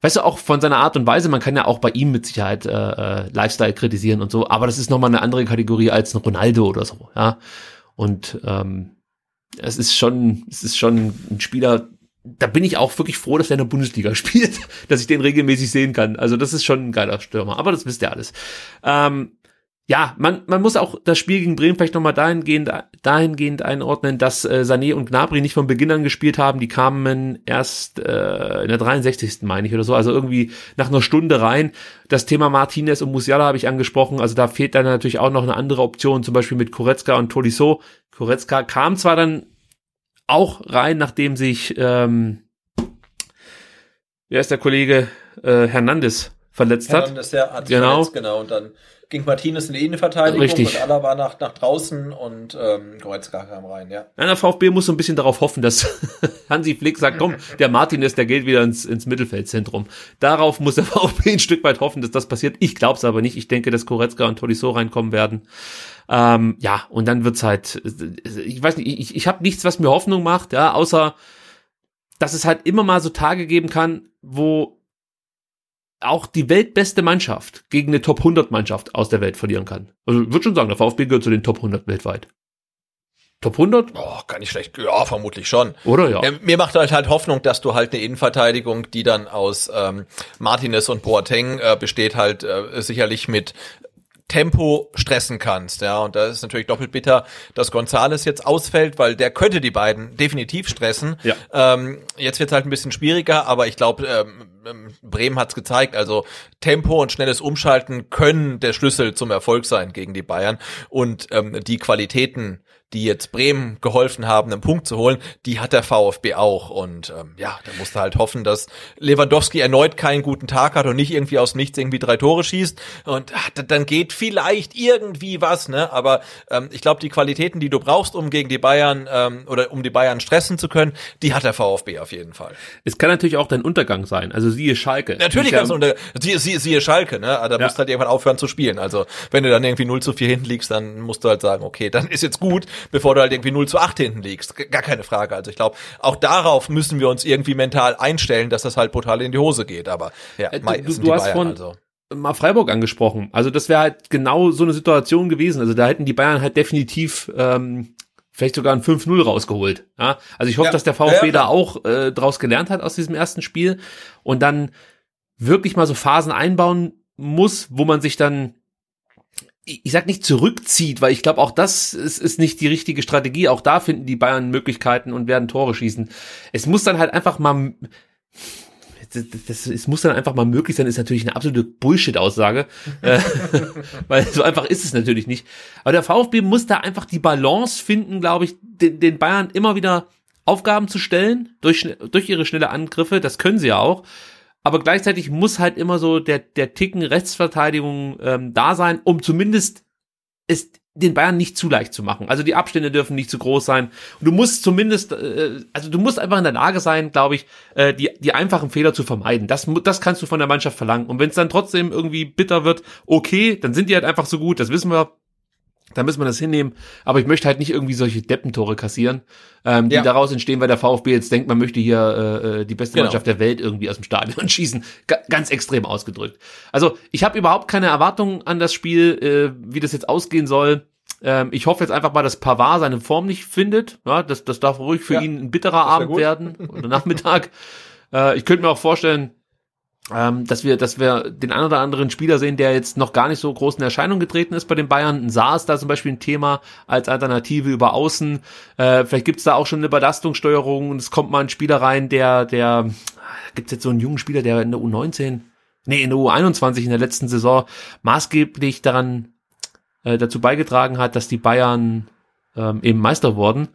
weißt du, auch von seiner Art und Weise, man kann ja auch bei ihm mit Sicherheit äh, äh, Lifestyle kritisieren und so, aber das ist nochmal eine andere Kategorie als ein Ronaldo oder so, ja. Und ähm, es ist schon, es ist schon ein Spieler, da bin ich auch wirklich froh, dass er in der Bundesliga spielt, dass ich den regelmäßig sehen kann. Also das ist schon ein geiler Stürmer, aber das wisst ihr alles. Ähm, ja, man, man muss auch das Spiel gegen Bremen vielleicht nochmal dahingehend, dahingehend einordnen, dass äh, Sané und Gnabry nicht von Beginn an gespielt haben. Die kamen erst äh, in der 63. meine ich oder so, also irgendwie nach einer Stunde rein. Das Thema Martinez und Musiala habe ich angesprochen, also da fehlt dann natürlich auch noch eine andere Option, zum Beispiel mit Koretzka und Tolisso. Koretzka kam zwar dann auch rein, nachdem sich, ähm, wer ist der Kollege, äh, Hernandez verletzt Hernandez, hat. Ja, hat genau. Verletzt, genau, und dann ging Martinez in die Innenverteidigung Richtig. und Alaba nach, nach draußen und ähm, Goretzka kam rein, ja. ja. Der VfB muss so ein bisschen darauf hoffen, dass Hansi Flick sagt, komm, der Martinez, der geht wieder ins, ins Mittelfeldzentrum. Darauf muss der VfB ein Stück weit hoffen, dass das passiert. Ich glaube es aber nicht. Ich denke, dass Goretzka und Tolisso reinkommen werden. Ähm, ja, und dann wird's halt, ich weiß nicht, ich, ich habe nichts, was mir Hoffnung macht, ja, außer dass es halt immer mal so Tage geben kann, wo auch die weltbeste Mannschaft gegen eine Top 100 Mannschaft aus der Welt verlieren kann. Also ich würde schon sagen, der VfB gehört zu den Top 100 weltweit. Top 100? Oh, gar nicht schlecht. Ja, vermutlich schon. Oder ja. ja mir macht halt halt Hoffnung, dass du halt eine Innenverteidigung, die dann aus ähm, Martinez und Boateng äh, besteht, halt äh, sicherlich mit Tempo stressen kannst, ja. Und da ist natürlich doppelt bitter, dass Gonzales jetzt ausfällt, weil der könnte die beiden definitiv stressen. Ja. Ähm, jetzt wird es halt ein bisschen schwieriger, aber ich glaube, ähm, ähm, Bremen hat's gezeigt. Also Tempo und schnelles Umschalten können der Schlüssel zum Erfolg sein gegen die Bayern. Und ähm, die Qualitäten die jetzt Bremen geholfen haben, einen Punkt zu holen, die hat der VfB auch. Und ähm, ja, da musste halt hoffen, dass Lewandowski erneut keinen guten Tag hat und nicht irgendwie aus nichts irgendwie drei Tore schießt. Und ach, dann geht vielleicht irgendwie was, ne? Aber ähm, ich glaube, die Qualitäten, die du brauchst, um gegen die Bayern ähm, oder um die Bayern stressen zu können, die hat der VfB auf jeden Fall. Es kann natürlich auch dein Untergang sein. Also siehe Schalke. Natürlich kannst du unter, siehe, siehe, siehe Schalke, ne? Da Ja. musst du halt irgendwann aufhören zu spielen. Also, wenn du dann irgendwie 0 zu 4 hinten liegst, dann musst du halt sagen, okay, dann ist jetzt gut, bevor du halt irgendwie 0 zu 8 hinten liegst. Gar keine Frage. Also, ich glaube, auch darauf müssen wir uns irgendwie mental einstellen, dass das halt brutal in die Hose geht. Aber, ja, Äh, du- du- hast Bayern, von- also. mal Freiburg angesprochen. Also das wäre halt genau so eine Situation gewesen. Also da hätten die Bayern halt definitiv ähm, vielleicht sogar ein 5-0 rausgeholt. Ja? Also ich hoffe, Ja. dass der VfB ja, da auch äh, draus gelernt hat aus diesem ersten Spiel und dann wirklich mal so Phasen einbauen muss, wo man sich dann ich sag nicht zurückzieht, weil ich glaube, auch das ist, ist nicht die richtige Strategie. Auch da finden die Bayern Möglichkeiten und werden Tore schießen. Es muss dann halt einfach mal das, das, es muss dann einfach mal möglich sein, ist natürlich eine absolute Bullshit-Aussage, äh, weil so einfach ist es natürlich nicht. Aber der VfB muss da einfach die Balance finden, glaube ich, den, den Bayern immer wieder Aufgaben zu stellen durch, durch ihre schnelle Angriffe. Das können sie ja auch. Aber gleichzeitig muss halt immer so der, der Ticken Rechtsverteidigung ähm, da sein, um zumindest es den Bayern nicht zu leicht zu machen. Also die Abstände dürfen nicht zu groß sein. Und du musst zumindest, äh, also du musst einfach in der Lage sein, glaube ich, äh, die, die einfachen Fehler zu vermeiden. Das, das kannst du von der Mannschaft verlangen. Und wenn es dann trotzdem irgendwie bitter wird, okay, dann sind die halt einfach so gut, das wissen wir. Dann müssen wir das hinnehmen. Aber ich möchte halt nicht irgendwie solche Deppentore kassieren, ähm, die Ja. daraus entstehen, weil der VfB jetzt denkt, man möchte hier äh, äh, die beste Genau. Mannschaft der Welt irgendwie aus dem Stadion schießen. Ga ganz extrem ausgedrückt. Also ich habe überhaupt keine Erwartungen an das Spiel, äh, wie das jetzt ausgehen soll. Ähm, ich hoffe jetzt einfach mal, dass Pavard seine Form nicht findet. Ja, das, das darf ruhig für Ja, ihn ein bitterer Abend gut. werden oder Nachmittag. äh, ich könnte mir auch vorstellen, ähm, dass wir, dass wir den einen oder anderen Spieler sehen, der jetzt noch gar nicht so groß in Erscheinung getreten ist bei den Bayern. Ein Saar ist da zum Beispiel ein Thema als Alternative über Außen. Äh, vielleicht gibt's da auch schon eine Belastungssteuerung und es kommt mal ein Spieler rein, der, der, gibt's jetzt so einen jungen Spieler, der in der U19, nee, in der U21 in der letzten Saison maßgeblich daran äh, dazu beigetragen hat, dass die Bayern ähm, eben Meister wurden.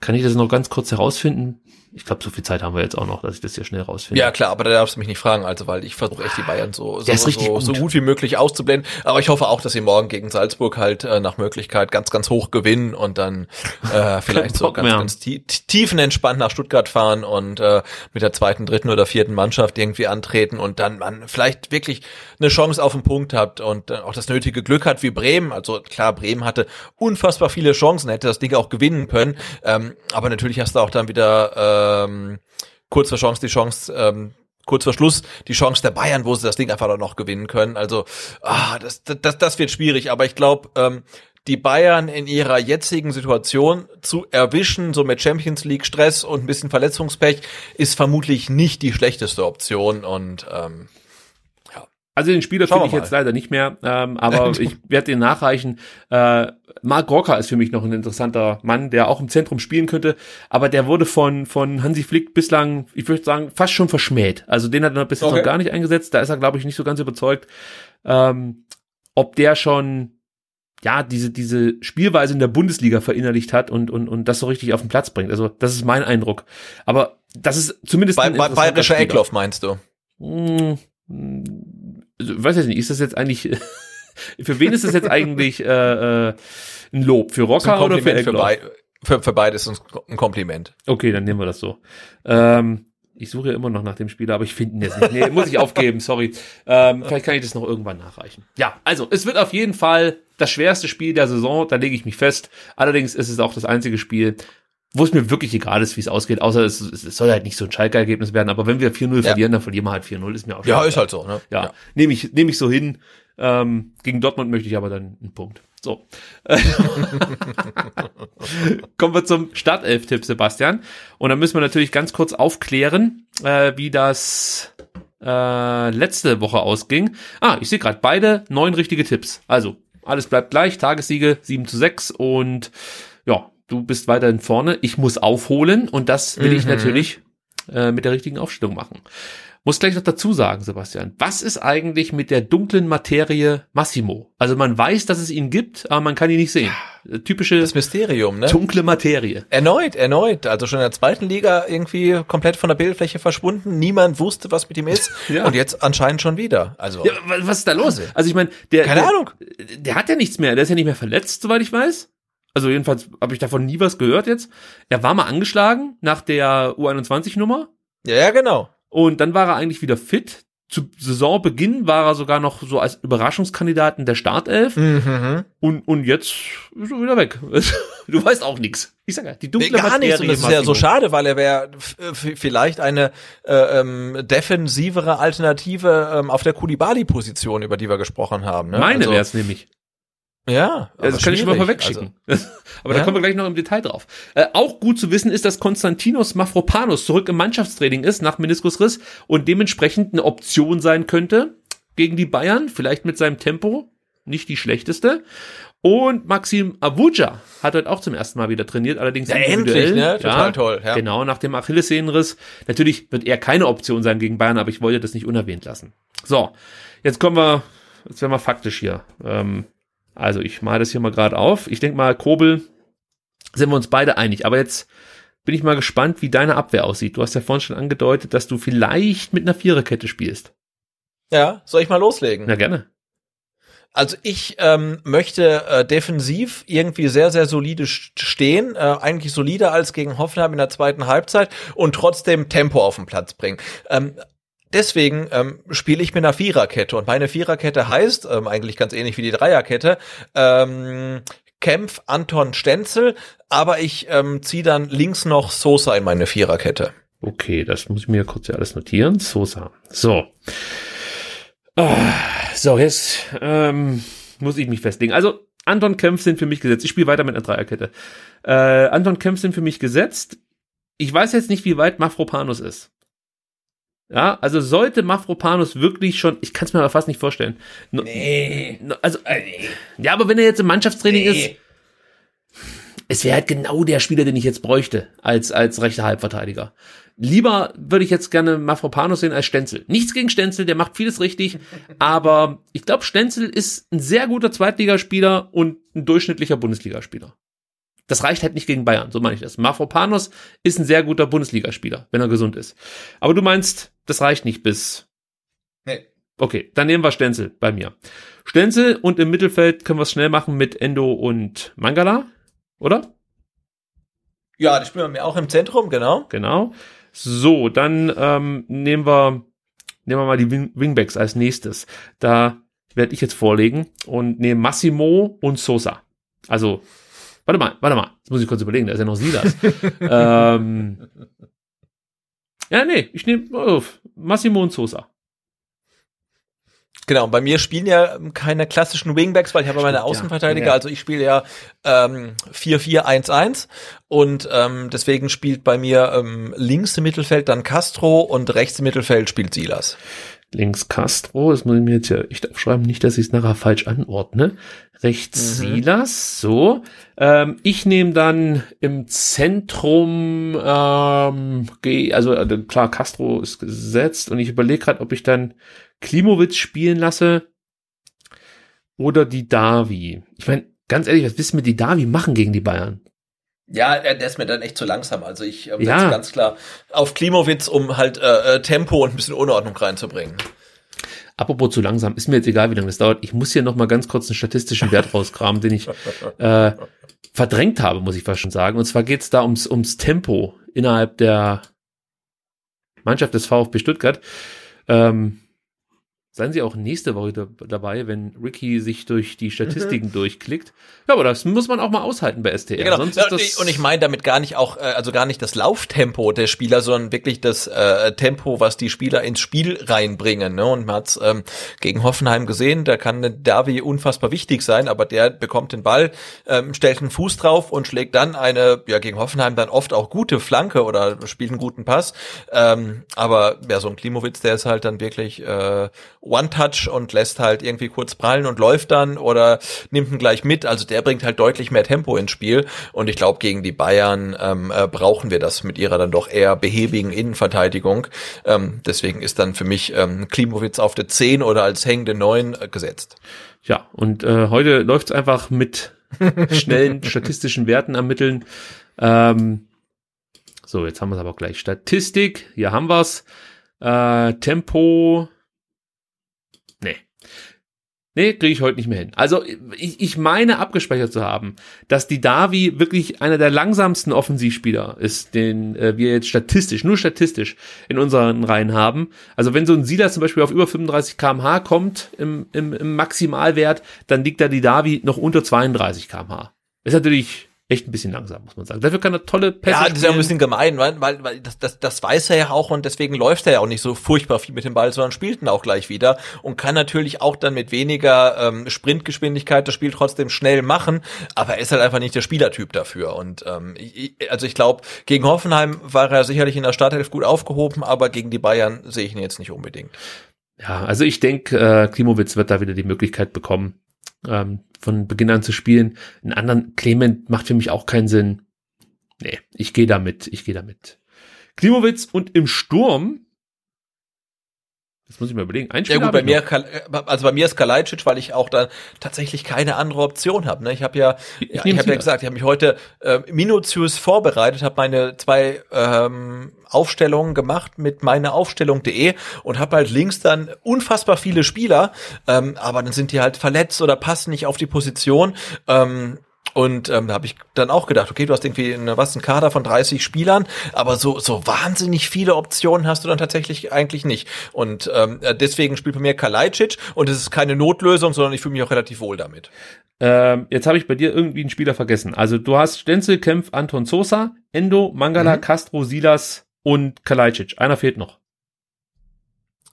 Kann ich das noch ganz kurz herausfinden? Ich glaube, so viel Zeit haben wir jetzt auch noch, dass ich das hier schnell rausfinde. Ja, klar, aber da darfst du mich nicht fragen, also, weil ich versuche echt die Bayern so, so, so, gut. so gut wie möglich auszublenden. Aber ich hoffe auch, dass sie morgen gegen Salzburg halt äh, nach Möglichkeit ganz, ganz hoch gewinnen und dann äh, vielleicht so ganz, ganz tie tiefenentspannt nach Stuttgart fahren und äh, mit der zweiten, dritten oder vierten Mannschaft irgendwie antreten und dann man vielleicht wirklich eine Chance auf den Punkt hat und äh, auch das nötige Glück hat wie Bremen. Also klar, Bremen hatte unfassbar viele Chancen, hätte das Ding auch gewinnen können. Ähm, aber natürlich hast du auch dann wieder ähm, kurz vor Chance die Chance, ähm, kurz vor Schluss die Chance der Bayern, wo sie das Ding einfach dann noch gewinnen können. Also ah, das, das, das wird schwierig, aber ich glaube, ähm, die Bayern in ihrer jetzigen Situation zu erwischen, so mit Champions League Stress und ein bisschen Verletzungspech, ist vermutlich nicht die schlechteste Option und ähm, Also den Spieler finde ich jetzt leider nicht mehr, ähm, aber ich werde den nachreichen. Äh, Mark Rocker ist für mich noch ein interessanter Mann, der auch im Zentrum spielen könnte, aber der wurde von von Hansi Flick bislang, ich würde sagen, fast schon verschmäht. Also den hat er bisher Okay. noch gar nicht eingesetzt. Da ist er, glaube ich, nicht so ganz überzeugt, ähm, ob der schon ja diese diese Spielweise in der Bundesliga verinnerlicht hat und und und das so richtig auf den Platz bringt. Also das ist mein Eindruck. Aber das ist zumindest bei, ein bei, bayerischer. Eckloff meinst du? Hm, weiß ich nicht, ist das jetzt eigentlich, für wen ist das jetzt eigentlich äh, äh, ein Lob? Für ist ein Rocker oder für Kompliment für, für, für beides ein ein Kompliment. Okay, dann nehmen wir das so. Ähm, ich suche ja immer noch nach dem Spieler, aber ich finde ihn jetzt nicht. Nee, muss ich aufgeben, sorry. Ähm, vielleicht kann ich das noch irgendwann nachreichen. Ja, also, es wird auf jeden Fall das schwerste Spiel der Saison, da lege ich mich fest. Allerdings ist es auch das einzige Spiel, wo es mir wirklich egal ist, wie es ausgeht, außer es, es soll halt nicht so ein Schalke-Ergebnis werden, aber wenn wir 4-0 Ja. verlieren, dann verlieren wir halt 4-0, ist mir auch Ja, scheißegal. ist halt so, ne? Ja, nehme ich, nehme ich so hin. Ähm, gegen Dortmund möchte ich aber dann einen Punkt. So. Kommen wir zum Startelf-Tipp, Sebastian. Und dann müssen wir natürlich ganz kurz aufklären, äh, wie das äh, letzte Woche ausging. Ah, ich sehe gerade beide neun richtige Tipps. Also, alles bleibt gleich. Tagessiege 7 zu 6 und ja, du bist weiterhin vorne. Ich muss aufholen und das will ich natürlich äh, mit der richtigen Aufstellung machen. Muss gleich noch dazu sagen, Sebastian, was ist eigentlich mit der dunklen Materie Massimo? Also man weiß, dass es ihn gibt, aber man kann ihn nicht sehen. Typische Das Mysterium, ne? dunkle Materie. Erneut, erneut. Also schon in der zweiten Liga irgendwie komplett von der Bildfläche verschwunden. Niemand wusste, was mit ihm ist. Ja. Und jetzt anscheinend schon wieder. Also, Ja, wa- was ist da los? Also ich meine, der, keine der, Ahnung. der hat ja nichts mehr, der ist ja nicht mehr verletzt, soweit ich weiß. Also jedenfalls habe ich davon nie was gehört jetzt. Er war mal angeschlagen nach der U21-Nummer. Ja, ja, genau. Und dann war er eigentlich wieder fit. Zu Saisonbeginn war er sogar noch so als Überraschungskandidat in der Startelf. Mhm. Und, und jetzt ist er wieder weg. Du weißt auch nichts. Ich sag ja, die dunkle Nee, gar nichts. Und Materie, das ist ja so schade, weil er wäre f- vielleicht eine äh, ähm, defensivere Alternative ähm, auf der Kulibali-Position, über die wir gesprochen haben. Ne? Meine also, wär's nämlich. Ja, Ja, das kann ich schon mal vorwegschicken. Also, Aber da Ja. kommen wir gleich noch im Detail drauf. Äh, auch gut zu wissen ist, dass Konstantinos Mafropanos zurück im Mannschaftstraining ist nach Meniskusriss und dementsprechend eine Option sein könnte gegen die Bayern, vielleicht mit seinem Tempo, nicht die schlechteste. Und Maxim Avuja hat heute auch zum ersten Mal wieder trainiert, allerdings Ja, endlich, ne? Total toll, ja. Genau, nach dem Achillessehnenriss. Natürlich wird er keine Option sein gegen Bayern, aber ich wollte das nicht unerwähnt lassen. So, jetzt kommen wir, jetzt werden wir faktisch hier. Ähm, also ich male das hier mal gerade auf. Ich denke mal, Kobel sind wir uns beide einig. Aber jetzt bin ich mal gespannt, wie deine Abwehr aussieht. Du hast ja vorhin schon angedeutet, dass du vielleicht mit einer Viererkette spielst. ja, soll ich mal loslegen? Na gerne. Also ich ähm, möchte äh, defensiv irgendwie sehr, sehr solide st- stehen, äh, eigentlich solider als gegen Hoffenheim in der zweiten Halbzeit und trotzdem Tempo auf den Platz bringen. Ähm, Deswegen ähm, spiele ich mit einer Viererkette und meine Viererkette heißt ähm, eigentlich ganz ähnlich wie die Dreierkette ähm, Kempf, Anton, Stenzel, aber ich ähm, ziehe dann links noch Sosa in meine Viererkette. Okay, das muss ich mir kurz ja alles notieren. Sosa. So. Ah, so, jetzt ähm, muss ich mich festlegen. Also, Anton Kempf sind für mich gesetzt. Ich spiele weiter mit einer Dreierkette. Äh, Anton Kempf sind für mich gesetzt. Ich weiß jetzt nicht, wie weit Mafropanus ist. Ja, also sollte Mafropanus wirklich schon, ich kann es mir aber fast nicht vorstellen. No, Nee. no, also, äh, ja, aber wenn er jetzt im Mannschaftstraining ist, es wäre halt genau der Spieler, den ich jetzt bräuchte, als, als rechter Halbverteidiger. Lieber würde ich jetzt gerne Mafropanos sehen als Stenzel. Nichts gegen Stenzel, der macht vieles richtig, aber ich glaube, Stenzel ist ein sehr guter Zweitligaspieler und ein durchschnittlicher Bundesligaspieler. Das reicht halt nicht gegen Bayern, so meine ich das. Mafropanos ist ein sehr guter Bundesligaspieler, wenn er gesund ist. Aber du meinst, das reicht nicht bis. Nee. Okay, dann nehmen wir Stenzel bei mir. Stenzel und im Mittelfeld können wir es schnell machen mit Endo und Mangala, oder? Ja, die spielen wir auch im Zentrum, genau. Genau. So, dann ähm, nehmen wir nehmen wir mal die Wing Wingbacks als nächstes. Da werde ich jetzt vorlegen und nehme Massimo und Sosa. Also, warte mal, warte mal, jetzt muss ich kurz überlegen, da ist ja noch Silas. ähm, ja, nee, ich nehme auf Massimo und Sosa. Genau, bei mir spielen ja keine klassischen Wingbacks, weil ich habe meine Stimmt, ja. Außenverteidiger, Ja. also ich spiele ja ähm, 4-4-1-1 und ähm, deswegen spielt bei mir ähm, links im Mittelfeld dann Castro und rechts im Mittelfeld spielt Silas. Links Castro, das muss ich mir jetzt ja echt aufschreiben, nicht, dass ich es nachher falsch anordne. Rechts Mhm. Silas, so. Ähm, ich nehme dann im Zentrum, ähm, also äh, klar, Castro ist gesetzt und ich überlege gerade, ob ich dann Klimowitz spielen lasse oder die Davi. Ich meine, ganz ehrlich, was wissen wir die Davi machen gegen die Bayern? Ja, der ist mir dann echt zu langsam. Also ich ähm, Ja. setze ganz klar auf Klimowitz, um halt äh, äh, Tempo und ein bisschen Unordnung reinzubringen. Apropos zu langsam, ist mir jetzt egal, wie lange das dauert. Ich muss hier noch mal ganz kurz einen statistischen Wert rauskramen, den ich äh, verdrängt habe, muss ich fast schon sagen. Und zwar geht es da ums, ums Tempo innerhalb der Mannschaft des VfB Stuttgart. Ähm, seien Sie auch nächste Woche da- dabei, wenn Ricky sich durch die Statistiken durchklickt. Ja, aber das muss man auch mal aushalten bei STR. Ja, genau. Sonst ist das und ich meine damit gar nicht auch, äh, also gar nicht das Lauftempo der Spieler, sondern wirklich das äh, Tempo, was die Spieler ins Spiel reinbringen. Ne? Und man hat's ähm, gegen Hoffenheim gesehen, da kann Davi unfassbar wichtig sein, aber der bekommt den Ball, ähm, stellt einen Fuß drauf und schlägt dann eine, ja gegen Hoffenheim dann oft auch gute Flanke oder spielt einen guten Pass. Ähm, aber ja, so ein Klimowitz, der ist halt dann wirklich äh, One-Touch und lässt halt irgendwie kurz prallen und läuft dann oder nimmt ihn gleich mit. Also der bringt halt deutlich mehr Tempo ins Spiel. Und ich glaube, gegen die Bayern ähm, äh, brauchen wir das mit ihrer dann doch eher behäbigen Innenverteidigung. Ähm, deswegen ist dann für mich ähm, Klimowitz auf der 10 oder als hängende 9 äh, gesetzt. Ja, und äh, heute läuft's einfach mit schnellen statistischen Werten ermitteln. Ähm, so, jetzt haben wir es aber auch gleich. Statistik, hier haben wir's. Äh, Tempo. Nee. Kriege ich heute nicht mehr hin. Also ich, ich meine abgespeichert zu haben, dass die Davi wirklich einer der langsamsten Offensivspieler ist, den äh, wir jetzt statistisch, nur statistisch in unseren Reihen haben. Also wenn so ein Silas zum Beispiel auf über 35 kmh kommt im, im, im Maximalwert, dann liegt da die Davi noch unter 32 kmh. Ist natürlich echt ein bisschen langsam, muss man sagen. Dafür kann er tolle Pässe Ja, das ist ja ein bisschen gemein, weil, weil, weil das, das, das weiß er ja auch und deswegen läuft er ja auch nicht so furchtbar viel mit dem Ball, sondern spielt ihn auch gleich wieder und kann natürlich auch dann mit weniger ähm, Sprintgeschwindigkeit das Spiel trotzdem schnell machen, aber er ist halt einfach nicht der Spielertyp dafür. Und ähm, ich, also ich glaube, gegen Hoffenheim war er sicherlich in der Startelf gut aufgehoben, aber gegen die Bayern sehe ich ihn jetzt nicht unbedingt. Ja, also ich denke, äh, Klimowitz wird da wieder die Möglichkeit bekommen, ähm, von Beginn an zu spielen. Einen anderen Clement macht für mich auch keinen Sinn. Nee, ich gehe damit, ich gehe damit. Klimowitz und im Sturm. Das muss ich mir überlegen. Ein Ja gut, bei mir, äh, also bei mir ist Kalajdzic, weil ich auch da tatsächlich keine andere Option habe. Ne? Ich habe ja, Ich ja, ich habe ja gesagt, ich habe mich heute äh, minutiös vorbereitet, habe meine zwei ähm, Aufstellungen gemacht mit meineaufstellung.de und habe halt links dann unfassbar viele Spieler, ähm, aber dann sind die halt verletzt oder passen nicht auf die Position. Ähm, und ähm, da habe ich dann auch gedacht, okay, du hast irgendwie eine, was, einen Kader von 30 Spielern, aber so, so wahnsinnig viele Optionen hast du dann tatsächlich eigentlich nicht. Und ähm, deswegen spielt bei mir Kalajdzic und es ist keine Notlösung, sondern ich fühle mich auch relativ wohl damit. Ähm, jetzt habe ich bei dir irgendwie einen Spieler vergessen. Also du hast Stenzel, Kempf, Anton Sosa, Endo, Mangala, Mhm. Castro, Silas und Kalajdzic. Einer fehlt noch.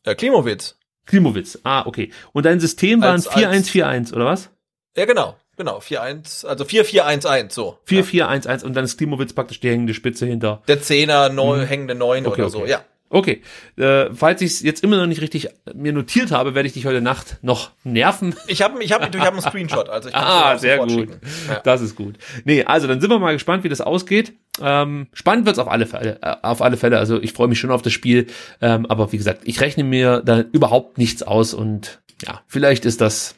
Äh, Klimowitz. Klimowitz. Ah, okay. Und dein System waren Als- 4-1-4-1, oder was? Ja, genau. Genau, 4-1, also 4-4-1-1, so. 4-4-1-1 und dann ist Klimowitz praktisch die hängende Spitze hinter. Der Zehner, neun, hängende Neun Okay, oder so, okay. ja. Okay, äh, falls ich es jetzt immer noch nicht richtig mir notiert habe, werde ich dich heute Nacht noch nerven. Ich habe ich hab, ich hab einen Screenshot, also ich kann's dir Ah, sehr gut. Ja. Das ist gut. Nee, also dann sind wir mal gespannt, wie das ausgeht. Ähm, spannend wird's auf alle Fälle. Äh, auf alle Fälle. Also ich freue mich schon auf das Spiel. Ähm, aber wie gesagt, ich rechne mir da überhaupt nichts aus und ja, vielleicht ist das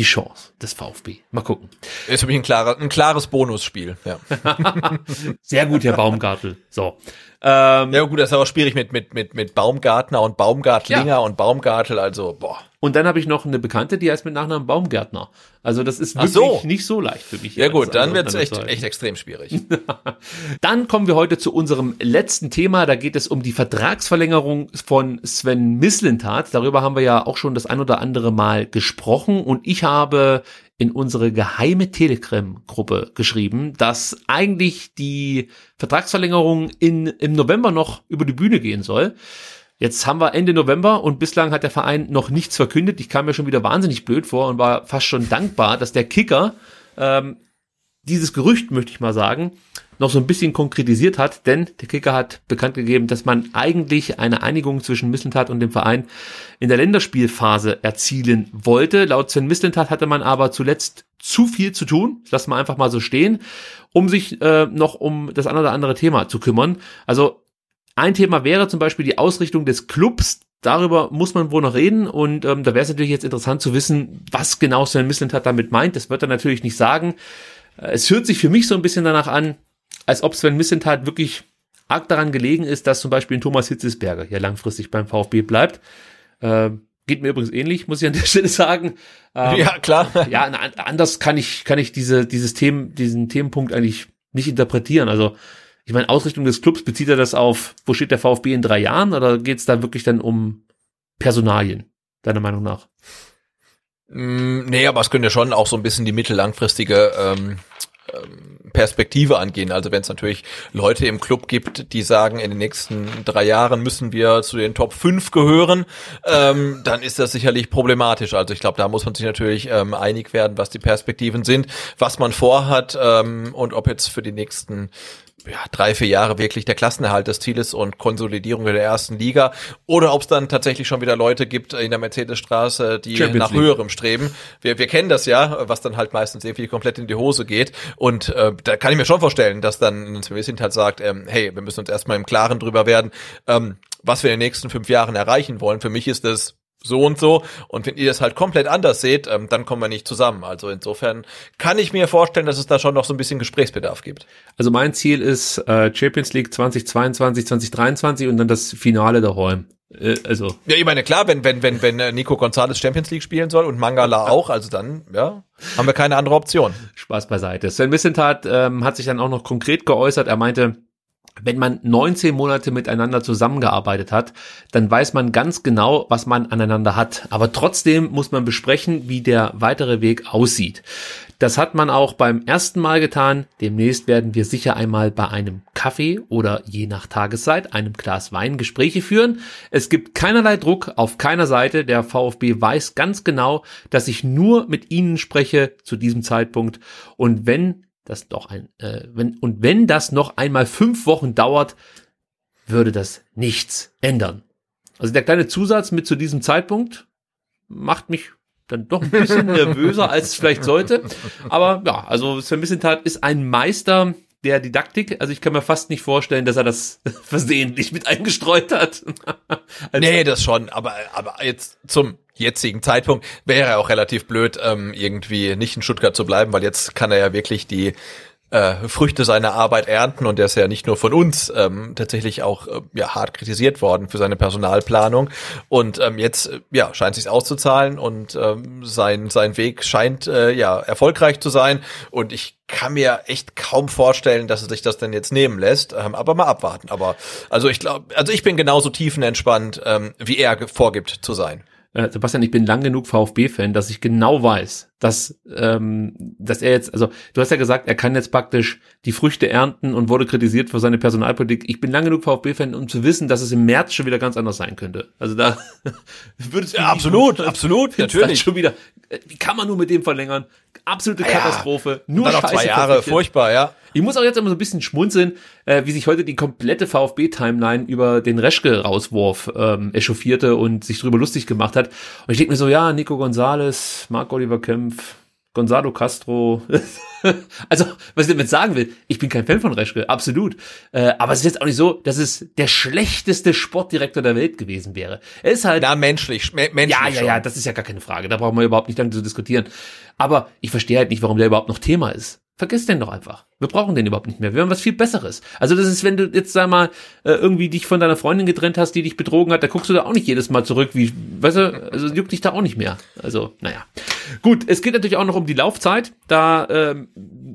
die Chance des VfB. Mal gucken. Ist für mich ein, klarer, ein klares Bonusspiel, ja. Sehr gut, Herr Baumgartel. So. Ähm, Ja gut, das ist aber schwierig mit, mit, mit, mit Baumgartner und Baumgartlinger Ja. und Baumgartel, also boah. Und dann habe ich noch eine Bekannte, die heißt mit Nachnamen Baumgärtner. Also das ist wirklich so. nicht so leicht für mich. Ja gut, dann andere wird's echt, echt extrem schwierig. Dann kommen wir heute zu unserem letzten Thema. Da geht es um die Vertragsverlängerung von Sven Mislintat. Darüber haben wir ja auch schon das ein oder andere Mal gesprochen. Und ich habe in unsere geheime Telegram-Gruppe geschrieben, dass eigentlich die Vertragsverlängerung in, im November noch über die Bühne gehen soll. Jetzt haben wir Ende November und bislang hat der Verein noch nichts verkündet. Ich kam mir schon wieder wahnsinnig blöd vor und war fast schon dankbar, dass der Kicker ähm, dieses Gerücht, möchte ich mal sagen, noch so ein bisschen konkretisiert hat, denn der Kicker hat bekannt gegeben, dass man eigentlich eine Einigung zwischen Mislintat und dem Verein in der Länderspielphase erzielen wollte. Laut Sven Mislintat hatte man aber zuletzt zu viel zu tun, das lassen wir einfach mal so stehen, um sich äh, noch um das eine oder andere Thema zu kümmern. Also ein Thema wäre zum Beispiel die Ausrichtung des Clubs. Darüber muss man wohl noch reden und ähm, da wäre es natürlich jetzt interessant zu wissen, was genau Sven Mislintat damit meint. Das wird er natürlich nicht sagen. Äh, Es hört sich für mich so ein bisschen danach an, als ob Sven Mislintat wirklich arg daran gelegen ist, dass zum Beispiel ein Thomas Hitzesberger hier langfristig beim VfB bleibt. Äh, geht mir übrigens ähnlich, muss ich an der Stelle sagen. Ähm, ja, klar. ja, anders kann ich, kann ich diese, dieses Themen, diesen Themenpunkt eigentlich nicht interpretieren. Also, ich meine, Ausrichtung des Clubs, bezieht er das auf, wo steht der VfB in drei Jahren oder geht es da wirklich dann um Personalien, deiner Meinung nach? Mm, Nee, aber es könnte schon auch so ein bisschen die mittellangfristige ähm, ähm, Perspektive angehen. Also wenn es natürlich Leute im Club gibt, die sagen, in den nächsten drei Jahren müssen wir zu den Top 5 gehören, ähm, dann ist das sicherlich problematisch. Also ich glaube, da muss man sich natürlich ähm, einig werden, was die Perspektiven sind, was man vorhat ähm, und ob jetzt für die nächsten ja, drei, vier Jahre wirklich der Klassenerhalt des Zieles und Konsolidierung in der ersten Liga oder ob es dann tatsächlich schon wieder Leute gibt in der Mercedesstraße, die Champions nach League. höherem streben. Wir, wir kennen das ja, was dann halt meistens viel komplett in die Hose geht und äh, da kann ich mir schon vorstellen, dass dann ein Sven halt sagt, ähm, hey, wir müssen uns erstmal im Klaren drüber werden, ähm, was wir in den nächsten fünf Jahren erreichen wollen. Für mich ist das so und so. Und wenn ihr das halt komplett anders seht, ähm, dann kommen wir nicht zusammen. Also insofern kann ich mir vorstellen, dass es da schon noch so ein bisschen Gesprächsbedarf gibt. Also mein Ziel ist äh, Champions League 2022, 2023 und dann das Finale daheim. Äh, also. Ja, ich meine, klar, wenn, wenn, wenn, wenn äh, Nico Gonzalez Champions League spielen soll und Mangala auch, also dann, ja, haben wir keine andere Option. Spaß beiseite. Sven Missentat ähm, hat sich dann auch noch konkret geäußert. Er meinte, wenn man 19 Monate miteinander zusammengearbeitet hat, dann weiß man ganz genau, was man aneinander hat. Aber trotzdem muss man besprechen, wie der weitere Weg aussieht. Das hat man auch beim ersten Mal getan. Demnächst werden wir sicher einmal bei einem Kaffee oder je nach Tageszeit einem Glas Wein Gespräche führen. Es gibt keinerlei Druck auf keiner Seite. Der VfB weiß ganz genau, dass ich nur mit Ihnen spreche zu diesem Zeitpunkt. Und wenn das doch ein, äh, wenn, und wenn das noch einmal fünf Wochen dauert, würde das nichts ändern. Also der kleine Zusatz mit zu diesem Zeitpunkt macht mich dann doch ein bisschen nervöser, als es vielleicht sollte. Aber ja, also Sven Missentat ist ein Meister der Didaktik. Also ich kann mir fast nicht vorstellen, dass er das versehentlich mit eingestreut hat. also, nee, das schon. Aber, aber jetzt zum jetzigen Zeitpunkt wäre er auch relativ blöd, ähm, irgendwie nicht in Stuttgart zu bleiben, weil jetzt kann er ja wirklich die äh, Früchte seiner Arbeit ernten. Und der ist ja nicht nur von uns ähm, tatsächlich auch äh, ja hart kritisiert worden für seine Personalplanung. Und ähm, jetzt äh, ja scheint sich auszuzahlen. Und ähm, sein sein Weg scheint äh, ja erfolgreich zu sein. Und ich kann mir echt kaum vorstellen, dass er sich das denn jetzt nehmen lässt, ähm, aber mal abwarten. Aber also ich glaube, also ich bin genauso tiefenentspannt, ähm, wie er vorgibt zu sein. Äh, Sebastian, ich bin lang genug VfB-Fan, dass ich genau weiß, dass, ähm, dass er jetzt, also du hast ja gesagt, er kann jetzt praktisch die Früchte ernten und wurde kritisiert für seine Personalpolitik. Ich bin lang genug VfB-Fan, um zu wissen, dass es im März schon wieder ganz anders sein könnte. Also da würde es ja, absolut, absolut, natürlich schon wieder. Wie kann man nur mit dem verlängern? Absolute Katastrophe. Ja, nur dann noch zwei Jahre, furchtbar, ja. Ich muss auch jetzt immer so ein bisschen schmunzeln, äh, wie sich heute die komplette VfB-Timeline über den Reschke-Rauswurf ähm, echauffierte und sich drüber lustig gemacht hat. Und ich denke mir so, ja, Nico Gonzales, Marc Oliver Kempf, Gonzalo Castro. also, was ich damit sagen will, ich bin kein Fan von Reschke, absolut. Äh, aber es ist jetzt auch nicht so, dass es der schlechteste Sportdirektor der Welt gewesen wäre. Er ist halt. Na, menschlich, menschlich. Ja, ja, ja, das ist ja gar keine Frage. Da brauchen wir überhaupt nicht lange zu diskutieren. Aber ich verstehe halt nicht, warum der überhaupt noch Thema ist. Vergiss den doch einfach. Wir brauchen den überhaupt nicht mehr. Wir haben was viel Besseres. Also das ist, wenn du jetzt sag mal äh, irgendwie dich von deiner Freundin getrennt hast, die dich betrogen hat, da guckst du da auch nicht jedes Mal zurück, wie, weißt du, also juckt dich da auch nicht mehr. Also naja, gut. Es geht natürlich auch noch um die Laufzeit. Da ähm,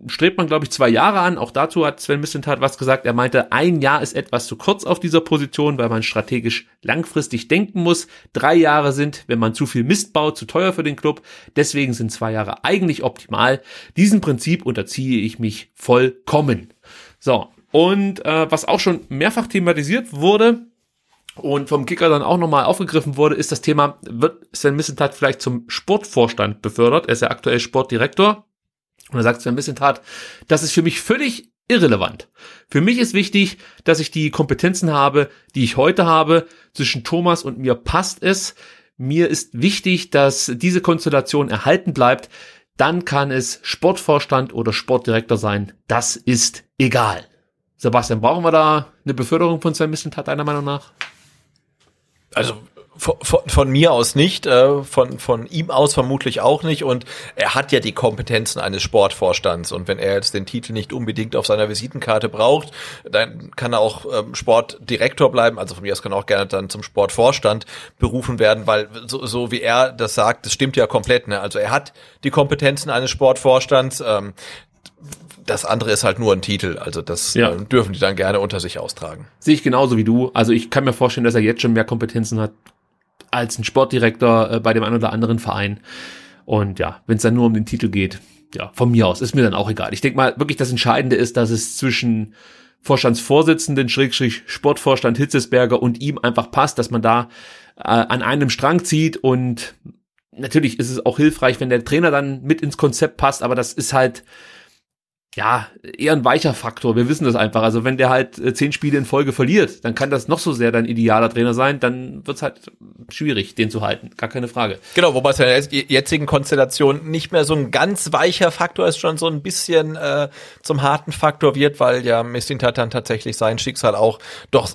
strebt man glaube ich zwei Jahre an. Auch dazu hat Sven Mislintat was gesagt. Er meinte, ein Jahr ist etwas zu kurz auf dieser Position, weil man strategisch langfristig denken muss. Drei Jahre sind, wenn man zu viel Mist baut, zu teuer für den Club. Deswegen sind zwei Jahre eigentlich optimal. Diesem Prinzip unterzieht entziehe ich mich vollkommen. So, und äh, was auch schon mehrfach thematisiert wurde und vom Kicker dann auch nochmal aufgegriffen wurde, ist das Thema, wird Sven Missentat vielleicht zum Sportvorstand befördert? Er ist ja aktuell Sportdirektor. Und er sagt Sven Missentat, das ist für mich völlig irrelevant. Für mich ist wichtig, dass ich die Kompetenzen habe, die ich heute habe. Zwischen Thomas und mir passt es. Mir ist wichtig, dass diese Konstellation erhalten bleibt dann kann es Sportvorstand oder Sportdirektor sein. Das ist egal. Sebastian, brauchen wir da eine Beförderung von Sven Mislintat deiner Meinung nach? Also von, von, mir aus nicht, äh, von, von ihm aus vermutlich auch nicht. Und er hat ja die Kompetenzen eines Sportvorstands. Und wenn er jetzt den Titel nicht unbedingt auf seiner Visitenkarte braucht, dann kann er auch ähm, Sportdirektor bleiben. Also von mir aus kann er auch gerne dann zum Sportvorstand berufen werden, weil so, so wie er das sagt, das stimmt ja komplett. Ne? Also er hat die Kompetenzen eines Sportvorstands. Ähm, das andere ist halt nur ein Titel. Also das ja. äh, dürfen die dann gerne unter sich austragen. Sehe ich genauso wie du. Also ich kann mir vorstellen, dass er jetzt schon mehr Kompetenzen hat als ein Sportdirektor äh, bei dem einen oder anderen Verein. Und ja, wenn es dann nur um den Titel geht, ja, von mir aus, ist mir dann auch egal. Ich denke mal, wirklich das Entscheidende ist, dass es zwischen Vorstandsvorsitzenden, Schrägstrich Sportvorstand Hitzesberger und ihm einfach passt, dass man da äh, an einem Strang zieht und natürlich ist es auch hilfreich, wenn der Trainer dann mit ins Konzept passt, aber das ist halt ja, eher ein weicher Faktor. Wir wissen das einfach. Also wenn der halt äh, zehn Spiele in Folge verliert, dann kann das noch so sehr dein idealer Trainer sein, dann wird's halt schwierig, den zu halten. Gar keine Frage. Genau, wobei es in der jetzigen Konstellation nicht mehr so ein ganz weicher Faktor ist, schon so ein bisschen äh, zum harten Faktor wird, weil ja Messintat dann tatsächlich sein Schicksal auch doch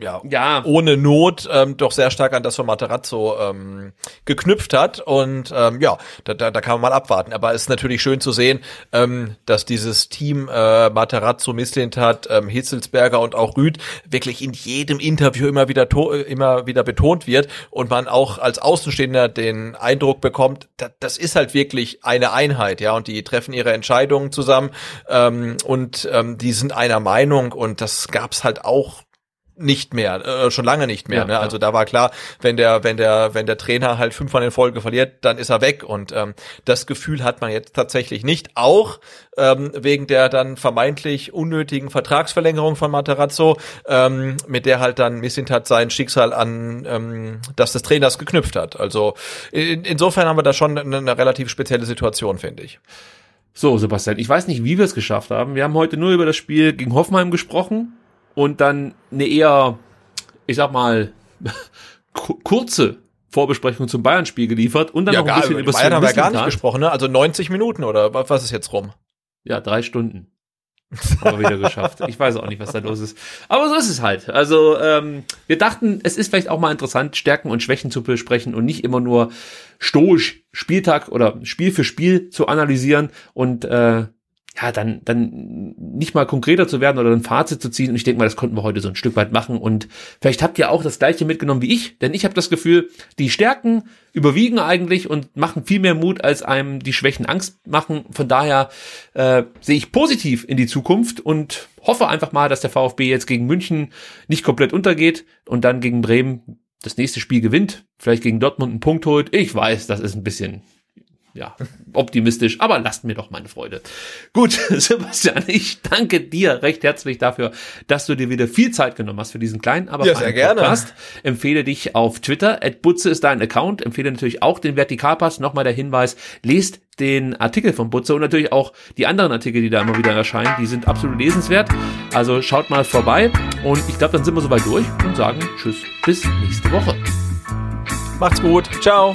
ja, Ja. ohne Not ähm, doch sehr stark an das von Materazzo ähm, geknüpft hat. Und ähm, ja, da, da, da kann man mal abwarten. Aber es ist natürlich schön zu sehen, ähm, dass dieses Team äh, Materazzo, Misslintat, ähm, Hitzelsberger und auch Rüd wirklich in jedem Interview immer wieder äh, immer wieder betont wird und man auch als Außenstehender den Eindruck bekommt, da, das ist halt wirklich eine Einheit, ja, und die treffen ihre Entscheidungen zusammen ähm, und ähm, die sind einer Meinung und das gab's halt auch nicht mehr, äh, schon lange nicht mehr. Ja, ne? Also da war klar, wenn der, wenn der, wenn der Trainer halt fünfmal in Folge verliert, dann ist er weg. Und ähm, das Gefühl hat man jetzt tatsächlich nicht. Auch ähm, wegen der dann vermeintlich unnötigen Vertragsverlängerung von Materazzo, ähm, mit der halt dann Missintat sein Schicksal an ähm, das des Trainers geknüpft hat. Also in, insofern haben wir da schon eine, eine relativ spezielle Situation, finde ich. So, Sebastian, ich weiß nicht, wie wir es geschafft haben. Wir haben heute nur über das Spiel gegen Hoffenheim gesprochen und dann eine eher, ich sag mal, ku- kurze Vorbesprechung zum Bayern-Spiel geliefert und dann noch ein bisschen über Bayern haben wir gar nicht gesprochen, ne? Also 90 Minuten oder wa- was ist jetzt rum? Ja, drei Stunden. Haben wir wieder geschafft. Ich weiß auch nicht, was da los ist. Aber so ist es halt. Also, ähm, wir dachten, es ist vielleicht auch mal interessant, Stärken und Schwächen zu besprechen und nicht immer nur stoisch Spieltag oder Spiel für Spiel zu analysieren und äh, ja, dann, dann nicht mal konkreter zu werden oder ein Fazit zu ziehen. Und ich denke mal, das konnten wir heute so ein Stück weit machen. Und vielleicht habt ihr auch das gleiche mitgenommen wie ich, denn ich habe das Gefühl, die Stärken überwiegen eigentlich und machen viel mehr Mut, als einem die Schwächen Angst machen. Von daher äh, sehe ich positiv in die Zukunft und hoffe einfach mal, dass der VfB jetzt gegen München nicht komplett untergeht und dann gegen Bremen das nächste Spiel gewinnt, vielleicht gegen Dortmund einen Punkt holt. Ich weiß, das ist ein bisschen ja, optimistisch, aber lasst mir doch meine Freude. Gut, Sebastian, ich danke dir recht herzlich dafür, dass du dir wieder viel Zeit genommen hast für diesen kleinen, aber Ja, sehr gerne. Podcast. Empfehle dich auf Twitter, Butze ist dein Account, empfehle natürlich auch den Vertikalpass, nochmal der Hinweis, lest den Artikel von Butze und natürlich auch die anderen Artikel, die da immer wieder erscheinen, die sind absolut lesenswert. Also schaut mal vorbei und ich glaube, dann sind wir soweit durch und sagen Tschüss, bis nächste Woche. Macht's gut. Ciao.